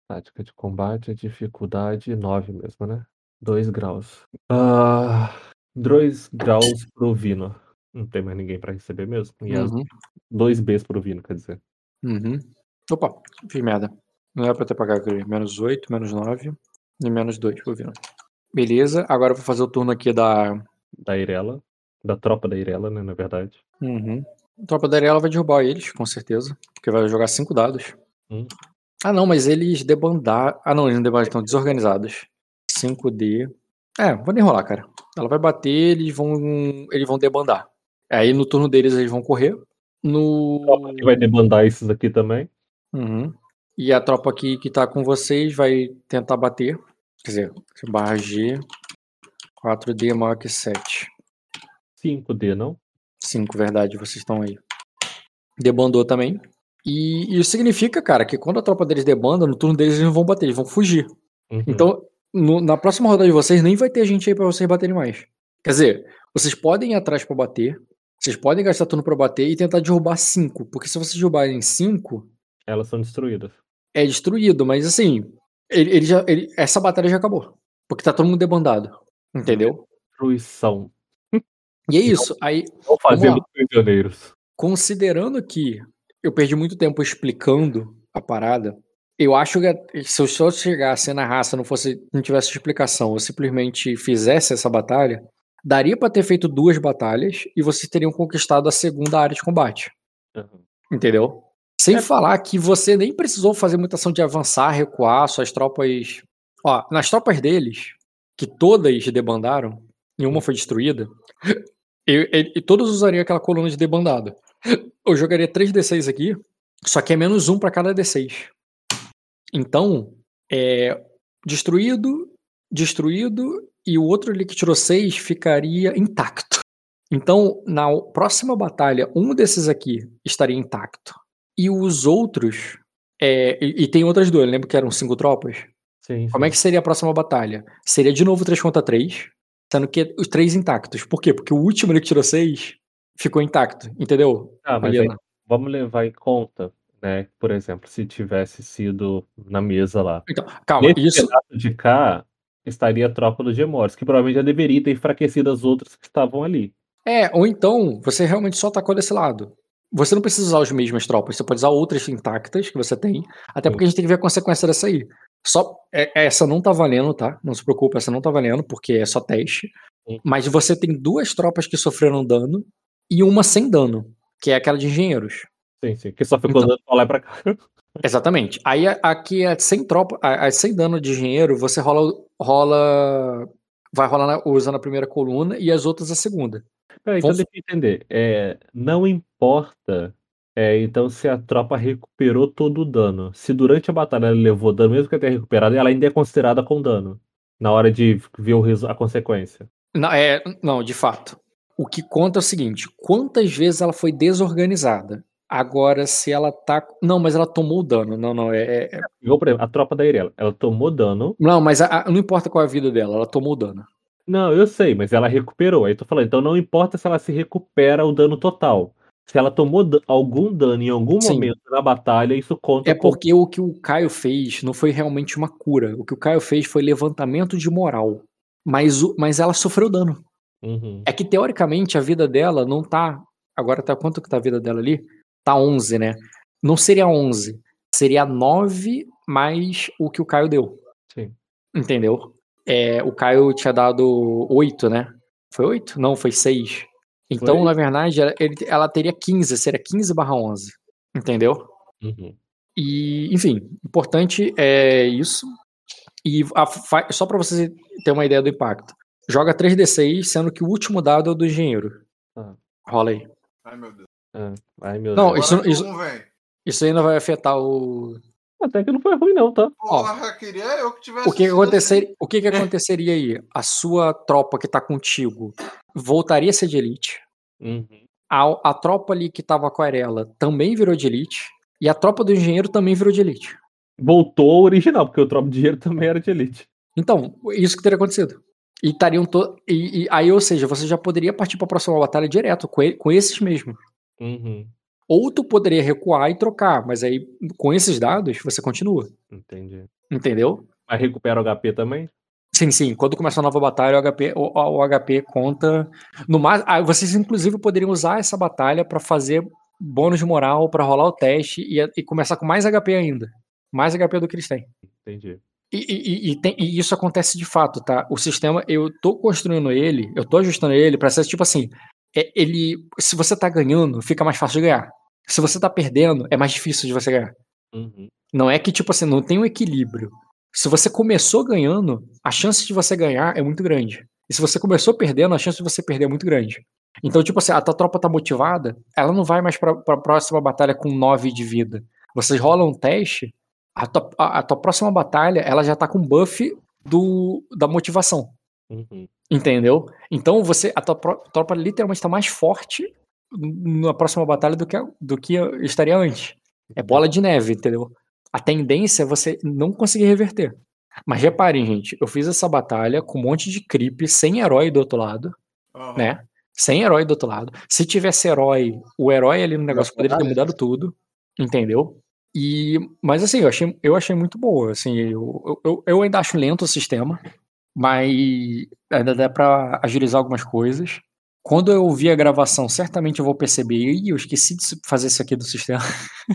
Tática de combate, dificuldade 9 mesmo, né? 2 graus. Ah, 2 graus pro Vino. Não tem mais ninguém pra receber mesmo. E as Uhum. 2 Bs pro Vino, quer dizer. Uhum. Opa, fiz merda. Não é pra ter pagado aqui. Menos 8, menos 9 e menos 2 pro Vino. Beleza, agora eu vou fazer o turno aqui da. Da Irela. Da tropa da Irela, né? Na verdade. Uhum. A tropa da Ariela vai derrubar eles, com certeza. Porque vai jogar 5 dados. Hum. Ah, não, mas eles debandaram. Ah, não, eles não debandaram, estão desorganizados. 5D. É, vou nem rolar, cara. Ela vai bater, eles vão. Eles vão debandar. Aí no turno deles eles vão correr. No. Tropa que vai debandar esses aqui também. Uhum. E a tropa aqui que tá com vocês vai tentar bater. Quer dizer, barra G. 4D é maior que 7. 5D, não? 5, verdade, vocês estão aí. Debandou também. E isso significa, cara, que quando a tropa deles debanda, no turno deles eles não vão bater, eles vão fugir. Uhum. Então, no- na próxima rodada de vocês, nem vai ter gente aí pra vocês baterem mais. Quer dizer, vocês podem ir atrás pra bater, vocês podem gastar turno pra bater e tentar derrubar 5. Porque se vocês derrubarem 5, Elas são destruídas. é destruído, mas assim, ele, ele já, ele- essa batalha já acabou. Porque tá todo mundo debandado. Entendeu? Destruição. E é isso. Aí, Não fazemos prisioneiros. considerando que eu perdi muito tempo explicando a parada, eu acho que se eu só chegasse na raça, não fosse, não tivesse explicação, eu simplesmente fizesse essa batalha, daria pra ter feito duas batalhas e vocês teriam conquistado a segunda área de combate. Uhum. Entendeu? Sem É. falar que você nem precisou fazer muita ação de avançar, recuar, suas tropas. Ó, nas tropas deles, que todas debandaram, nenhuma foi destruída, e todos usariam aquela coluna de debandada. Eu jogaria 3d6 aqui, só que é menos um pra cada d6. Então, é. Destruído, destruído, e o outro ali que tirou 6 ficaria intacto. Então, na próxima batalha, um desses aqui estaria intacto. E os outros. é, e, e tem outras duas, lembra que eram cinco tropas? Sim, Como é que seria a próxima batalha? Seria de novo 3 contra 3, sendo que os três intactos. Por quê? Porque o último ali que tirou 6 ficou intacto, entendeu? Ah, mas aí, vamos levar em conta, né? Por exemplo, se tivesse sido na mesa lá. Então, calma, Nesse isso. de cá estaria a tropa do Gemores, que provavelmente já deveria ter enfraquecido as outras que estavam ali. É, ou então você realmente só atacou desse lado. Você não precisa usar as mesmas tropas, você pode usar outras intactas que você tem, até porque a gente tem que ver a consequência dessa aí. Só é- essa não tá valendo, tá? Não se preocupe, essa não tá valendo, porque é só teste. Sim. Mas você tem duas tropas que sofreram dano e uma sem dano, que é aquela de engenheiros. Sim, sim. Que só ficou Então. dando pra lá e pra cá. Exatamente. Aí aqui é sem tropa, a- sem dano de engenheiro, você rola rola vai rolar na- usando a primeira coluna e as outras a segunda. Peraí, então deixa eu entender. É, não importa é, então se a tropa recuperou todo o dano. Se durante a batalha ela levou dano, mesmo que ela tenha recuperado, ela ainda é considerada com dano. Na hora de ver o a consequência. Não, é, não, de fato. O que conta é o seguinte: quantas vezes ela foi desorganizada? Agora, se ela tá. Não, mas ela tomou dano. Não, não, é. é- é- Igual, por exemplo, a tropa da Irela. Ela tomou dano. Não, mas a- a- não importa qual é a vida dela, ela tomou dano. Não, eu sei, mas ela recuperou. Aí tô falando, então não importa se ela se recupera o dano total. Se ela tomou algum dano em algum Sim. momento na batalha, isso conta É como- porque o que o Caio fez não foi realmente uma cura. O que o Caio fez foi levantamento de moral. Mas, o- mas ela sofreu dano. Uhum. É que teoricamente a vida dela não tá. Agora tá quanto que tá a vida dela ali? Tá 11, né? Não seria 11. Seria 9 mais o que o Caio deu. Sim. Entendeu? É, o Caio tinha dado 8, né? Foi 8? Não, foi 6. Então, Foi. na verdade, ela, ele- ela teria 15, seria 15 barra 11. Entendeu? Uhum. E, enfim, importante é isso. E a só pra você ter uma ideia do impacto. Joga 3d6, sendo que o último dado é o do engenheiro. Ah. Rola aí. Ai, meu Deus. Ai, meu Não, Deus. isso- Agora isso- um, véi. Isso ainda vai afetar o. Até que não foi ruim, não, tá? Porra, queria eu que tivesse. O que, que, acontecer, o que, que aconteceria aí? A sua tropa que tá contigo voltaria a ser de elite. Uhum. A, a tropa ali que tava com a Arela também virou de elite. E a tropa do engenheiro também virou de elite. Voltou ao original, porque o Tropa de Dinheiro também era de elite. Então, isso que teria acontecido. E estariam to... e, e aí, ou seja, você já poderia partir para a próxima batalha direto com, e- com esses mesmo. Uhum. Ou tu poderia recuar e trocar, mas aí com esses dados você continua, Entendi. entendeu? Mas recupera o HP também? Sim, sim. Quando começa a nova batalha, o HP, o, o HP conta. No mais, ah, vocês inclusive poderiam usar essa batalha para fazer bônus de moral, para rolar o teste e, e começar com mais HP ainda, mais HP do que eles têm. Entendi. E, e- tem- e isso acontece de fato, tá? O sistema, eu tô construindo ele, eu tô ajustando ele pra ser tipo assim, ele, se você tá ganhando, fica mais fácil de ganhar. Se você tá perdendo, é mais difícil de você ganhar. Uhum. Não é que tipo assim, não tem um equilíbrio. Se você começou ganhando, a chance de você ganhar é muito grande. E se você começou perdendo, a chance de você perder é muito grande. Então, tipo assim, a tua tropa tá motivada, ela não vai mais pra, pra próxima batalha com 9 de vida. Vocês rolam um teste, a tua, a, a tua próxima batalha, ela já tá com buff do, da motivação. Uhum. Entendeu? Então você, a tua tropa literalmente tá mais forte na próxima batalha do que, do que estaria antes. É bola de neve, entendeu? A tendência é você não conseguir reverter. Mas reparem, gente, eu fiz essa batalha com um monte de creep, sem herói do outro lado, Aham. né? Sem herói do outro lado. Se tivesse herói, o herói ali no negócio poderia ter mudado tudo, entendeu? E, mas assim, eu achei, eu achei muito boa. Assim, eu, eu, eu ainda acho lento o sistema, mas ainda dá pra agilizar algumas coisas. Quando eu ouvir a gravação, certamente eu vou perceber. Ih, eu esqueci de fazer isso aqui do sistema.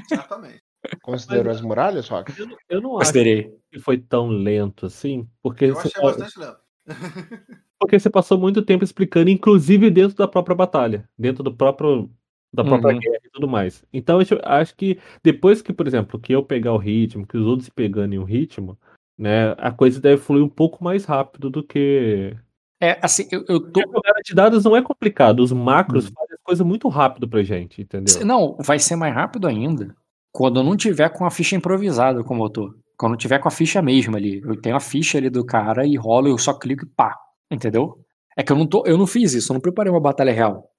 Certamente. <laughs> Considerou as muralhas, Rock? Eu, não- eu não acho Considerei. que foi tão lento assim, porque Eu você, achei bastante lento. <laughs> porque você passou muito tempo explicando, inclusive dentro da própria batalha, dentro do próprio da própria Uhum. guerra e tudo mais. Então eu acho que depois que, por exemplo, que eu pegar o ritmo, que os outros pegarem o ritmo, né, a coisa deve fluir um pouco mais rápido do que É, assim, eu, eu tô. A de dados não é complicado, os macros Hum. fazem as coisas muito rápido pra gente, entendeu? Não, vai ser mais rápido ainda quando eu não tiver com a ficha improvisada, como eu tô. Quando eu tiver com a ficha mesmo ali. Eu tenho a ficha ali do cara e rolo, eu só clico e pá. Entendeu? É que eu não tô. Eu não fiz isso, eu não preparei uma batalha real.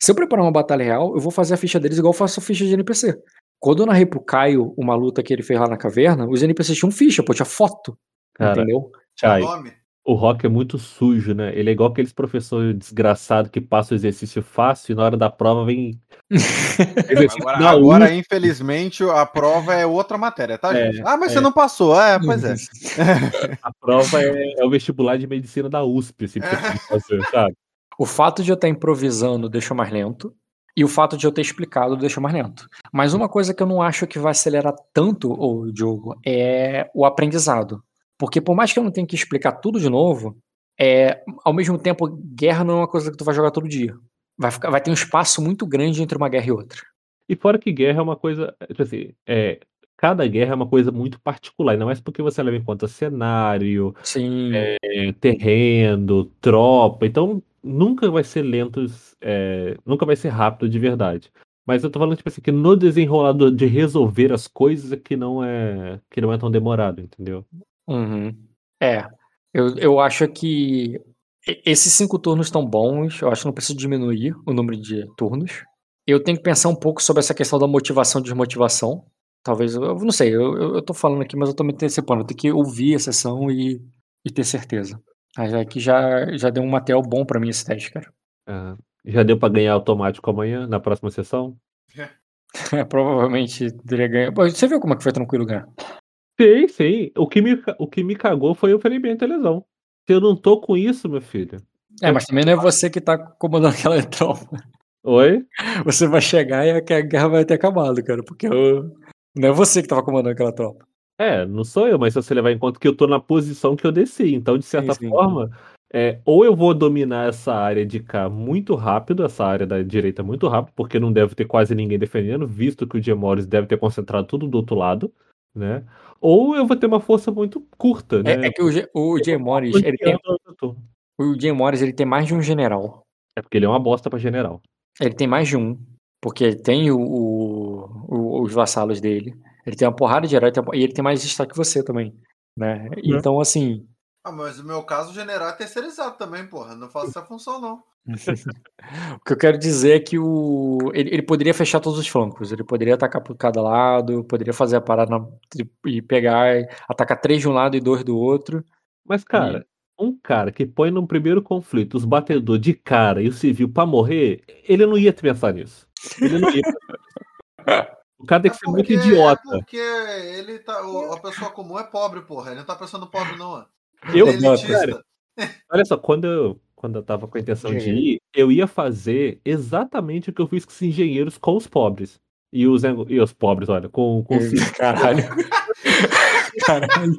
Se eu preparar uma batalha real, eu vou fazer a ficha deles igual eu faço a ficha de NPC. Quando eu narrei pro Caio uma luta que ele fez lá na caverna, os NPCs tinham ficha, pô, tinha foto. Cara, entendeu? Nome. o Rock é muito sujo, né? Ele é igual aqueles professores desgraçados que passam o exercício fácil e na hora da prova vem. <laughs> Agora, agora, infelizmente, a prova é outra matéria, tá, É, gente? Ah, mas é. você não passou. É, pois é. <laughs> A prova é, é o vestibular de medicina da USP, assim, que <laughs> você fazer, sabe? O fato de eu estar improvisando deixa mais lento. E o fato de eu ter explicado deixa mais lento. Mas uma coisa que eu não acho que vai acelerar tanto o jogo é o aprendizado. Porque por mais que eu não tenha que explicar tudo de novo, é, ao mesmo tempo, guerra não é uma coisa que tu vai jogar todo dia. Vai, ficar, vai ter um espaço muito grande entre uma guerra e outra. E fora que guerra é uma coisa. Tipo assim, é, cada guerra é uma coisa muito particular, ainda mais porque você leva em conta cenário, Sim. é, terreno, tropa, então nunca vai ser lento, é, nunca vai ser rápido de verdade. Mas eu tô falando, tipo assim, que no desenrolar do- de resolver as coisas é que não é que não é tão demorado, entendeu? Uhum. É. Eu, eu acho que esses cinco turnos estão bons. Eu acho que não preciso diminuir o número de turnos. Eu tenho que pensar um pouco sobre essa questão da motivação e desmotivação. Talvez, eu não sei, eu, eu, eu tô falando aqui, mas eu tô me antecipando. Eu tenho que ouvir a sessão e, e ter certeza. Mas é que já, já deu um material bom pra mim esse teste, cara. Ah, já deu pra ganhar automático amanhã, na próxima sessão? <laughs> É, provavelmente teria ganho. Pô, você viu como é que foi tranquilo ganhar? Sim, sim. O que me, o que me cagou foi o ferimento e a lesão. Se eu não tô com isso, meu filho. É, mas também não é você que tá comandando <laughs> aquela tropa. Oi? Você vai chegar e a a guerra vai ter acabado, cara. Porque eu- não é você que tava comandando aquela tropa. É, não sou eu, mas se você levar em conta que eu tô na posição que eu desci. Então, de certa sim. forma, é, ou eu vou dominar essa área de cá muito rápido, essa área da direita muito rápido, porque não deve ter quase ninguém defendendo, visto que o Diemores deve ter concentrado tudo do outro lado, né? Ou eu vou ter uma força muito curta, né? É, é que o, G- o Morris, ele tem, o Jay Morris, ele tem mais de um general. É porque ele é uma bosta pra general. Ele tem mais de um. Porque tem o, o- o- os vassalos dele. Ele tem uma porrada de herói uma- e ele tem mais destaque que você também, né? Então, assim, Ah, mas no meu caso, o general é terceirizado também, porra. Não faço essa função, não. <laughs> o que eu quero dizer é que o ele, ele poderia fechar todos os flancos, ele poderia atacar por cada lado, poderia fazer a parada e pegar, atacar três de um lado e dois do outro. Mas, cara, um cara que põe no primeiro conflito os batedores de cara e o civil pra morrer, ele não ia pensar nisso. Ele não ia pensar <laughs> nisso. O cara tem que ser muito porque- idiota. É porque ele tá. o- a pessoa comum é pobre, porra. Ele não tá pensando pobre, não. ó. Eu, é elitista. <laughs> olha só, quando eu, quando eu tava com a intenção de ir, eu ia fazer exatamente o que eu fiz com os engenheiros com os pobres. E os, e os pobres, olha, com, com os <laughs> Caralho. Caralho.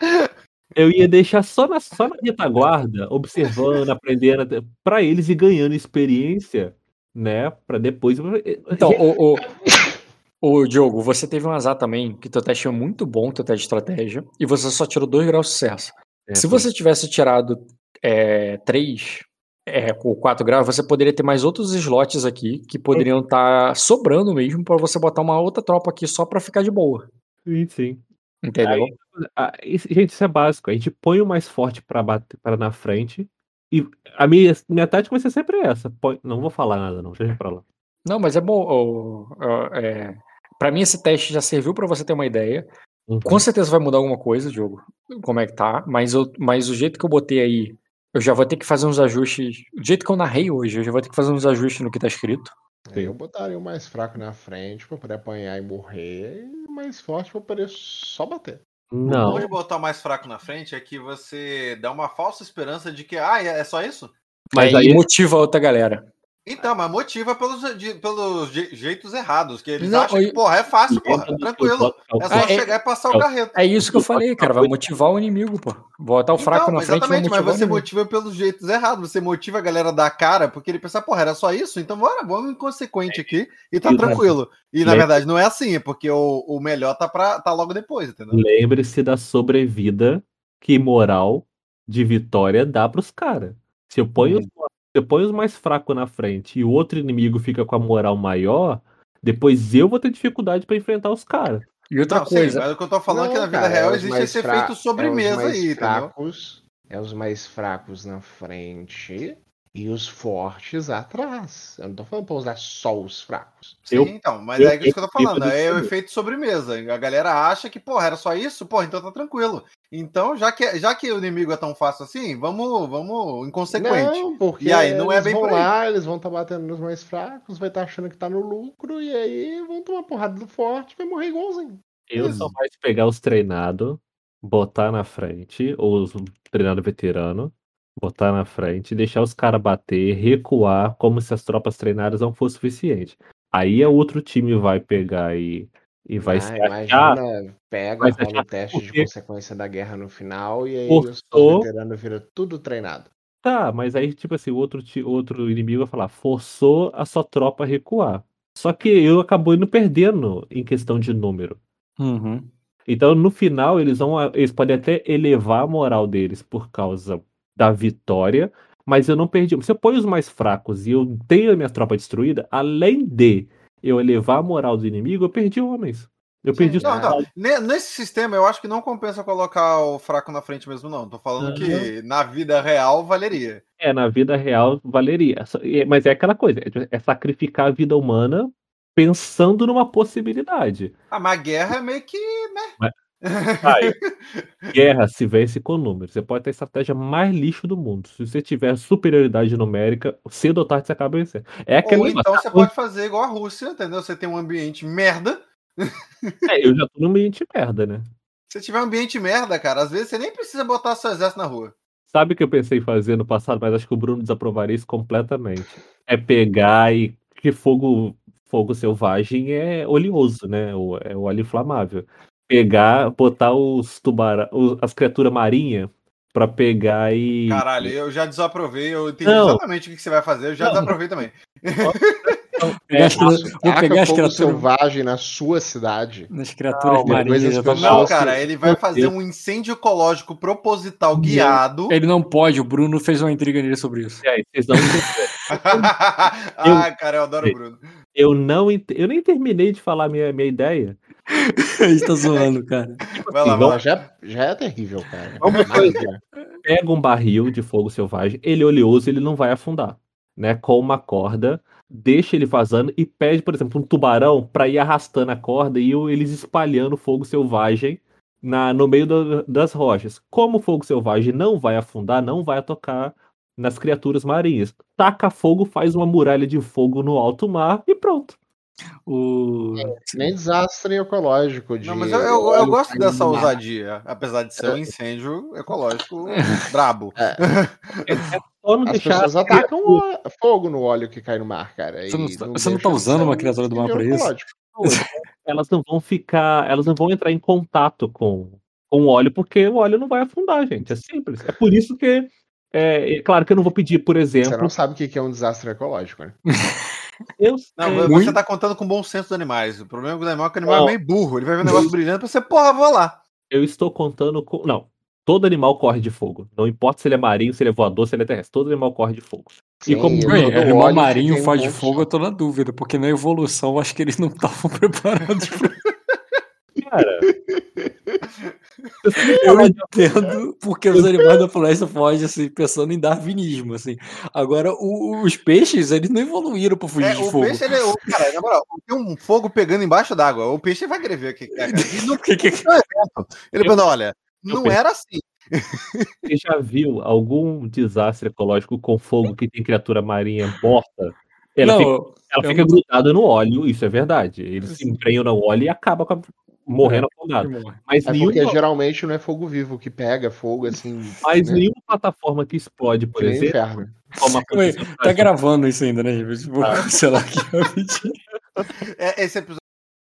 <laughs> Eu ia deixar só na, só na retaguarda, observando, aprendendo, pra eles ir ganhando experiência, né? Pra depois. Então, o, o, o Diogo, você teve um azar também, que teu teste é muito bom, teu teste de estratégia, e você só tirou dois graus de sucesso. É, Se você tivesse tirado é, três é, ou quatro graus, você poderia ter mais outros slots aqui que poderiam estar sobrando mesmo pra você botar uma outra tropa aqui só pra ficar de boa. Sim, sim. Entendeu? Isso- gente, isso é básico. A gente põe o mais forte para na frente. E a minha, minha tática vai ser sempre essa. Põe- não vou falar nada, não. Deixa pra lá. Não, mas é bom. ó, ó, é, para mim, esse teste já serviu pra você ter uma ideia. Uhum. Com certeza vai mudar alguma coisa, Diogo. Como é que tá? Mas, eu, mas o jeito que eu botei aí, eu já vou ter que fazer uns ajustes. Do jeito que eu narrei hoje, eu já vou ter que fazer uns ajustes no que tá escrito. Sim. Eu botaria o mais fraco na frente pra poder apanhar e morrer, e o mais forte pra poder só bater. O Não. bom de botar o mais fraco na frente é que você dá uma falsa esperança de que, ah, é é só isso? Mas aí, aí- motiva a outra galera. Então, mas motiva pelos, de- pelos je- jeitos errados, que eles Não, acham eu- que, porra, é fácil, porra, tranquilo. É só Ah, é- chegar e passar o é- carreto. É isso que eu falei, cara. Vai motivar o inimigo, pô. Botar o fraco Então, na frente exatamente, mas o você motiva pelos jeitos errados. Você motiva a galera da cara, porque ele pensa, porra, era só isso? Então bora, vamos inconsequente aqui e tá tranquilo. E na verdade não é assim, é porque o, o melhor tá, pra, tá logo depois, entendeu? Lembre-se da sobrevida que moral de vitória dá pros caras. Se eu ponho, Uhum. os, eu ponho os mais fracos na frente e o outro inimigo fica com a moral maior, depois eu vou ter dificuldade pra enfrentar os caras. E outra Não, sim, coisa, mas o que eu tô falando é que Não, na vida cara, real é existe esse fra- efeito é sobremesa mais aí, entendeu? fracos, É os mais fracos na frente e os fortes atrás. Eu não tô falando pra usar só os fracos. Sim, Eu- então, mas eu- é isso que eu tô eu- falando. eu- É o efeito sobremesa. A galera acha que, porra, era só isso? Porra, então tá tranquilo. Então, já que, já que o inimigo é tão fácil assim, vamos, vamos inconsequente. Não, porque E aí, não é bem vão por aí. lá, eles vão estar batendo nos mais fracos, vai estar achando que tá no lucro, e aí vão tomar porrada do forte, vai morrer igualzinho. Eu Isso. só mais pegar os treinados, botar na frente, ou os treinados veterano, botar na frente, deixar os caras bater, recuar, como se as tropas treinadas não fossem suficiente. Aí é outro time vai pegar e, e vai Ah, se achar. imagina, pega, vai rola o teste de porque- consequência da guerra no final, e aí Forçou. os veteranos viram tudo treinado. Tá, mas aí, tipo assim, o outro, outro inimigo vai falar, forçou a sua tropa a recuar. Só que eu acabou indo perdendo em questão de número. Uhum. Então, no final, eles vão. Eles podem até elevar a moral deles por causa da vitória, mas eu não perdi. Se eu ponho os mais fracos e eu tenho a minha tropa destruída, além de eu elevar a moral do inimigo, eu perdi homens. Eu perdi os Não, não. Ne- Nesse sistema, eu acho que não compensa colocar o fraco na frente mesmo, não. Tô falando que na vida real valeria. É, na vida real valeria. Mas é aquela coisa, é- sacrificar a vida humana pensando numa possibilidade. Ah, mas a guerra é meio que, né? Vai. <laughs> Guerra se vence com números. Você pode ter a estratégia mais lixo do mundo. Se você tiver superioridade numérica, cedo ou tarde você acaba vencendo. É Ou então você pode fazer igual a Rússia, entendeu? Você tem um ambiente merda. <laughs> É, eu já tô no ambiente merda, né? Se tiver um ambiente merda, cara, às vezes você nem precisa botar seu exército na rua. Sabe o que eu pensei em fazer no passado, mas acho que o Bruno desaprovaria isso completamente. É pegar e. Que fogo, fogo selvagem é oleoso, né? É o óleo inflamável. Pegar, botar os tubarão, os- as criaturas marinhas pra pegar e. Caralho, eu já desaprovei, eu entendi Não. exatamente o que você vai fazer, eu já Não. desaprovei também. <laughs> Pegar as É, cri- Isso, vou pegar as criaturas, selvagem na sua cidade. nas criaturas Não, marinhas. Não, Nossa, cara, ele vai fazer um incêndio ecológico proposital guiado. Ele não pode, o Bruno fez uma intriga nele sobre isso. E aí, vocês não <laughs> ah, cara, eu adoro o Bruno. Eu não ent... eu nem terminei de falar minha, minha ideia. <laughs> A gente tá zoando, cara. Vai lá, vai lá. Já, já é terrível, cara. Né? pega um barril de fogo selvagem, ele é oleoso, ele não vai afundar, né? Com uma corda, deixa ele vazando e pede, por exemplo, um tubarão para ir arrastando a corda e eles espalhando fogo selvagem na, no meio do- das rochas. Como o fogo selvagem não vai afundar, não vai tocar nas criaturas marinhas. Taca fogo, faz uma muralha de fogo no alto mar e pronto. O... Nem desastre ecológico. De Não, mas eu, eu, eu gosto dessa ousadia, apesar de ser um incêndio ecológico <laughs> brabo. É só não As deixar pessoas atacam o- fogo no óleo que cai no mar, cara. Você não- e você não tá usando uma um criatura do mar pra incêndio isso? elas não vão ficar, elas não vão entrar em contato com, com o óleo, porque o óleo não vai afundar, gente. É simples. É por isso que, é, é claro que eu não vou pedir, por Você exemplo, não sabe o que que é um desastre ecológico, né? <laughs> eu Não, sei, você tá contando com o bom senso do animais. O problema do animal é que o animal Não. é meio burro. Ele vai ver um negócio brilhante pra você, porra, vou lá. eu estou contando com, não. Todo animal corre de fogo. Não importa se ele é marinho, se ele é voador, se ele é terrestre. Todo animal corre de fogo. E como- e Ué, todo animal marinho faz de fogo, eu tô na dúvida, porque na evolução eu acho que eles não estavam <laughs> preparados pra. Cara, <laughs> Eu entendo porque os animais da floresta fogem, assim, pensando em darwinismo, assim. Agora, o- os peixes, eles não evoluíram pra fugir É, de o fogo. peixe, ele é. o- Cara, na moral, tem um fogo pegando embaixo d'água. O peixe vai querer ver aqui. cara. <laughs> No- Que- que- Ele Eu- falando, olha, não penso- era assim. Você já viu algum desastre ecológico com fogo que tem criatura marinha morta? Ela Não, fica, ela fica não- grudada no óleo, isso é verdade. Ele se emprenha no óleo e acaba com a- morrendo afogado. Mas, É nenhuma, porque geralmente não é fogo vivo que pega fogo assim. mas né? nenhuma plataforma que explode, por que exemplo, inferno. aconteceu tá gravando isso ainda, né? Vou Tá. cancelar aqui rapidinho. É, esse episódio